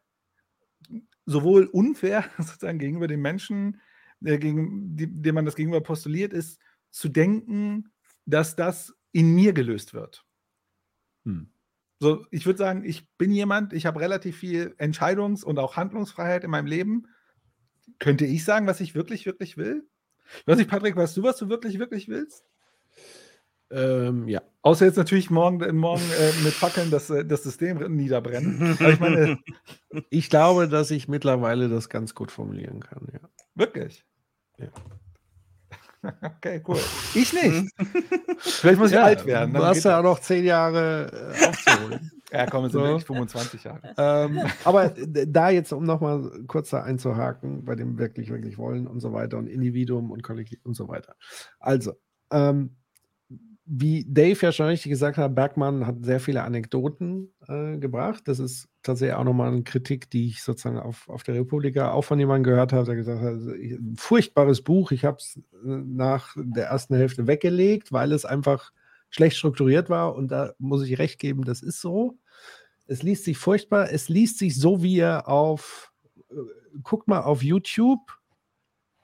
sowohl unfair [laughs] sozusagen gegenüber den Menschen, äh, gegen, die, dem man das gegenüber postuliert, ist zu denken, dass das in mir gelöst wird. Hm. So, ich würde sagen, ich bin jemand, ich habe relativ viel Entscheidungs- und auch Handlungsfreiheit in meinem Leben. Könnte ich sagen, was ich wirklich, wirklich will? Ich weiß nicht, Patrick, weißt du, was du wirklich, wirklich willst? Ähm, ja. Außer jetzt natürlich morgen, äh, morgen äh, mit Fackeln das, äh, das System niederbrennen. ich, meine, [laughs] ich glaube, dass ich mittlerweile das ganz gut formulieren kann, ja. Wirklich? Ja. [laughs] Okay, cool. [laughs] Ich nicht. Vielleicht muss ich ja, alt werden. Du hast ja auch noch zehn Jahre äh, aufzuholen. [laughs] ja, komm, es sind so. wirklich 25 Jahre. Ähm, aber da jetzt, um nochmal kurz da einzuhaken, bei dem wirklich, wirklich wollen und so weiter und Individuum und Kollektiv und so weiter. Also, ähm, wie Dave ja schon richtig gesagt hat, Bergmann hat sehr viele Anekdoten äh, gebracht. Das ist tatsächlich auch nochmal eine Kritik, die ich sozusagen auf, auf der Republika auch von jemandem gehört habe, der gesagt hat, also, ein furchtbares Buch, ich habe es äh, nach der ersten Hälfte weggelegt, weil es einfach schlecht strukturiert war und da muss ich recht geben, das ist so. Es liest sich furchtbar, es liest sich so, wie er auf, äh, guckt mal auf YouTube,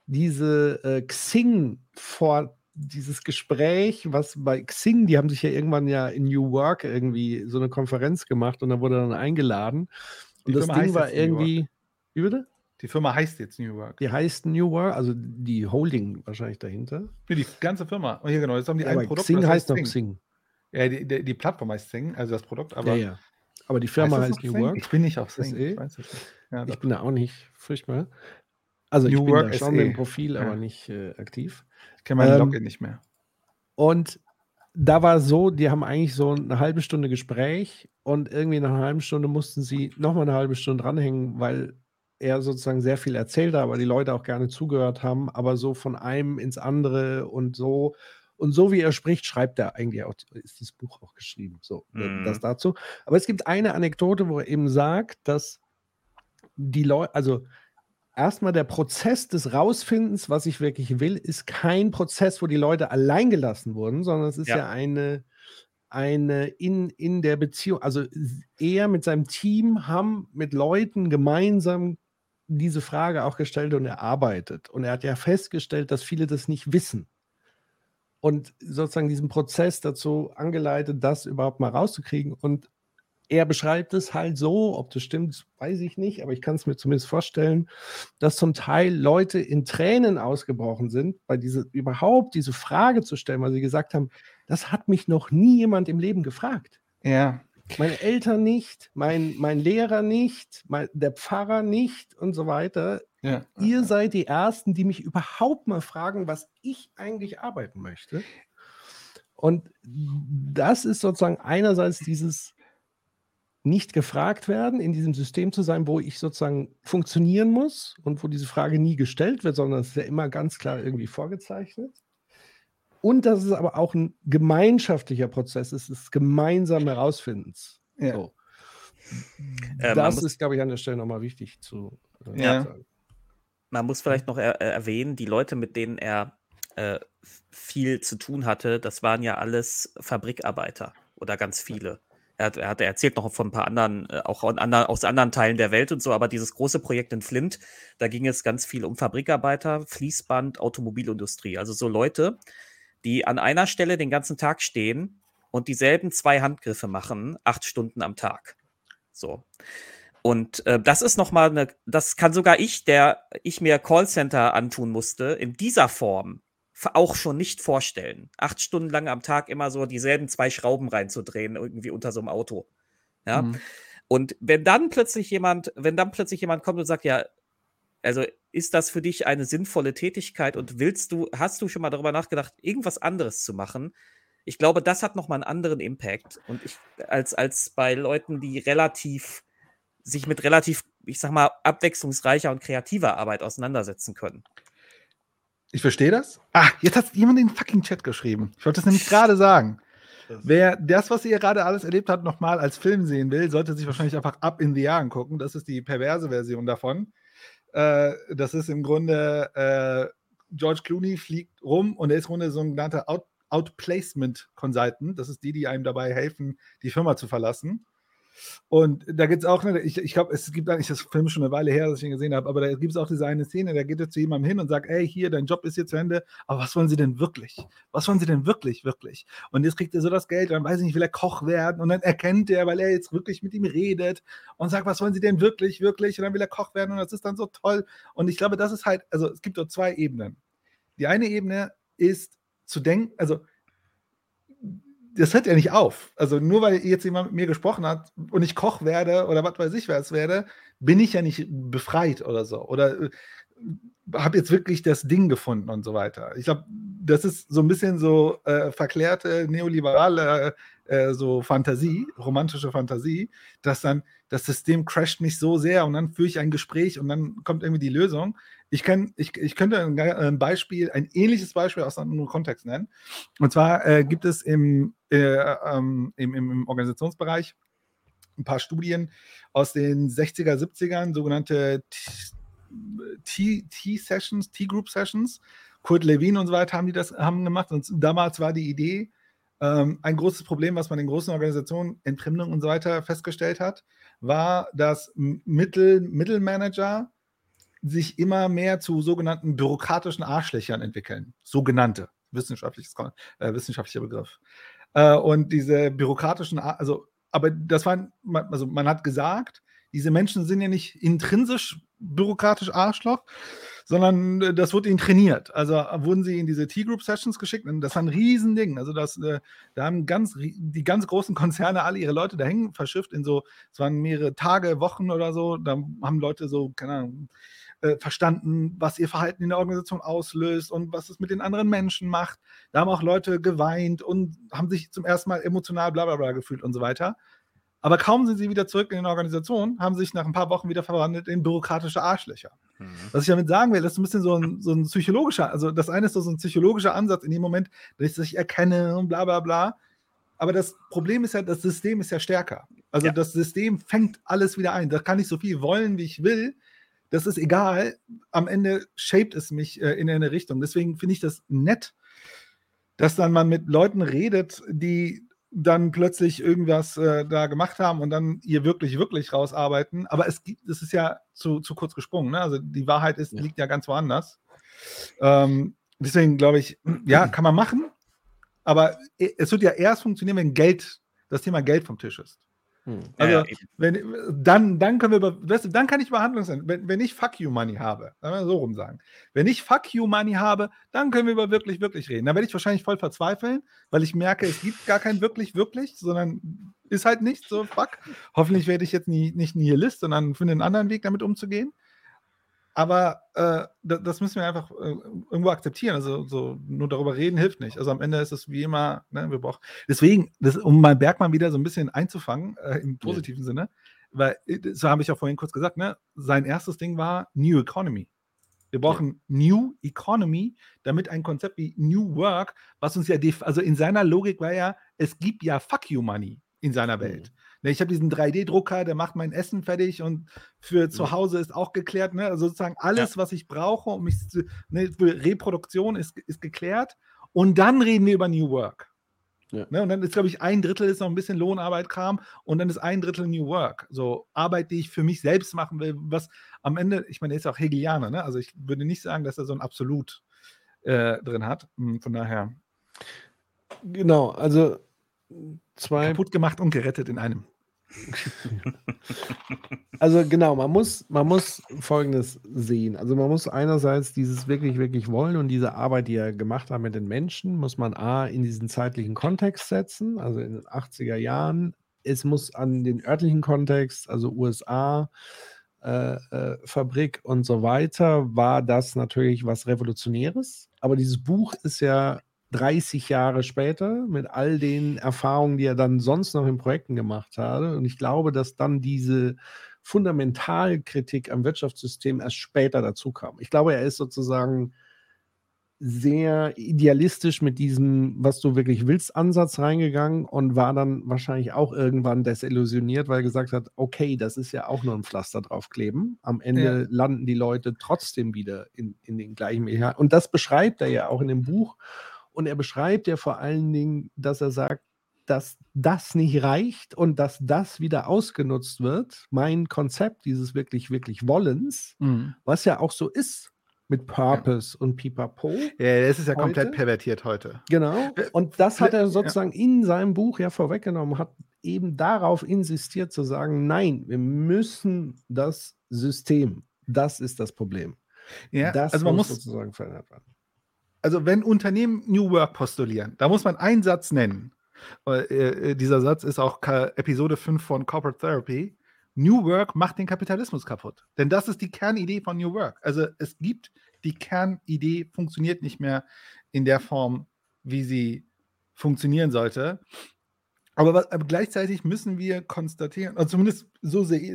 diese äh, Xing-Vorträge dieses Gespräch, was bei Xing, die haben sich ja irgendwann ja in New Work irgendwie so eine Konferenz gemacht und da wurde dann eingeladen. Und die das Firma Ding war irgendwie. Wie bitte? Die Firma heißt jetzt New Work. Die heißt New Work, also die Holding wahrscheinlich dahinter. Nee, die ganze Firma. Oh, hier genau, jetzt haben die ja, ein Produkt. Xing heißt noch Xing. Ja, die, die, die, Plattform heißt Xing, also das Produkt, aber. Ja, ja. Aber die Firma heißt, heißt New Work. Ich bin nicht auf Xing. Ich, weiß nicht. Ja, ich bin da auch nicht furchtbar. Also New ich bin Work da schon im Profil, aber nicht äh, aktiv. Ich kenne meine ähm, Login nicht mehr. Und da war so, die haben eigentlich so eine halbe Stunde Gespräch und irgendwie nach einer halben Stunde mussten sie nochmal eine halbe Stunde dranhängen, weil er sozusagen sehr viel erzählt hat, aber die Leute auch gerne zugehört haben, aber so von einem ins andere und so. Und so wie er spricht, schreibt er eigentlich auch, ist das Buch auch geschrieben. So, mhm. das dazu. Aber es gibt eine Anekdote, wo er eben sagt, dass die Leute, also erstmal der Prozess des Rausfindens, was ich wirklich will, ist kein Prozess, wo die Leute allein gelassen wurden, sondern es ist ja, ja eine, eine in, in der Beziehung, also er mit seinem Team haben mit Leuten gemeinsam diese Frage auch gestellt und erarbeitet. Und er hat ja festgestellt, dass viele das nicht wissen. Und sozusagen diesen Prozess dazu angeleitet, das überhaupt mal rauszukriegen. Und er beschreibt es halt so, ob das stimmt, weiß ich nicht, aber ich kann es mir zumindest vorstellen, dass zum Teil Leute in Tränen ausgebrochen sind, bei diese, überhaupt diese Frage zu stellen, weil sie gesagt haben, das hat mich noch nie jemand im Leben gefragt. Ja. Meine Eltern nicht, mein, mein Lehrer nicht, mein, der Pfarrer nicht und so weiter. Ja. Ihr seid die Ersten, die mich überhaupt mal fragen, was ich eigentlich arbeiten möchte. Und das ist sozusagen einerseits dieses nicht gefragt werden, in diesem System zu sein, wo ich sozusagen funktionieren muss und wo diese Frage nie gestellt wird, sondern es ist ja immer ganz klar irgendwie vorgezeichnet. Und dass es aber auch ein gemeinschaftlicher Prozess ist, des gemeinsamen Herausfindens. Ja. So. Äh, das ist, glaube ich, an der Stelle nochmal wichtig zu äh, ja. sagen. Man muss vielleicht noch er erwähnen, die Leute, mit denen er äh, viel zu tun hatte, das waren ja alles Fabrikarbeiter oder ganz viele. Er hat, er hat erzählt noch von ein paar anderen, äh, auch aus anderen Teilen der Welt und so, aber dieses große Projekt in Flint, da ging es ganz viel um Fabrikarbeiter, Fließband, Automobilindustrie. Also so Leute, die an einer Stelle den ganzen Tag stehen und dieselben zwei Handgriffe machen, acht Stunden am Tag. So. Und äh, das ist nochmal eine, das kann sogar ich, der ich mir Callcenter antun musste, in dieser Form auch schon nicht vorstellen. Acht Stunden lang am Tag immer so dieselben zwei Schrauben reinzudrehen, irgendwie unter so einem Auto. Ja. Mhm. Und wenn dann plötzlich jemand, wenn dann plötzlich jemand kommt und sagt, ja, also ist das für dich eine sinnvolle Tätigkeit und willst du, hast du schon mal darüber nachgedacht, irgendwas anderes zu machen? Ich glaube, das hat nochmal einen anderen Impact. Und ich, als, als bei Leuten, die relativ sich mit relativ, ich sag mal, abwechslungsreicher und kreativer Arbeit auseinandersetzen können. Ich verstehe das. Ah, jetzt hat jemand in den fucking Chat geschrieben. Ich wollte es nämlich gerade sagen. Wer das, was ihr gerade alles erlebt habt, nochmal als Film sehen will, sollte sich wahrscheinlich einfach Up in the Air angucken. Das ist die perverse Version davon. Äh, das ist im Grunde, äh, George Clooney fliegt rum und er ist im Grunde so ein genannter Out Outplacement Consultant. Das ist die, die einem dabei helfen, die Firma zu verlassen. Und da gibt es auch, ne, ich, ich glaube, es gibt eigentlich das Film schon eine Weile her, dass ich ihn gesehen habe, aber da gibt es auch diese eine Szene, da geht er zu jemandem hin und sagt, ey, hier, dein Job ist jetzt zu Ende, aber was wollen Sie denn wirklich? Was wollen Sie denn wirklich, wirklich? Und jetzt kriegt er so das Geld, dann weiß ich nicht, will er Koch werden und dann erkennt er, weil er jetzt wirklich mit ihm redet und sagt, was wollen Sie denn wirklich, wirklich? Und dann will er Koch werden und das ist dann so toll. Und ich glaube, das ist halt, also es gibt dort zwei Ebenen. Die eine Ebene ist zu denken, also das hört ja nicht auf. Also nur weil jetzt jemand mit mir gesprochen hat und ich Koch werde oder was weiß ich was werde, bin ich ja nicht befreit oder so. Oder äh, habe jetzt wirklich das Ding gefunden und so weiter. Ich glaube, das ist so ein bisschen so äh, verklärte neoliberale äh, so Fantasie, romantische Fantasie, dass dann das System crasht mich so sehr und dann führe ich ein Gespräch und dann kommt irgendwie die Lösung. Ich, kann, ich, ich könnte ein, Beispiel, ein ähnliches Beispiel aus einem anderen Kontext nennen. Und zwar äh, gibt es im, ähm, im, im Organisationsbereich ein paar Studien aus den 60er, 70ern, sogenannte T-Sessions, T-Group-Sessions. Kurt Lewin und so weiter haben die das haben gemacht. Und damals war die Idee, ähm, ein großes Problem, was man in großen Organisationen, Entfremdung und so weiter festgestellt hat, war, dass Mittel, Mittelmanager sich immer mehr zu sogenannten bürokratischen Arschlöchern entwickeln. Sogenannte, wissenschaftliches, äh, wissenschaftlicher Begriff. Äh, und diese bürokratischen, also, aber das war, also man hat gesagt, diese Menschen sind ja nicht intrinsisch bürokratisch Arschloch, sondern äh, das wurde ihnen trainiert. Also äh, wurden sie in diese T-Group-Sessions geschickt und das war ein Riesending. Also das, äh, da haben ganz, die ganz großen Konzerne alle ihre Leute da hängen verschifft in so, es waren mehrere Tage, Wochen oder so, da haben Leute so, keine Ahnung, verstanden, was ihr Verhalten in der Organisation auslöst und was es mit den anderen Menschen macht. Da haben auch Leute geweint und haben sich zum ersten Mal emotional bla bla bla gefühlt und so weiter. Aber kaum sind sie wieder zurück in den Organisationen, haben sich nach ein paar Wochen wieder verwandelt in bürokratische Arschlöcher. Mhm. Was ich damit sagen will, das ist ein bisschen so ein, so ein psychologischer, also das eine ist so ein psychologischer Ansatz in dem Moment, dass ich erkenne und bla bla bla. Aber das Problem ist ja, das System ist ja stärker. Also ja. das System fängt alles wieder ein. Da kann ich so viel wollen, wie ich will. Das ist egal. Am Ende shaped es mich äh, in eine Richtung. Deswegen finde ich das nett, dass dann man mit Leuten redet, die dann plötzlich irgendwas äh, da gemacht haben und dann ihr wirklich, wirklich rausarbeiten. Aber es gibt, es ist ja zu, zu kurz gesprungen. Ne? Also die Wahrheit ist, ja. liegt ja ganz woanders. Ähm, deswegen glaube ich, ja, [clears throat] kann man machen. Aber es wird ja erst funktionieren, wenn Geld, das Thema Geld vom Tisch ist. Hm. Also, ja, wenn, dann, dann können wir über, weißt du, dann kann ich über Handlungsende, wenn, wenn ich Fuck You Money habe, sagen wir so rum sagen. Wenn ich Fuck You Money habe, dann können wir über wirklich, wirklich reden. Da werde ich wahrscheinlich voll verzweifeln, weil ich merke, es gibt gar kein wirklich, wirklich, sondern ist halt nicht so, fuck. Hoffentlich werde ich jetzt nie, nicht Nihilist, sondern finde einen anderen Weg, damit umzugehen. Aber äh, das müssen wir einfach äh, irgendwo akzeptieren. Also so nur darüber reden hilft nicht. Also am Ende ist es wie immer, ne, wir brauchen. Deswegen, das, um mal Bergmann wieder so ein bisschen einzufangen, äh, im positiven ja. Sinne, weil, äh, so habe ich ja vorhin kurz gesagt, ne, sein erstes Ding war New Economy. Wir brauchen ja. New Economy, damit ein Konzept wie New Work, was uns ja, also in seiner Logik war ja, es gibt ja Fuck You Money in seiner Welt. Mhm. Ne, ich habe diesen 3D-Drucker, der macht mein Essen fertig und für zu Hause ist auch geklärt. Ne? Also sozusagen alles, ja. was ich brauche, um mich zu, ne, für Reproduktion ist, ist geklärt. Und dann reden wir über New Work. Ja. Ne, und dann ist, glaube ich, ein Drittel ist noch ein bisschen Lohnarbeit-Kram und dann ist ein Drittel New Work. So Arbeit, die ich für mich selbst machen will, was am Ende, ich meine, er ist auch Hegelianer, ne? Also ich würde nicht sagen, dass er so ein Absolut äh, drin hat. Hm, von daher. Genau, also zwei. Kaputt gemacht und gerettet in einem. [laughs] Also genau, man muss, man muss Folgendes sehen. Also man muss einerseits dieses wirklich, wirklich wollen und diese Arbeit, die er gemacht hat mit den Menschen, muss man A in diesen zeitlichen Kontext setzen, also in den 80er Jahren. Es muss an den örtlichen Kontext, also USA, äh, äh, Fabrik und so weiter, war das natürlich was Revolutionäres. Aber dieses Buch ist ja 30 Jahre später mit all den Erfahrungen, die er dann sonst noch in Projekten gemacht hat. Und ich glaube, dass dann diese Fundamentalkritik am Wirtschaftssystem erst später dazu kam. Ich glaube, er ist sozusagen sehr idealistisch mit diesem, was du wirklich willst, Ansatz reingegangen und war dann wahrscheinlich auch irgendwann desillusioniert, weil er gesagt hat, okay, das ist ja auch nur ein Pflaster draufkleben. Am Ende ja. landen die Leute trotzdem wieder in, in den gleichen Mechanismus. Und das beschreibt er ja auch in dem Buch. Und er beschreibt ja vor allen Dingen, dass er sagt, dass das nicht reicht und dass das wieder ausgenutzt wird. Mein Konzept dieses wirklich, wirklich Wollens, mhm. was ja auch so ist mit Purpose ja. und Pipapo. Ja, das ist ja heute. komplett pervertiert heute. Genau. Und das hat er sozusagen ja. in seinem Buch ja vorweggenommen, hat eben darauf insistiert zu sagen, nein, wir müssen das System, das ist das Problem. Ja, das also man muss sozusagen verändert werden. Also wenn Unternehmen New Work postulieren, da muss man einen Satz nennen. Äh, äh dieser Satz ist auch Episode 5 von Corporate Therapy. New Work macht den Kapitalismus kaputt. Denn das ist die Kernidee von New Work. Also es gibt die Kernidee, funktioniert nicht mehr in der Form, wie sie funktionieren sollte. Aber, aber gleichzeitig müssen wir konstatieren, also zumindest so sehe ich,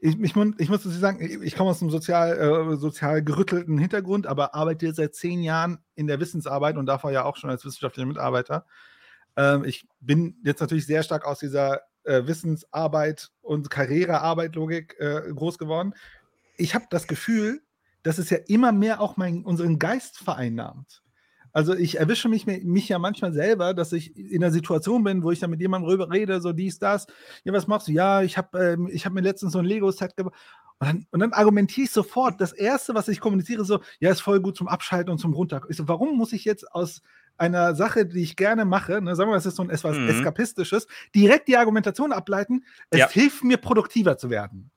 ich, ich, ich muss sagen, ich komme aus einem sozial, äh, sozial gerüttelten Hintergrund, aber arbeite seit zehn Jahren in der Wissensarbeit und davor ja auch schon als wissenschaftlicher Mitarbeiter. Ähm, ich bin jetzt natürlich sehr stark aus dieser äh, Wissensarbeit und Karrierearbeit-Logik äh, groß geworden. Ich habe das Gefühl, dass es ja immer mehr auch mein, unseren Geist vereinnahmt. Also ich erwische mich, mich ja manchmal selber, dass ich in einer Situation bin, wo ich dann mit jemandem rüber rede, so dies, das. Ja, was machst du? Ja, ich habe ähm, hab mir letztens so ein Lego-Set gebaut. Und dann, und dann, argumentiere ich sofort. Das Erste, was ich kommuniziere, so, ja, ist voll gut zum Abschalten und zum Runter. Ich so, warum muss ich jetzt aus einer Sache, die ich gerne mache, ne, sagen wir mal, es ist so ein etwas mhm. Eskapistisches, direkt die Argumentation ableiten, es ja. hilft mir, produktiver zu werden.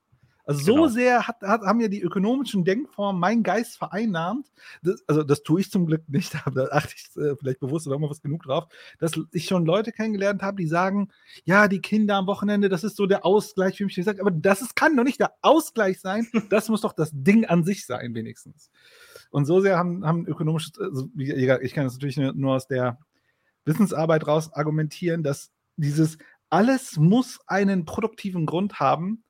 Also so genau. sehr hat, hat, haben ja die ökonomischen Denkformen meinen Geist vereinnahmt. Das, also das tue ich zum Glück nicht, [laughs] da achte ich äh, vielleicht bewusst oder was genug drauf, dass ich schon Leute kennengelernt habe, die sagen, ja, die Kinder am Wochenende, das ist so der Ausgleich, wie ich gesagt aber das ist, kann doch nicht der Ausgleich sein, [laughs] das muss doch das Ding an sich sein, wenigstens. Und so sehr haben, haben ökonomische, also, ich kann das natürlich nur aus der Wissensarbeit raus argumentieren, dass dieses alles muss einen produktiven Grund haben,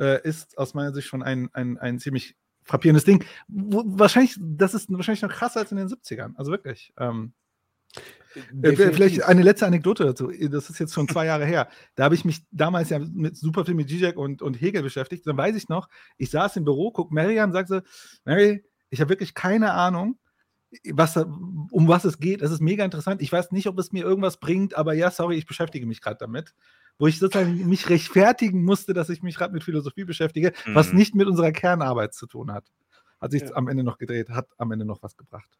äh, ist aus meiner Sicht schon ein, ein, ein ziemlich frappierendes Ding. Wo, wahrscheinlich, das ist wahrscheinlich noch krasser als in den 70ern. Also wirklich. Ähm, äh, vielleicht eine letzte Anekdote dazu. Das ist jetzt schon zwei Jahre her. Da habe ich mich damals ja mit super viel mit Zizek und, und Hegel beschäftigt. Dann weiß ich noch, ich saß im Büro, guck Mary an, sagte, Mary, ich habe wirklich keine Ahnung, was, um was es geht. Es ist mega interessant. Ich weiß nicht, ob es mir irgendwas bringt, aber ja, sorry, ich beschäftige mich gerade damit. Wo ich sozusagen [laughs] mich rechtfertigen musste, dass ich mich gerade mit Philosophie beschäftige, mhm. was nicht mit unserer Kernarbeit zu tun hat. Hat sich ja. am Ende noch gedreht, hat am Ende noch was gebracht.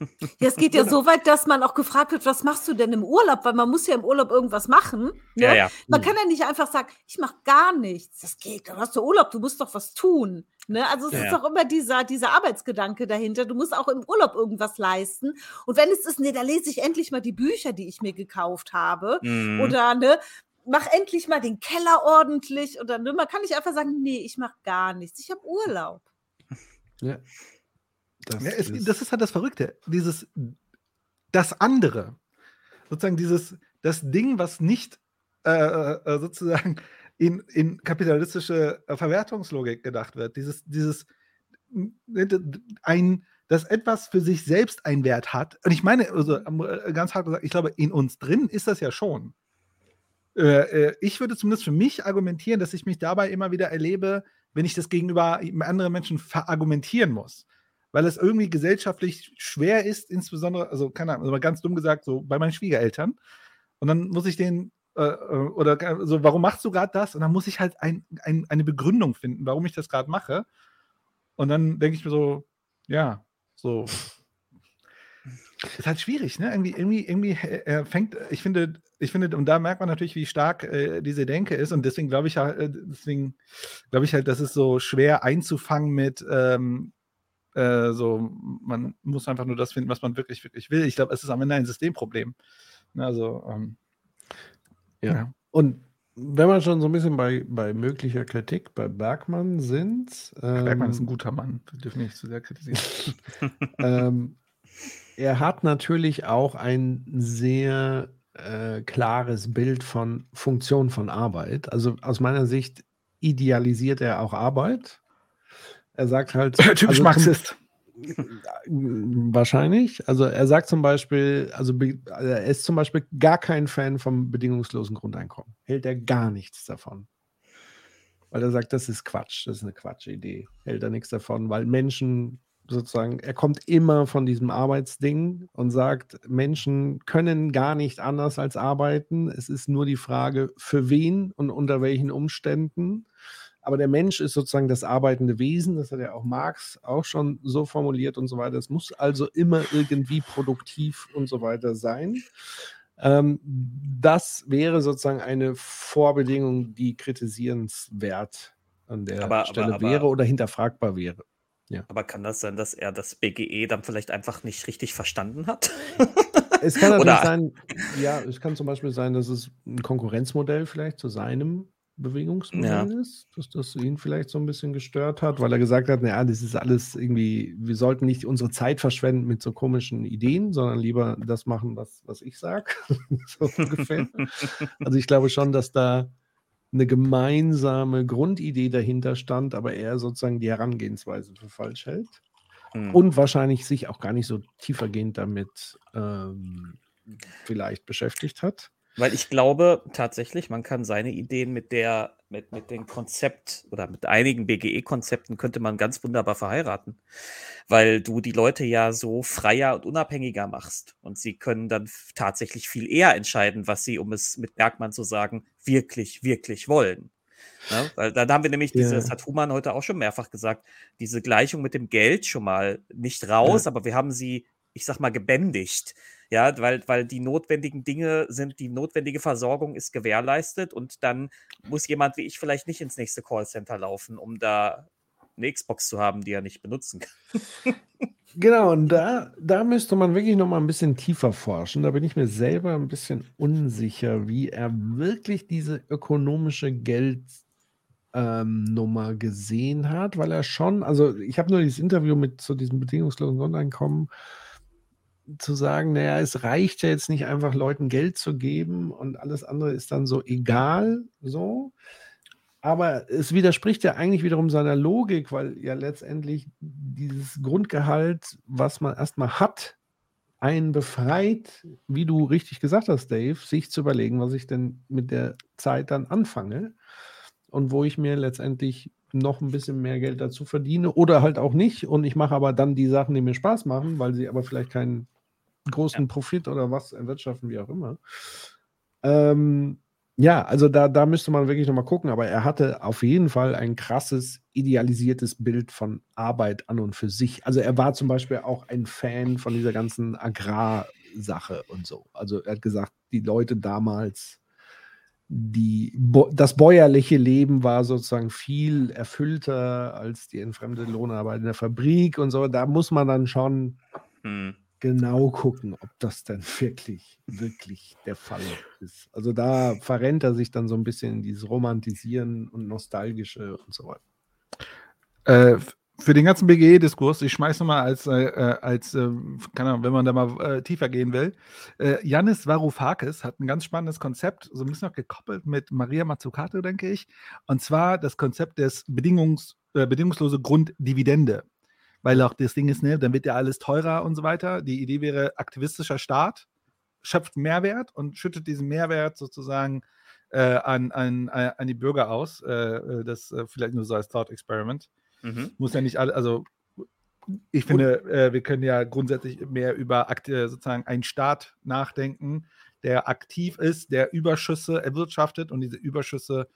[laughs] Ja, es geht ja so weit, dass man auch gefragt wird, was machst du denn im Urlaub? Weil man muss ja im Urlaub irgendwas machen. Ne? Ja, ja. Man kann ja nicht einfach sagen, ich mache gar nichts. Das geht, dann hast du Urlaub, du musst doch was tun. Ne? Also es ja. ist doch immer dieser, dieser Arbeitsgedanke dahinter. Du musst auch im Urlaub irgendwas leisten. Und wenn es ist, nee, da lese ich endlich mal die Bücher, die ich mir gekauft habe. Mhm. Oder ne, mach endlich mal den Keller ordentlich. Oder ne, man kann nicht einfach sagen, nee, ich mache gar nichts. Ich habe Urlaub. Ja. Das, ja, es, ist das ist halt das Verrückte. Dieses, das andere. Sozusagen dieses, das Ding, was nicht äh, äh, äh sozusagen in, in kapitalistische äh, Verwertungslogik gedacht wird. Dieses, dieses, ein, dass etwas für sich selbst einen Wert hat. Und ich meine, also ganz hart gesagt, ich glaube, in uns drin ist das ja schon. ich würde zumindest für mich argumentieren, dass ich mich dabei immer wieder erlebe, wenn ich das gegenüber anderen Menschen verargumentieren muss weil es irgendwie gesellschaftlich schwer ist, insbesondere, also keine Ahnung, also ganz dumm gesagt, so bei meinen Schwiegereltern. Und dann muss ich den, äh, äh oder so, warum machst du gerade das? Und dann muss ich halt ein, ein, eine Begründung finden, warum ich das gerade mache. Und dann denke ich mir so, ja, so. Ist halt schwierig, ne? Irgendwie, irgendwie, irgendwie äh, fängt, ich finde, ich finde, und da merkt man natürlich, wie stark äh, diese Denke ist. Und deswegen glaube ich äh, deswegen glaube ich halt, das ist so schwer einzufangen mit, ähm, äh, so, man muss einfach nur das finden, was man wirklich, wirklich will. Ich glaube, es ist am Ende ein Systemproblem. Ne, also, ähm, ja. ja. Und wenn wir schon so ein bisschen bei, bei möglicher Kritik bei Bergmann sind. Ähm, Bergmann ist ein guter Mann, wir dürfen nicht zu sehr kritisieren. [laughs] [laughs] ähm, er hat natürlich auch ein sehr äh, klares Bild von Funktion von Arbeit. Also aus meiner Sicht idealisiert er auch Arbeit. Er sagt halt. [laughs] Typisch also Marxist. [laughs] Wahrscheinlich. Also er sagt zum Beispiel, also er ist zum Beispiel gar kein Fan vom bedingungslosen Grundeinkommen. Hält er gar nichts davon. Weil er sagt, das ist Quatsch, das ist eine Quatschidee. Hält er nichts davon, weil Menschen sozusagen, er kommt immer von diesem Arbeitsding und sagt, Menschen können gar nicht anders als arbeiten. Es ist nur die Frage, für wen und unter welchen Umständen. Aber der Mensch ist sozusagen das arbeitende Wesen, das hat ja auch Marx auch schon so formuliert und so weiter. Es muss also immer irgendwie produktiv und so weiter sein. Ähm, das wäre sozusagen eine Vorbedingung, die kritisierenswert an der aber, Stelle aber, aber, wäre oder hinterfragbar wäre. Ja. Aber kann das sein, dass er das BGE dann vielleicht einfach nicht richtig verstanden hat? es kann [laughs] natürlich sein, ja, es kann zum Beispiel sein, dass es ein Konkurrenzmodell vielleicht zu seinem Bewegungsmodell ja. ist, dass das ihn vielleicht so ein bisschen gestört hat, weil er gesagt hat, naja, das ist alles irgendwie, wir sollten nicht unsere Zeit verschwenden mit so komischen Ideen, sondern lieber das machen, was, was ich sage. [laughs] so ungefähr. also ich glaube schon, dass da eine gemeinsame Grundidee dahinter stand, aber er sozusagen die Herangehensweise für falsch hält. Mhm. Und wahrscheinlich sich auch gar nicht so tiefergehend damit ähm, vielleicht beschäftigt hat. Weil ich glaube tatsächlich, man kann seine Ideen mit der, mit, mit dem Konzept oder mit einigen BGE-Konzepten könnte man ganz wunderbar verheiraten. Weil du die Leute ja so freier und unabhängiger machst. Und sie können dann tatsächlich viel eher entscheiden, was sie, um es mit Bergmann zu sagen, wirklich, wirklich wollen. Ja, ne? weil dann haben wir nämlich diese, das hat Human heute auch schon mehrfach gesagt, diese Gleichung mit dem Geld schon mal nicht raus, ja. aber wir haben sie, ich sag mal, gebändigt. Ja, weil, weil die notwendigen Dinge sind, die notwendige Versorgung ist gewährleistet und dann muss jemand wie ich vielleicht nicht ins nächste Callcenter laufen, um da eine Xbox zu haben, die er nicht benutzen kann. Genau, und da, da müsste man wirklich noch mal ein bisschen tiefer forschen. Da bin ich mir selber ein bisschen unsicher, wie er wirklich diese ökonomische Geldnummer ähm, gesehen hat, weil er schon, also ich habe nur dieses Interview mit zu diesem bedingungslosen Grundeinkommen zu sagen, naja, es reicht ja jetzt nicht einfach Leuten Geld zu geben und alles andere ist dann so egal, so. Aber es widerspricht ja eigentlich wiederum seiner Logik, weil ja letztendlich dieses Grundgehalt, was man erstmal hat, einen befreit, wie du richtig gesagt hast, Dave, sich zu überlegen, was ich denn mit der Zeit dann anfange und wo ich mir letztendlich noch ein bisschen mehr Geld dazu verdiene oder halt auch nicht. Und ich mache aber dann die Sachen, die mir Spaß machen, weil sie aber vielleicht keinen großen ja. Profit oder was erwirtschaften, wie auch immer. Ähm, ja, also da, da müsste man wirklich nochmal gucken, aber er hatte auf jeden Fall ein krasses, idealisiertes Bild von Arbeit an und für sich. Also er war zum Beispiel auch ein Fan von dieser ganzen Agrarsache und so. Also er hat gesagt, die Leute damals, die, das bäuerliche Leben war sozusagen viel erfüllter als die entfremdete Lohnarbeit in der Fabrik und so. Da muss man dann schon hm genau gucken, ob das dann [laughs] wirklich, wirklich der Fall ist. Also da verrennt er sich dann so ein bisschen in dieses Romantisieren und Nostalgische und so weiter. Äh, für den ganzen BGE-Diskurs, ich schmeiße mal als, äh, äh als äh, keine Ahnung, wenn man da mal äh, tiefer gehen will. Äh, Varoufakis hat ein ganz spannendes Konzept, so ein bisschen noch gekoppelt mit Maria Mazzucato, denke ich. Und zwar das Konzept des Bedingungs, äh, bedingungslose Grunddividende weil auch das Ding ist, ne, dann wird ja alles teurer und so weiter. Die Idee wäre aktivistischer Staat, schöpft Mehrwert und schüttet diesen Mehrwert sozusagen äh, an, an, an die Bürger aus. Äh, äh das äh, vielleicht nur so als Thought Experiment. Mhm. Muss ja nicht alle, also ich finde, äh, wir können ja grundsätzlich mehr über äh, sozusagen einen Staat nachdenken, der aktiv ist, der Überschüsse erwirtschaftet und diese Überschüsse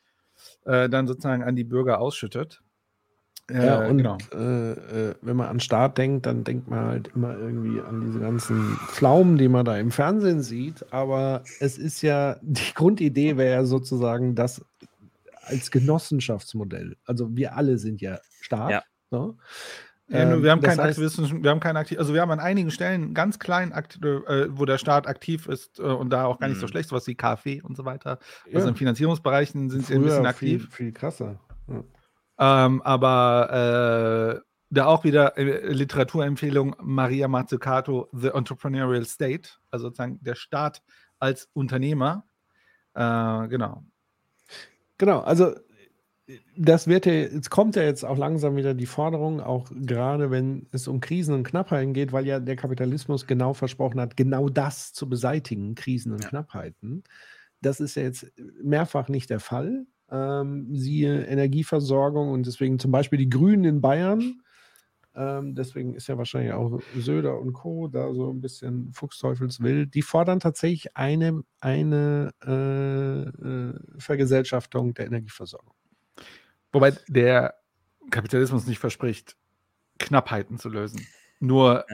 dann sozusagen an die Bürger ausschüttet. Ja, und genau. äh, äh, wenn man an Staat denkt, dann denkt man halt immer irgendwie an diese ganzen Pflaumen, die man da im Fernsehen sieht. Aber es ist ja, [laughs] die Grundidee wäre ja sozusagen das als Genossenschaftsmodell. Also wir alle sind ja Staat. Ja. So. Ja, nur, wir haben ähm, keinen Aktivisten, wir haben keinen aktiv, also wir haben an einigen Stellen ganz klein, äh, wo der Staat aktiv ist äh, und da auch gar nicht mhm. so schlecht, was wie KfW und so weiter. Ja. Also in Finanzierungsbereichen sind sie ein bisschen aktiv. Viel, viel krasser. Ja. Ähm, aber äh, da auch wieder äh, Literaturempfehlung Maria Mazzucato, The Entrepreneurial State, also sozusagen der Staat als Unternehmer. Äh, genau. Genau, also das wird ja, jetzt kommt ja jetzt auch langsam wieder die Forderung, auch gerade wenn es um Krisen und Knappheiten geht, weil ja der Kapitalismus genau versprochen hat, genau das zu beseitigen, Krisen und ja. Knappheiten. Das ist ja jetzt mehrfach nicht der Fall. Ähm, siehe Energieversorgung und deswegen zum Beispiel die Grünen in Bayern. Ähm, deswegen ist ja wahrscheinlich auch Söder und Co. da so ein bisschen Fuchsteufelswild. Die fordern tatsächlich eine, eine äh, äh, Vergesellschaftung der Energieversorgung. Wobei der Kapitalismus nicht verspricht, Knappheiten zu lösen. Nur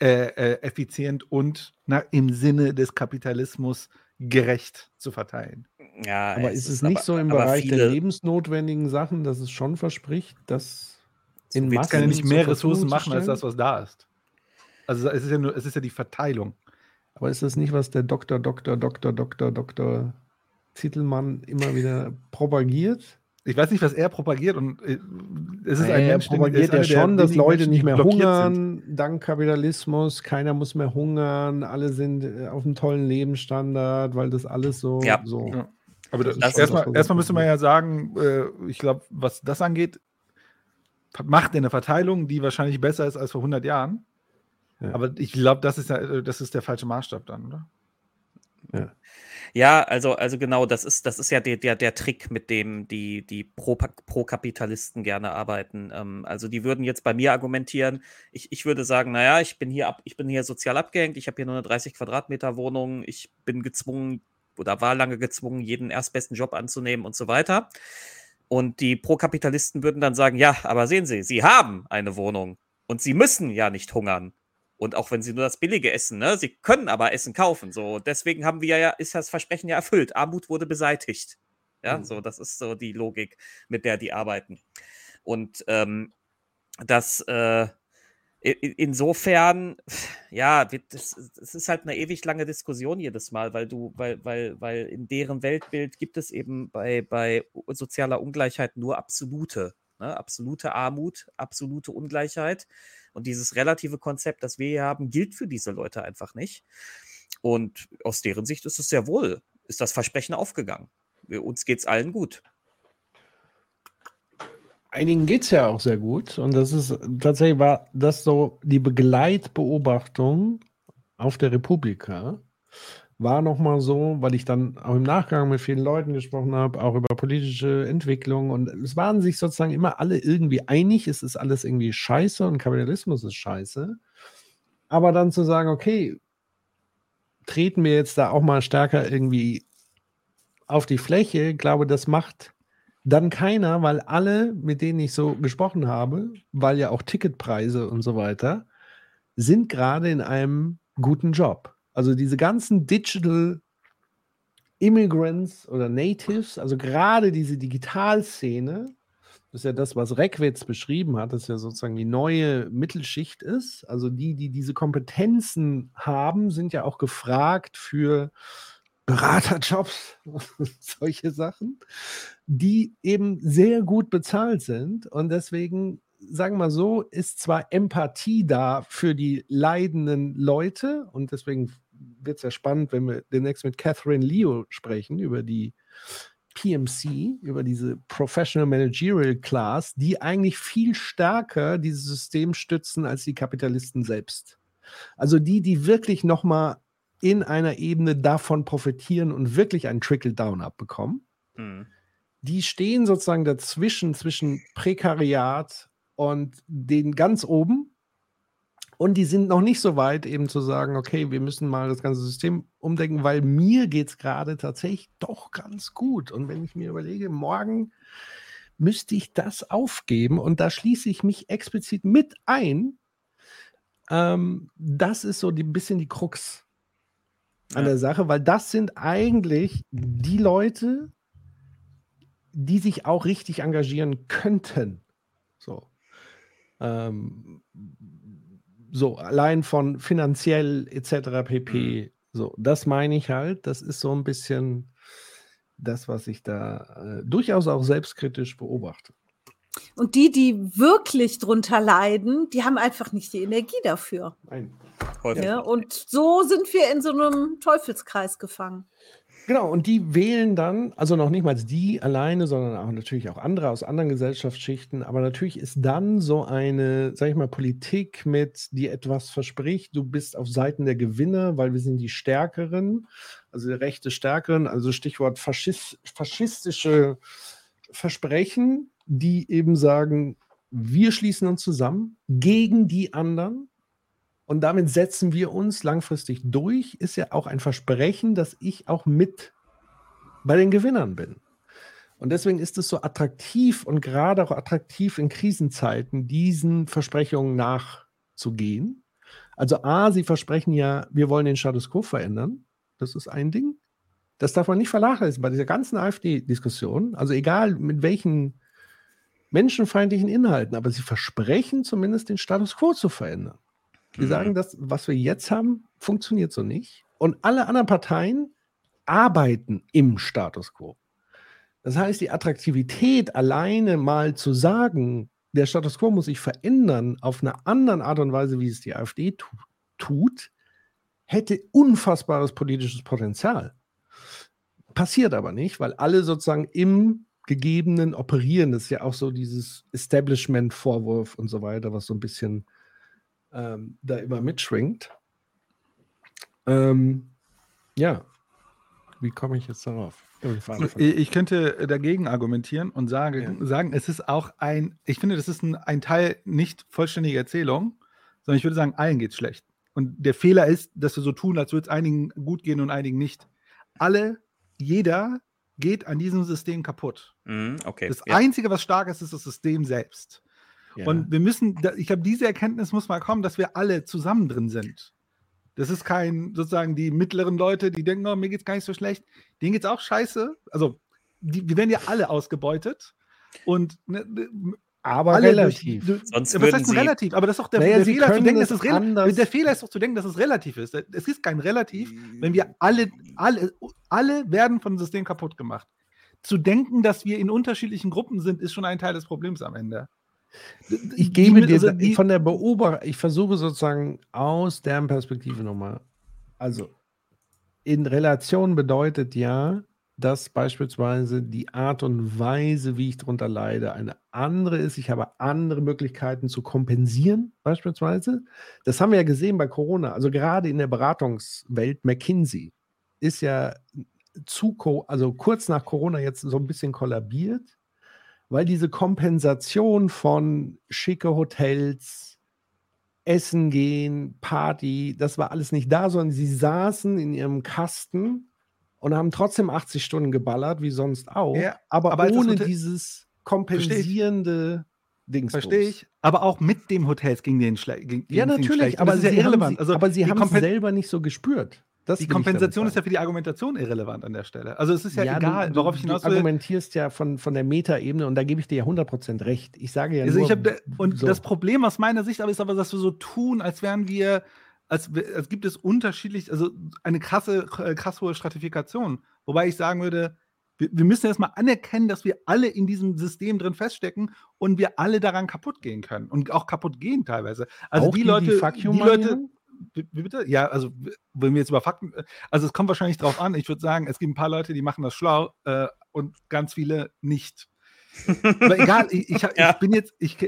äh, äh, effizient und na, im Sinne des Kapitalismus gerecht zu verteilen. Ja, aber es ist es nicht aber, so im Bereich der lebensnotwendigen Sachen, dass es schon verspricht, dass so in Massen kann ja nicht mehr Ressourcen machen als das, was da ist. Also es ist ja nur, es ist ja die Verteilung. Aber ist das nicht, was der Doktor, Doktor, Doktor, Doktor, Doktor Zittelmann immer wieder propagiert? Ich weiß nicht, was er propagiert und äh, es ist ein Mensch, propagiert ja schon, dass Leute nicht mehr hungern sind. dank Kapitalismus. Keiner muss mehr hungern. Alle sind äh, auf einem tollen Lebensstandard, weil das alles so. Ja. so ja. Aber das das erstmal, erstmal müsste man ja sagen, äh, ich glaube, was das angeht, macht eine Verteilung, die wahrscheinlich besser ist als vor 100 Jahren. Ja. Aber ich glaube, das ist ja, das ist der falsche Maßstab dann, oder? Ja. Ja, also, also genau, das ist, das ist ja der, der, der Trick, mit dem die, die Pro-Kapitalisten Pro gerne arbeiten. Ähm, also die würden jetzt bei mir argumentieren, ich, ich würde sagen, naja, ich bin hier ab, ich bin hier sozial abgehängt, ich habe hier nur eine 30 Quadratmeter Wohnung, ich bin gezwungen oder war lange gezwungen, jeden erstbesten Job anzunehmen und so weiter. Und die Pro-Kapitalisten würden dann sagen, ja, aber sehen Sie, Sie haben eine Wohnung und Sie müssen ja nicht hungern. Und auch wenn sie nur das Billige essen, ne? Sie können aber Essen kaufen. So, deswegen haben wir ja, ist das Versprechen ja erfüllt. Armut wurde beseitigt. Ja, mhm. so, das ist so die Logik, mit der die arbeiten. Und ähm, das, äh, insofern, ja, das, ist halt eine ewig lange Diskussion jedes Mal, weil du, weil, weil, weil in deren Weltbild gibt es eben bei, bei sozialer Ungleichheit nur absolute, ne? absolute Armut, absolute Ungleichheit. Und dieses relative Konzept, das wir hier haben, gilt für diese Leute einfach nicht. Und aus deren Sicht ist es sehr wohl, ist das Versprechen aufgegangen. Uns geht es allen gut. Einigen geht es ja auch sehr gut. Und das ist tatsächlich war das so die Begleitbeobachtung auf der Republika war nochmal so, weil ich dann auch im Nachgang mit vielen Leuten gesprochen habe, auch über politische Entwicklung und es waren sich sozusagen immer alle irgendwie einig, es ist alles irgendwie scheiße und Kapitalismus ist scheiße. Aber dann zu sagen, okay, treten wir jetzt da auch mal stärker irgendwie auf die Fläche, glaube, das macht dann keiner, weil alle, mit denen ich so gesprochen habe, weil ja auch Ticketpreise und so weiter, sind gerade in einem guten Job. Also diese ganzen Digital Immigrants oder Natives, also gerade diese Digitalszene, das ist ja das, was Reckwitz beschrieben hat, dass ja sozusagen die neue Mittelschicht ist. Also die, die diese Kompetenzen haben, sind ja auch gefragt für Beraterjobs [laughs] und solche Sachen, die eben sehr gut bezahlt sind. Und deswegen sagen wir mal so, ist zwar Empathie da für die leidenden Leute und deswegen wird es ja spannend, wenn wir demnächst mit Catherine Leo sprechen über die PMC, über diese Professional Managerial Class, die eigentlich viel stärker dieses System stützen als die Kapitalisten selbst. Also die, die wirklich nochmal in einer Ebene davon profitieren und wirklich einen Trickle-Down abbekommen. Mhm. Die stehen sozusagen dazwischen, zwischen Prekariat und den ganz oben, und die sind noch nicht so weit, eben zu sagen, okay, wir müssen mal das ganze System umdenken, weil mir geht es gerade tatsächlich doch ganz gut. Und wenn ich mir überlege, morgen müsste ich das aufgeben und da schließe ich mich explizit mit ein. Ähm, das ist so ein bisschen die Krux an ja. der Sache, weil das sind eigentlich die Leute, die sich auch richtig engagieren könnten. So. Ähm, so, allein von finanziell etc. pp. Mhm. So, das meine ich halt. Das ist so ein bisschen das, was ich da äh, durchaus auch selbstkritisch beobachte. Und die, die wirklich drunter leiden, die haben einfach nicht die Energie dafür. Nein. Ja, und so sind wir in so einem Teufelskreis gefangen. Genau, und die wählen dann, also noch nicht mal die alleine, sondern auch natürlich auch andere aus anderen Gesellschaftsschichten. Aber natürlich ist dann so eine, sag ich mal, Politik mit, die etwas verspricht, du bist auf Seiten der Gewinner, weil wir sind die Stärkeren, also der rechte Stärkeren, also Stichwort Faschist, faschistische Versprechen, die eben sagen, wir schließen uns zusammen gegen die anderen und damit setzen wir uns langfristig durch, ist ja auch ein Versprechen, dass ich auch mit bei den Gewinnern bin. Und deswegen ist es so attraktiv und gerade auch attraktiv in Krisenzeiten, diesen Versprechungen nachzugehen. Also A, sie versprechen ja, wir wollen den Status quo verändern. Das ist ein Ding. Das darf man nicht vernachlässigen bei dieser ganzen AfD-Diskussion. Also egal mit welchen menschenfeindlichen Inhalten, aber sie versprechen zumindest den Status quo zu verändern. Die mhm. sagen, das, was wir jetzt haben, funktioniert so nicht. Und alle anderen Parteien arbeiten im Status quo. Das heißt, die Attraktivität alleine mal zu sagen, der Status quo muss sich verändern auf eine andere Art und Weise, wie es die AfD tu tut, hätte unfassbares politisches Potenzial. Passiert aber nicht, weil alle sozusagen im Gegebenen operieren. Das ist ja auch so dieses Establishment-Vorwurf und so weiter, was so ein bisschen ähm, da immer mitschwingt. Ähm, ja, wie komme ich jetzt darauf? Ich könnte dagegen argumentieren und sagen, ja. sagen, es ist auch ein, ich finde, das ist ein, ein Teil nicht vollständiger Erzählung, sondern ich würde sagen, allen geht es schlecht. Und der Fehler ist, dass wir so tun, als würde es einigen gut gehen und einigen nicht. Alle, jeder geht an diesem System kaputt. Mm, okay. Das ja. Einzige, was stark ist, ist das System selbst. Ja. Und wir müssen, ich glaube, diese Erkenntnis muss mal kommen, dass wir alle zusammen drin sind. Das ist kein, sozusagen die mittleren Leute, die denken, oh, mir geht's gar nicht so schlecht. Denen geht's auch scheiße. Also, die, wir werden ja alle ausgebeutet. Und ne, aber alle relativ. Durch, Sonst was heißt relativ? Aber das ist doch der, naja, der Fehler, zu denken, dass es relativ Der Fehler ist doch zu denken, dass es relativ ist. Es ist kein Relativ, wenn wir alle, alle, alle werden von dem System kaputt gemacht. Zu denken, dass wir in unterschiedlichen Gruppen sind, ist schon ein Teil des Problems am Ende. Ich gebe die, dir also die, von der Beobachtung, ich versuche sozusagen aus deren Perspektive nochmal. Also, in Relation bedeutet ja, dass beispielsweise die Art und Weise, wie ich darunter leide, eine andere ist. Ich habe andere Möglichkeiten zu kompensieren, beispielsweise. Das haben wir ja gesehen bei Corona. Also gerade in der Beratungswelt, McKinsey ist ja zu, also kurz nach Corona jetzt so ein bisschen kollabiert weil diese Kompensation von schicke Hotels, Essen gehen, Party, das war alles nicht da, sondern sie saßen in ihrem Kasten und haben trotzdem 80 Stunden geballert, wie sonst auch, ja, aber, aber ohne dieses kompensierende Dings. Verstehe ich. Aber auch mit dem Hotels ging den schlecht. Ja, natürlich, aber, sie ja haben, also, aber sie haben es selber nicht so gespürt. Das die Kompensation ist ja für die Argumentation irrelevant an der Stelle. Also es ist ja, ja egal, du, worauf ich hinaus will. Du argumentierst ja von, von der Metaebene und da gebe ich dir ja 100% recht. Ich sage ja also nur, hab, Und so. das Problem aus meiner Sicht aber ist aber, dass wir so tun, als wären wir, als, als gibt es unterschiedlich, also eine krasse, äh, krass hohe Stratifikation. Wobei ich sagen würde, wir, wir müssen erstmal anerkennen, dass wir alle in diesem System drin feststecken und wir alle daran kaputt gehen können und auch kaputt gehen teilweise. Also die, die Leute, die, die Leute, wie bitte? Ja, also wenn wir jetzt über Fakten, also es kommt wahrscheinlich drauf an. Ich würde sagen, es gibt ein paar Leute, die machen das schlau äh, und ganz viele nicht. [laughs] aber egal, ich, ich, ja. ich, bin jetzt, ich,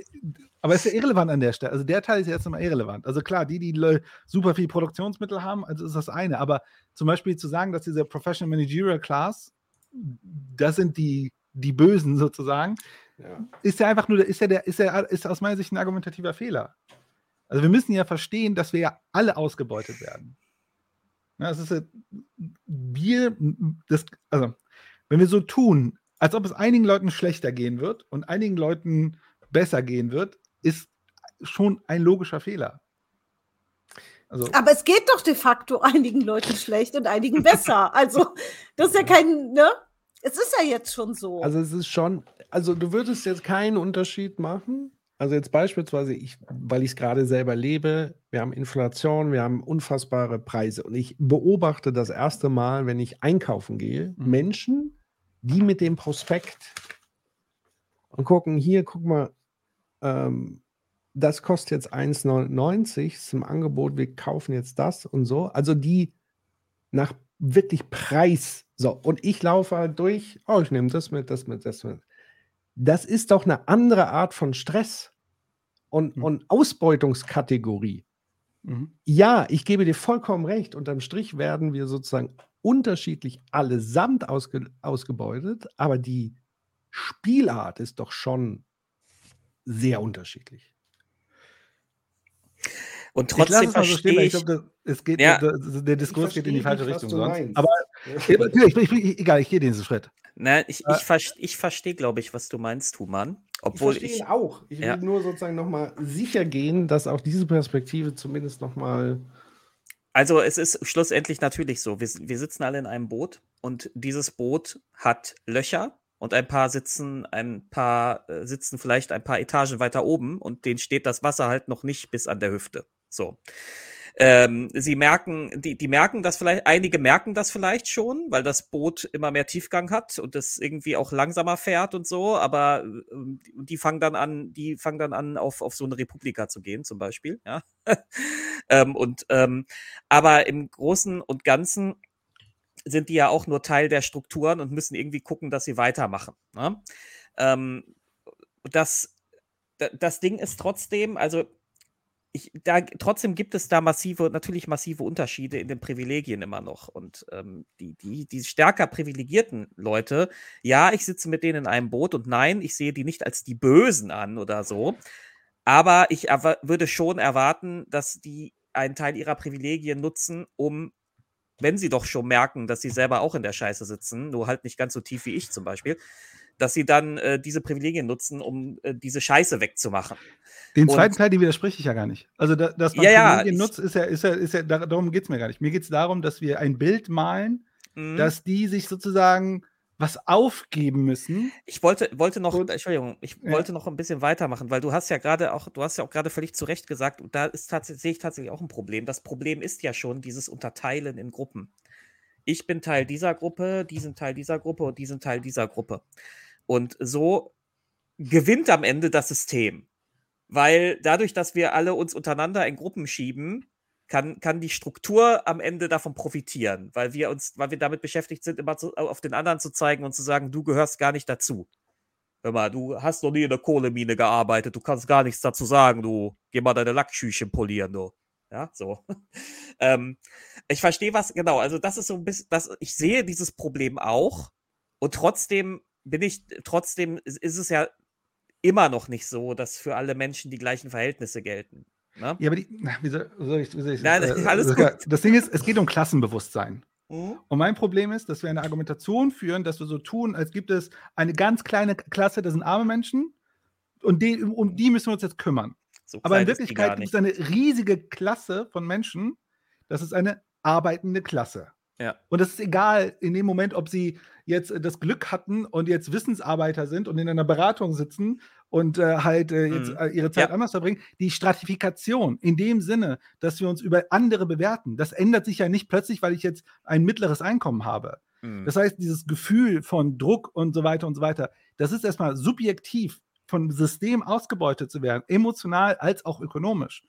aber es ist ja irrelevant an der Stelle. Also der Teil ist jetzt immer irrelevant. Also klar, die, die super viel Produktionsmittel haben, also ist das eine. Aber zum Beispiel zu sagen, dass diese Professional Managerial Class, das sind die, die Bösen sozusagen, ja. ist ja einfach nur, ist ja der, ist ja, ist aus meiner Sicht ein argumentativer Fehler. Also wir müssen ja verstehen, dass wir ja alle ausgebeutet werden. Ja, das ist ja, wir, das, also wenn wir so tun, als ob es einigen Leuten schlechter gehen wird und einigen Leuten besser gehen wird, ist schon ein logischer Fehler. Also, Aber es geht doch de facto einigen Leuten schlecht und einigen besser. [laughs] Also, das ist ja kein, ne? Es ist ja jetzt schon so. Also, es ist schon, also du würdest jetzt keinen Unterschied machen also jetzt beispielsweise, ich, weil ich es gerade selber lebe, wir haben Inflation, wir haben unfassbare Preise. Und ich beobachte das erste Mal, wenn ich einkaufen gehe, mhm. Menschen, die mit dem Prospekt und gucken, hier, guck mal, ähm, das kostet jetzt 1,99, ist im Angebot, wir kaufen jetzt das und so. Also die nach wirklich Preis So, und ich laufe halt durch, oh, ich nehme das mit, das mit, das mit. Das ist doch eine andere Art von Stress und, mhm. und Ausbeutungskategorie. Mhm. Ja, ich gebe dir vollkommen recht. Unterm Strich werden wir sozusagen unterschiedlich allesamt ausge, ausgebeutet, aber die Spielart ist doch schon sehr unterschiedlich. Und trotzdem verstehe ich. So stehen, ich es geht, ja, der, Diskurs geht in die falsche Richtung. Sonst. Aber ich, ich, ich, egal, ich gehe diesen Schritt. Na, ich, ich, äh, ich verstehe, glaube ich, was du meinst, Human. Obwohl ich verstehe auch. Ich will nur sozusagen nochmal sicher gehen, dass auch diese Perspektive zumindest nochmal. Also es ist schlussendlich natürlich so, wir, wir sitzen alle in einem Boot und dieses Boot hat Löcher und ein paar sitzen, ein paar äh, sitzen vielleicht ein paar Etagen weiter oben und denen steht das Wasser halt noch nicht bis an der Hüfte. So. Ähm, sie merken, die, die merken das vielleicht, einige merken das vielleicht schon, weil das Boot immer mehr Tiefgang hat und das irgendwie auch langsamer fährt und so, aber ähm, die fangen dann an, die fangen dann an, auf, auf so eine Republika zu gehen, zum Beispiel, ja. [laughs] ähm, und ähm, aber im Großen und Ganzen sind die ja auch nur Teil der Strukturen und müssen irgendwie gucken, dass sie weitermachen. Ne? Ähm, das, das Ding ist trotzdem, also ich, da, trotzdem gibt es da massive, natürlich massive Unterschiede in den Privilegien immer noch. Und ähm, die, die, die stärker privilegierten Leute, ja, ich sitze mit denen in einem Boot und nein, ich sehe die nicht als die Bösen an oder so. Aber ich würde schon erwarten, dass die einen Teil ihrer Privilegien nutzen, um, wenn sie doch schon merken, dass sie selber auch in der Scheiße sitzen, nur halt nicht ganz so tief wie ich zum Beispiel, dass sie dann äh, diese Privilegien nutzen, um äh, diese Scheiße wegzumachen. Den zweiten und, Teil, den widerspreche ich ja gar nicht. Also, da, dass man ja, Privilegien ja, nutzt, ist ja, ist ja, ist ja darum geht es mir gar nicht. Mir geht es darum, dass wir ein Bild malen, mhm. dass die sich sozusagen was aufgeben müssen. Ich wollte, wollte noch, und, Entschuldigung, ich ja. wollte noch ein bisschen weitermachen, weil du hast ja gerade auch, du hast ja auch gerade völlig zu Recht gesagt, und da ist tatsächlich, sehe ich tatsächlich auch ein Problem. Das Problem ist ja schon dieses Unterteilen in Gruppen. Ich bin Teil dieser Gruppe, die sind Teil dieser Gruppe und die sind Teil dieser Gruppe. Und so gewinnt am Ende das System. Weil dadurch, dass wir alle uns untereinander in Gruppen schieben, kann, kann die Struktur am Ende davon profitieren, weil wir uns, weil wir damit beschäftigt sind, immer zu, auf den anderen zu zeigen und zu sagen, du gehörst gar nicht dazu. Hör mal, du hast noch nie in der Kohlemine gearbeitet, du kannst gar nichts dazu sagen, du geh mal deine Lackschüchen polieren, du. Ja, so. [laughs] ähm, ich verstehe was, genau, also das ist so ein bisschen, das, ich sehe dieses Problem auch und trotzdem bin ich, trotzdem ist, ist es ja immer noch nicht so, dass für alle Menschen die gleichen Verhältnisse gelten. Ne? Ja, aber die, wie soll, ich, wie soll ich Nein, äh, alles gut. Das Ding ist, es geht um Klassenbewusstsein. Mhm. Und mein Problem ist, dass wir eine Argumentation führen, dass wir so tun, als gibt es eine ganz kleine Klasse, das sind arme Menschen und die, um die müssen wir uns jetzt kümmern. So aber in Wirklichkeit gibt es eine riesige Klasse von Menschen, das ist eine arbeitende Klasse. Ja. Und es ist egal in dem Moment, ob sie jetzt äh, das Glück hatten und jetzt Wissensarbeiter sind und in einer Beratung sitzen und äh, halt äh, jetzt mhm. Äh, ihre Zeit ja. anders verbringen. Die Stratifikation in dem Sinne, dass wir uns über andere bewerten, das ändert sich ja nicht plötzlich, weil ich jetzt ein mittleres Einkommen habe. Mhm. Das heißt, dieses Gefühl von Druck und so weiter und so weiter, das ist erstmal subjektiv vom System ausgebeutet zu werden, emotional als auch ökonomisch.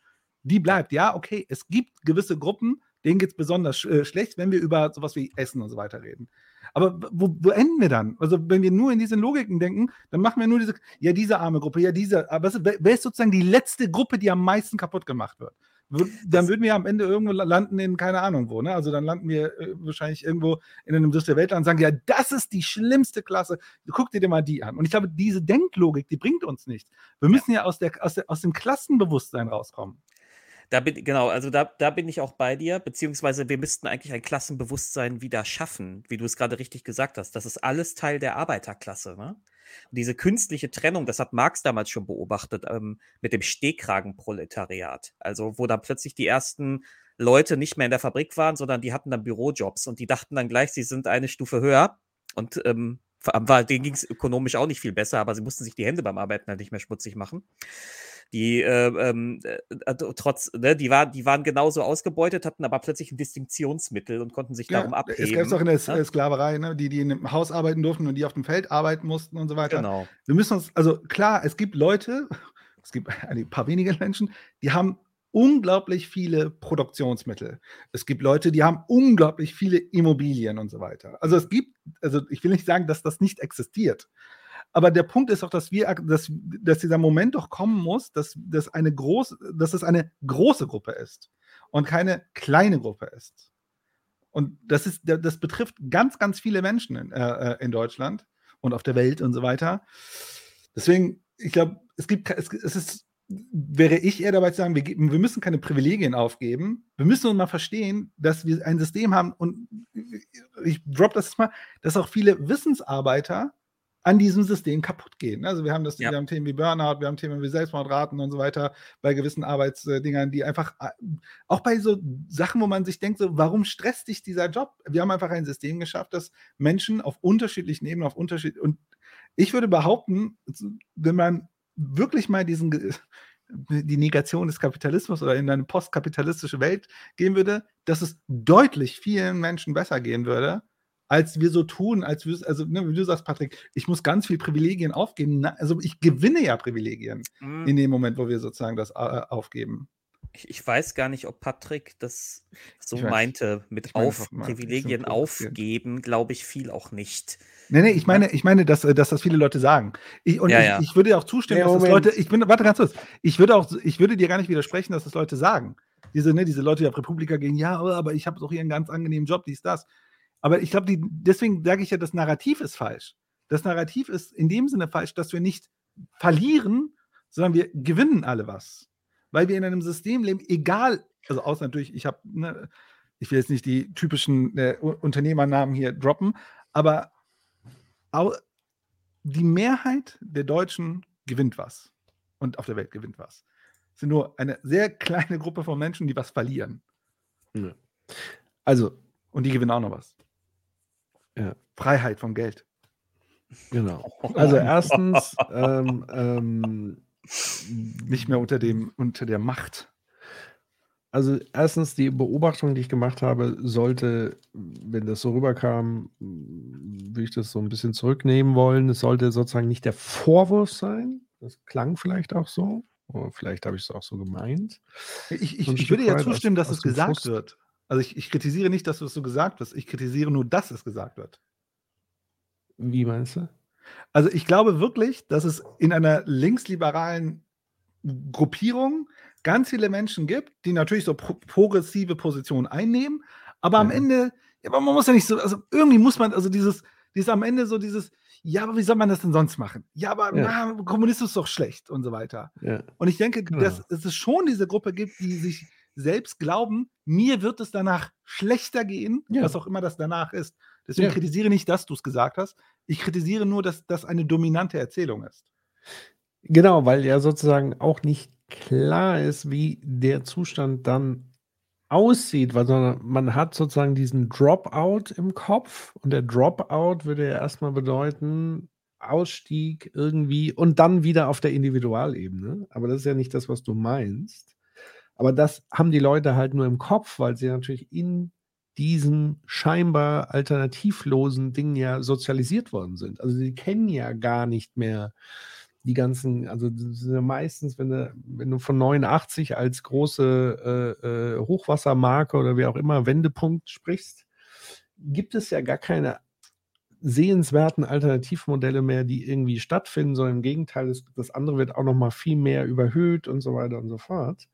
Die bleibt, ja, okay, es gibt gewisse Gruppen, denen geht es besonders äh, schlecht, wenn wir über sowas wie Essen und so weiter reden. Aber wo, wo, enden wir dann? Also, wenn wir nur in diesen Logiken denken, dann machen wir nur diese, ja, diese arme Gruppe, ja, diese, aber wer ist sozusagen die letzte Gruppe, die am meisten kaputt gemacht wird? Dann würden wir am Ende irgendwo landen in keine Ahnung wo, ne? Also dann landen wir äh, wahrscheinlich irgendwo in einem Dritte Weltland und sagen, ja, das ist die schlimmste Klasse. Guck dir mal die an. Und ich glaube, diese Denklogik, die bringt uns nichts. Wir müssen ja, ja aus, der, aus, der, aus dem Klassenbewusstsein rauskommen. Da bin, genau, also da, da bin ich auch bei dir, beziehungsweise wir müssten eigentlich ein Klassenbewusstsein wieder schaffen, wie du es gerade richtig gesagt hast. Das ist alles Teil der Arbeiterklasse. Ne? Und diese künstliche Trennung, das hat Marx damals schon beobachtet, ähm, mit dem Stehkragenproletariat. Also, wo dann plötzlich die ersten Leute nicht mehr in der Fabrik waren, sondern die hatten dann Bürojobs und die dachten dann gleich, sie sind eine Stufe höher. Und ähm, denen ging es ökonomisch auch nicht viel besser, aber sie mussten sich die Hände beim Arbeiten halt nicht mehr schmutzig machen die äh, ähm, äh, also trotz, ne, die, war, die waren genauso ausgebeutet, hatten aber plötzlich ein Distinktionsmittel und konnten sich ja, darum abheben. Es gab es auch in der ne? Sklaverei, ne? die, die in einem Haus arbeiten durften und die auf dem Feld arbeiten mussten und so weiter. Genau. Wir müssen uns, also klar, es gibt Leute, [laughs] es gibt ein paar wenige Menschen, die haben unglaublich viele Produktionsmittel. Es gibt Leute, die haben unglaublich viele Immobilien und so weiter. Also es gibt, also ich will nicht sagen, dass das nicht existiert. Aber der Punkt ist auch, dass wir, dass, dass dieser Moment doch kommen muss, dass, dass, eine groß, dass es eine große Gruppe ist und keine kleine Gruppe ist. Und das, ist, das betrifft ganz, ganz viele Menschen in, äh, äh, in Deutschland und auf der Welt und so weiter. Deswegen, ich glaube, es gibt, es, es ist, wäre ich eher dabei zu sagen, wir, wir müssen keine Privilegien aufgeben. Wir müssen uns mal verstehen, dass wir ein System haben und ich drop das mal, dass auch viele Wissensarbeiter an diesem System kaputt gehen. Also wir haben das, ja. wir haben Themen wie Burnout, wir haben Themen wie Selbstmordraten und so weiter bei gewissen Arbeitsdingern, die einfach äh, auch bei so Sachen, wo man sich denkt, so, warum stresst dich dieser Job? Wir haben einfach ein System geschafft, das Menschen auf unterschiedlichen Ebenen, auf unterschied und ich würde behaupten, wenn man wirklich mal diesen die Negation des Kapitalismus oder in eine postkapitalistische Welt gehen würde, dass es deutlich vielen Menschen besser gehen würde, als wir so tun, als wir, also ne, wie du sagst, Patrick, ich muss ganz viel Privilegien aufgeben. Na, also ich gewinne ja Privilegien mhm. in dem Moment, wo wir sozusagen das äh, aufgeben. Ich, ich, weiß gar nicht, ob Patrick das so meinte, mit auf Privilegien aufgeben, glaube ich, viel auch nicht. Nee, nee, ich meine, ich meine, dass, äh, dass das viele Leute sagen. Ich, und ja, ich, ja. ich, würde auch zustimmen, nee, dass das Leute, ich bin, warte ganz kurz, ich würde auch, ich würde dir gar nicht widersprechen, dass das Leute sagen. Diese, ne, diese Leute, die auf Republika gehen, ja, aber ich habe doch hier einen ganz angenehmen Job, dies, das. Aber ich glaube, deswegen sage ich ja, das Narrativ ist falsch. Das Narrativ ist in dem Sinne falsch, dass wir nicht verlieren, sondern wir gewinnen alle was. Weil wir in einem System leben, egal, also außer natürlich, ich habe, ne, ich will jetzt nicht die typischen äh, Unternehmernamen hier droppen, aber die Mehrheit der Deutschen gewinnt was. Und auf der Welt gewinnt was. Es sind nur eine sehr kleine Gruppe von Menschen, die was verlieren. Also. Und die gewinnen auch noch was. Ja. Freiheit vom Geld. Genau. [laughs] Also erstens ähm, ähm, nicht mehr unter dem unter der Macht. Also erstens die Beobachtung, die ich gemacht habe, sollte, wenn das so rüberkam, würde ich das so ein bisschen zurücknehmen wollen. Es sollte sozusagen nicht der Vorwurf sein. Das klang vielleicht auch so. Oder vielleicht habe ich es auch so gemeint. Ich, ich, ich würde ja zustimmen, dass es gesagt Frust. wird. Also ich, ich kritisiere nicht, dass es so gesagt wird. Ich kritisiere nur, dass es gesagt wird. Wie meinst du? Also ich glaube wirklich, dass es in einer linksliberalen Gruppierung ganz viele Menschen gibt, die natürlich so pro progressive Positionen einnehmen, aber am Ende, ja, aber man muss ja nicht so, also irgendwie muss man, also dieses, dieses am Ende so dieses, ja, aber wie soll man das denn sonst machen? Ja, aber ja. Na, Kommunismus ist doch schlecht und so weiter. Ja. Und ich denke, genau. dass, dass es schon diese Gruppe gibt, die sich selbst glauben, mir wird es danach schlechter gehen, ja. was auch immer das danach ist. Deswegen ja. kritisiere nicht, dass du es gesagt hast. Ich kritisiere nur, dass das eine dominante Erzählung ist. Genau, weil ja sozusagen auch nicht klar ist, wie der Zustand dann aussieht, weil man hat sozusagen diesen Dropout im Kopf und der Dropout würde ja erstmal bedeuten, Ausstieg irgendwie und dann wieder auf der Individualebene. Aber das ist ja nicht das, was du meinst. Aber das haben die Leute halt nur im Kopf, weil sie natürlich in diesen scheinbar alternativlosen Dingen ja sozialisiert worden sind. Also sie kennen ja gar nicht mehr die ganzen, also meistens, wenn du, wenn du von 89 als große äh, äh, Hochwassermarke oder wie auch immer Wendepunkt sprichst, gibt es ja gar keine sehenswerten Alternativmodelle mehr, die irgendwie stattfinden, sondern im Gegenteil, das, das andere wird auch noch mal viel mehr überhöht und so weiter und so fort.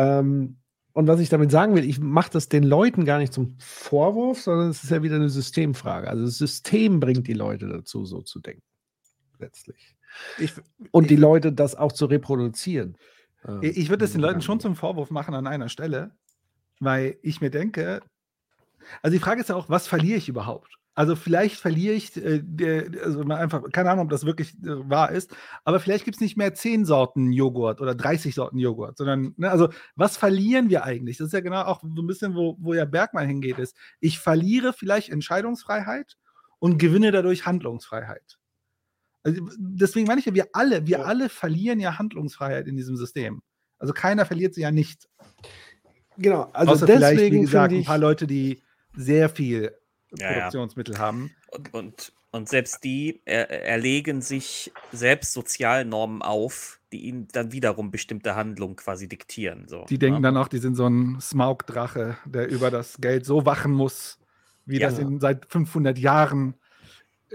Ähm, und was ich damit sagen will, ich mache das den Leuten gar nicht zum Vorwurf, sondern es ist ja wieder eine Systemfrage. Also das System bringt die Leute dazu, so zu denken. Letztlich. Ich, und ich, die Leute das auch zu reproduzieren. Ich, ich würde es den Leuten schon zum Vorwurf machen an einer Stelle, weil ich mir denke, also die Frage ist ja auch, was verliere ich überhaupt? Also vielleicht verliere ich, äh, der, also einfach, keine Ahnung, ob das wirklich äh, wahr ist, aber vielleicht gibt es nicht mehr 10 Sorten Joghurt oder 30 Sorten Joghurt, sondern, ne, also was verlieren wir eigentlich? Das ist ja genau auch so ein bisschen, wo, wo ja Bergmann hingeht, ist, ich verliere vielleicht Entscheidungsfreiheit und gewinne dadurch Handlungsfreiheit. Also deswegen meine ich ja, wir alle, wir ja. alle verlieren ja Handlungsfreiheit in diesem System. Also keiner verliert sie ja nicht. Genau, also Außer deswegen vielleicht, wie gesagt, ein paar Leute, die sehr viel Produktionsmittel ja, ja. haben. Und, und, und, selbst die er, erlegen sich selbst Sozialnormen auf, die ihnen dann wiederum bestimmte Handlungen quasi diktieren. So, Die denken ne? dann auch, die sind so ein Smaug-Drache, der über das Geld so wachen muss, wie Ja. das in, seit 500 Jahren. [laughs]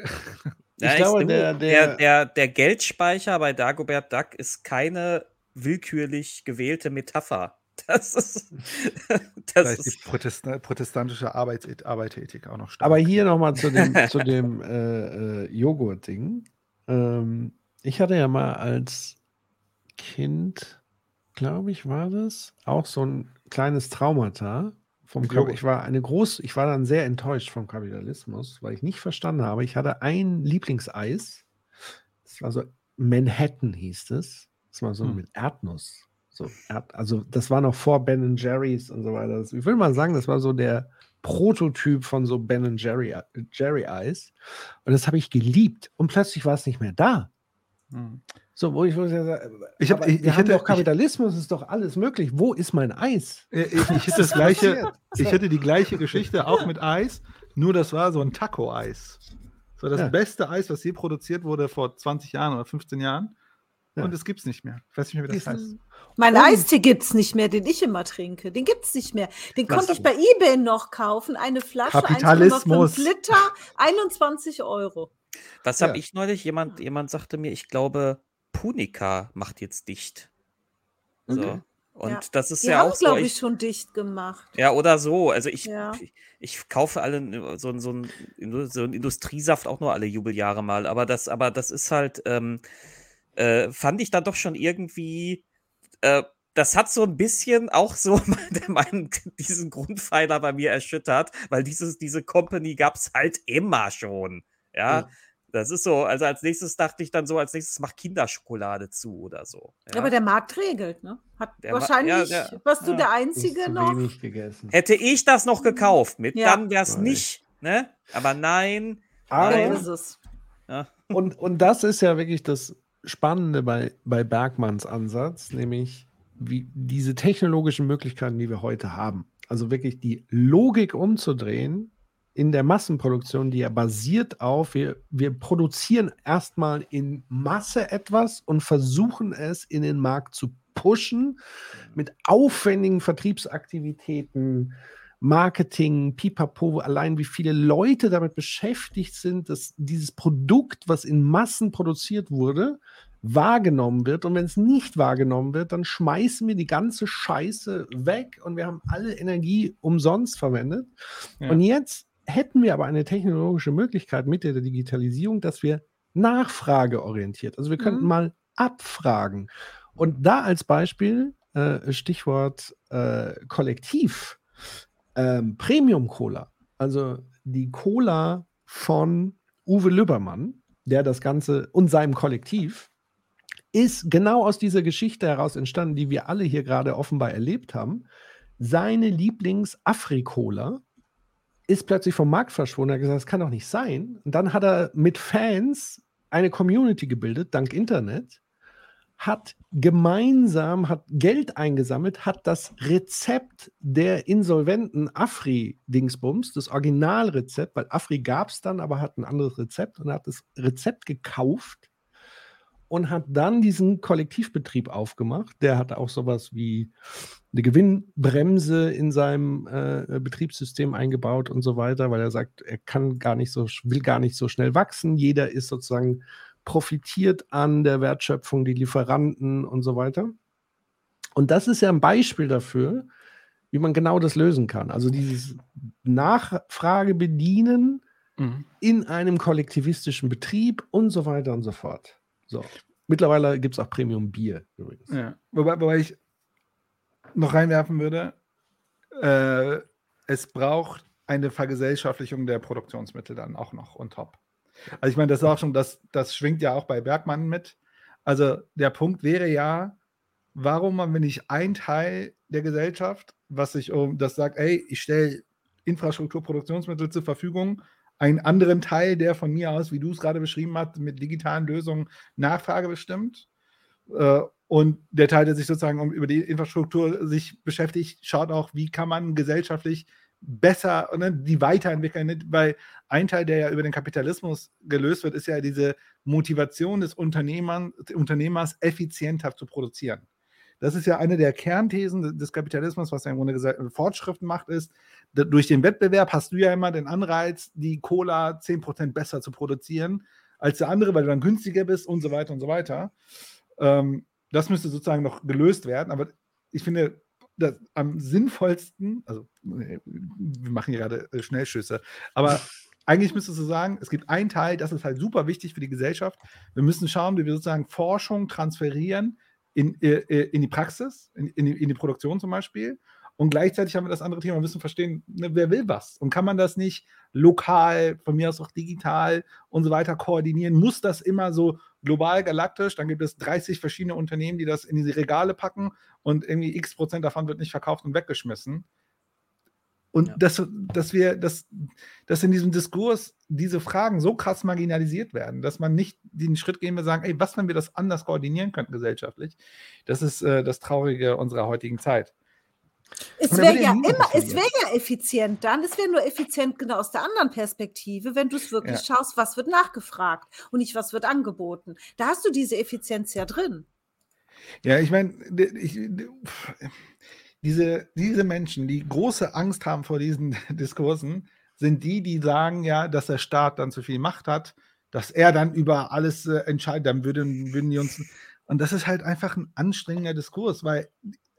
Ja, Ich glaube, der, der- der, der Geldspeicher bei Dagobert Duck ist keine willkürlich gewählte Metapher. [laughs] Das ist. [laughs] Da Das ist die Protest protestantische Arbeits Arbeiterethik auch noch stark. Aber hier nochmal zu dem, zu [laughs] dem äh, äh, Joghurt-Ding. Ähm, ich hatte ja mal als Kind, glaube ich, war das, auch so ein kleines Traumata. Vom Kap- ich war eine groß, ich war dann sehr enttäuscht vom Kapitalismus, weil ich nicht verstanden habe. Ich hatte ein Lieblingseis. Das war so Manhattan hieß es. Das war so Hm. mit Erdnuss. So, Erd, also das war noch vor Ben Jerry's und so weiter. Ich will mal sagen, das war so der Prototyp von so Ben Jerry, äh, Jerry Eis. Und das habe ich geliebt. Und plötzlich war es nicht mehr da. Hm. So, wo ich, wo ich, sage, Ich hab- ich- wir ich haben hätte- doch ich- Kapitalismus, ist doch alles möglich. Wo ist mein Eis? Ich, ich, ich, hätte das gleiche, ich hätte die gleiche Geschichte auch mit Eis, nur das war so ein Taco-Eis. So das Ja. beste Eis, was je produziert wurde vor 20 Jahren oder 15 Jahren. Ja. Und es gibt es nicht mehr. Ich weiß nicht mehr, wie das heißt. Mein Und- Eistee gibt es nicht mehr, den ich immer trinke. Den gibt es nicht mehr. Den Was konnte ich bei Ebay noch kaufen. Eine Flasche, Kapitalismus. 1,5 Liter, 21 Euro. Was habe Ja. ich neulich? Jemand, jemand sagte mir, ich glaube, Punica macht jetzt dicht. So. Okay. Und Ja. das ist Die ja haben, auch so. glaube ich, Ich, schon dicht gemacht. ja, oder so. Also ich, Ja. ich, ich kaufe alle so, so, ein, so ein Industriesaft auch nur alle Jubeljahre mal. Aber das, aber das ist halt, ähm, äh, fand ich dann doch schon irgendwie. Äh, das hat so ein bisschen auch so [laughs] mein- meinen, diesen Grundpfeiler bei mir erschüttert, weil dieses, diese Company gab es halt immer schon. Ja, Ja. das ist so. Also als nächstes dachte ich dann so, als nächstes macht Kinderschokolade zu oder so. Ja. Aber der Markt regelt, ne? Hat Der wahrscheinlich, ja, der- warst du ja. der Einzige noch? wenig gegessen. Hätte ich das noch gekauft mit, Ja. dann wäre es Nein. nicht. Ne? Aber nein. Aber, ist es. Ja. und, und das ist ja wirklich das Spannende bei, bei Bergmanns Ansatz, nämlich wie diese technologischen Möglichkeiten, die wir heute haben. Also wirklich die Logik umzudrehen in der Massenproduktion, die ja basiert auf, wir, wir produzieren erstmal in Masse etwas und versuchen es in den Markt zu pushen mit aufwendigen Vertriebsaktivitäten, Marketing, Pipapo, allein wie viele Leute damit beschäftigt sind, dass dieses Produkt, was in Massen produziert wurde, wahrgenommen wird. Und wenn es nicht wahrgenommen wird, dann schmeißen wir die ganze Scheiße weg und wir haben alle Energie umsonst verwendet. Ja. Und jetzt hätten wir aber eine technologische Möglichkeit mit der Digitalisierung, dass wir nachfrageorientiert, also wir könnten Mhm. mal abfragen. Und da als Beispiel, äh, Stichwort äh, Kollektiv, ähm, Premium Cola, also die Cola von Uwe Lübbermann, der das Ganze und seinem Kollektiv, ist genau aus dieser Geschichte heraus entstanden, die wir alle hier gerade offenbar erlebt haben. Seine Lieblings-Afri-Cola ist plötzlich vom Markt verschwunden. Er hat gesagt, das kann doch nicht sein. Und dann hat er mit Fans eine Community gebildet, dank Internet, hat gemeinsam, hat Geld eingesammelt, hat das Rezept der insolventen Afri-Dingsbums, das Originalrezept, weil Afri gab es dann, aber hat ein anderes Rezept und hat das Rezept gekauft und hat dann diesen Kollektivbetrieb aufgemacht. Der hat auch sowas wie eine Gewinnbremse in seinem äh, Betriebssystem eingebaut und so weiter, weil er sagt, er kann gar nicht so, will gar nicht so schnell wachsen. Jeder ist sozusagen profitiert an der Wertschöpfung, die Lieferanten und so weiter. Und das ist ja ein Beispiel dafür, wie man genau das lösen kann. Also dieses Nachfrage bedienen Mhm. in einem kollektivistischen Betrieb und so weiter und so fort. So. Mittlerweile gibt es auch Premium Bier übrigens. Ja. Wobei, wobei ich noch reinwerfen würde, äh, es braucht eine Vergesellschaftlichung der Produktionsmittel dann auch noch on top. Also ich meine, das ist auch schon, das, das schwingt ja auch bei Bergmann mit. Also der Punkt wäre ja, warum haben wir nicht ein Teil der Gesellschaft, was sich um das sagt, ey, ich stelle Infrastrukturproduktionsmittel zur Verfügung, einen anderen Teil, der von mir aus, wie du es gerade beschrieben hast, mit digitalen Lösungen Nachfrage bestimmt. Äh, und der Teil, der sich sozusagen um, über die Infrastruktur sich beschäftigt, schaut auch, wie kann man gesellschaftlich besser dann die weiterentwickeln, ne? weil ein Teil, der ja über den Kapitalismus gelöst wird, ist ja diese Motivation des Unternehmers, Unternehmers effizienter zu produzieren. Das ist ja eine der Kernthesen des Kapitalismus, was ja im Grunde gesagt Fortschriften macht, ist, durch den Wettbewerb hast du ja immer den Anreiz, die Cola 10% besser zu produzieren als der andere, weil du dann günstiger bist und so weiter und so weiter. Ähm, das müsste sozusagen noch gelöst werden, aber ich finde, das am sinnvollsten, also wir machen hier gerade äh, Schnellschüsse, aber [laughs] eigentlich müsstest du sagen, es gibt einen Teil, das ist halt super wichtig für die Gesellschaft. Wir müssen schauen, wie wir sozusagen Forschung transferieren in, äh, äh, in die Praxis, in, in, die, in, die, Produktion zum Beispiel. Und gleichzeitig haben wir das andere Thema, wir müssen verstehen, ne, wer will was. Und kann man das nicht lokal, von mir aus auch digital und so weiter koordinieren? Muss das immer so global galaktisch? Dann gibt es 30 verschiedene Unternehmen, die das in diese Regale packen und irgendwie x Prozent davon wird nicht verkauft und weggeschmissen. Und ja. dass, dass wir, dass, dass in diesem Diskurs diese Fragen so krass marginalisiert werden, dass man nicht den Schritt gehen will, sagen, ey, was, wenn wir das anders koordinieren könnten gesellschaftlich? Das ist äh, das Traurige unserer heutigen Zeit. Es wäre ja immer, es wäre ja effizient dann. Es wäre nur effizient genau aus der anderen Perspektive, wenn du es wirklich ja. schaust, was wird nachgefragt und nicht, was wird angeboten. Da hast du diese Effizienz ja drin. Ja, ich meine, diese, diese Menschen, die große Angst haben vor diesen [laughs] Diskursen, sind die, die sagen ja, dass der Staat dann zu viel Macht hat, dass er dann über alles äh, entscheidet, dann würden, würden die uns. Und das ist halt einfach ein anstrengender Diskurs, weil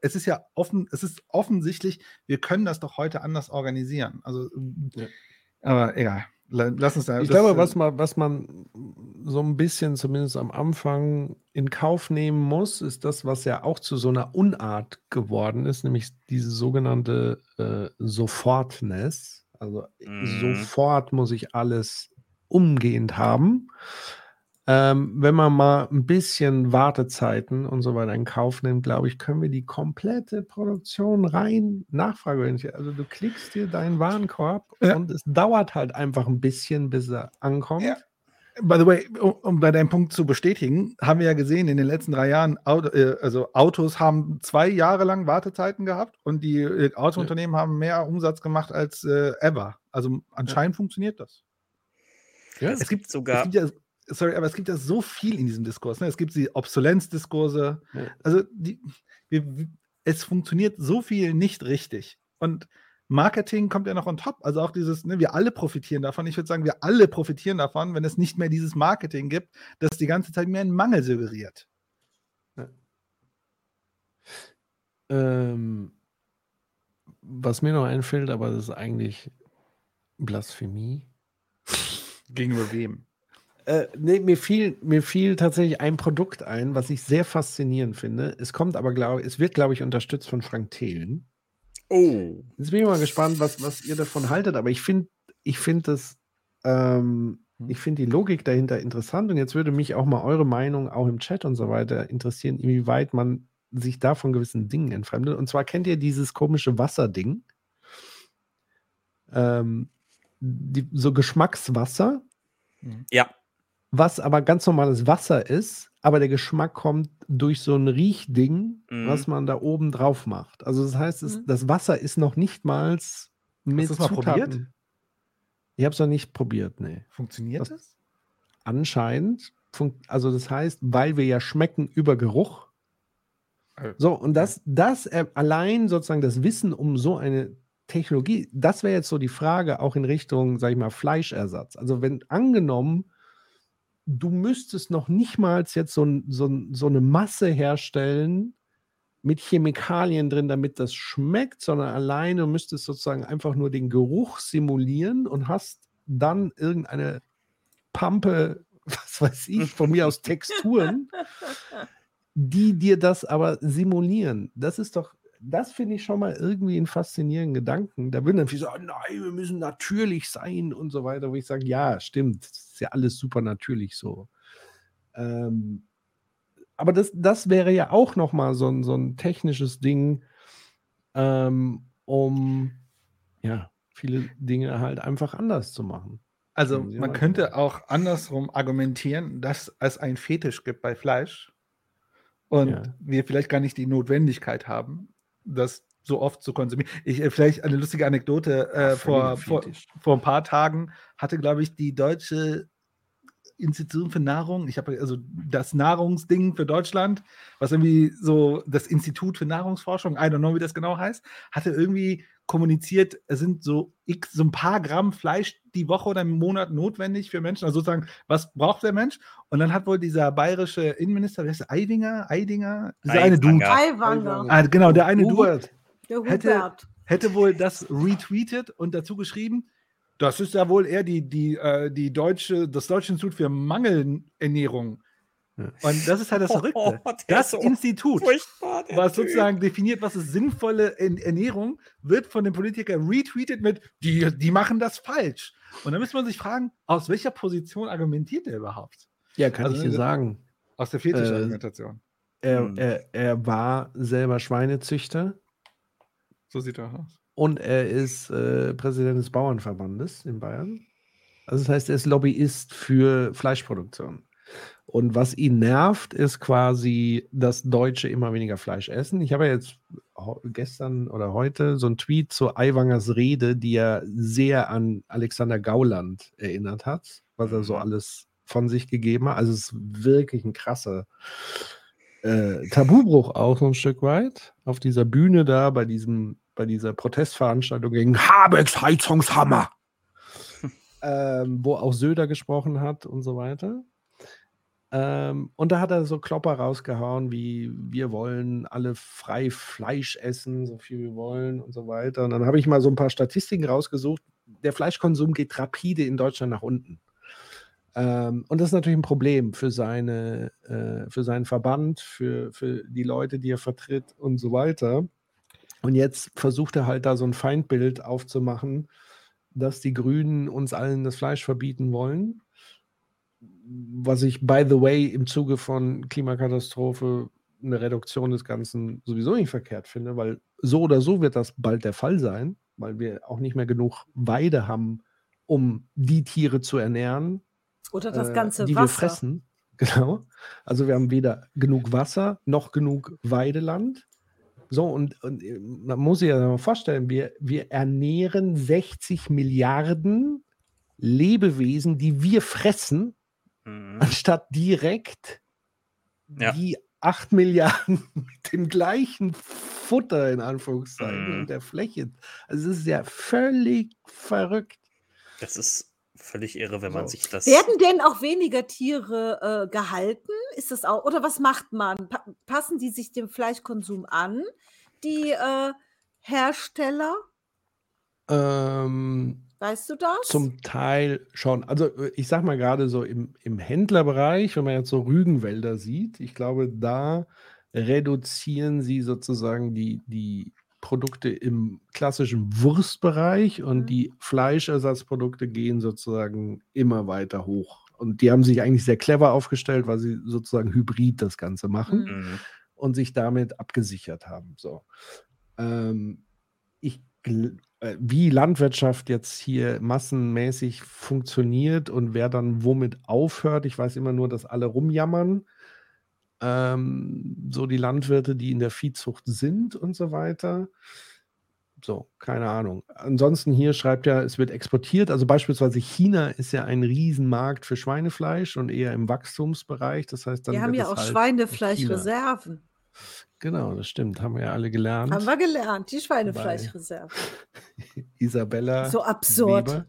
es ist ja offen, es ist offensichtlich, wir können das doch heute anders organisieren. Also, ja. aber egal. Lass uns da. Ich glaube, was man, was man so ein bisschen zumindest am Anfang in Kauf nehmen muss, ist das, was ja auch zu so einer Unart geworden ist, nämlich diese sogenannte äh, Sofortness. Also mhm. sofort muss ich alles umgehend haben. Ähm, wenn man mal ein bisschen Wartezeiten und so weiter in Kauf nimmt, glaube ich, können wir die komplette Produktion rein nachfragen. Also du klickst dir deinen Warenkorb ja. und es dauert halt einfach ein bisschen, bis er ankommt. Ja. By the way, um, um, bei deinem Punkt zu bestätigen, haben wir ja gesehen, in den letzten drei Jahren, Auto, äh, also Autos haben zwei Jahre lang Wartezeiten gehabt und die äh, Autounternehmen ja. haben mehr Umsatz gemacht als äh, ever. Also anscheinend funktioniert das. Ja, es, es gibt sogar. Es gibt ja, sorry, aber es gibt ja so viel in diesem Diskurs. Ne? Es gibt die Obsolenzdiskurse. Ja. Also die, wir, es funktioniert so viel nicht richtig. Und Marketing kommt ja noch on top. Also auch dieses, ne, wir alle profitieren davon. Ich würde sagen, wir alle profitieren davon, wenn es nicht mehr dieses Marketing gibt, das die ganze Zeit mehr einen Mangel suggeriert. Ja. Ähm, was mir noch einfällt, aber das ist eigentlich Blasphemie. Gegenüber wem? Äh, nee, mir fiel, mir fiel tatsächlich ein Produkt ein, was ich sehr faszinierend finde. Es kommt aber, glaube es wird, glaube ich, unterstützt von Frank Thelen. Oh. Jetzt bin ich mal gespannt, was, was ihr davon haltet, aber ich finde, ich finde das, ähm, hm. ich finde die Logik dahinter interessant und jetzt würde mich auch mal eure Meinung auch im Chat und so weiter interessieren, inwieweit man sich da von gewissen Dingen entfremdet. Und zwar kennt ihr dieses komische Wasserding? Ähm, die, so Geschmackswasser. Ja was aber ganz normales Wasser ist, aber der Geschmack kommt durch so ein Riechding, mhm. was man da oben drauf macht. Also das heißt, es, mhm. das Wasser ist noch nicht mal mit Hast du das mal probiert? Ich habe es noch nicht probiert, nee. Funktioniert das? das? Anscheinend. Also das heißt, weil wir ja schmecken über Geruch. Äh, so, und das, das allein sozusagen das Wissen um so eine Technologie, das wäre jetzt so die Frage auch in Richtung, sag ich mal, Fleischersatz. Also wenn angenommen, du müsstest noch nicht mal jetzt so, so, so eine Masse herstellen mit Chemikalien drin, damit das schmeckt, sondern alleine müsstest sozusagen einfach nur den Geruch simulieren und hast dann irgendeine Pampe, [laughs] was weiß ich, von mir aus Texturen, [laughs] die dir das aber simulieren. Das ist doch das finde ich schon mal irgendwie einen faszinierenden Gedanken. Da würden dann viele sagen, nein, wir müssen natürlich sein und so weiter, wo ich sage, ja, stimmt, das ist ja alles super natürlich so. Ähm, aber das, das wäre ja auch nochmal so ein, so ein technisches Ding, ähm, um ja, viele Dinge halt einfach anders zu machen. Also man könnte auch andersrum argumentieren, dass es einen Fetisch gibt bei Fleisch und ja. wir vielleicht gar nicht die Notwendigkeit haben, das so oft zu konsumieren. Ich, äh, vielleicht eine lustige Anekdote. Äh, vor, vor, vor ein paar Tagen hatte, glaube ich, die deutsche Institution für Nahrung, ich habe also das Nahrungsding für Deutschland, was irgendwie so das Institut für Nahrungsforschung, I don't know, wie das genau heißt, hatte irgendwie kommuniziert, es sind so x, so ein paar Gramm Fleisch die Woche oder im Monat notwendig für Menschen. Also sozusagen, was braucht der Mensch? Und dann hat wohl dieser bayerische Innenminister, wer ist der, Eidinger, Eidinger, dieser eine Dude. Eiwanger. Ah, genau, der eine. Dude Der hätte, Hubert. hätte wohl das retweetet und dazu geschrieben, das ist ja wohl eher die, die, äh, die deutsche, das Deutsche Institut für Mangelernährung. Und das ist halt das [laughs] Verrückte. Oh, das so Institut, was Typ. sozusagen definiert, was ist sinnvolle Ernährung, wird von den Politikern retweetet mit, die, die machen das falsch. Und dann müsste man sich fragen, aus welcher Position argumentiert er überhaupt? Ja, kann Also, ich dir äh, sagen. Aus der Äh, Fetischargumentation. Er, Hm. er, er war selber Schweinezüchter So sieht er aus. Und er ist äh, Präsident des Bauernverbandes in Bayern. Also das heißt, er ist Lobbyist für Fleischproduktion. Und was ihn nervt, ist quasi, dass Deutsche immer weniger Fleisch essen. Ich habe ja jetzt gestern oder heute so einen Tweet zu Aiwangers Rede, die ja sehr an Alexander Gauland erinnert hat, was er so alles von sich gegeben hat. Also es ist wirklich ein krasser äh, Tabubruch auch so ein Stück weit auf dieser Bühne da bei diesem bei dieser Protestveranstaltung gegen Habecks Heizungshammer, [laughs] ähm, wo auch Söder gesprochen hat und so weiter. Ähm, und da hat er so Klopper rausgehauen, wie wir wollen alle frei Fleisch essen, so viel wir wollen und so weiter. Und dann habe ich mal so ein paar Statistiken rausgesucht. Der Fleischkonsum geht rapide in Deutschland nach unten. Ähm, und das ist natürlich ein Problem für, seine, äh, für seinen Verband, für, für die Leute, die er vertritt und so weiter. Und jetzt versucht er halt da so ein Feindbild aufzumachen, dass die Grünen uns allen das Fleisch verbieten wollen. Was ich, by the way, im Zuge von Klimakatastrophe eine Reduktion des Ganzen sowieso nicht verkehrt finde, weil so oder so wird das bald der Fall sein, weil wir auch nicht mehr genug Weide haben, um die Tiere zu ernähren, Oder das äh, ganze die wir Wasser. fressen. [laughs] Genau. Also wir haben weder genug Wasser noch genug Weideland. So, und, und äh, man muss sich ja mal vorstellen, wir, wir ernähren 60 Milliarden Lebewesen, die wir fressen, Mhm. anstatt direkt Ja. die 8 Milliarden [laughs] mit dem gleichen Futter in Anführungszeichen Mhm. und der Fläche. Also es ist ja völlig verrückt. Das ist völlig irre, wenn man So. sich das. Werden denn auch weniger Tiere äh, gehalten? Ist das auch? Oder was macht man? Pa passen die sich dem Fleischkonsum an, die äh, Hersteller? Ähm, Weißt du das? Zum Teil schon. Also äh, ich sag mal gerade so im, im Händlerbereich, wenn man jetzt so Rügenwälder sieht, ich glaube, da reduzieren sie sozusagen die, die Produkte im klassischen Wurstbereich und Mhm. die Fleischersatzprodukte gehen sozusagen immer weiter hoch. Und die haben sich eigentlich sehr clever aufgestellt, weil sie sozusagen hybrid das Ganze machen Mhm. Mhm. und sich damit abgesichert haben. So. Ähm, ich, äh, wie Landwirtschaft jetzt hier massenmäßig funktioniert und wer dann womit aufhört, ich weiß immer nur, dass alle rumjammern. Ähm, so die Landwirte, die in der Viehzucht sind und so weiter. So, keine Ahnung. Ansonsten hier schreibt ja, es wird exportiert. Also beispielsweise China ist ja ein Riesenmarkt für Schweinefleisch und eher im Wachstumsbereich. Das heißt, dann Wir haben ja auch halt. Schweinefleischreserven. Genau, das stimmt. Haben wir ja alle gelernt. Haben wir gelernt, die Schweinefleischreserven. [laughs] Isabella. So absurd.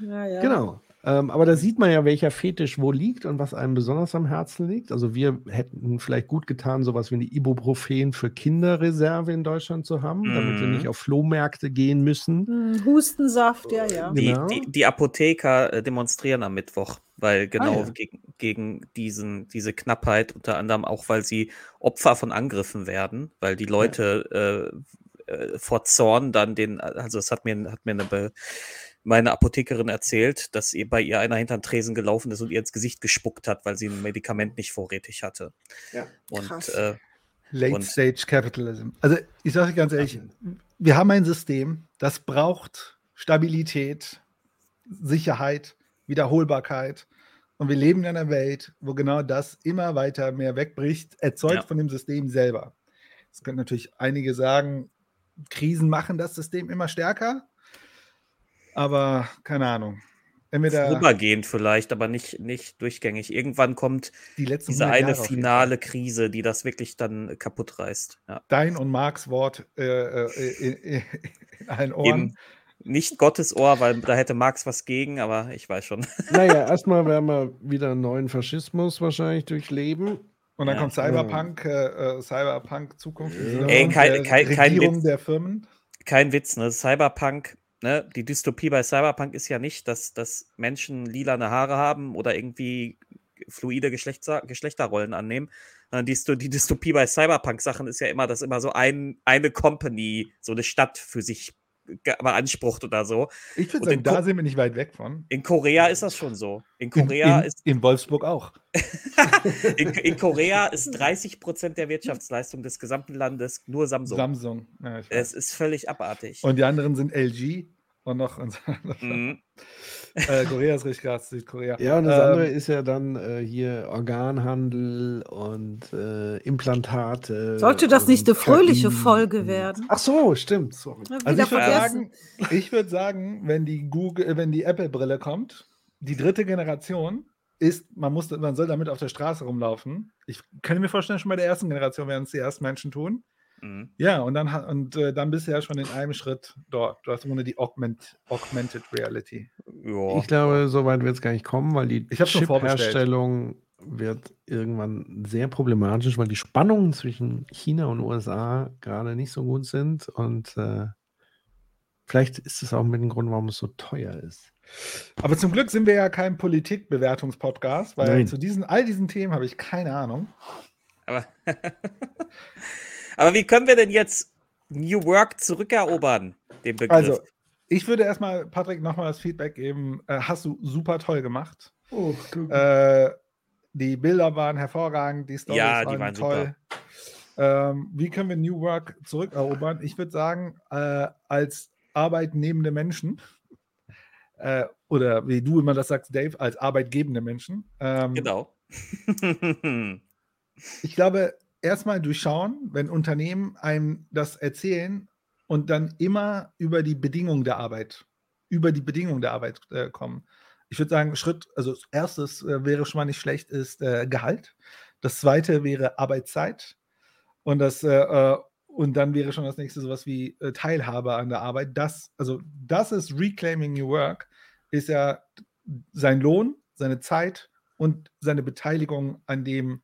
Ja, ja. Genau. Ähm, aber da sieht man ja, welcher Fetisch wo liegt und was einem besonders am Herzen liegt. Also wir hätten vielleicht gut getan, sowas wie eine Ibuprofen für Kinderreserve in Deutschland zu haben, damit wir Mhm. nicht auf Flohmärkte gehen müssen. Hm, Hustensaft, ja, ja. Die, Genau. die, die Apotheker äh, demonstrieren am Mittwoch, weil genau ja. gegen, gegen diesen, diese Knappheit, unter anderem auch, weil sie Opfer von Angriffen werden, weil die Leute äh, äh, vor Zorn dann den, also es hat mir, hat mir eine Be meine Apothekerin erzählt, dass ihr bei ihr einer hinter den Tresen gelaufen ist und ihr ins Gesicht gespuckt hat, weil sie ein Medikament nicht vorrätig hatte. Ja. Und Krass. äh, Late Und- Stage Capitalism. Also ich sage ganz ehrlich, wir haben ein System, das braucht Stabilität, Sicherheit, Wiederholbarkeit. Und wir leben in einer Welt, wo genau das immer weiter mehr wegbricht, erzeugt Ja. von dem System selber. Es können natürlich einige sagen, Krisen machen das System immer stärker. Aber keine Ahnung. Entweder Vorübergehend vielleicht, aber nicht, nicht durchgängig. Irgendwann kommt die diese 100 eine finale Krise, die das wirklich dann kaputt reißt. Ja. Dein und Marks Wort äh, äh, in, in allen Ohren. Eben nicht Gottes Ohr, weil da hätte Marx was gegen, aber ich weiß schon. [laughs] Naja, erstmal werden wir wieder einen neuen Faschismus wahrscheinlich durchleben. Und dann Ja. kommt Cyberpunk, äh, äh, Cyberpunk Zukunft. Ey, kein- der kein- kein Regierung Witz. der Firmen. Kein Witz, ne? Cyberpunk, ne? Die Dystopie bei Cyberpunk ist ja nicht, dass, dass Menschen lilane Haare haben oder irgendwie fluide Geschlechter, Geschlechterrollen annehmen. Die, die Dystopie bei Cyberpunk-Sachen ist ja immer, dass immer so ein, eine Company, so eine Stadt für sich beansprucht oder so. Ich würde Und sagen, in da Ko- sind wir nicht weit weg von. In Korea ist das schon so. In In, Korea in, ist in Wolfsburg auch. [laughs] in, in Korea ist 30 Prozent der Wirtschaftsleistung des gesamten Landes nur Samsung. Samsung. Ja, es ist völlig abartig. Und die anderen sind LG und noch. Und Mhm. [laughs] äh, Korea ist richtig krass, Südkorea. Ja, und das Ähm, andere ist ja dann äh, hier Organhandel und äh, Implantate. Sollte das nicht eine fröhliche KI Folge werden? Ach so, stimmt. Sorry. Also ich würde sagen, ich würde sagen, wenn die Google, äh, wenn die Apple-Brille kommt, die dritte Generation ist, man muss, man soll damit auf der Straße rumlaufen. Ich kann mir vorstellen, schon bei der ersten Generation werden es die ersten Menschen tun. Mhm. Ja, und dann und äh, dann bist du ja schon in einem Schritt dort. Du hast ohne die Augment, Augmented Reality. Ja. Ich glaube, so weit wird es gar nicht kommen, weil die. Chip-Herstellung wird irgendwann sehr problematisch, weil die Spannungen zwischen China und USA gerade nicht so gut sind. Und äh, vielleicht ist es auch mit dem Grund, warum es so teuer ist. Aber zum Glück sind wir ja kein Politikbewertungspodcast, weil Nein. zu diesen, all diesen Themen habe ich keine Ahnung. Aber, [laughs] aber wie können wir denn jetzt New Work zurückerobern, den Begriff? Also, ich würde erstmal, Patrick, nochmal das Feedback geben. Äh, hast du super toll gemacht. Oh, Äh, die Bilder waren hervorragend, die Storys Ja, die waren, waren toll. Ähm, wie können wir New Work zurückerobern? Ich würde sagen, äh, als arbeitnehmende Menschen, äh, oder wie du immer das sagst, Dave, als arbeitgebende Menschen. Ähm, genau. [laughs] Ich glaube, erstmal durchschauen, wenn Unternehmen einem das erzählen und dann immer über die Bedingungen der Arbeit, über die Bedingungen der Arbeit äh, kommen. Ich würde sagen, Schritt, also erstes äh, wäre schon mal nicht schlecht, ist äh, Gehalt. Das zweite wäre Arbeitszeit. Und das, äh, äh, und dann wäre schon das nächste sowas wie äh, Teilhabe an der Arbeit. Das, also das ist Reclaiming New Work, ist ja sein Lohn, seine Zeit und seine Beteiligung an dem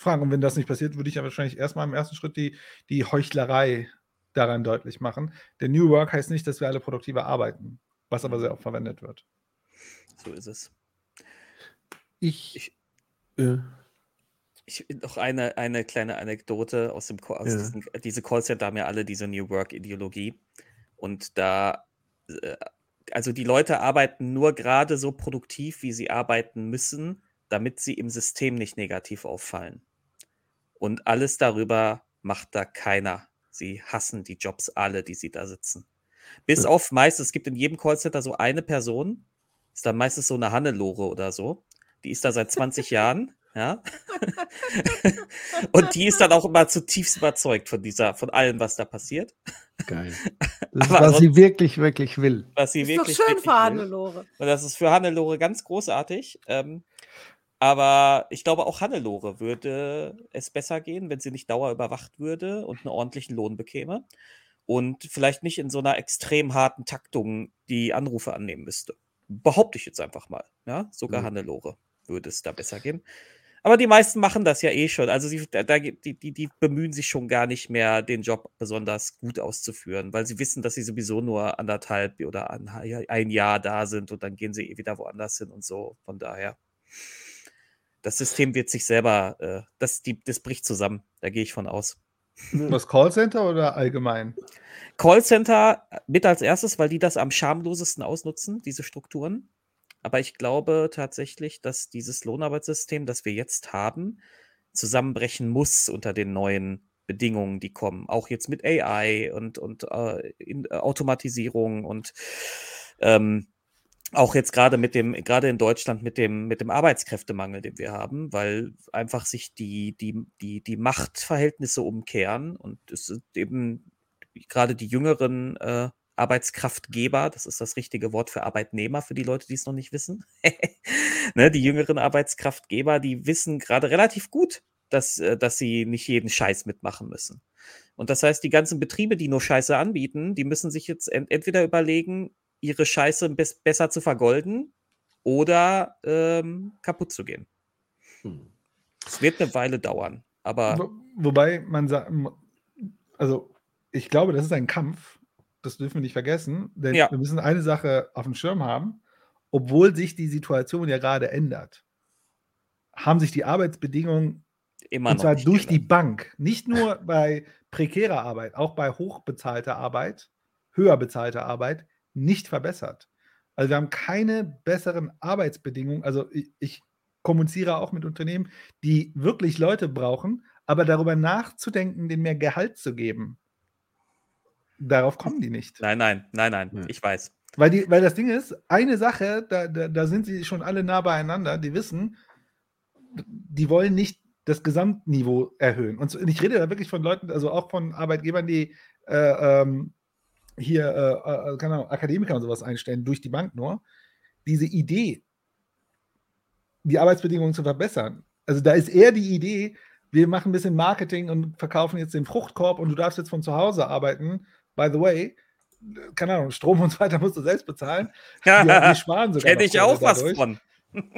fragen. Und wenn das nicht passiert, würde ich ja wahrscheinlich erstmal im ersten Schritt die, die Heuchlerei daran deutlich machen. Denn New Work heißt nicht, dass wir alle produktiver arbeiten, was aber sehr oft verwendet wird. So ist es. Ich. äh, Ich noch eine, eine kleine Anekdote aus dem Call, aus Ja. diesen, diese Callcenter haben ja alle diese New Work-Ideologie. Und da, äh, also die Leute arbeiten nur gerade so produktiv, wie sie arbeiten müssen, damit sie im System nicht negativ auffallen. Und alles darüber macht da keiner. Sie hassen die Jobs alle, die sie da sitzen. Bis Ja. auf meist, es gibt in jedem Callcenter so eine Person, ist dann meistens so eine Hannelore oder so. Die ist da seit 20 [laughs] Jahren, ja. [laughs] Und die ist dann auch immer zutiefst überzeugt von dieser, von allem, was da passiert. Geil. [laughs] Das ist, Aber was sie wirklich, wirklich will. Was sie Ist doch wirklich, schön wirklich für will. Hannelore. Und das ist für Hannelore ganz großartig. Ähm, aber ich glaube, auch Hannelore würde es besser gehen, wenn sie nicht dauerüberwacht würde und einen ordentlichen Lohn bekäme. Und vielleicht nicht in so einer extrem harten Taktung die Anrufe annehmen müsste. Behaupte ich jetzt einfach mal. Ja, sogar Mhm. Hannelore würde es da besser gehen. Aber die meisten machen das ja eh schon. Also sie, da, die, die, die bemühen sich schon gar nicht mehr, den Job besonders gut auszuführen, weil sie wissen, dass sie sowieso nur anderthalb oder ein Jahr da sind und dann gehen sie eh wieder woanders hin und so. Von daher, das System wird sich selber, äh, das, die, das bricht zusammen. Da gehe ich von aus. Was Callcenter oder allgemein? Callcenter mit als erstes, weil die das am schamlosesten ausnutzen, diese Strukturen. Aber ich glaube tatsächlich, dass dieses Lohnarbeitssystem, das wir jetzt haben, zusammenbrechen muss unter den neuen Bedingungen, die kommen. Auch jetzt mit AI und, und äh, in, äh, Automatisierung und ähm, auch jetzt gerade mit dem, gerade in Deutschland mit dem, mit dem Arbeitskräftemangel, den wir haben, weil einfach sich die, die, die, die Machtverhältnisse umkehren und es sind eben gerade die jüngeren äh, Arbeitskraftgeber, das ist das richtige Wort für Arbeitnehmer, für die Leute, die es noch nicht wissen. [laughs] ne, die jüngeren Arbeitskraftgeber, die wissen gerade relativ gut, dass, äh, dass sie nicht jeden Scheiß mitmachen müssen. Und das heißt, die ganzen Betriebe, die nur Scheiße anbieten, die müssen sich jetzt ent entweder überlegen, ihre Scheiße be besser zu vergolden oder ähm, kaputt zu gehen. Hm. Es wird eine Weile dauern, aber. Wo, wobei man sagt, also ich glaube, das ist ein Kampf, das dürfen wir nicht vergessen, denn ja. wir müssen eine Sache auf dem Schirm haben, obwohl sich die Situation ja gerade ändert, haben sich die Arbeitsbedingungen Immer und zwar durch die Bank, nicht nur bei prekärer Arbeit, auch bei hochbezahlter Arbeit, höher bezahlter Arbeit, nicht verbessert. Also wir haben keine besseren Arbeitsbedingungen. Also ich, ich kommuniziere auch mit Unternehmen, die wirklich Leute brauchen, aber darüber nachzudenken, denen mehr Gehalt zu geben, darauf kommen die nicht. Nein, nein, nein, nein, ich weiß. Weil, die, weil das Ding ist, eine Sache, da, da, da sind sie schon alle nah beieinander, die wissen, die wollen nicht das Gesamtniveau erhöhen. Und ich rede da wirklich von Leuten, also auch von Arbeitgebern, die äh, ähm, hier, äh, äh, keine Ahnung, Akademiker und sowas einstellen, durch die Bank nur. Diese Idee, die Arbeitsbedingungen zu verbessern. Also da ist eher die Idee, wir machen ein bisschen Marketing und verkaufen jetzt den Fruchtkorb und du darfst jetzt von zu Hause arbeiten. By the way, keine Ahnung, Strom und so weiter musst du selbst bezahlen. Ja, [laughs] wir sparen sogar. Hätte ich auch dadurch. was von.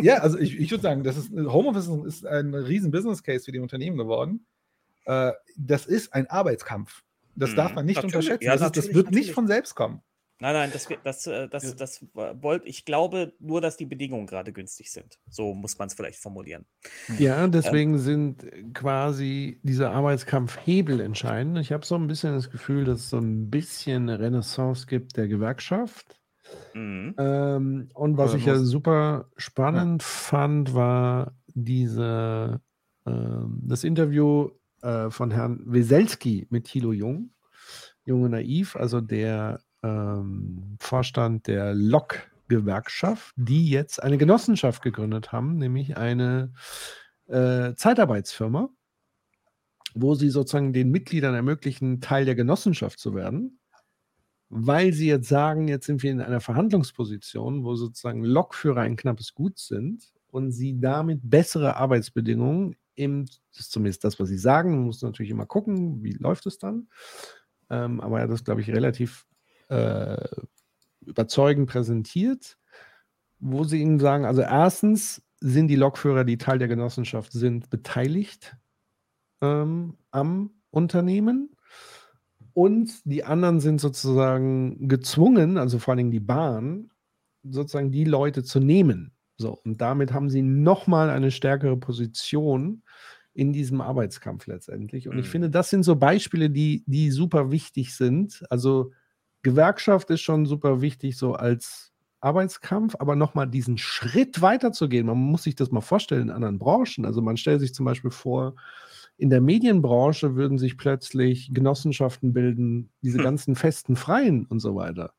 Ja, also ich, ich würde sagen, das ist, Homeoffice ist ein riesen Business Case für die Unternehmen geworden. Äh, das ist ein Arbeitskampf. Das hm, darf man nicht natürlich. unterschätzen. Ja, das, ist, das, wird natürlich. nicht von selbst kommen. Nein, nein, das, das, äh, das, das, das wollte ich glaube nur, dass die Bedingungen gerade günstig sind. So muss man es vielleicht formulieren. Ja, deswegen ähm, sind quasi diese Arbeitskampfhebel entscheidend. Ich habe so ein bisschen das Gefühl, dass es so ein bisschen eine Renaissance gibt der Gewerkschaft. Mhm. Ähm, und was ich ja super spannend ja. fand, war diese, äh, das Interview äh, von Herrn Weselski mit Thilo Jung, Junge Naiv, also der ähm, Vorstand der Lok-Gewerkschaft, die jetzt eine Genossenschaft gegründet haben, nämlich eine äh, Zeitarbeitsfirma, wo sie sozusagen den Mitgliedern ermöglichen, Teil der Genossenschaft zu werden weil sie jetzt sagen, jetzt sind wir in einer Verhandlungsposition, wo sozusagen Lokführer ein knappes Gut sind und sie damit bessere Arbeitsbedingungen im, das ist zumindest das, was sie sagen, man muss natürlich immer gucken, wie läuft es dann. Ähm, aber er hat das, glaube ich, relativ äh, überzeugend präsentiert, wo sie ihnen sagen, also erstens sind die Lokführer, die Teil der Genossenschaft sind, beteiligt ähm, am Unternehmen. Und die anderen sind sozusagen gezwungen, also vor allen Dingen die Bahn, sozusagen die Leute zu nehmen. So, und damit haben sie nochmal eine stärkere Position in diesem Arbeitskampf letztendlich. Und mhm. ich finde, das sind so Beispiele, die, die super wichtig sind. Also Gewerkschaft ist schon super wichtig, so als Arbeitskampf, aber nochmal diesen Schritt weiterzugehen. Man muss sich das mal vorstellen in anderen Branchen. Also man stellt sich zum Beispiel vor, in der Medienbranche würden sich plötzlich Genossenschaften bilden, diese hm. ganzen festen Freien und so weiter.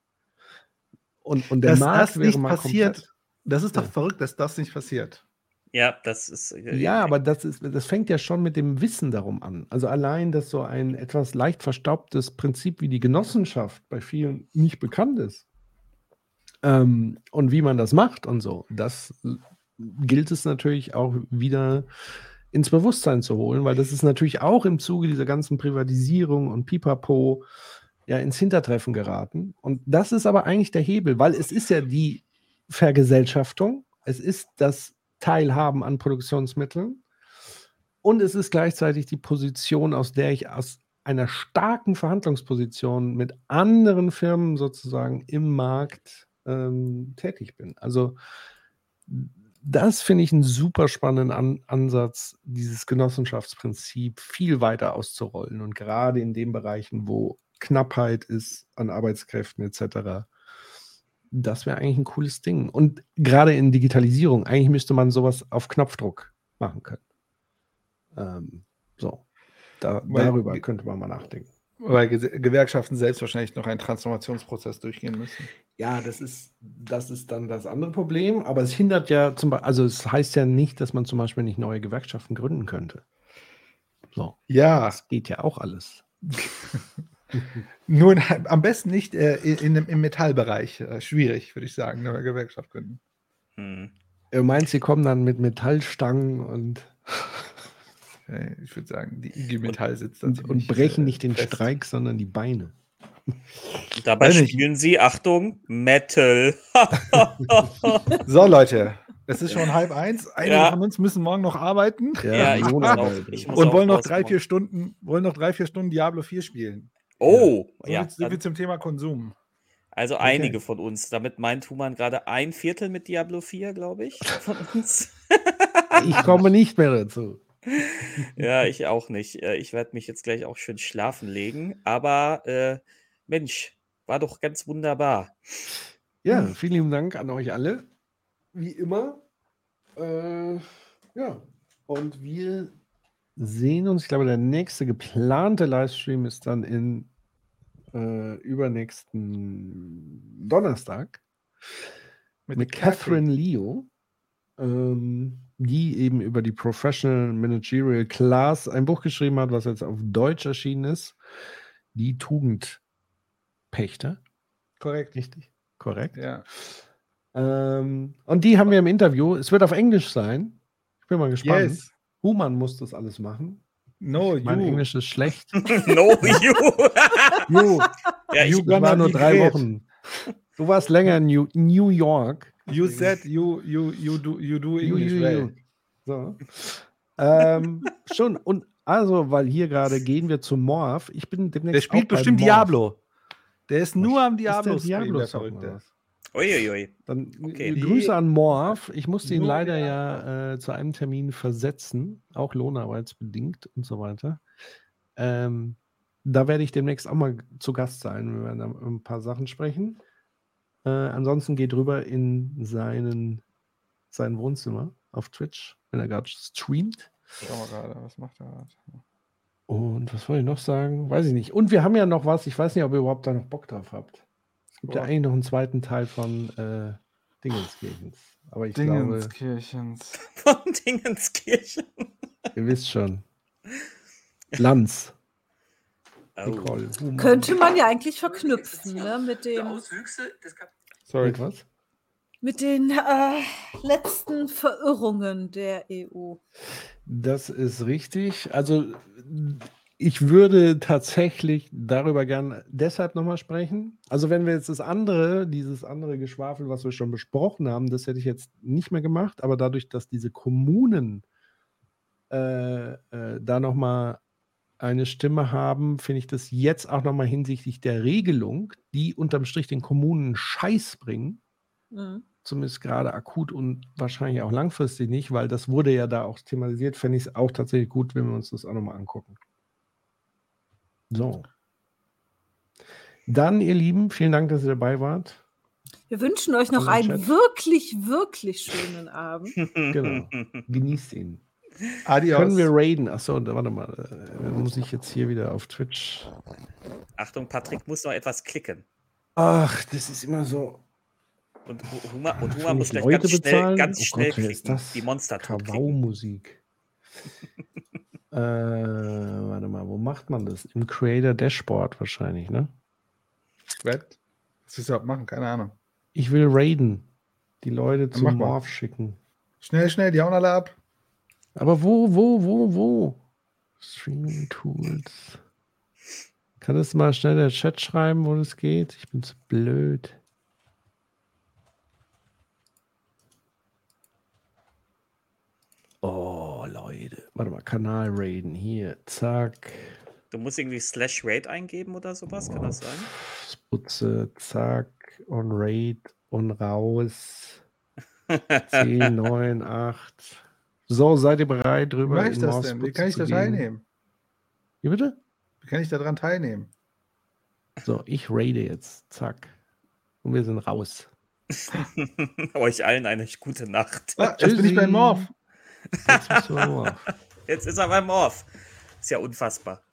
Und, und der dass Markt das nicht passiert, komplett, das ist doch ja. verrückt, dass das nicht passiert. Ja, das ist. Äh, ja, aber das, ist, das fängt ja schon mit dem Wissen darum an. Also allein, dass so ein etwas leicht verstaubtes Prinzip wie die Genossenschaft bei vielen nicht bekannt ist. Ähm, und wie man das macht und so, das gilt es natürlich auch wieder ins Bewusstsein zu holen, weil das ist natürlich auch im Zuge dieser ganzen Privatisierung und Pipapo ja ins Hintertreffen geraten. Und das ist aber eigentlich der Hebel, weil es ist ja die Vergesellschaftung, es ist das Teilhaben an Produktionsmitteln und es ist gleichzeitig die Position, aus der ich aus einer starken Verhandlungsposition mit anderen Firmen sozusagen im Markt ähm, tätig bin. Also das finde ich einen super spannenden An Ansatz, dieses Genossenschaftsprinzip viel weiter auszurollen und gerade in den Bereichen, wo Knappheit ist an Arbeitskräften etc. Das wäre eigentlich ein cooles Ding. Und gerade in Digitalisierung, eigentlich müsste man sowas auf Knopfdruck machen können. Ähm, so, da, darüber könnte man mal nachdenken. Weil Gewerkschaften selbst wahrscheinlich noch einen Transformationsprozess durchgehen müssen. Ja, das ist, das ist dann das andere Problem, aber es hindert ja zum Beispiel, also es heißt ja nicht, dass man zum Beispiel nicht neue Gewerkschaften gründen könnte. So. Ja. Das geht ja auch alles. [laughs] Nur in, [laughs] am besten nicht äh, in, in, im Metallbereich. Äh, schwierig, würde ich sagen, eine Gewerkschaft gründen. Hm. Er meint, sie kommen dann mit Metallstangen und. [laughs] ich würde sagen, die IG Metall sitzt dann. Und, und brechen äh, nicht den fest. Streik, sondern die Beine. [laughs] Dabei spielen sie, Achtung, Metal. so, Leute, es ist schon halb eins. Einige ja. von uns müssen morgen noch arbeiten. Ja, ich muss auch, ich muss und wollen noch drei, vier Stunden, wollen noch drei, vier Stunden Diablo 4 spielen. Oh, so ja. So viel zum Thema Konsum. Also okay. einige von uns. Damit meint Human gerade ein Viertel mit Diablo 4, glaube ich, [laughs] von uns. ich komme nicht mehr dazu. Ja, ich auch nicht. Äh, ich werde mich jetzt gleich auch schön schlafen legen. Aber äh, Mensch, war doch ganz wunderbar. Ja, vielen lieben Dank an euch alle wie immer. Äh, ja, und wir sehen uns. Ich glaube, der nächste geplante Livestream ist dann in äh, übernächsten Donnerstag mit, mit Catherine Leo, ähm, die eben über die Professional Managerial Class ein Buch geschrieben hat, was jetzt auf Deutsch erschienen ist. Die Tugendpächter. Korrekt. Richtig. Korrekt. Ja. Ähm, und die haben wir im Interview. Es wird auf Englisch sein. Ich bin mal gespannt. Yes. Human muss das alles machen. No, mein you. Englisch ist schlecht. [laughs] no, you. [laughs] you. Ja, ich, ich war nur drei great. Wochen. Du warst länger in New, New York. You said you, you, you, do, you do English you, you, well. So. ähm, [laughs] schon. Und also, weil hier gerade gehen wir zu Morph. Ich bin demnächst. Der spielt bestimmt Morph. Diablo. Der ist nur am Diablo. Ist der Diablo Uiuiui. Dann okay. Grüße an Morph. Ich musste ihn leider ja äh, zu einem Termin versetzen, auch lohnarbeitsbedingt und so weiter. Ähm, da werde ich demnächst auch mal zu Gast sein. Wir werden ein paar Sachen sprechen. Äh, ansonsten geht rüber in seinen, sein Wohnzimmer auf Twitch, wenn er gerade streamt. Schau mal gerade, was macht er gerade? Und was wollte ich noch sagen? Weiß ich nicht. Und wir haben ja noch was, ich weiß nicht, ob ihr überhaupt da noch Bock drauf habt gibt ja eigentlich noch einen zweiten Teil von äh, Dingenskirchens. Aber ich Dingenskirchens. Glaube, [laughs] von Dingenskirchen. Ihr wisst schon. Lanz. Oh. Könnte man ja eigentlich verknüpfen, ne? Mit dem. Sorry, was? Mit den äh, letzten Verirrungen der EU. Das ist richtig. Also ich würde tatsächlich darüber gern deshalb nochmal sprechen. Also, wenn wir jetzt das andere, dieses andere Geschwafel, was wir schon besprochen haben, das hätte ich jetzt nicht mehr gemacht, aber dadurch, dass diese Kommunen äh, äh, da nochmal eine Stimme haben, finde ich das jetzt auch nochmal hinsichtlich der Regelung, die unterm Strich den Kommunen Scheiß bringen. Mhm. Zumindest gerade akut und wahrscheinlich auch langfristig nicht, weil das wurde ja da auch thematisiert, fände ich es auch tatsächlich gut, wenn wir uns das auch nochmal angucken. So. Dann, ihr Lieben, vielen Dank, dass ihr dabei wart. Wir wünschen euch noch einen Chat. wirklich, wirklich schönen Abend. [laughs] genau. Genießt ihn. Adios. Können wir raiden? Achso, warte mal. Äh, muss ich jetzt hier wieder auf Twitch. Achtung, Patrick muss noch etwas klicken. Ach, das ist immer so. Und Huma, und Huma muss gleich ganz schnell, ganz oh schnell Gott, klicken. Die Monster Kavau-Musik. [laughs] Äh, warte mal, wo macht man das? Im Creator Dashboard wahrscheinlich, ne? Red? Was willst du überhaupt machen? Keine Ahnung. Ich will raiden. Die Leute zum Morph schicken. Schnell, schnell, die hauen alle ab. Aber wo, wo, wo, wo? Streaming Tools. Kann das mal schnell der Chat schreiben, wo das geht? Ich bin zu blöd. Oh. Warte mal, Kanal raiden. Hier, zack. Du musst irgendwie Slash Raid eingeben oder sowas, kann das sein? Sputze, zack, und Raid und raus. 10, 9, 8. So, seid ihr bereit drüber? Wie mache ich das denn? Wie kann ich da teilnehmen? Wie bitte? Wie kann ich daran teilnehmen? So, ich raide jetzt. Zack. Und wir sind raus. [laughs] Euch allen eine gute Nacht. Ah, jetzt bin ich beim Morph. Jetzt, Jetzt ist er beim Morph. Ist ja unfassbar.